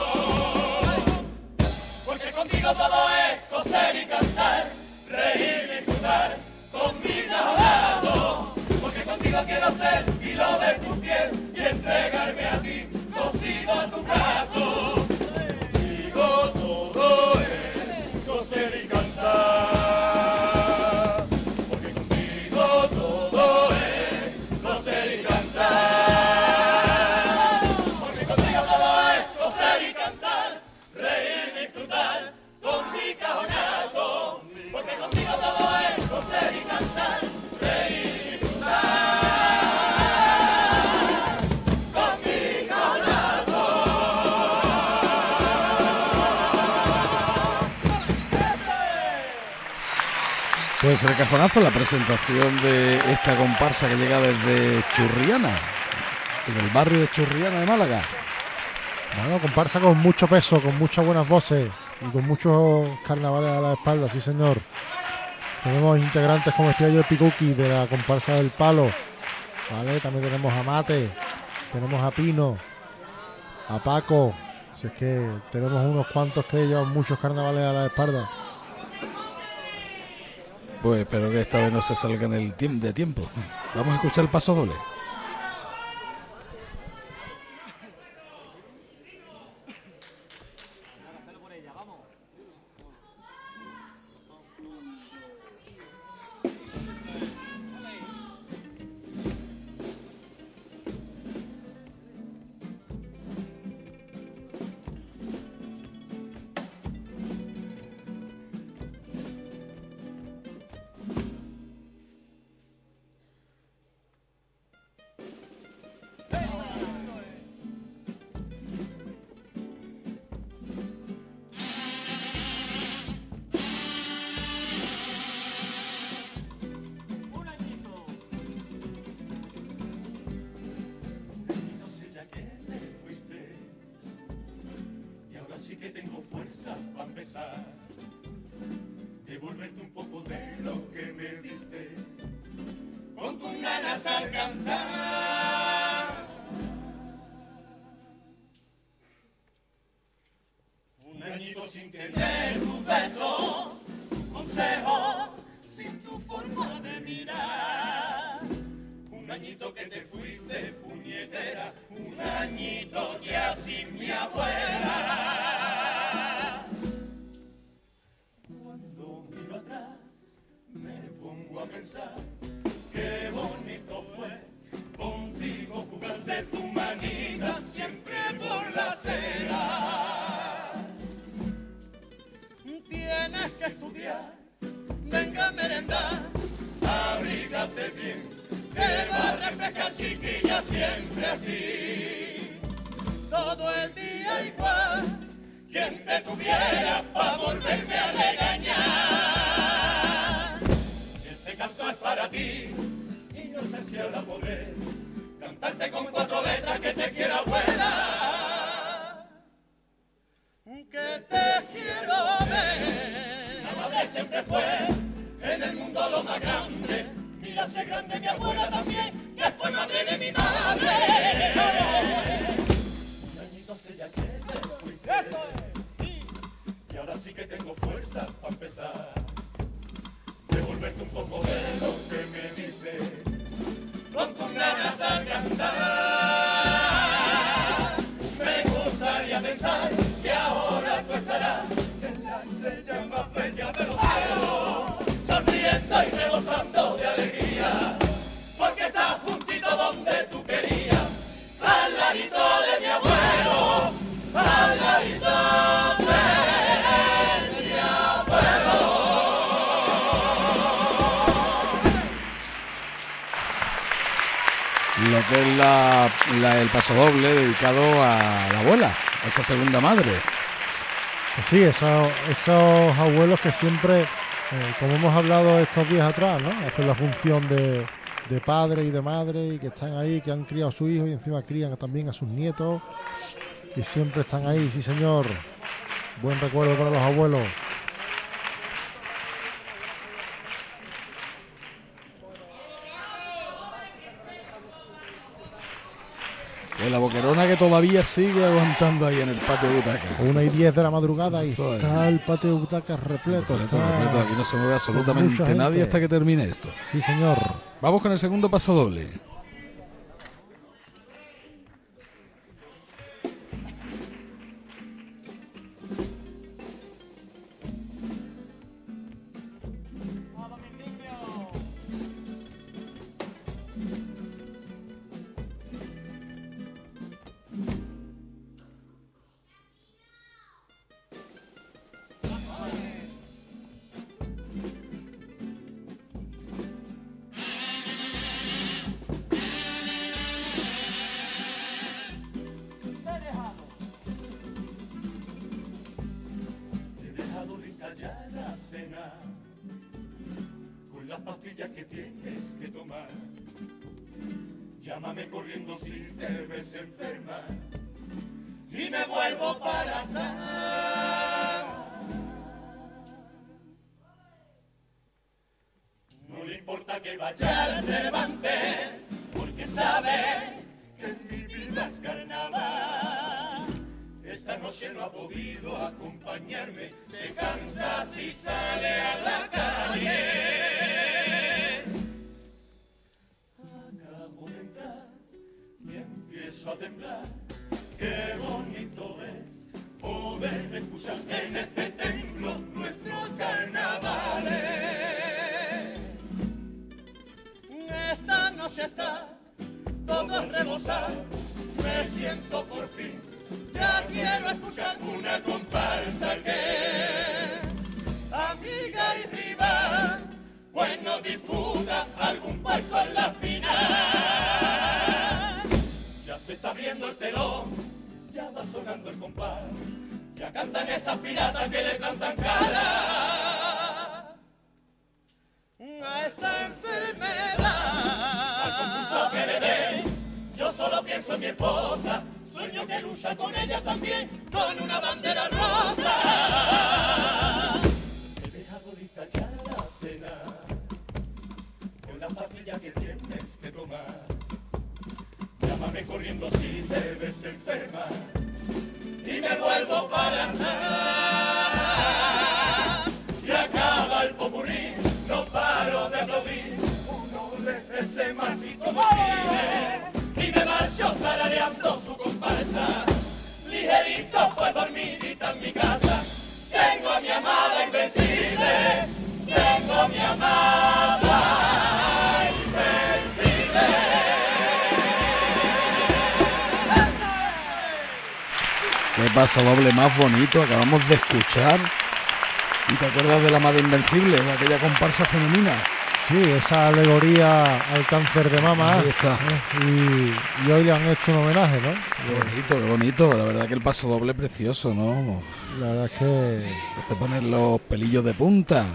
Porque contigo todo es coser y cantar, reír cajonazo, la presentación de esta comparsa que llega desde Churriana, en el barrio de Churriana de Málaga. Bueno, comparsa con mucho peso, con muchas buenas voces y con muchos carnavales a la espalda, sí señor. Tenemos integrantes como decía yo de Picuki de la comparsa del palo. ¿Vale? También tenemos a Mate, tenemos a Pino, a Paco. Si es que tenemos unos cuantos que llevan muchos carnavales a la espalda. Pues espero que esta vez no se salgan el tiempo de tiempo. Vamos a escuchar el paso doble. el paso doble dedicado a la abuela, a esa segunda madre. Pues sí, esos, abuelos que siempre, eh, como hemos hablado estos días atrás, ¿no? hacen la función de, de, padre y de madre y que están ahí, que han criado a su hijo y encima crían también a sus nietos y siempre están ahí, sí señor. Buen recuerdo para los abuelos. todavía sigue aguantando ahí en el patio de butacas. Una y 10 de la madrugada y es. está el patio de butacas repleto. está repleto. Aquí no se mueve absolutamente nadie hasta que termine esto. Sí, señor. Vamos con el segundo paso doble. Paso doble más bonito acabamos de escuchar. ¿Y te acuerdas de la Madre Invencible, de aquella comparsa femenina? Sí, esa alegoría al cáncer de mama. Ahí está. ¿eh? Y, y hoy le han hecho un homenaje, ¿no? Qué bonito, qué bonito. La verdad que el paso doble precioso, ¿no? La verdad es que... Se ponen los pelillos de punta.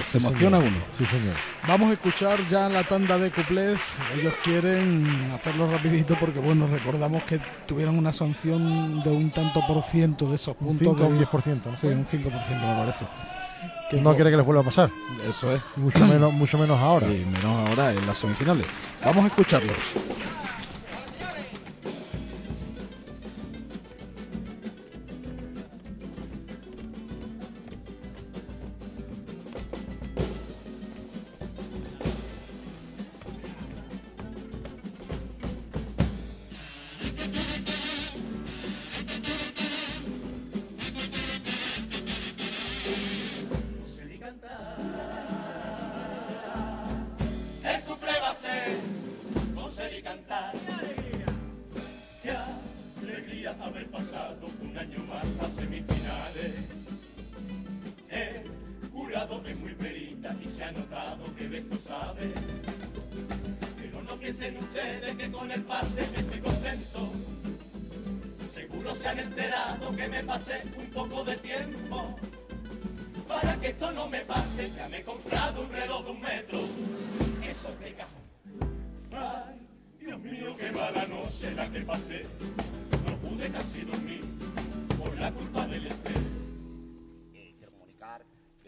Se emociona señor. uno. Sí, señor. Vamos a escuchar ya la tanda de cuplés. Ellos quieren hacerlo rapidito porque, bueno, recordamos que tuvieron una sanción de un tanto por ciento de esos Un puntos. 5 o un de- 10%, ¿no? Sí, un 5% me parece. Que no quiere que les vuelva a pasar. Eso es. Mucho menos, mucho menos ahora. Y menos ahora en las semifinales. Vamos a escucharlos.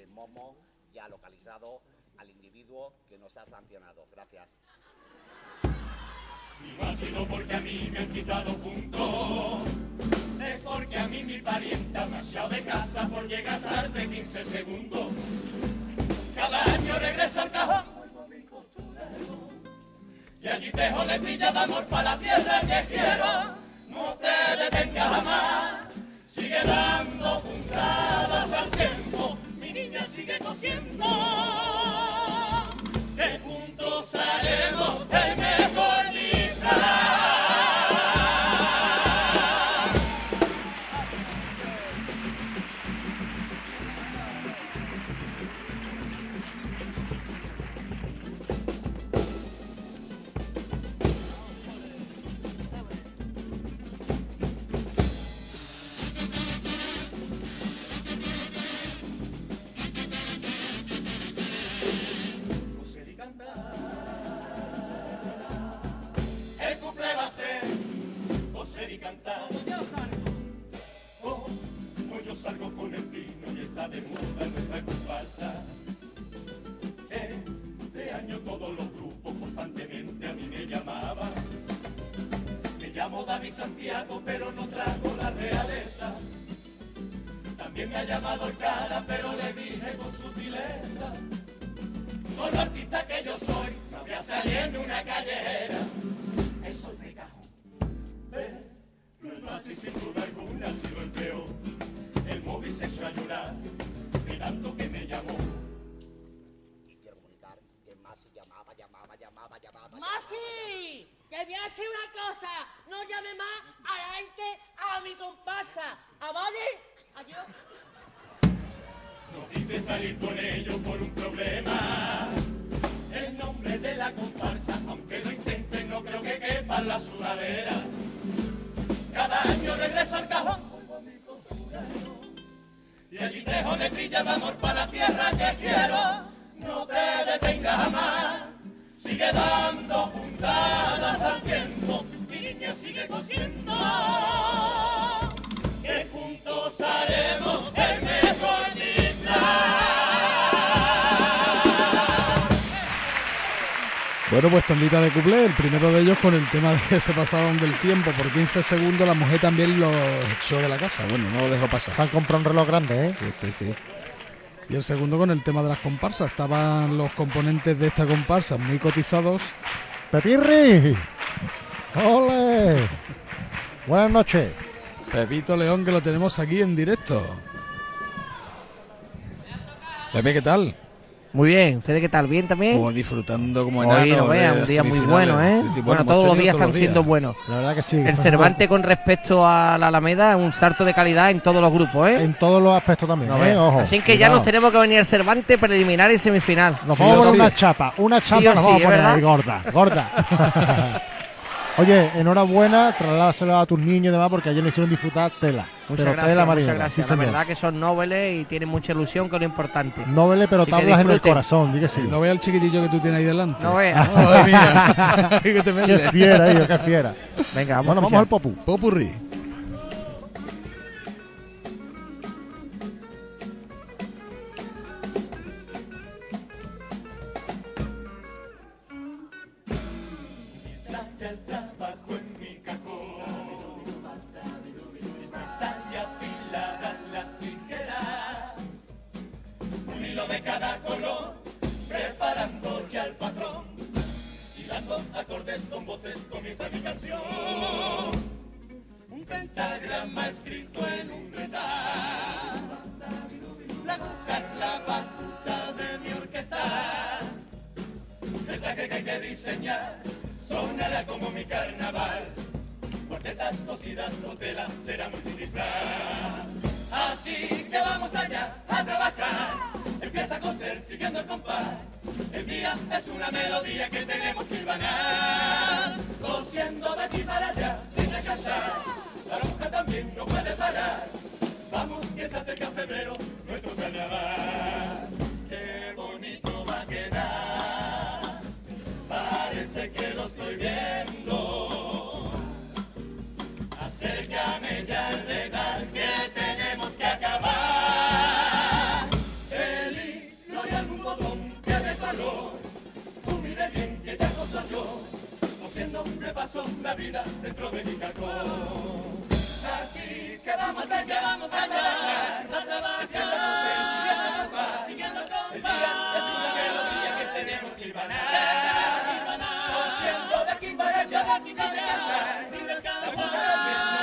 Que Momo ya ha localizado al individuo que nos ha sancionado. Gracias. Y no ha sido porque a mí me han quitado puntos. Es porque a mí mi parienta me ha echado de casa por llegar tarde 15 segundos. Cada año regreso al cajón. Y allí dejo letrilla de amor para la tierra que quiero. No te detengas jamás. Sigue dando puntadas al tiempo. Sigue cosiendo. Que juntos haremos el mejor de moda nuestra comparsa. Este año todos los grupos constantemente a mí me llamaban. Me llamo David Santiago, pero no trago la realeza. También me ha llamado el cara, pero le dije con sutileza. Con lo artista que yo soy, no voy a salir en una callejera. Eso es de cajón. Pero el más y sin duda alguna ha sido el peor. El móvil se echó a llorar, de tanto que me llamó. Y quiero comunicar que Masi llamaba, llamaba, llamaba, llamaba. ¡Mati! Te voy a decir una cosa. No llame más a la gente a mi comparsa. ¿A vale? Adiós. No quise salir con ellos por un problema. El nombre de la comparsa, aunque lo intenten, no creo que quepa en la sudadera. Cada año regreso al cajón. Y el allí tejones brilla de amor para la tierra que quiero. No te detengas jamás. Sigue dando puntadas al viento. Mi niña sigue cosiendo. Que juntos haremos. Bueno, pues tandita de cuplé, el primero de ellos con el tema de que se pasaron del tiempo por 15 segundos, la mujer también lo echó de la casa, bueno, no lo dejó pasar. Se han comprado un reloj grande, ¿eh? Sí, sí, sí. Y el segundo con el tema de las comparsas, estaban los componentes de esta comparsa muy cotizados. ¡Pepirri! ¡Ole! Buenas noches. Pepito León, que lo tenemos aquí en directo. Pepe, ¿qué tal? Muy bien, ¿ustedes qué tal? ¿Bien también? Como disfrutando como Hoy enano no vean, de un día muy bueno, ¿eh? Sí, sí, bueno, todos los días todos están siendo buenos. La verdad que sí. El Cervantes con respecto a la Alameda, un salto de calidad en todos los grupos, ¿eh? En todos los aspectos también, No ¿eh? Ojo. Así que ya nos tenemos que venir al Cervantes preliminar y semifinal. Nos vamos a poner una chapa, una chapa nos sí, vamos ¿es a poner ahí gorda, gorda. Oye, enhorabuena, trasládaselo a tus niños y demás porque ayer nos hicieron disfrutar tela. Muchas pero gracias, tela muchas gracias. sí, la señor. verdad que son nobles y tienen mucha ilusión, que es lo importante. Noble, pero tablas en el corazón, di que sí. No vea el chiquitillo que tú tienes ahí delante. No vea. Madre mía. Que te Qué fiera, hijo, qué fiera. Venga, vamos Bueno, vamos al popu. Popurrí. Escrito en un retal. La aguja es la batuta de mi orquesta. El traje que hay que diseñar sonará como mi carnaval. Cuartetas cosidas o tela será multidisfraz. Así que vamos allá a trabajar. Empieza a coser siguiendo el compás. El día es una melodía que tenemos que ganar. Cosiendo de aquí para allá sin descansar. No puede parar. Vamos que se acerca febrero, nuestro carnaval. Qué bonito va a quedar. Parece que lo estoy viendo. Acércame ya el dedal que tenemos que acabar. El hilo y algún botón que de color. Tú mire bien que ya no soy yo. Cosiendo me paso la vida dentro de mi cajón. Que vamos allá, vamos allá, a trabajar. Siguiendo el compás, es una melodía que tenemos que ganar. Cosiendo de aquí para allá, sin descansar, sin descansar.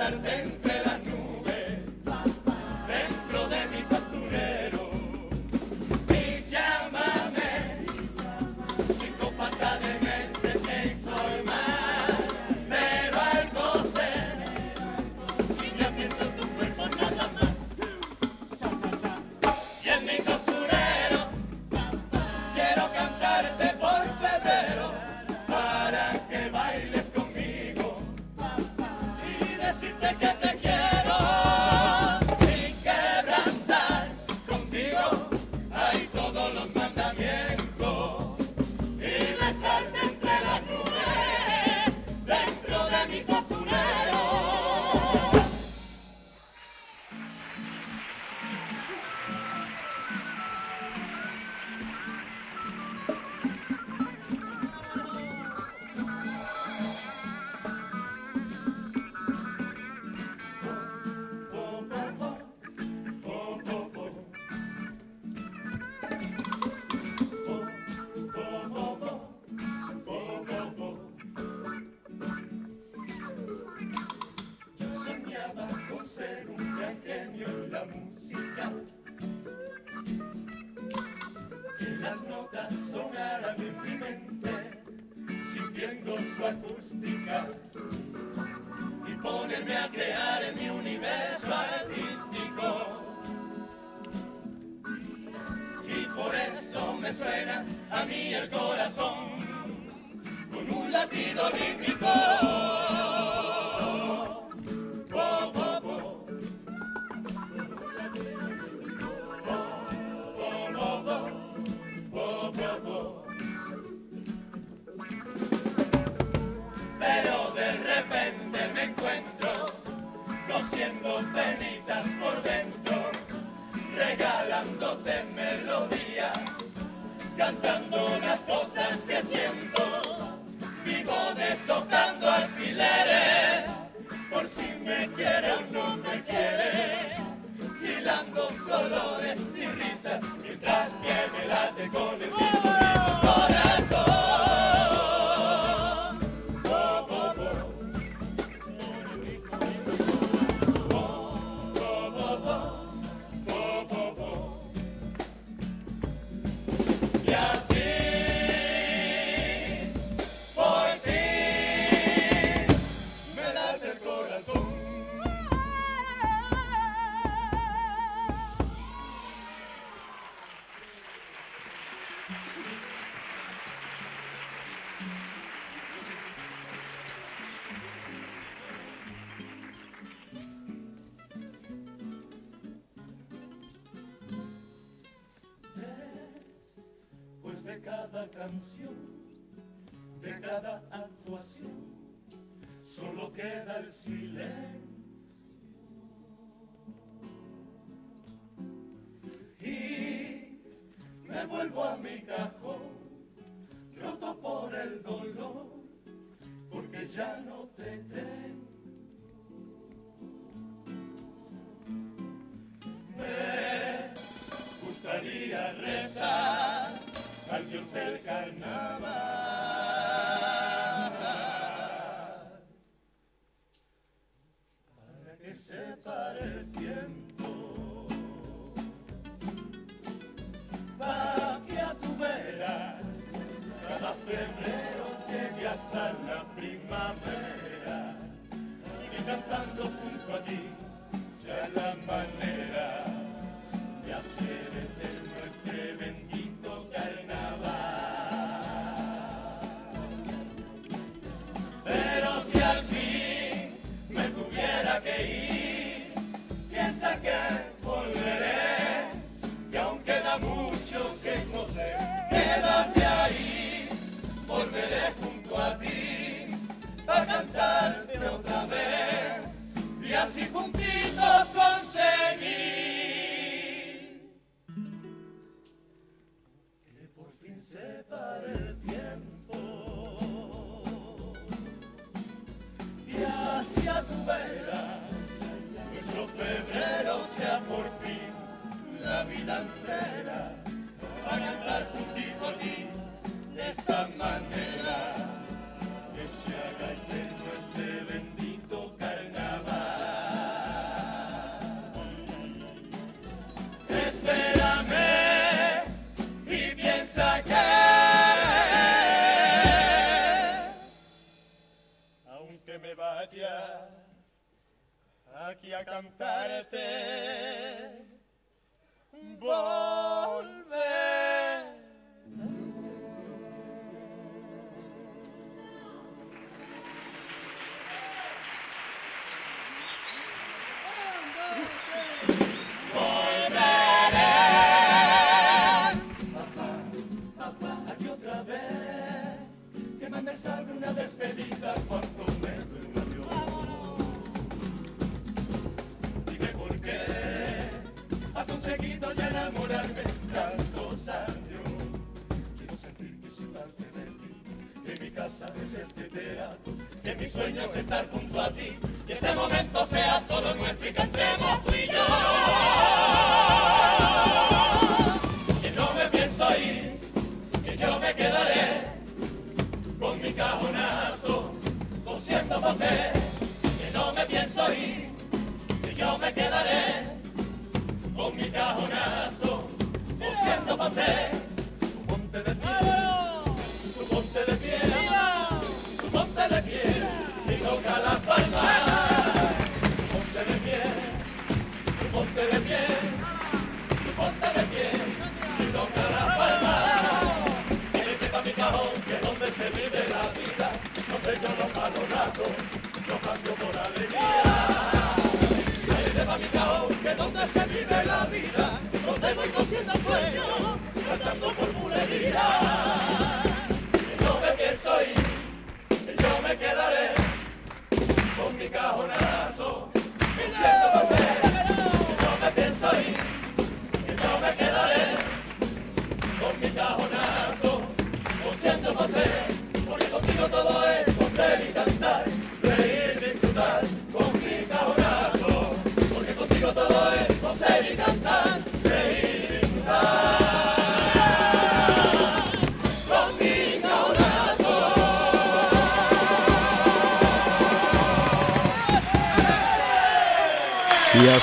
Y solo queda el silencio.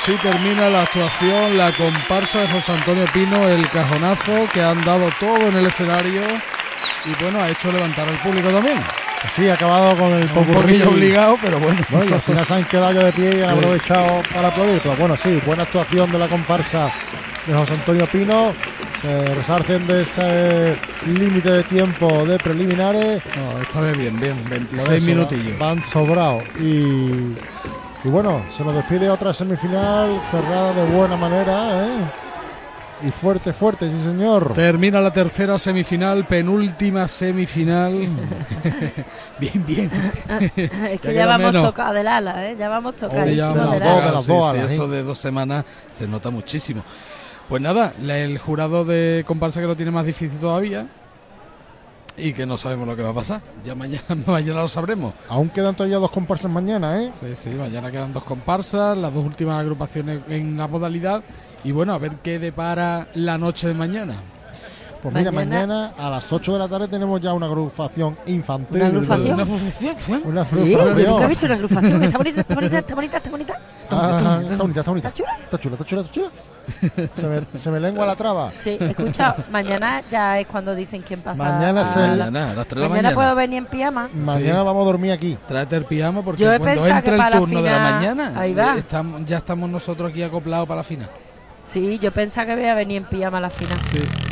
Así termina la actuación, la comparsa de José Antonio Pino, el cajonazo, que han dado todo en el escenario y bueno, ha hecho levantar al público también. Pues sí, ha acabado con el Un poquillo obligado, pero bueno. Bueno, al final se han quedado ya de pie y han aprovechado para aplaudir. Pero bueno, sí, buena actuación de la comparsa de José Antonio Pino. Se resarcen de ese límite de tiempo de preliminares. No, esta vez bien, bien, Por 26 eso minutillos. Van sobrados. Y, y bueno, se nos despide otra semifinal cerrada de buena manera. ¿eh? Y fuerte, fuerte, sí señor. Termina la tercera semifinal, penúltima semifinal. bien, bien. Es que Ya ya, vamos tocados del ala, ¿eh? Ya vamos ya tocadísimos del ala. sí, sí, eso de dos semanas se nota muchísimo. Pues nada, el jurado de comparsa que lo tiene más difícil todavía y que no sabemos lo que va a pasar. Ya mañana, mañana lo sabremos. Aún quedan todavía dos comparsas mañana, ¿eh? Sí, sí, mañana quedan dos comparsas, las dos últimas agrupaciones en la modalidad y bueno, a ver qué depara la noche de mañana. Pues mira, Mañana- mañana a las 8 de la tarde tenemos ya una agrupación infantil. ¿Una agrupación? Una agrupación. Una Sí, agrupación. yo nunca he visto una agrupación. Está bonita, está bonita, está bonita, está bonita. Ah, está bonita, está bonita. Está chula, está chula, está chula. Está chula. Se, me, se me lengua la traba. Sí, escucha, mañana ya es cuando dicen quién pasa. Mañana a Mañana, a las 3 de la Mañana mañana. puedo venir en pijama. Mañana vamos a dormir aquí. Tráete el pijama porque Yo cuando que el turno de la mañana Ahí va. eh, estamos- ya estamos nosotros aquí acoplados para la final. Sí, yo pensaba que voy a venir en pijama a la final.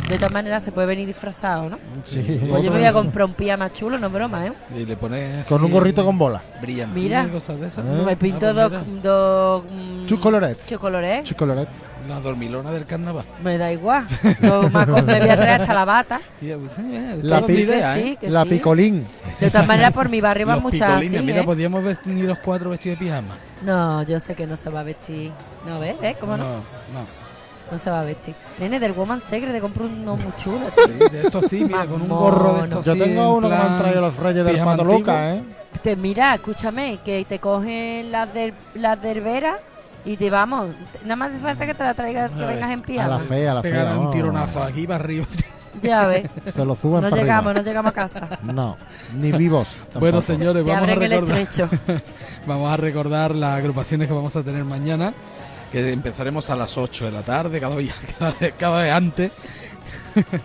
De todas maneras, se puede venir disfrazado, ¿no? Sí. Pues yo me voy a comprar un pijama chulo, no es broma, ¿eh? Y le pones Con un gorrito con bola. Brillantines Mira, y cosas de esas. me pinto Ah, dos. pues mira, dos mm, Two colorets. two colorets. Two colorets. La dormilona del carnaval. Me da igual. Me, aco- me voy a traer hasta la bata. Pues, sí, eh, La, esta pi- es idea, que ¿eh? sí, que la sí. picolín. De todas maneras, por mi barrio van Los muchas así, mira, ¿eh? podíamos vestir los cuatro vestidos de pijama. No, yo sé que no se va a vestir. No, ¿ves? ¿Ves? ¿Cómo no? no, no? No. se va a vestir. Nene, del Woman Secret te compro uno muy chulo. Sí, de esto sí, mira, con un gorro de estos Yo tengo en uno que me han traído los reyes del pijama Pato. Loca, ¿eh? Te, mira, escúchame, que te cogen las del, las del Vera y te vamos. Nada más hace falta que te la traigas, que vengas en A la pijama. fe, a la fe. Pegar un tironazo aquí para arriba. Ya ves. Se lo suban No para llegamos, arriba. no llegamos a casa. No, ni vivos. Bueno, señores, vamos a recordar. vamos a recordar las agrupaciones que vamos a tener mañana. Que empezaremos a las 8 de la tarde, cada vez, cada vez, cada vez antes.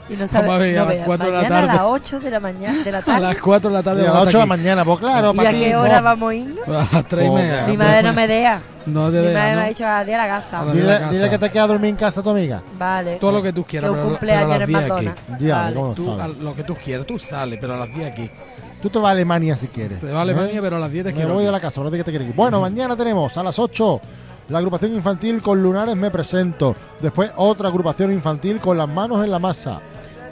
Y no sabes, Vamos a no a las veas, 4 de la mañana a tarde. las 8 de la mañana, de la A tarde. las 4 de la tarde. Y a las vamos 8 de la mañana, pues claro, ¿Y a qué hora vamos a ir? A las 3 y Oh, media. Mi madre no me deja. No te Mi madre ¿no? me ha dicho a día la gaza. A la- Dile, casa. dile que te queda a dormir en casa tu amiga. Vale. Todo lo que tú quieras, Que pero, cumpleaños pero a las en 10 aquí. Ya, Vale. ¿cómo Tú, sabes? a lo que tú quieras, tú sales, pero a las 10 aquí. Tú te vas a Alemania si quieres. Se va a Alemania, ¿eh? pero a las 10 te Me quiero voy de la casa, ahora que te quieres ir. Bueno, mañana tenemos a las 8 la agrupación infantil con lunares me presento. Después otra agrupación infantil con las manos en la masa.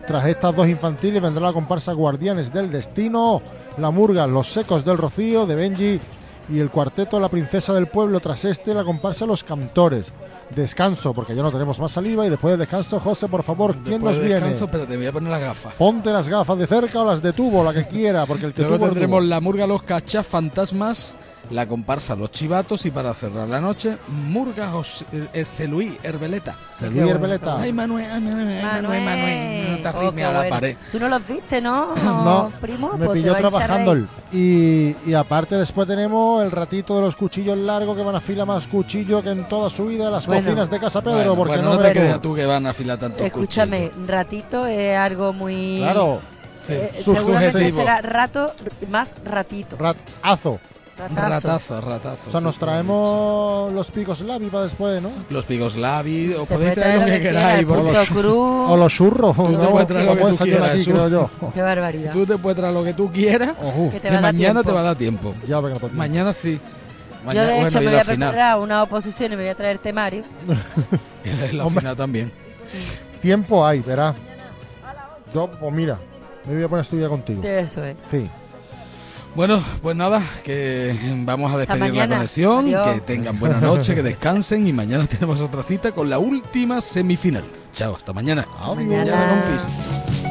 Tras estas dos infantiles vendrá la comparsa Guardianes del Destino, la murga Los Secos del Rocío de Benji y el cuarteto La Princesa del Pueblo. Tras este la comparsa Los Cantores. Descanso, porque ya no tenemos más saliva. Y después del descanso, José, por favor, ¿quién Después nos de viene? descanso, pero te voy a poner las gafas. Ponte las gafas de cerca o las de tubo, la que quiera, porque el que Luego tubo tendremos tubo. la murga Los Cachas Fantasmas la comparsa Los Chivatos y para cerrar la noche, Murga Jos- eh, Celuí Herbeleta. Celuí Herbeleta. Ay, Manuel, ay, Manuel, ay, Manuel, Manuel, no te Oh, arrimes a la bueno. pared. Tú no los viste, ¿no? No, primo. me Pues pilló trabajando. Y, y aparte después tenemos el ratito de los cuchillos largos que van a afilar más cuchillo que en toda su vida las Bueno. cocinas de Casa Pedro. Bueno, porque bueno, no, no te creas tú que van a afilar tantos Escúchame, ratito es algo muy. Claro. Sí. Eh, seguramente será rato más ratito. Ratazo. Ratazo. Ratazo, ratazo. O sea, sí. nos traemos los picos labi para después, ¿no? Los pigos labi, Te podéis traer lo que queráis. O porque- los, o los churros. Tú te ¿no? puedes traer lo que Como tú desayuno quieras. aquí, Su- creo yo. Qué barbaridad. Tú te puedes traer lo que tú quieras, Que te que va a dar mañana te va a dar tiempo. Ya, venga, pues, Mañana sí. Yo de bueno, hecho y me voy a preparar una oposición y me voy a traer temario. Y la Hombre. final también. Tiempo hay, verás. Yo, pues mira, me voy a poner a estudiar contigo. Eso es. Sí. Bueno, pues nada, que vamos a Hasta despedir la mañana. conexión, Adiós. que tengan buena noche, que descansen y mañana tenemos otra cita con la última semifinal. Chao, hasta mañana. Mañana. compis. Ven